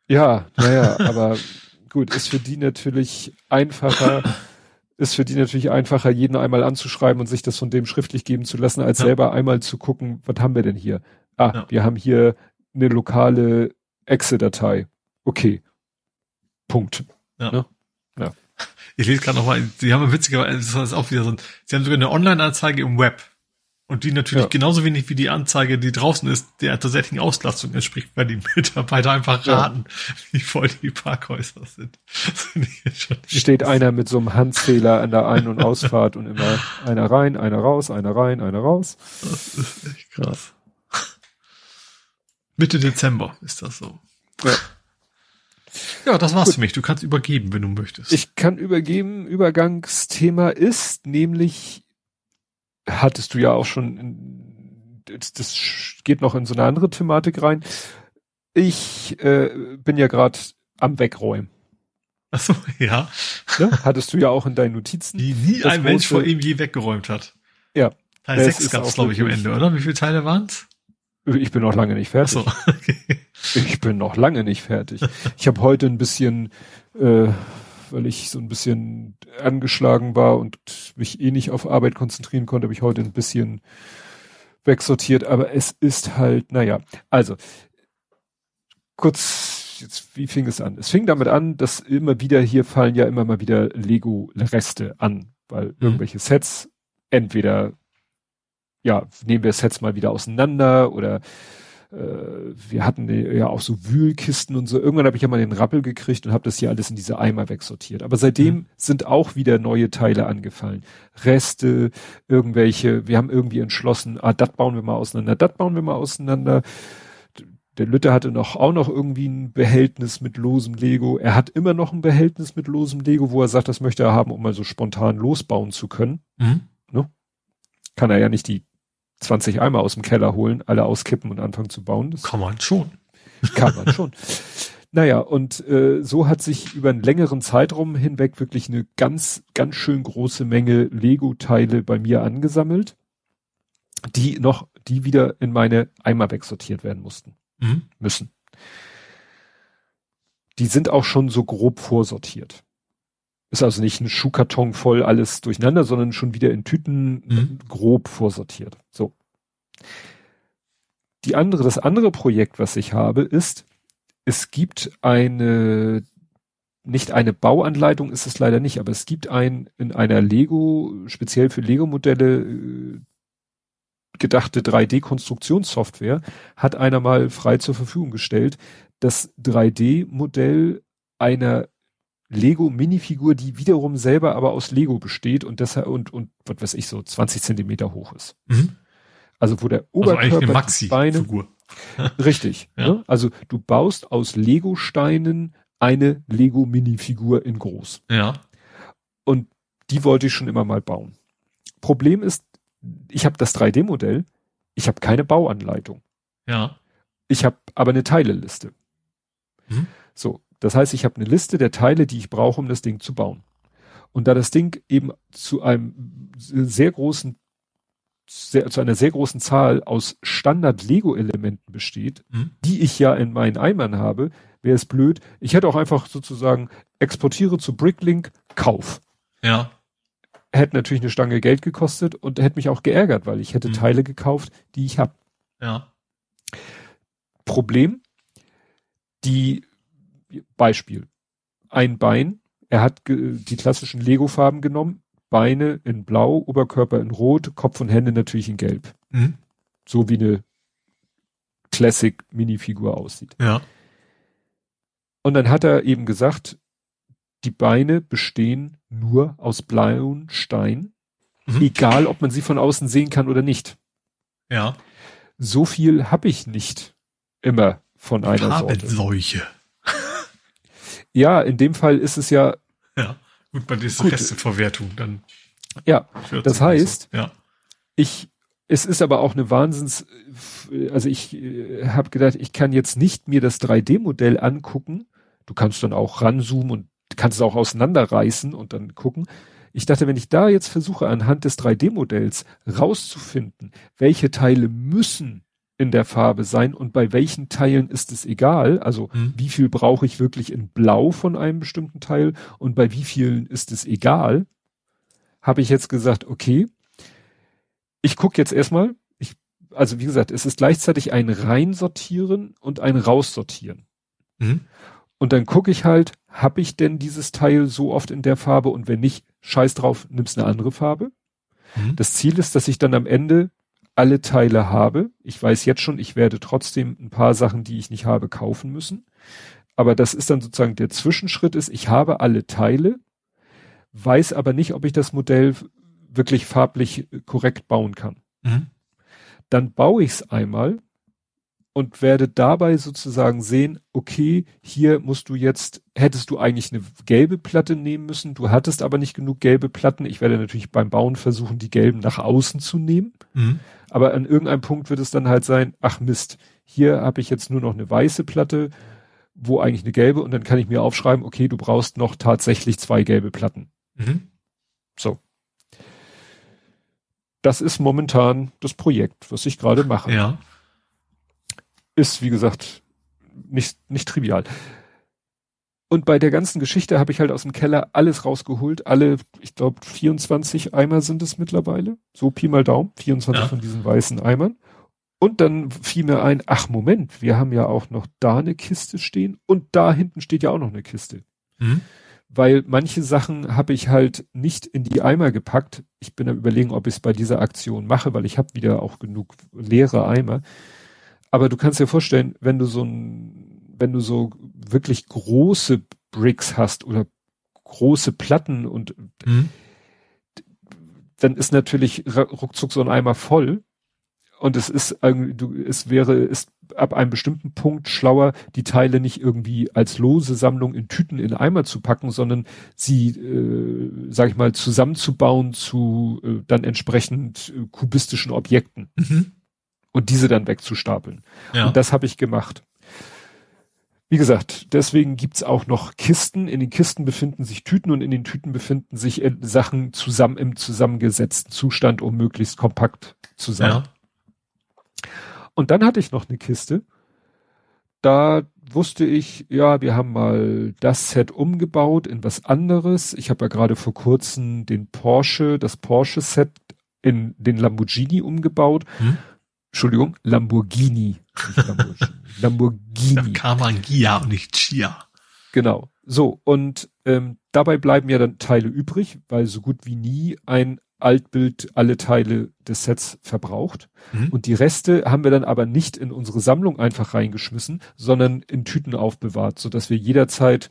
Ja, naja, aber [LAUGHS] gut, ist für die natürlich einfacher, [CLEARS THROAT] ist für die natürlich einfacher, jeden einmal anzuschreiben und sich das von dem schriftlich geben zu lassen, als Ja. selber einmal zu gucken, was haben wir denn hier? Ah, Ja. wir haben hier eine lokale Excel-Datei. Okay. Punkt. Ich lese gerade nochmal, sie haben witzigerweise, das ist auch wieder so ein, sie haben sogar eine Online-Anzeige im Web. Und die natürlich Ja. genauso wenig wie die Anzeige, die draußen ist, der tatsächlichen Auslastung entspricht, weil die [LAUGHS] Mitarbeiter einfach Ja. raten, wie voll die Parkhäuser sind. [LAUGHS] Steht einer mit so einem Handzähler an der Ein- und Ausfahrt und immer einer rein, einer raus, einer rein, einer raus. Das ist echt krass. Mitte Dezember ist das so. Ja. Ja, das war's für mich. Du kannst übergeben, wenn du möchtest. Ich kann übergeben, Übergangsthema ist, nämlich, hattest du ja auch schon, in, das, das geht noch in so eine andere Thematik rein. Ich äh, bin ja gerade am Wegräumen. Achso, ja. Ne? Hattest du ja auch in deinen Notizen. Die nie ein Mensch vor ihm je weggeräumt hat. Ja. Teil Es 6 ist gab's, auch glaube ich, am Ende, oder? Wie viele Teile waren's? Ich bin noch lange nicht fertig. Achso, [LAUGHS] okay. Ich bin noch lange nicht fertig. Ich habe heute ein bisschen, äh, weil ich so ein bisschen angeschlagen war und mich eh nicht auf Arbeit konzentrieren konnte, habe ich heute ein bisschen wegsortiert. Aber es ist halt, naja, also kurz, jetzt, wie fing es an? Es fing damit an, dass immer wieder hier fallen ja immer mal wieder Lego-Reste an, weil irgendwelche Sets entweder ja, nehmen wir Sets mal wieder auseinander oder wir hatten ja auch so Wühlkisten und so. Irgendwann habe ich ja mal den Rappel gekriegt und habe das hier alles in diese Eimer wegsortiert. Aber seitdem Mhm. sind auch wieder neue Teile angefallen. Reste, irgendwelche, wir haben irgendwie entschlossen, ah, das bauen wir mal auseinander, das bauen wir mal auseinander. Der Lütte hatte noch auch noch irgendwie ein Behältnis mit losem Lego. Er hat immer noch ein Behältnis mit losem Lego, wo er sagt, das möchte er haben, um mal so spontan losbauen zu können Mhm. kann er ja nicht die 20 Eimer aus dem Keller holen, alle auskippen und anfangen zu bauen. Das Kann man schon. kann man schon. Naja, und äh, so hat sich über einen längeren Zeitraum hinweg wirklich eine ganz, ganz schön große Menge Lego-Teile bei mir angesammelt, die noch, die wieder in meine Eimer wegsortiert werden mussten, Mhm. müssen. Die sind auch schon so grob vorsortiert. Ist also nicht ein Schuhkarton voll alles durcheinander, sondern schon wieder in Tüten Mhm. grob vorsortiert. So. Die andere, das andere Projekt, was ich habe, ist, es gibt eine, nicht eine Bauanleitung ist es leider nicht, aber es gibt ein, in einer Lego, speziell für Lego-Modelle, äh, gedachte 3D-Konstruktionssoftware, hat einer mal frei zur Verfügung gestellt, das 3D-Modell einer Lego Minifigur, die wiederum selber aber aus Lego besteht und deshalb und und was weiß ich so 20 Zentimeter hoch ist. Mhm. Also wo der Also Oberkörper, eine die Beine, [LAUGHS] [LAUGHS] richtig. Ja. Ne? Also du baust aus Lego Steinen eine Lego Minifigur in groß Ja. und die wollte ich schon immer mal bauen. Problem ist, ich habe das 3D-Modell, ich habe keine Bauanleitung. Ja. Ich habe aber eine Teileliste. Mhm. So, das heißt, ich habe eine Liste der Teile, die ich brauche, um das Ding zu bauen. Und da das Ding eben zu einem sehr großen, sehr, zu einer sehr großen Zahl aus Standard-Lego-Elementen besteht, Mhm. die ich ja in meinen Eimern habe, wäre es blöd. Ich hätte auch einfach sozusagen exportiere zu Bricklink, Kauf. Ja. Hätte natürlich eine Stange Geld gekostet und hätte mich auch geärgert, weil ich hätte Mhm. Teile gekauft, die ich habe. Ja. Problem, die Beispiel, ein Bein, er hat die klassischen Lego-Farben genommen, Beine in blau, Oberkörper in rot, Kopf und Hände natürlich in gelb. Mhm. So wie eine Classic-Minifigur aussieht. Ja. Und dann hat er eben gesagt, die Beine bestehen nur aus blauen Stein, Mhm. egal ob man sie von außen sehen kann oder nicht. Ja. So viel habe ich nicht immer von einer Sorte. Ja, in dem Fall ist es ja, Ja. Gut, bei dieser. Resteverwertung dann. ja, 14 Das heißt- Ja. ich, es ist aber auch eine Wahnsinns, also ich äh, habe gedacht, ich kann jetzt nicht mir das 3D-Modell angucken. Du kannst dann auch ranzoomen und kannst es auch auseinanderreißen und dann gucken. Ich dachte, wenn ich da jetzt versuche, anhand des 3D-Modells rauszufinden, welche Teile müssen in der Farbe sein und bei welchen Teilen ist es egal, also Mhm. wie viel brauche ich wirklich in Blau von einem bestimmten Teil und bei wie vielen ist es egal, habe ich jetzt gesagt, okay, ich gucke jetzt erstmal, ich, also wie gesagt, es ist gleichzeitig ein Reinsortieren und ein Raussortieren. Mhm. Und dann gucke ich halt, habe ich denn dieses Teil so oft in der Farbe und wenn nicht, scheiß drauf, nimmst eine andere Farbe. Mhm. Das Ziel ist, dass ich dann am Ende alle Teile habe. Ich weiß jetzt schon, ich werde trotzdem ein paar Sachen, die ich nicht habe, kaufen müssen. Aber das ist dann sozusagen der Zwischenschritt ist, ich habe alle Teile, weiß aber nicht, ob ich das Modell wirklich farblich korrekt bauen kann. Mhm. Dann baue ich es einmal und werde dabei sozusagen sehen, okay, hier musst du jetzt, hättest du eigentlich eine gelbe Platte nehmen müssen, du hattest aber nicht genug gelbe Platten. Ich werde natürlich beim Bauen versuchen, die gelben nach außen zu nehmen. Mhm. Aber an irgendeinem Punkt wird es dann halt sein, ach Mist, hier habe ich jetzt nur noch eine weiße Platte, wo eigentlich eine gelbe und dann kann ich mir aufschreiben, okay, du brauchst noch tatsächlich zwei gelbe Platten. Mhm. So. Das ist momentan das Projekt, was ich gerade mache. Ja. Ist, wie gesagt, nicht, nicht trivial. Und bei der ganzen Geschichte habe ich halt aus dem Keller alles rausgeholt. Alle, ich glaube, 24 Eimer sind es mittlerweile. So Pi mal Daumen. 24 Ja. von diesen weißen Eimern. Und dann fiel mir ein, ach Moment, wir haben ja auch noch da eine Kiste stehen und da hinten steht ja auch noch eine Kiste. Mhm. Weil manche Sachen habe ich halt nicht in die Eimer gepackt. Ich bin am überlegen, ob ich es bei dieser Aktion mache, weil ich habe wieder auch genug leere Eimer. Aber du kannst dir vorstellen, wenn du so ein, wenn du so wirklich große Bricks hast oder große Platten und Mhm. dann ist natürlich ruckzuck so ein Eimer voll. Und es ist irgendwie, du, es wäre, ist ab einem bestimmten Punkt schlauer, die Teile nicht irgendwie als lose Sammlung in Tüten in Eimer zu packen, sondern sie, äh, sag ich mal, zusammenzubauen zu äh, dann entsprechend äh, kubistischen Objekten Mhm. Und diese dann wegzustapeln. Ja. Und das habe ich gemacht. Wie gesagt, deswegen gibt's auch noch Kisten. In den Kisten befinden sich Tüten und in den Tüten befinden sich äh, Sachen zusammen im zusammengesetzten Zustand, um möglichst kompakt zu sein. ja. Und dann hatte ich noch eine Kiste. Da wusste ich, ja, wir haben mal das Set umgebaut in was anderes. Ich habe ja gerade vor kurzem den Porsche, das Porsche Set in den Lamborghini umgebaut. Hm? Entschuldigung, Lamborghini. Lamborghini. [LAUGHS] Lamborghini. kam ein Gia und nicht Chia. Genau. So, und ähm, dabei bleiben ja dann Teile übrig, weil so gut wie nie ein Altbild alle Teile des Sets verbraucht. Mhm. Und die Reste haben wir dann aber nicht in unsere Sammlung einfach reingeschmissen, sondern in Tüten aufbewahrt, so dass wir jederzeit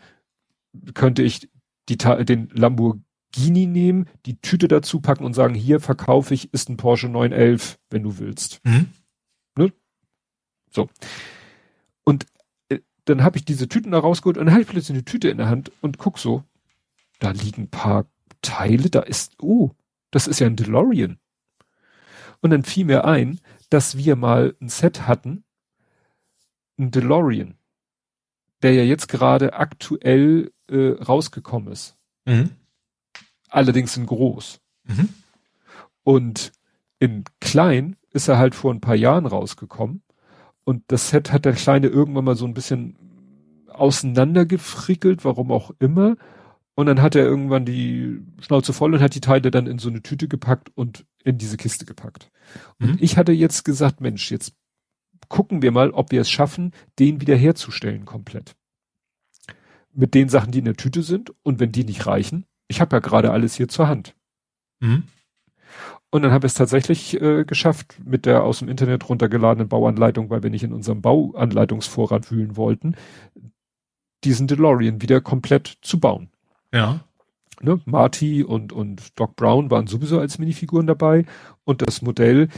könnte ich die, den Lamborghini nehmen, die Tüte dazu packen und sagen, hier verkaufe ich, ist ein Porsche 911, wenn du willst. Mhm. Ne? So. Und äh, dann habe ich diese Tüten da rausgeholt und dann habe ich plötzlich eine Tüte in der Hand und guck so, da liegen ein paar Teile, da ist, oh, das ist ja ein DeLorean. Und dann fiel mir ein, dass wir mal ein Set hatten, ein DeLorean, der ja jetzt gerade aktuell äh, rausgekommen ist. Mhm. Allerdings in groß. Mhm. Und in klein ist er halt vor ein paar Jahren rausgekommen. Und das Set hat der Kleine irgendwann mal so ein bisschen auseinandergefrickelt, warum auch immer. Und dann hat er irgendwann die Schnauze voll und hat die Teile dann in so eine Tüte gepackt und in diese Kiste gepackt. Und mhm. ich hatte jetzt gesagt, Mensch, jetzt gucken wir mal, ob wir es schaffen, den wiederherzustellen komplett. Mit den Sachen, die in der Tüte sind. Und wenn die nicht reichen, ich habe ja gerade alles hier zur Hand. Mhm. Und dann habe ich es tatsächlich äh, geschafft mit der aus dem Internet runtergeladenen Bauanleitung, weil wir nicht in unserem Bauanleitungsvorrat wühlen wollten, diesen DeLorean wieder komplett zu bauen. Ja. Ne, Marty und, und Doc Brown waren sowieso als Minifiguren dabei und das Modell,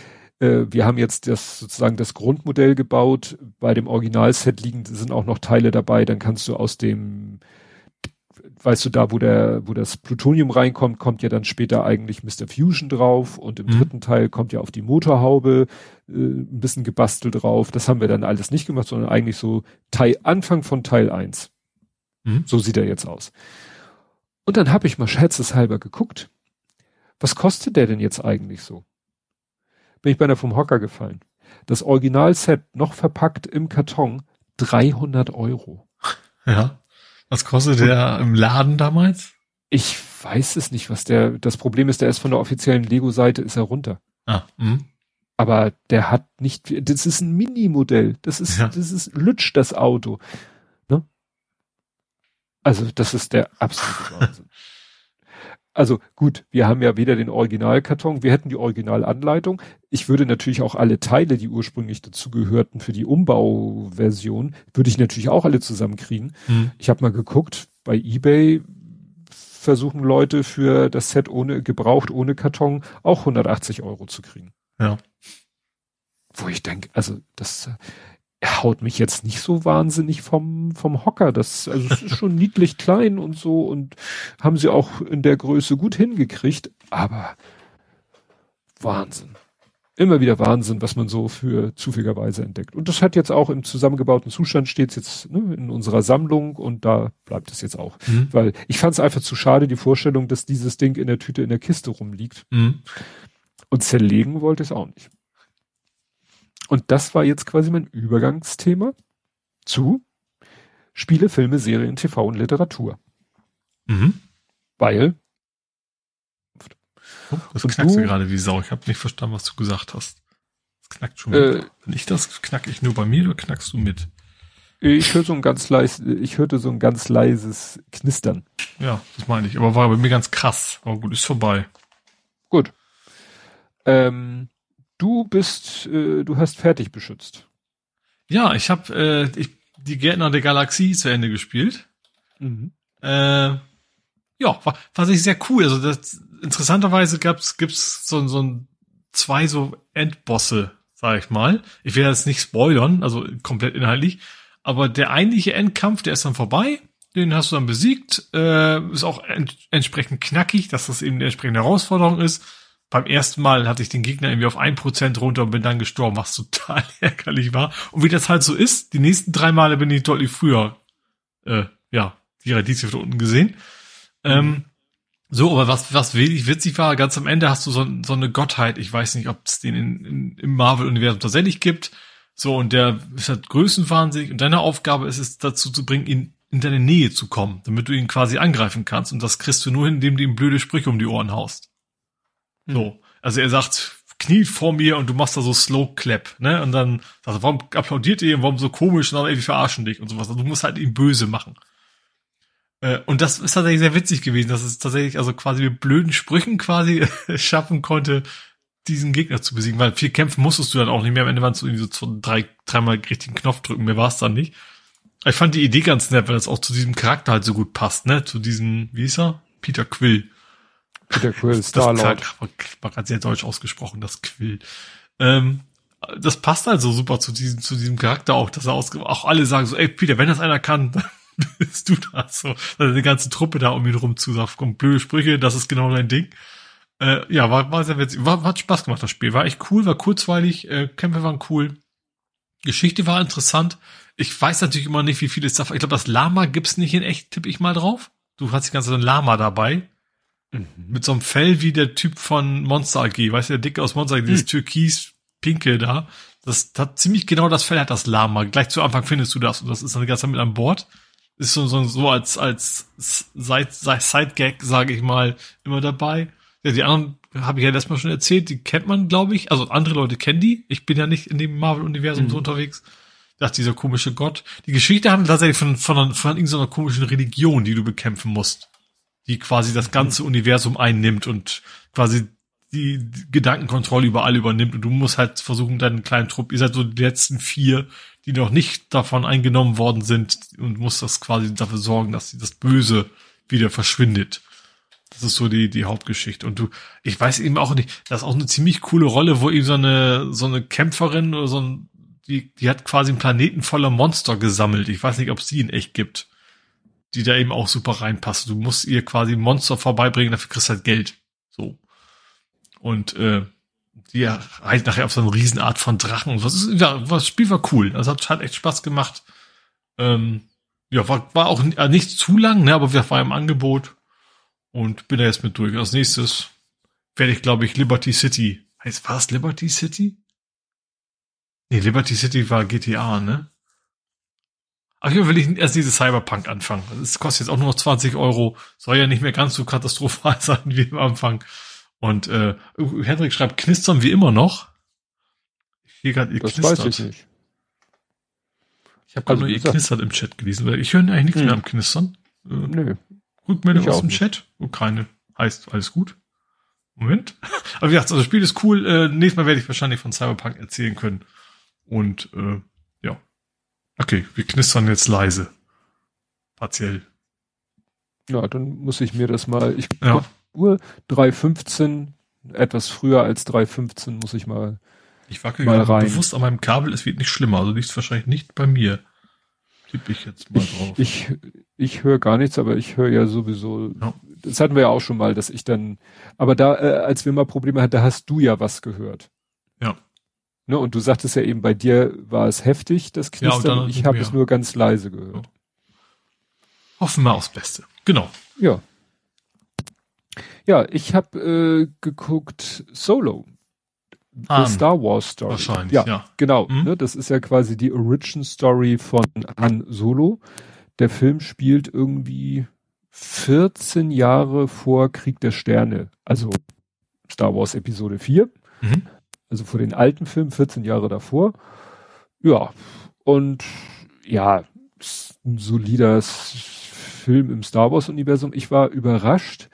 äh, wir haben jetzt das sozusagen das Grundmodell gebaut. Bei dem Originalset liegen sind auch noch Teile dabei. Dann kannst du aus dem, weißt du, da wo der, wo das Plutonium reinkommt, kommt ja dann später eigentlich Mr. Fusion drauf und im mhm. dritten Teil kommt ja auf die Motorhaube äh, ein bisschen gebastelt drauf. Das haben wir dann alles nicht gemacht, sondern eigentlich so Teil Anfang von Teil 1. Mhm. So sieht er jetzt aus. Und dann habe ich mal scherzeshalber geguckt. Was kostet der denn jetzt eigentlich so? Bin ich beinahe vom Hocker gefallen. Das Originalset noch verpackt im Karton 300 Euro. Ja. Was kostet der im Laden damals? Ich weiß es nicht, was der, das Problem ist, der ist von der offiziellen Lego-Seite, ist er runter. Ah, mh. Aber der hat nicht, das ist ein Mini-Modell. Das ist, ja. das ist lutsch, das Auto. Also das ist der absolute Wahnsinn. [LAUGHS] Also gut, wir haben ja weder den Originalkarton, wir hätten die Originalanleitung. Ich würde natürlich auch alle Teile, die ursprünglich dazugehörten für die Umbauversion, würde ich natürlich auch alle zusammenkriegen. Hm. Ich habe mal geguckt, bei eBay versuchen Leute für das Set ohne gebraucht, ohne Karton auch 180 Euro zu kriegen. Ja. Wo ich denke, also das, haut mich jetzt nicht so wahnsinnig vom, vom Hocker. Das, also es ist schon [LAUGHS] niedlich klein und so und haben sie auch in der Größe gut hingekriegt, aber Wahnsinn. Immer wieder Wahnsinn, was man so für zufälligerweise entdeckt. Und das hat jetzt auch im zusammengebauten Zustand steht jetzt ne, in unserer Sammlung und da bleibt es jetzt auch. Mhm. Weil ich fand es einfach zu schade, die Vorstellung, dass dieses Ding in der Tüte in der Kiste rumliegt. Mhm. Und zerlegen wollte ich es auch nicht. Und das war jetzt quasi mein Übergangsthema zu Spiele, Filme, Serien, TV und Literatur. Mhm. Weil. Oh, das knackt du, gerade wie Sau. Ich habe nicht verstanden, was du gesagt hast. Das knackt schon. Äh, Wenn ich das knacke ich nur bei mir oder knackst du mit? Ich hörte so ein ganz leis, ich hörte so ein ganz leises Knistern. Ja, das meine ich. Aber war bei mir ganz krass. Aber gut, ist vorbei. Gut. Ähm, du bist, äh, du hast fertig beschützt. Ja, ich habe äh, ich, die Gärtner der Galaxie zu Ende gespielt. Mhm. Äh, ja, war, war sich sehr cool. Also das, interessanterweise gab's gibt's so, so ein, zwei so Endbosse, sag ich mal. Ich will jetzt nicht spoilern, also komplett inhaltlich. Aber der eigentliche Endkampf, der ist dann vorbei. Den hast du dann besiegt. Äh, ist auch ent entsprechend knackig, dass das eben eine entsprechende Herausforderung ist beim ersten Mal hatte ich den Gegner irgendwie auf ein Prozent runter und bin dann gestorben, was total [LAUGHS] ärgerlich war. Und wie das halt so ist, die nächsten drei Male bin ich deutlich früher, äh, ja, die Radieschen von unten gesehen. Mhm. Ähm, so, aber was, was wenig witzig war, ganz am Ende hast du so, so eine Gottheit, ich weiß nicht, ob es den in, in, im Marvel-Universum tatsächlich gibt. So, und der ist halt größenwahnsinnig und deine Aufgabe ist es, dazu zu bringen, ihn in deine Nähe zu kommen, damit du ihn quasi angreifen kannst. Und das kriegst du nur hin, indem du ihm blöde Sprüche um die Ohren haust. So. Also er sagt, kniet vor mir und du machst da so Slow Clap, ne? Und dann sagt er, warum applaudiert ihr, warum so komisch und dann irgendwie verarschen dich und sowas. Also du musst halt ihn böse machen. Äh, und das ist tatsächlich sehr witzig gewesen, dass es tatsächlich also quasi mit blöden Sprüchen quasi [LAUGHS] schaffen konnte, diesen Gegner zu besiegen, weil viel kämpfen musstest du dann auch nicht mehr. Am Ende waren es irgendwie so drei, dreimal richtigen Knopf drücken, mehr war es dann nicht. Ich fand die Idee ganz nett, weil das auch zu diesem Charakter halt so gut passt, ne? Zu diesem, wie ist er? Peter Quill. Peter Quill, Star-Lord. War gerade sehr deutsch ausgesprochen, das Quill. Ähm, das passt halt so super zu diesem, zu diesem Charakter auch, dass er aus, auch alle sagen so, ey Peter, wenn das einer kann, [LAUGHS] dann bist du das so. Also die ganze Truppe da um ihn rum zu sagt, komm, blöde Sprüche, das ist genau dein Ding. Äh, ja, war, war sehr witzig. War, hat Spaß gemacht, das Spiel. War echt cool, war kurzweilig, äh, Kämpfe waren cool. Geschichte war interessant. Ich weiß natürlich immer nicht, wie viel es davon. Ich glaube, das Lama gibt's nicht in echt, tippe ich mal drauf. Du hast die ganze Zeit ein Lama dabei. Mhm. Mit so einem Fell wie der Typ von Monster AG. Weißt du, der Dicke aus Monster AG, dieses mhm. Türkis-Pinke da. Das hat ziemlich genau das Fell hat das Lama. Gleich zu Anfang findest du das und das ist dann die ganze Zeit mit an Bord. Ist so, so, so als, als Side-Gag, sage ich mal, immer dabei. Ja, die anderen habe ich ja letztes Mal schon erzählt, die kennt man, glaube ich. Also andere Leute kennen die. Ich bin ja nicht in dem Marvel-Universum mhm. so unterwegs. Das dieser komische Gott. Die Geschichte handelt tatsächlich von, von, von irgendeiner komischen Religion, die du bekämpfen musst. Die quasi das ganze. Universum einnimmt und quasi die Gedankenkontrolle über alle übernimmt und du musst halt versuchen, deinen kleinen Trupp, ihr seid so die letzten vier, die noch nicht davon eingenommen worden sind und musst das quasi dafür sorgen, dass das Böse wieder verschwindet. Das ist so die, die Hauptgeschichte. Und du, ich weiß eben auch nicht, das ist auch eine ziemlich coole Rolle, wo eben so eine, so eine Kämpferin oder so ein, die, die hat quasi einen Planeten voller Monster gesammelt. Ich weiß nicht, ob es die in echt gibt. Die da eben auch super reinpasst. Du musst ihr quasi Monster vorbeibringen, dafür kriegst du halt Geld. So. Und, äh, die reicht nachher auf so eine Riesenart von Drachen. Und was ist, ja, das Spiel war cool. Das hat, hat echt Spaß gemacht. Ähm, ja, war, war auch nicht zu lang, ne, aber wir war im Angebot und bin da jetzt mit durch. Als nächstes werde ich, glaube ich, Liberty City. Heißt, war es Liberty City? Nee, Liberty City war GTA, ne? Ach ja, will ich erst diese Cyberpunk anfangen. Das kostet jetzt auch nur noch 20 Euro. Soll ja nicht mehr ganz so katastrophal [LAUGHS] sein wie am Anfang. Und äh, Hendrik schreibt, knistern wie immer noch. Ich sehe gerade, ihr das knistert. weiß ich nicht. Ich habe gerade also, nur ihr knistert im Chat gelesen, weil ich höre eigentlich nichts hm. mehr am Knistern. Äh, Nö. Rückmeldung aus dem nicht. Chat. Und keine heißt alles gut. Moment. [LAUGHS] Aber wie gesagt, also das Spiel ist cool. Äh, nächstes Mal werde ich wahrscheinlich von Cyberpunk erzählen können. Und äh. Okay, wir knistern jetzt leise. Partiell. Ja, dann muss ich mir das mal. Ich ja. Uhr 3.15, etwas früher als 3.15 muss ich mal. Ich wackel mal rein. bewusst an meinem Kabel, es wird nicht schlimmer. Also liegt wahrscheinlich nicht bei mir. Tippe ich jetzt mal drauf. Ich, ich höre gar nichts, aber ich höre ja sowieso. Ja. Das hatten wir ja auch schon mal, dass ich dann. Aber da, äh, als wir mal Probleme hatten, da hast du ja was gehört. Ne, und du sagtest ja eben, bei dir war es heftig, das Knistern. Ja, ich habe es nur ganz leise gehört. Ja. Hoffen wir aufs Beste. Genau. Ja. Ja, ich habe äh, geguckt Solo. Han. Star Wars Story. Wahrscheinlich, ja. ja. Genau. Mhm. Ne, das ist ja quasi die Origin Story von Han Solo. Der Film spielt irgendwie 14 Jahre vor Krieg der Sterne. Also Star Wars Episode 4. Mhm. Also vor den alten Filmen, 14 Jahre davor. Ja. Und ja, ein solider Film im Star Wars Universum. Ich war überrascht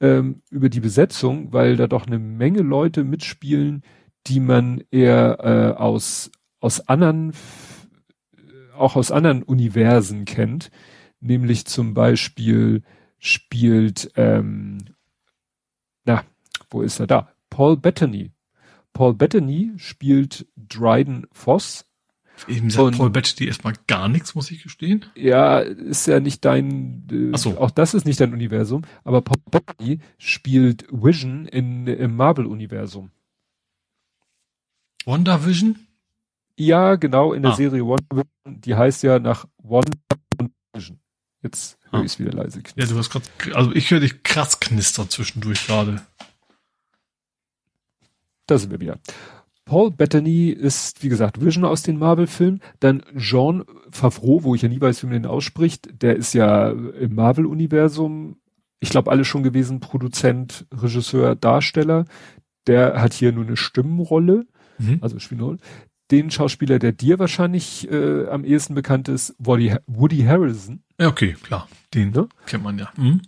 ähm, über die Besetzung, weil da doch eine Menge Leute mitspielen, die man eher äh, aus, aus anderen, auch aus anderen Universen kennt. Nämlich zum Beispiel spielt, ähm, na, wo ist er da? Paul Bettany. Paul Bettany spielt Dryden Voss. Eben sagt und, Paul Bettany erstmal gar nichts, muss ich gestehen. Ja, ist ja nicht dein, äh, Ach so. auch das ist nicht dein Universum, aber Paul Bettany spielt Vision in, im Marvel-Universum. WandaVision? Ja, genau, in der ah. Serie WandaVision. Die heißt ja nach WandaVision. Jetzt höre ah. ich es wieder leise. Knistern. Ja, du hast gerade, also ich höre dich krass knistern zwischendurch gerade. Da sind wir wieder. Paul Bettany ist, wie gesagt, Vision aus den Marvel-Filmen. Dann Jean Favreau, wo ich ja nie weiß, wie man den ausspricht, der ist ja im Marvel-Universum, ich glaube, alle schon gewesen, Produzent, Regisseur, Darsteller. Der hat hier nur eine Stimmenrolle mhm. also Spinol. Den Schauspieler, der dir wahrscheinlich äh, am ehesten bekannt ist, Woody, Woody Harrison. Ja, okay, klar. Den ne? kennt man ja. Mhm.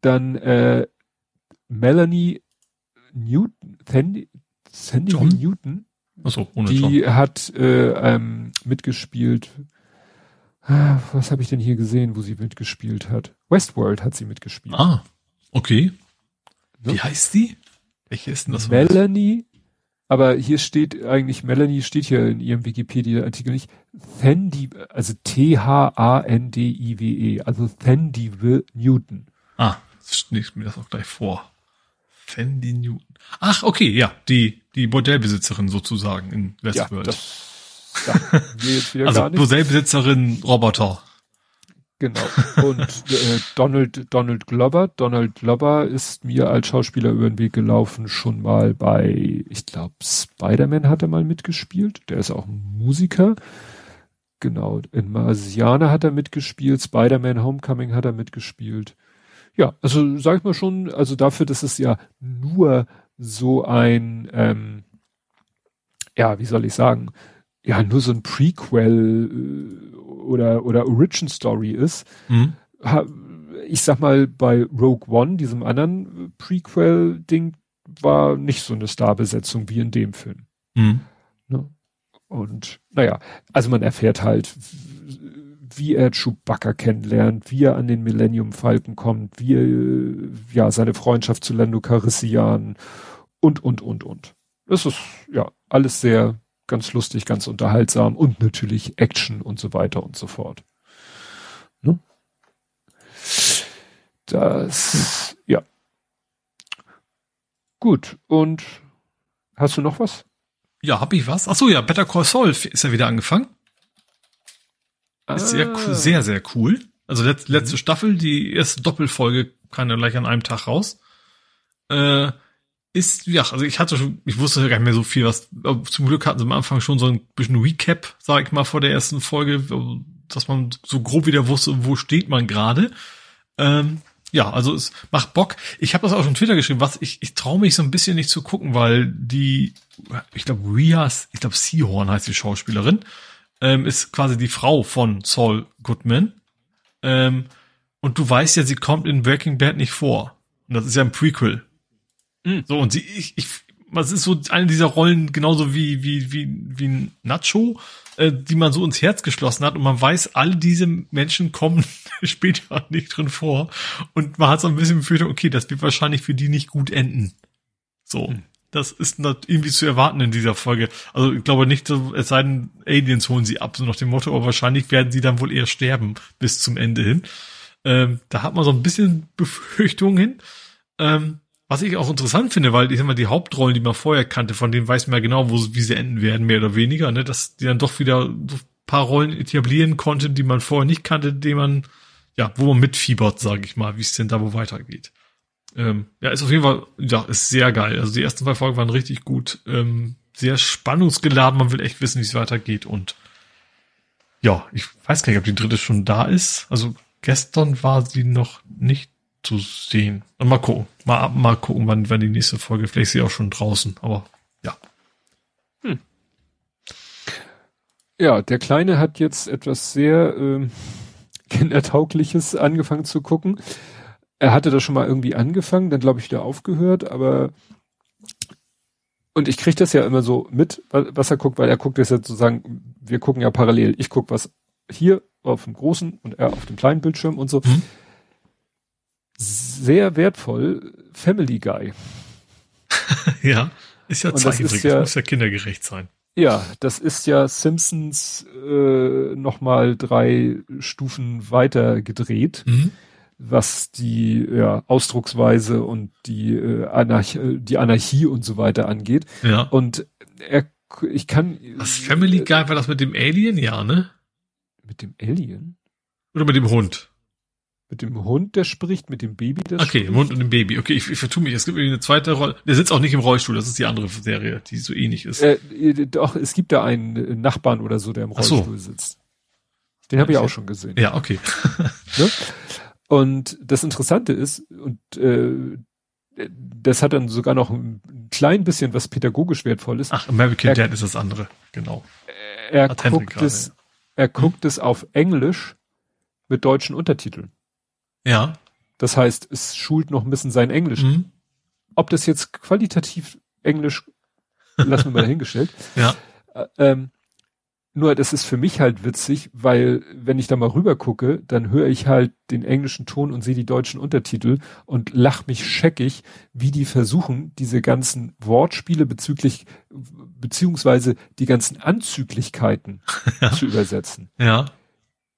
Dann äh, Melanie Newton, Sandy, Sandy Newton. Achso, ohne Die John. hat äh, ähm, mitgespielt. Ah, Was habe ich denn hier gesehen, wo sie mitgespielt hat? Westworld hat sie mitgespielt. Ah, okay. Ne? Wie heißt die? Welche ist denn das? Melanie, aber hier steht eigentlich, Melanie steht hier in ihrem Wikipedia-Artikel nicht. Thandy, also T-H-A-N-D-I-W-E, also Thandy Newton. Ah, das ich mir das auch gleich vor. Fendi Newton. Ach, okay, ja, die, die Bordellbesitzerin sozusagen in Westworld. das wir jetzt wieder [LAUGHS] also. Bordellbesitzerin Roboter. Genau. Und äh, Donald, Donald Glover, Donald Glover ist mir als Schauspieler über den Weg gelaufen, schon mal bei, ich glaube, Spider-Man hat er mal mitgespielt. Der ist auch ein Musiker. Genau. In Marsianer hat er mitgespielt, Spider-Man Homecoming hat er mitgespielt. Ja, also sag ich mal schon, also dafür, dass es ja nur so ein, ähm, ja, wie soll ich sagen, ja, nur so ein Prequel äh, oder, oder Origin Story ist, Mhm. ich sag mal, bei Rogue One, diesem anderen Prequel-Ding, war nicht so eine Starbesetzung wie in dem Film. Mhm. Ne? Und naja, also man erfährt halt, wie er Chewbacca kennenlernt, wie er an den Millennium Falcon kommt, wie er, ja, seine Freundschaft zu Lando Calrissian und, und, und, und. Es ist, ja, alles sehr ganz lustig, ganz unterhaltsam und natürlich Action und so weiter und so fort. Ne? Das, ja. Gut, und hast du noch was? Ja, hab ich was? Ach so, ja, Better Call Saul ist ja wieder angefangen. Ist sehr, Ah. cool- sehr, sehr cool. Also letz, letzte Staffel, die erste Doppelfolge kam ja gleich an einem Tag raus. Äh, ist, ja, also ich hatte schon, ich wusste gar nicht mehr so viel, was, zum Glück hatten sie am Anfang schon so ein bisschen Recap, sag ich mal, vor der ersten Folge, dass man so grob wieder wusste, wo steht man gerade. Ähm, ja, also es macht Bock. Ich habe das auch schon Twitter geschrieben, was ich, ich traue mich so ein bisschen nicht zu gucken, weil die, ich glaube, Rhea, ich glaube, Seahorn heißt die Schauspielerin, ähm, ist quasi die Frau von Saul Goodman. Ähm, und du weißt ja, sie kommt in Breaking Bad nicht vor. Und das ist ja ein Prequel. Mhm. So, und sie, ich, ich, was ist so eine dieser Rollen genauso wie, wie, wie, wie ein Nacho, äh, die man so ins Herz geschlossen hat und man weiß, alle diese Menschen kommen [LAUGHS] später nicht drin vor und man hat so ein bisschen Befürchtung, okay, das wird wahrscheinlich für die nicht gut enden. So. Das ist irgendwie zu erwarten in dieser Folge. Also ich glaube nicht, es sei denn, Aliens holen sie ab, so nach dem Motto, aber wahrscheinlich werden sie dann wohl eher sterben bis zum Ende hin. Ähm, da hat man so ein bisschen [LAUGHS] Befürchtungen hin. Ähm, was ich auch interessant finde, weil ich mal, die Hauptrollen, die man vorher kannte, von denen weiß man ja genau, wo, wie sie enden werden, mehr oder weniger, ne, dass die dann doch wieder so paar Rollen etablieren konnte, die man vorher nicht kannte, die man, ja, wo man mitfiebert, sage ich mal, wie es denn da wo weitergeht. Ähm, ja, ist auf jeden Fall, ja, ist sehr geil. Also die ersten zwei Folgen waren richtig gut, ähm, sehr spannungsgeladen, man will echt wissen, wie es weitergeht und ja, ich weiß gar nicht, ob die dritte schon da ist. Also gestern war sie noch nicht zu sehen. Mal gucken. Mal, mal gucken, wann, wann die nächste Folge. Vielleicht ist sie auch schon draußen, aber ja. Ja, der Kleine hat jetzt etwas sehr ähm, [LAUGHS] Kindertaugliches angefangen zu gucken. Er hatte das schon mal irgendwie angefangen, dann glaube ich wieder aufgehört, aber und ich kriege das ja immer so mit, wa- was er guckt, weil er guckt das ja sozusagen, wir gucken ja parallel. Ich gucke was hier auf dem großen und er auf dem kleinen Bildschirm und so. Mhm. Sehr wertvoll, Family Guy. [LAUGHS] ja. Ist ja Zeichentrick, ja- muss ja kindergerecht sein. Ja, das ist ja Simpsons äh, nochmal drei Stufen weiter gedreht, Mhm. was die ja, Ausdrucksweise und die, äh, Anarch die Anarchie und so weiter angeht. Ja. Und er, ich kann Das Family Guy war das mit dem Alien, ja, ne? mit dem Alien, Oder mit dem Hund? Mit dem Hund, der spricht, mit dem Baby, der Okay, spricht. Hund und dem Baby. Okay, ich, ich vertue mich. Es gibt irgendwie eine zweite Rolle. Der sitzt auch nicht im Rollstuhl. Das ist die andere Serie, die so ähnlich ist. Äh, äh, doch, es gibt da einen äh, Nachbarn oder so, der im Ach so. Rollstuhl sitzt. Den habe ich auch schon gesehen. ja, okay. [LAUGHS] Ne? Und das Interessante ist, und äh, das hat dann sogar noch ein klein bisschen was pädagogisch wertvolles. Ach, American Er- Dad ist das andere. Genau. er hat Hendrik guckt gerade, es, er guckt es auf Englisch mit deutschen Untertiteln. Ja. Das heißt, es schult noch ein bisschen sein Englisch. Mhm. Ob das jetzt qualitativ Englisch, lassen wir mal [LAUGHS] dahingestellt. Ja. Äh, ähm, Nur das ist für mich halt witzig, weil wenn ich da mal rüber gucke, dann höre ich halt den englischen Ton und sehe die deutschen Untertitel und lach mich scheckig, wie die versuchen, diese ganzen Wortspiele bezüglich, beziehungsweise die ganzen Anzüglichkeiten [LAUGHS] Ja. zu übersetzen. Ja.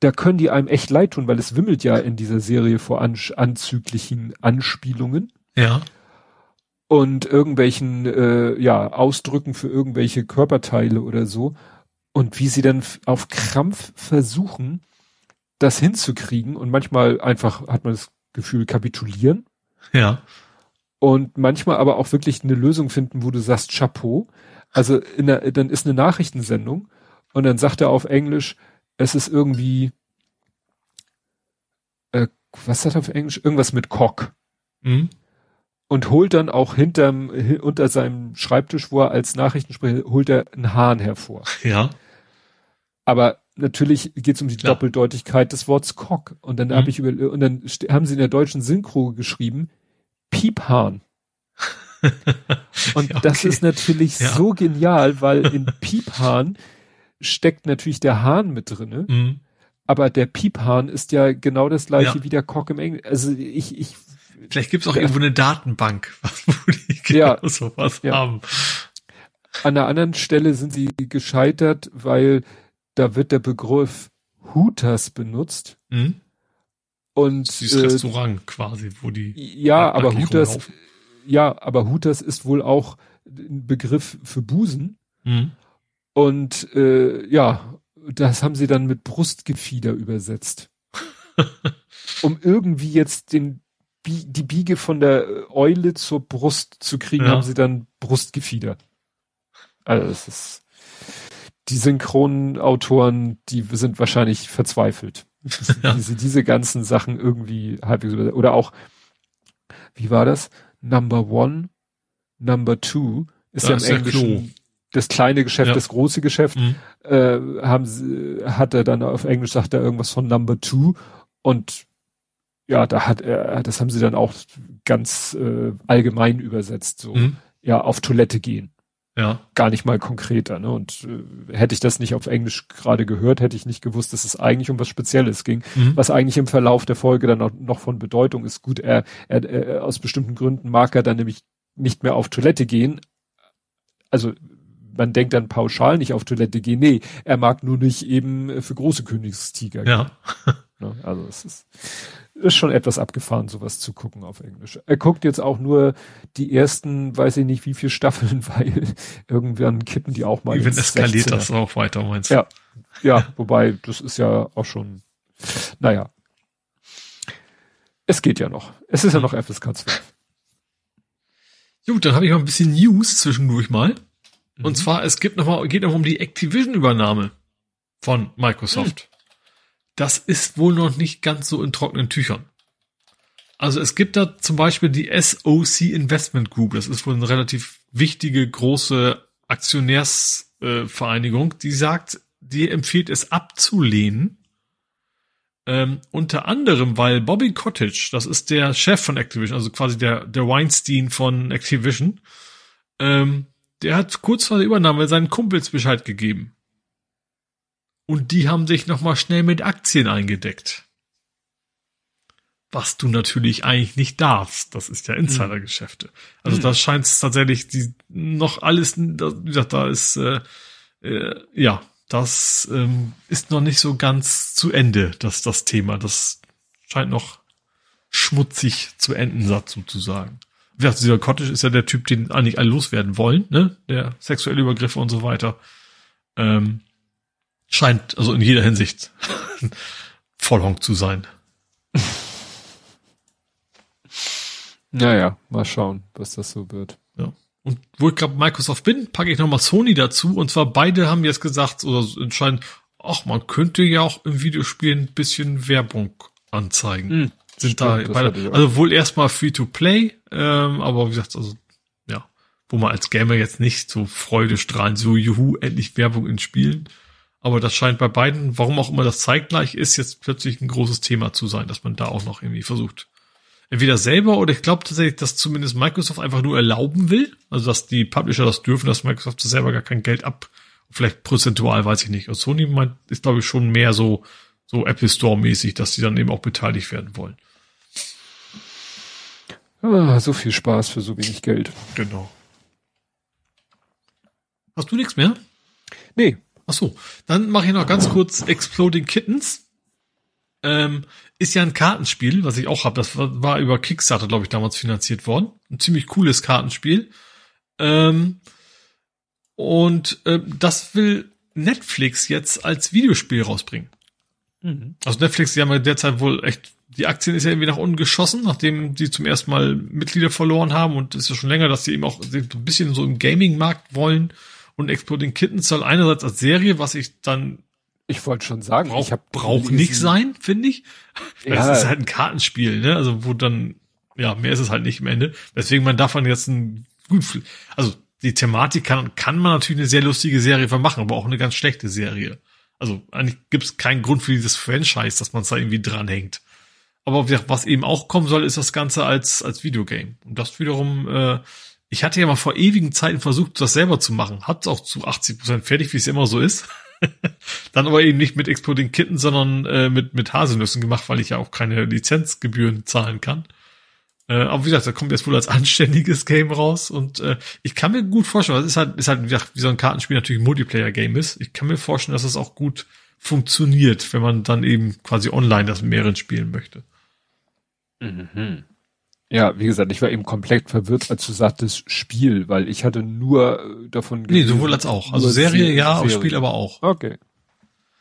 Da können die einem echt leid tun, weil es wimmelt ja in dieser Serie vor an, anzüglichen Anspielungen Ja. und irgendwelchen äh, ja Ausdrücken für irgendwelche Körperteile oder so und wie sie dann auf Krampf versuchen das hinzukriegen und manchmal einfach hat man das Gefühl kapitulieren Ja. und manchmal aber auch wirklich eine Lösung finden, wo du sagst Chapeau. Also in der, dann ist eine Nachrichtensendung und dann sagt er auf Englisch, es ist irgendwie äh, was sagt er auf Englisch? Irgendwas mit Cock Mhm. und holt dann auch hinterm, hi- unter seinem Schreibtisch, wo er als Nachrichtensprecher, holt er einen Hahn hervor. Ja. Aber natürlich geht es um die Klar. Doppeldeutigkeit des Wortes Cock. Und dann Mhm. habe ich über, und dann haben sie in der deutschen Synchro geschrieben, Piephahn. [LAUGHS] Und Ja, das okay. ist natürlich Ja. so genial, weil in Piephahn [LAUGHS] steckt natürlich der Hahn mit drinne, Mhm. aber der Piephahn ist ja genau das gleiche Ja. wie der Cock im Englischen. Also ich, ich, Vielleicht gibt's auch Ja. irgendwo eine Datenbank, [LAUGHS] wo die Ja. genau sowas Ja. haben. An einer anderen Stelle sind sie gescheitert, weil da wird der Begriff Hooters benutzt Mhm. und Dieses äh, Restaurant quasi, wo die. ja, aber Hooters, rumlaufen. ja, aber Hooters ist wohl auch ein Begriff für Busen Mhm. Und äh, ja, das haben sie dann mit Brustgefieder übersetzt, [LAUGHS] um irgendwie jetzt den die Biege von der äh, Eule zur Brust zu kriegen, Ja. haben sie dann Brustgefieder. Also es ist die synchronen Autoren, die sind wahrscheinlich verzweifelt, [LAUGHS] Ja. wie sie diese ganzen Sachen irgendwie halbwegs oder auch wie war das? Number one, number two ist Da ja im Englischen das kleine Geschäft, Ja. das große Geschäft. Mhm. Äh, haben sie, hat er dann auf Englisch sagt er irgendwas von number two und ja, da hat er, das haben sie dann auch ganz äh, allgemein übersetzt, so Mhm. ja auf Toilette gehen Ja. gar nicht mal konkreter. Ne? Und äh, hätte ich das nicht auf Englisch gerade gehört, hätte ich nicht gewusst, dass es eigentlich um was Spezielles ging, Mhm. was eigentlich im Verlauf der Folge dann noch, noch von Bedeutung ist. Gut, er, er, er aus bestimmten Gründen mag er dann nämlich nicht mehr auf Toilette gehen. Also man denkt dann pauschal nicht auf Toilette gehen. Nee, er mag nur nicht eben für große Königstiger gehen. Ja. [LAUGHS] Ne? Also es ist, ist schon etwas abgefahren, sowas zu gucken auf Englisch. Er guckt jetzt auch nur die ersten, weiß ich nicht, wie viele Staffeln, [LAUGHS] weil irgendwann kippen die auch mal. Irgendwann ins eskaliert 16er. das auch weiter, meinst du? Ja. Ja, wobei, das ist ja auch schon, naja. Es geht ja noch. Es ist ja noch FSK 12. Gut, dann habe ich mal ein bisschen News zwischendurch mal. Und Mhm. zwar, es gibt noch mal, geht noch um die Activision-Übernahme von Microsoft. Das ist wohl noch nicht ganz so in trockenen Tüchern. Also es gibt da zum Beispiel die SOC Investment Group. Das ist wohl eine relativ wichtige, große Aktionärsvereinigung, äh, die sagt, die empfiehlt es abzulehnen. Ähm, unter anderem, weil Bobby Cottage, das ist der Chef von Activision, also quasi der, der Weinstein von Activision, ähm, der hat kurz vor der Übernahme seinen Kumpels Bescheid gegeben. Und die haben sich nochmal schnell mit Aktien eingedeckt. Was du natürlich eigentlich nicht darfst. Das ist ja Insidergeschäfte. Also Mhm. das scheint es tatsächlich die noch alles, da- wie gesagt, da ist äh, äh, ja, das ähm, ist noch nicht so ganz zu Ende, das das Thema. Das scheint noch schmutzig zu enden, sozusagen. Gesagt, dieser Cottage ist ja der Typ, den eigentlich alle loswerden wollen, ne? Der sexuelle Übergriffe und so weiter. Ähm, scheint also in jeder Hinsicht [LAUGHS] Vollhonk zu sein. Naja, mal schauen, was das so wird. Ja. Und wo ich gerade Microsoft bin, packe ich nochmal Sony dazu. Und zwar beide haben jetzt gesagt, oder so entscheiden, ach, man könnte ja auch im Videospiel ein bisschen Werbung anzeigen. Hm, Sind stimmt, da beide, also wohl erstmal Free-to-Play, ähm, aber wie gesagt, also ja, wo man als Gamer jetzt nicht so Freude strahlen, so juhu, endlich Werbung in Spielen. Aber das scheint bei beiden, warum auch immer das zeitgleich ist, jetzt plötzlich ein großes Thema zu sein, dass man da auch noch irgendwie versucht. Entweder selber oder ich glaube tatsächlich, dass zumindest Microsoft einfach nur erlauben will, also dass die Publisher das dürfen, dass Microsoft selber gar kein Geld ab Vielleicht prozentual, weiß ich nicht. Und Sony meint, ist, glaube ich, schon mehr so, so Apple Store-mäßig, dass sie dann eben auch beteiligt werden wollen. Ah, so viel Spaß für so wenig Geld. Genau. Hast du nichts mehr? Nee. Ach so, dann mache ich noch ganz kurz Exploding Kittens. Ähm, ist ja ein Kartenspiel, was ich auch habe. Das war, war über Kickstarter, glaube ich, damals finanziert worden. Ein ziemlich cooles Kartenspiel. Ähm, und äh, das will Netflix jetzt als Videospiel rausbringen. Mhm. Also Netflix, die haben ja derzeit wohl echt, die Aktien ist ja irgendwie nach unten geschossen, nachdem sie zum ersten Mal Mitglieder verloren haben und es ist ja schon länger, dass sie eben auch ein bisschen so im Gaming-Markt wollen. Und Exploding Kittens soll einerseits als Serie, was ich dann ich wollte schon sagen, brauch, ich habe braucht nicht sein, finde ich. Ja. Das ist halt ein Kartenspiel, ne? Also wo dann ja mehr ist es halt nicht im Ende. Deswegen man davon jetzt ein gut, also die Thematik kann kann man natürlich eine sehr lustige Serie vermachen, aber auch eine ganz schlechte Serie. Also eigentlich gibt es keinen Grund für dieses Franchise, dass man es da irgendwie dranhängt. Aber was eben auch kommen soll, ist das Ganze als als Videogame. Und das wiederum äh, ich hatte ja mal vor ewigen Zeiten versucht, das selber zu machen. Hat auch zu 80 Prozent fertig, wie es immer so ist. [LAUGHS] Dann aber eben nicht mit Exploding Kitten, sondern äh, mit, mit Haselnüssen gemacht, weil ich ja auch keine Lizenzgebühren zahlen kann. Äh, aber wie gesagt, da kommt jetzt wohl als anständiges Game raus und äh, ich kann mir gut vorstellen, das ist halt, ist halt wie, gesagt, wie so ein Kartenspiel natürlich ein Multiplayer-Game ist. Ich kann mir vorstellen, dass es das auch gut funktioniert, wenn man dann eben quasi online das mit mehreren spielen möchte. Mhm. Ja, wie gesagt, ich war eben komplett verwirrt, als du sagtest Spiel, weil ich hatte nur äh, davon gelesen. Nee, sowohl als auch. Also Serie ja, Serie. Spiel aber auch. Okay.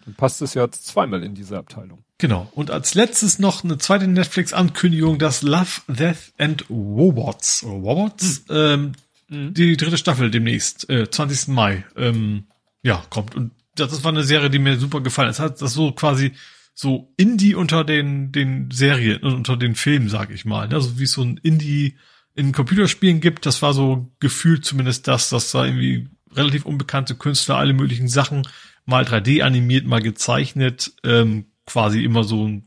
Dann passt es ja zweimal in diese Abteilung. Genau. Und als letztes noch eine zweite Netflix-Ankündigung, das Love, Death and Robots. Robots? Mhm. Ähm, mhm. Die dritte Staffel demnächst, äh, 20. Mai, ähm, ja, kommt. Und das war eine Serie, die mir super gefallen hat. Das hat das so quasi so Indie unter den, den Serien, unter den Filmen, sag ich mal. Also wie es so ein Indie in Computerspielen gibt, das war so gefühlt zumindest das, dass da irgendwie relativ unbekannte Künstler alle möglichen Sachen mal 3D animiert, mal gezeichnet, ähm, quasi immer so, ich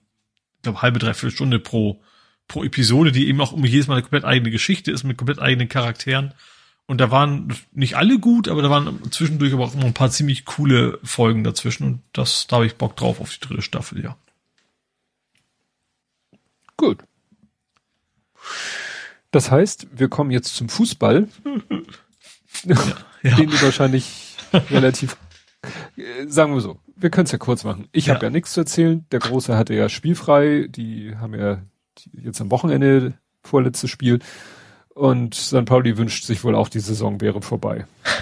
glaube, halbe, dreiviertel Stunde pro, pro Episode, die eben auch um jedes Mal eine komplett eigene Geschichte ist, mit komplett eigenen Charakteren. Und da waren nicht alle gut, aber da waren zwischendurch aber auch immer ein paar ziemlich coole Folgen dazwischen. Und das, da habe ich Bock drauf auf die dritte Staffel, ja. Gut. Das heißt, wir kommen jetzt zum Fußball. ja, ja. Den du wahrscheinlich relativ, äh, sagen wir so, wir können es ja kurz machen. Ich ja. habe ja nichts zu erzählen. Der Große hatte ja spielfrei. Die haben ja jetzt am Wochenende vorletztes Spiel. Und St. Pauli wünscht sich wohl auch, die Saison wäre vorbei. [LAUGHS]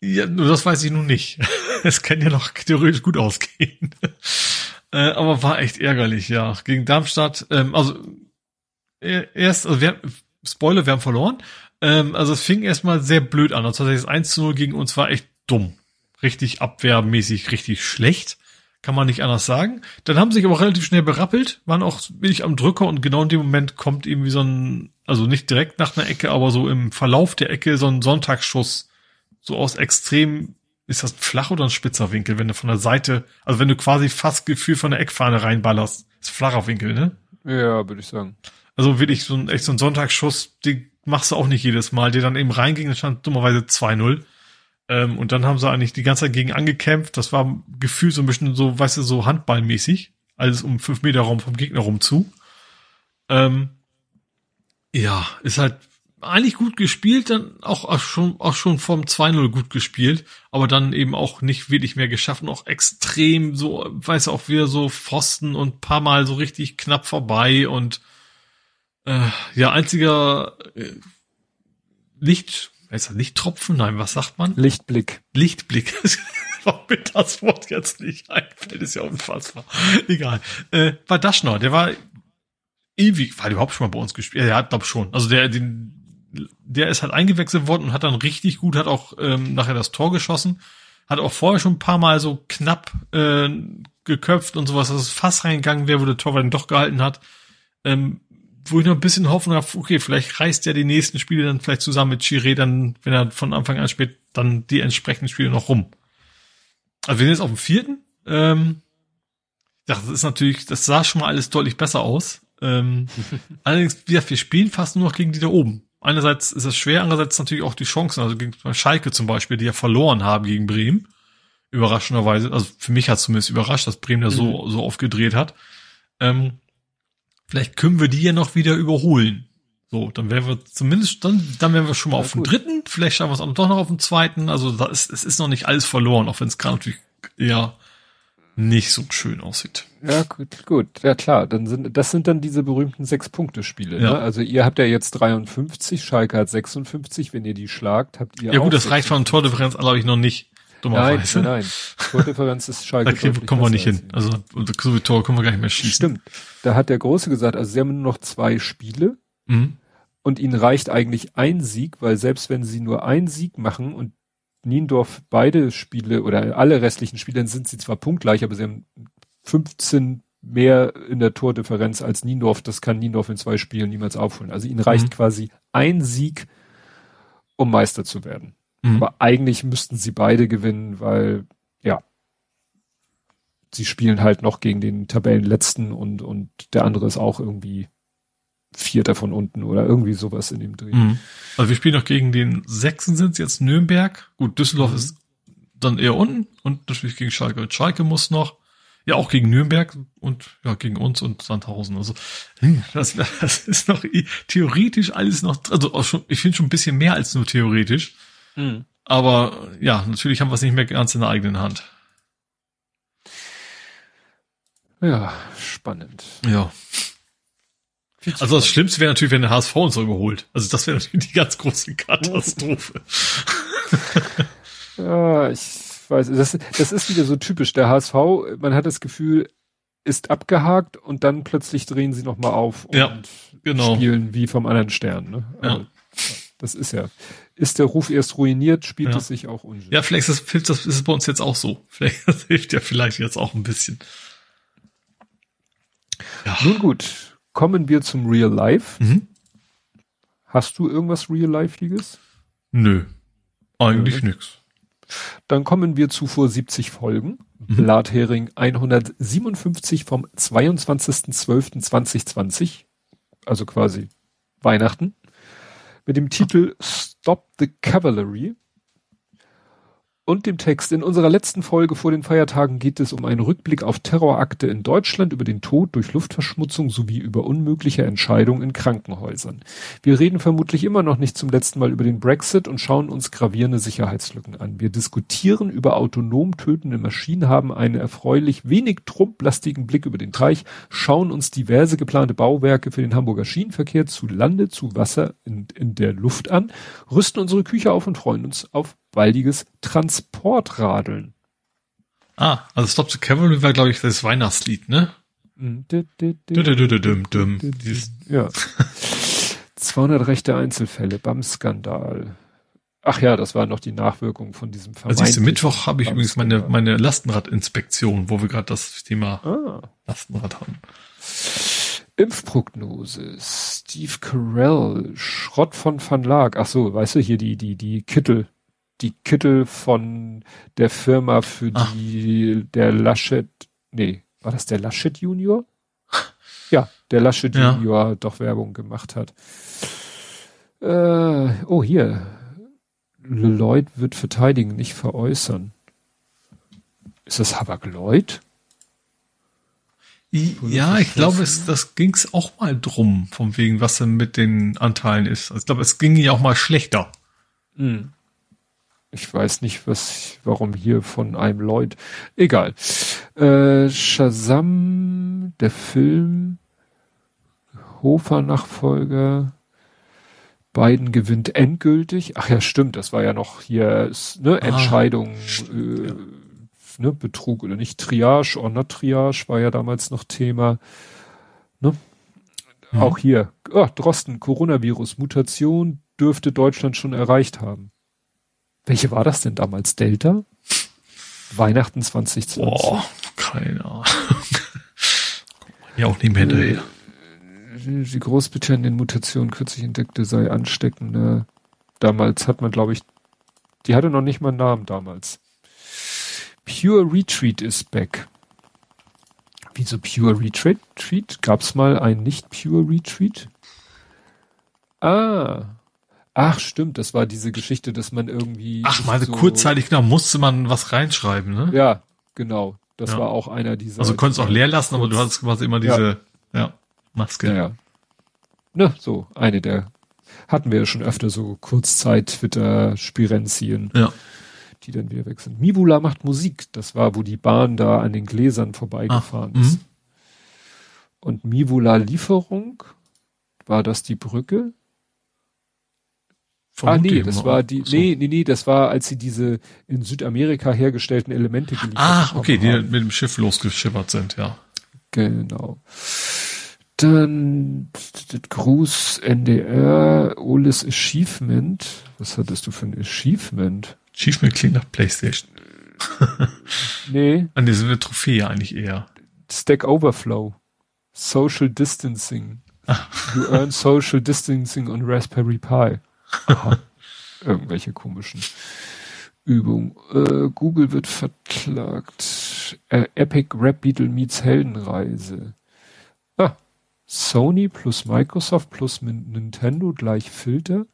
Ja, nur das weiß ich nun nicht. [LAUGHS] Es kann ja noch theoretisch gut ausgehen. [LAUGHS] äh, aber war echt ärgerlich, ja. Gegen Darmstadt, ähm, also erst, also wir, Spoiler, wir haben verloren. Ähm, also es fing erstmal sehr blöd an. Also das 1 zu 0 gegen uns war echt dumm. Richtig abwehrmäßig, richtig schlecht. Kann man nicht anders sagen. Dann haben sie sich aber relativ schnell berappelt, waren auch wirklich am Drücker und genau in dem Moment kommt irgendwie so ein, also nicht direkt nach einer Ecke, aber so im Verlauf der Ecke so ein Sonntagsschuss. So aus extrem, ist das ein flach oder ein spitzer Winkel, wenn du von der Seite, also wenn du quasi fast Gefühl von der Eckfahne reinballerst. Ist flacher Winkel, ne? Ja, würde ich sagen. Also wirklich so ein, echt so ein Sonntagsschuss, die machst du auch nicht jedes Mal, der dann eben reinging, dann stand dummerweise 2-0. Ähm, und dann haben sie eigentlich die ganze Zeit gegen angekämpft. Das war gefühlt so ein bisschen so, weißt du, so handballmäßig. Alles um fünf Meter Raum vom Gegner rum zu. Ähm, ja, ist halt eigentlich gut gespielt, dann auch, auch schon, auch schon vom 2-0 gut gespielt, aber dann eben auch nicht wirklich mehr geschafft und auch extrem so, weiß auch wieder so Pfosten und paar Mal so richtig knapp vorbei und äh, ja, einziger äh, Licht, Heißt das Lichttropfen? Nein, was sagt man? Lichtblick. Lichtblick. [LAUGHS] Warum mir das Wort jetzt nicht einfällt, ist ja unfassbar. Egal. Äh, war Daschner, der war ewig, war der überhaupt schon mal bei uns gespielt? Ja, hat glaub schon. Also der, den, der ist halt eingewechselt worden und hat dann richtig gut, hat auch ähm, nachher das Tor geschossen. Hat auch vorher schon ein paar Mal so knapp äh, geköpft und sowas, dass es fast reingegangen wäre, wo der Torwart ihn doch gehalten hat. Ähm, wo ich noch ein bisschen Hoffnung habe, okay, vielleicht reißt er die nächsten Spiele dann vielleicht zusammen mit Chiré dann, wenn er von Anfang an spielt, dann die entsprechenden Spiele noch rum. Also wir sind jetzt auf dem vierten. Ähm, ja, das ist natürlich, das sah schon mal alles deutlich besser aus. Ähm, [LAUGHS] allerdings, ja, wir spielen fast nur noch gegen die da oben. Einerseits ist es schwer, andererseits natürlich auch die Chancen, also gegen Schalke zum Beispiel, die ja verloren haben gegen Bremen. Überraschenderweise, also für mich hat es zumindest überrascht, dass Bremen da so, Mhm. so aufgedreht hat. Ähm, vielleicht können wir die ja noch wieder überholen. So, dann wären wir zumindest, dann, dann wären wir schon mal Ja, auf dem dritten, vielleicht schaffen wir es auch doch noch auf dem zweiten. Also da ist, es ist noch nicht alles verloren, auch wenn es gerade natürlich eher nicht so schön aussieht. Ja, gut, gut. Ja, klar. Dann sind, das sind dann diese berühmten Sechs-Punkte-Spiele. Ja. Ne? Also ihr habt ja jetzt 53, Schalke hat 56. Wenn ihr die schlagt, habt ihr Ja gut, das reicht von 56. Tordifferenz, glaube ich, noch nicht. Nein, Dummerweise. nein. Tordifferenz ist Schalke Da deutlich kommen wir nicht hin. Also so wie Tor können wir gar nicht mehr schießen. Stimmt. Da hat der Große gesagt, also sie haben nur noch zwei Spiele Mhm. und ihnen reicht eigentlich ein Sieg, weil selbst wenn sie nur einen Sieg machen und Niendorf beide Spiele oder alle restlichen Spiele, dann sind sie zwar punktgleich, aber sie haben 15 mehr in der Tordifferenz als Niendorf. Das kann Niendorf in zwei Spielen niemals aufholen. Also ihnen reicht Mhm. quasi ein Sieg, um Meister zu werden. Mhm. Aber eigentlich müssten sie beide gewinnen, weil, ja, sie spielen halt noch gegen den Tabellenletzten und, und der andere ist auch irgendwie Vierter von unten oder irgendwie sowas in dem Dreh. Mhm. Also wir spielen noch gegen den Sechsen sind es jetzt Nürnberg. Gut, Düsseldorf Mhm. ist dann eher unten und natürlich gegen Schalke. Und Schalke muss noch, ja auch gegen Nürnberg und ja gegen uns und Sandhausen. Also hm, das, [LAUGHS] das ist noch theoretisch alles noch, also auch schon, ich finde schon ein bisschen mehr als nur theoretisch. Mhm. Aber ja, natürlich haben wir es nicht mehr ganz in der eigenen Hand. Ja, spannend. Ja. Also das. Schlimmste wäre natürlich, wenn der HSV uns so überholt. Also das wäre natürlich die ganz große Katastrophe. [LAUGHS] Ja, ich weiß, das, das ist wieder so typisch. Der HSV, man hat das Gefühl, ist abgehakt und dann plötzlich drehen sie nochmal auf und Ja, genau. spielen wie vom anderen Stern. Ne? Ja. Also, das ist ja. Ist der Ruf erst ruiniert, spielt Ja. es sich auch unschön. Ja, vielleicht ist das, das ist bei uns jetzt auch so. [LAUGHS] Vielleicht das hilft ja vielleicht jetzt auch ein bisschen. Ja. Nun gut, kommen wir zum Real Life. Mhm. Hast du irgendwas Real Lifeiges? Nö. Eigentlich Ja, nix. Dann kommen wir zu vor 70 Folgen. Mhm. Blathering 157 vom 22.12.2020. Also quasi Weihnachten. Mit dem Titel Stop the Cavalry. Und dem Text. In unserer letzten Folge vor den Feiertagen geht es um einen Rückblick auf Terrorakte in Deutschland, über den Tod durch Luftverschmutzung sowie über unmögliche Entscheidungen in Krankenhäusern. Wir reden vermutlich immer noch nicht zum letzten Mal über den Brexit und schauen uns gravierende Sicherheitslücken an. Wir diskutieren über autonom tötende Maschinen, haben einen erfreulich wenig trumplastigen Blick über den Teich, schauen uns diverse geplante Bauwerke für den Hamburger Schienenverkehr zu Lande, zu Wasser in, in der Luft an, rüsten unsere Küche auf und freuen uns auf baldiges Transportradeln. Ah, also Stop the Cavalry war, glaube ich, das Weihnachtslied, ne? Ja. 200 rechte Einzelfälle beim Skandal. Ach ja, das war noch die Nachwirkung von diesem Also vermeintlichen Mittwoch habe ich übrigens meine, meine Lastenradinspektion, wo wir gerade das Thema Ah. Lastenrad haben. Impfprognose. Steve Carell, Schrott von Van Laak. Ach so, weißt du, hier die, die, die Kittel. Die Kittel von der Firma, für Ah. die der Laschet, nee, war das der Laschet Junior? [LAUGHS] Ja, der Laschet Ja. Junior doch Werbung gemacht hat. Äh, oh, hier. Lloyd wird verteidigen, nicht veräußern. Ist das Habak Lloyd? Ja, ich glaube, es, das ging's auch mal drum, von wegen, was denn mit den Anteilen ist. Also ich glaube, es ging ja auch mal schlechter. Hm. Ich weiß nicht, was, warum hier von einem Lloyd. Egal. Äh, Shazam, der Film, Hofer-Nachfolger, Biden gewinnt endgültig. Ach ja, stimmt, das war ja noch hier, ne, Ah, Entscheidung, stimmt, äh, ja. ne, Betrug oder nicht, Triage or not Triage war ja damals noch Thema. Ne? Mhm. Auch hier, oh, Drosten, Coronavirus, Mutation dürfte Deutschland schon erreicht haben. Welche war das denn damals? Delta? Weihnachten 2020. Boah, keine Ahnung. [LAUGHS] ja, auch nicht mehr hinterher. Die Großbritannien-Mutation kürzlich entdeckte sei ansteckender. Damals hat man, glaube ich, die hatte noch nicht mal einen Namen damals. Pure Retreat ist back. Wieso Pure Retreat? Gab es mal ein nicht Pure Retreat? Ah. Ach, stimmt, das war diese Geschichte, dass man irgendwie. Ach, mal so, kurzzeitig, da musste man was reinschreiben, ne? Ja, genau. Das Ja. war auch einer dieser. Also du konntest auch leer lassen, aber du hattest quasi immer diese, ja, Maske. Ja, ja. Ne, so, eine der hatten wir ja schon öfter so Kurzzeit-Twitter-Spirenzien, Ja. die dann wieder weg sind. Mibula macht Musik. Das war, wo die Bahn da an den Gläsern vorbeigefahren Ah, ist. mhm. Und Mivula Lieferung, war das die Brücke? Ah, nee, das mal. war die, So. nee, nee, nee, das war, als sie diese in Südamerika hergestellten Elemente geliefert Ah, okay, die haben. mit dem Schiff losgeschippert sind, ja. Genau. Dann Gruß NDR, Oles Achievement. Was hattest du für ein Achievement? Achievement klingt nach Playstation. [LAUGHS] Nee, An diese eine Trophäe eigentlich eher. Stack Overflow. Social Distancing. You earn Social Distancing on Raspberry Pi. [LAUGHS] Irgendwelche komischen Übungen. Äh, Google wird verklagt. Äh, Epic Rap Beetle meets Heldenreise. Ah, Sony plus Microsoft plus Nintendo gleich Filter.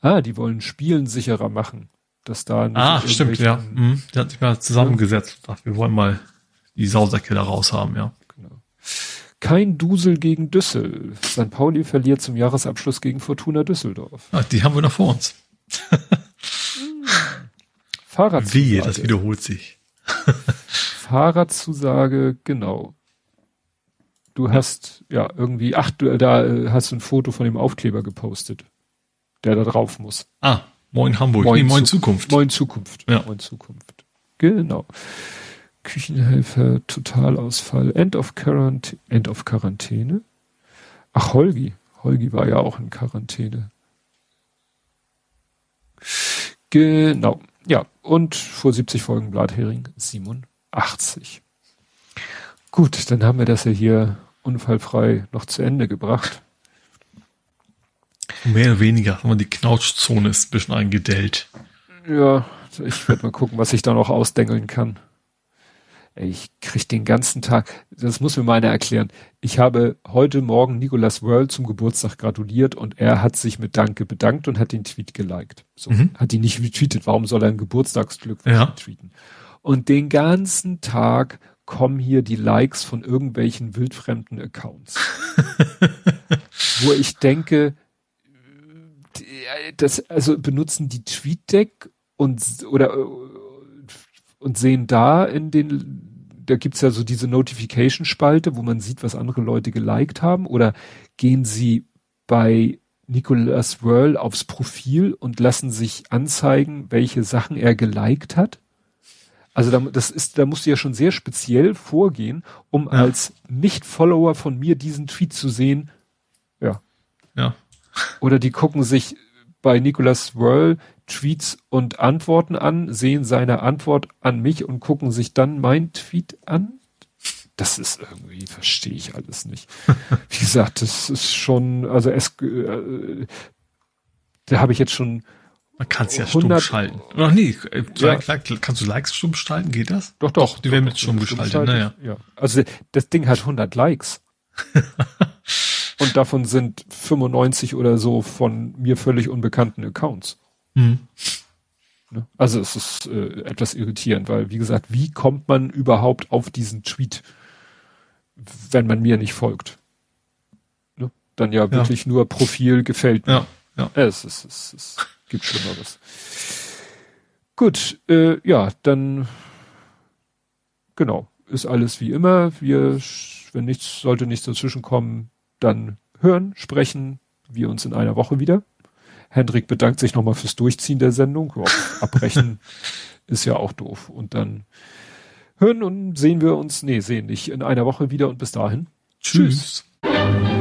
Ah, die wollen Spielen sicherer machen. Dass da nicht Ah, stimmt, ja. Mhm. Die hat sich mal zusammengesetzt. und gesagt, Wir wollen mal die Sausäcke da raus haben, ja. Genau. Kein Dusel gegen Düssel. St. Pauli verliert zum Jahresabschluss gegen Fortuna Düsseldorf. Ah, die haben wir noch vor uns. [LAUGHS] Fahrradzusage. Wehe, das wiederholt sich. [LAUGHS] Fahrradzusage, genau. Du hast ja irgendwie, ach, du, da äh, hast du ein Foto von dem Aufkleber gepostet, der da drauf muss. Ah, Moin Hamburg. Moin nee, Moin Zu- Zukunft. Moin Zukunft. Ja. Moin Zukunft. Genau. Küchenhelfer, Totalausfall, End of Quarant End of Quarantäne. Ach, Holgi. Holgi war ja auch in Quarantäne. Genau. Ja, und vor 70 Folgen Blathering 87. Gut, dann haben wir das ja hier unfallfrei noch zu Ende gebracht. Mehr oder weniger. Sagen wir, die Knautschzone ist ein bisschen eingedellt. Ja, ich werde mal gucken, was ich da noch ausdengeln kann. Ich krieg den ganzen Tag, das muss mir mal einer erklären. Ich habe heute Morgen Nicolas World zum Geburtstag gratuliert und er hat sich mit Danke bedankt und hat den Tweet geliked. So, Mhm. hat ihn nicht retweetet. Warum soll er ein Geburtstagsglückwunsch Ja. tweeten? Und den ganzen Tag kommen hier die Likes von irgendwelchen wildfremden Accounts. [LAUGHS] wo ich denke, das, also benutzen die TweetDeck und oder und sehen da in den, da gibt's ja so diese Notification-Spalte, wo man sieht, was andere Leute geliked haben, oder gehen sie bei Nicolas Whirl aufs Profil und lassen sich anzeigen, welche Sachen er geliked hat? Also da, das ist, da musst du ja schon sehr speziell vorgehen, um Ja. als Nicht-Follower von mir diesen Tweet zu sehen. Ja, Ja. oder die gucken sich bei Nicolas Whirl Tweets und Antworten an, sehen seine Antwort an mich und gucken sich dann mein Tweet an. Das ist irgendwie, verstehe ich alles nicht. [LAUGHS] Wie gesagt, das ist schon, also es, äh, da habe ich jetzt schon, Man kann es ja stumm 100 schalten. Oder nee, äh, Ja. kannst du Likes stumm schalten? Geht das? doch, doch. die werden mit stumm geschaltet, geschaltet. naja. Ja. Also das Ding hat 100 Likes. [LAUGHS] und davon sind 95 oder so von mir völlig unbekannten Accounts. Mhm. Ne? Also es ist äh, etwas irritierend, weil wie gesagt, wie kommt man überhaupt auf diesen Tweet, wenn man mir nicht folgt? Ne? Dann ja, wirklich nur Profil gefällt mir. Ja, ja. Es, ist, es, es gibt Schlimmeres. Gut, äh, ja, dann genau, ist alles wie immer. Wir, wenn nichts, sollte nichts dazwischen kommen, dann hören, sprechen wir uns in einer Woche wieder. Hendrik bedankt sich nochmal fürs Durchziehen der Sendung. Ja, [LAUGHS] abbrechen ist ja auch doof. Und dann hören und sehen wir uns, nee, sehen nicht, in einer Woche wieder und bis dahin. Tschüss. Tschüss.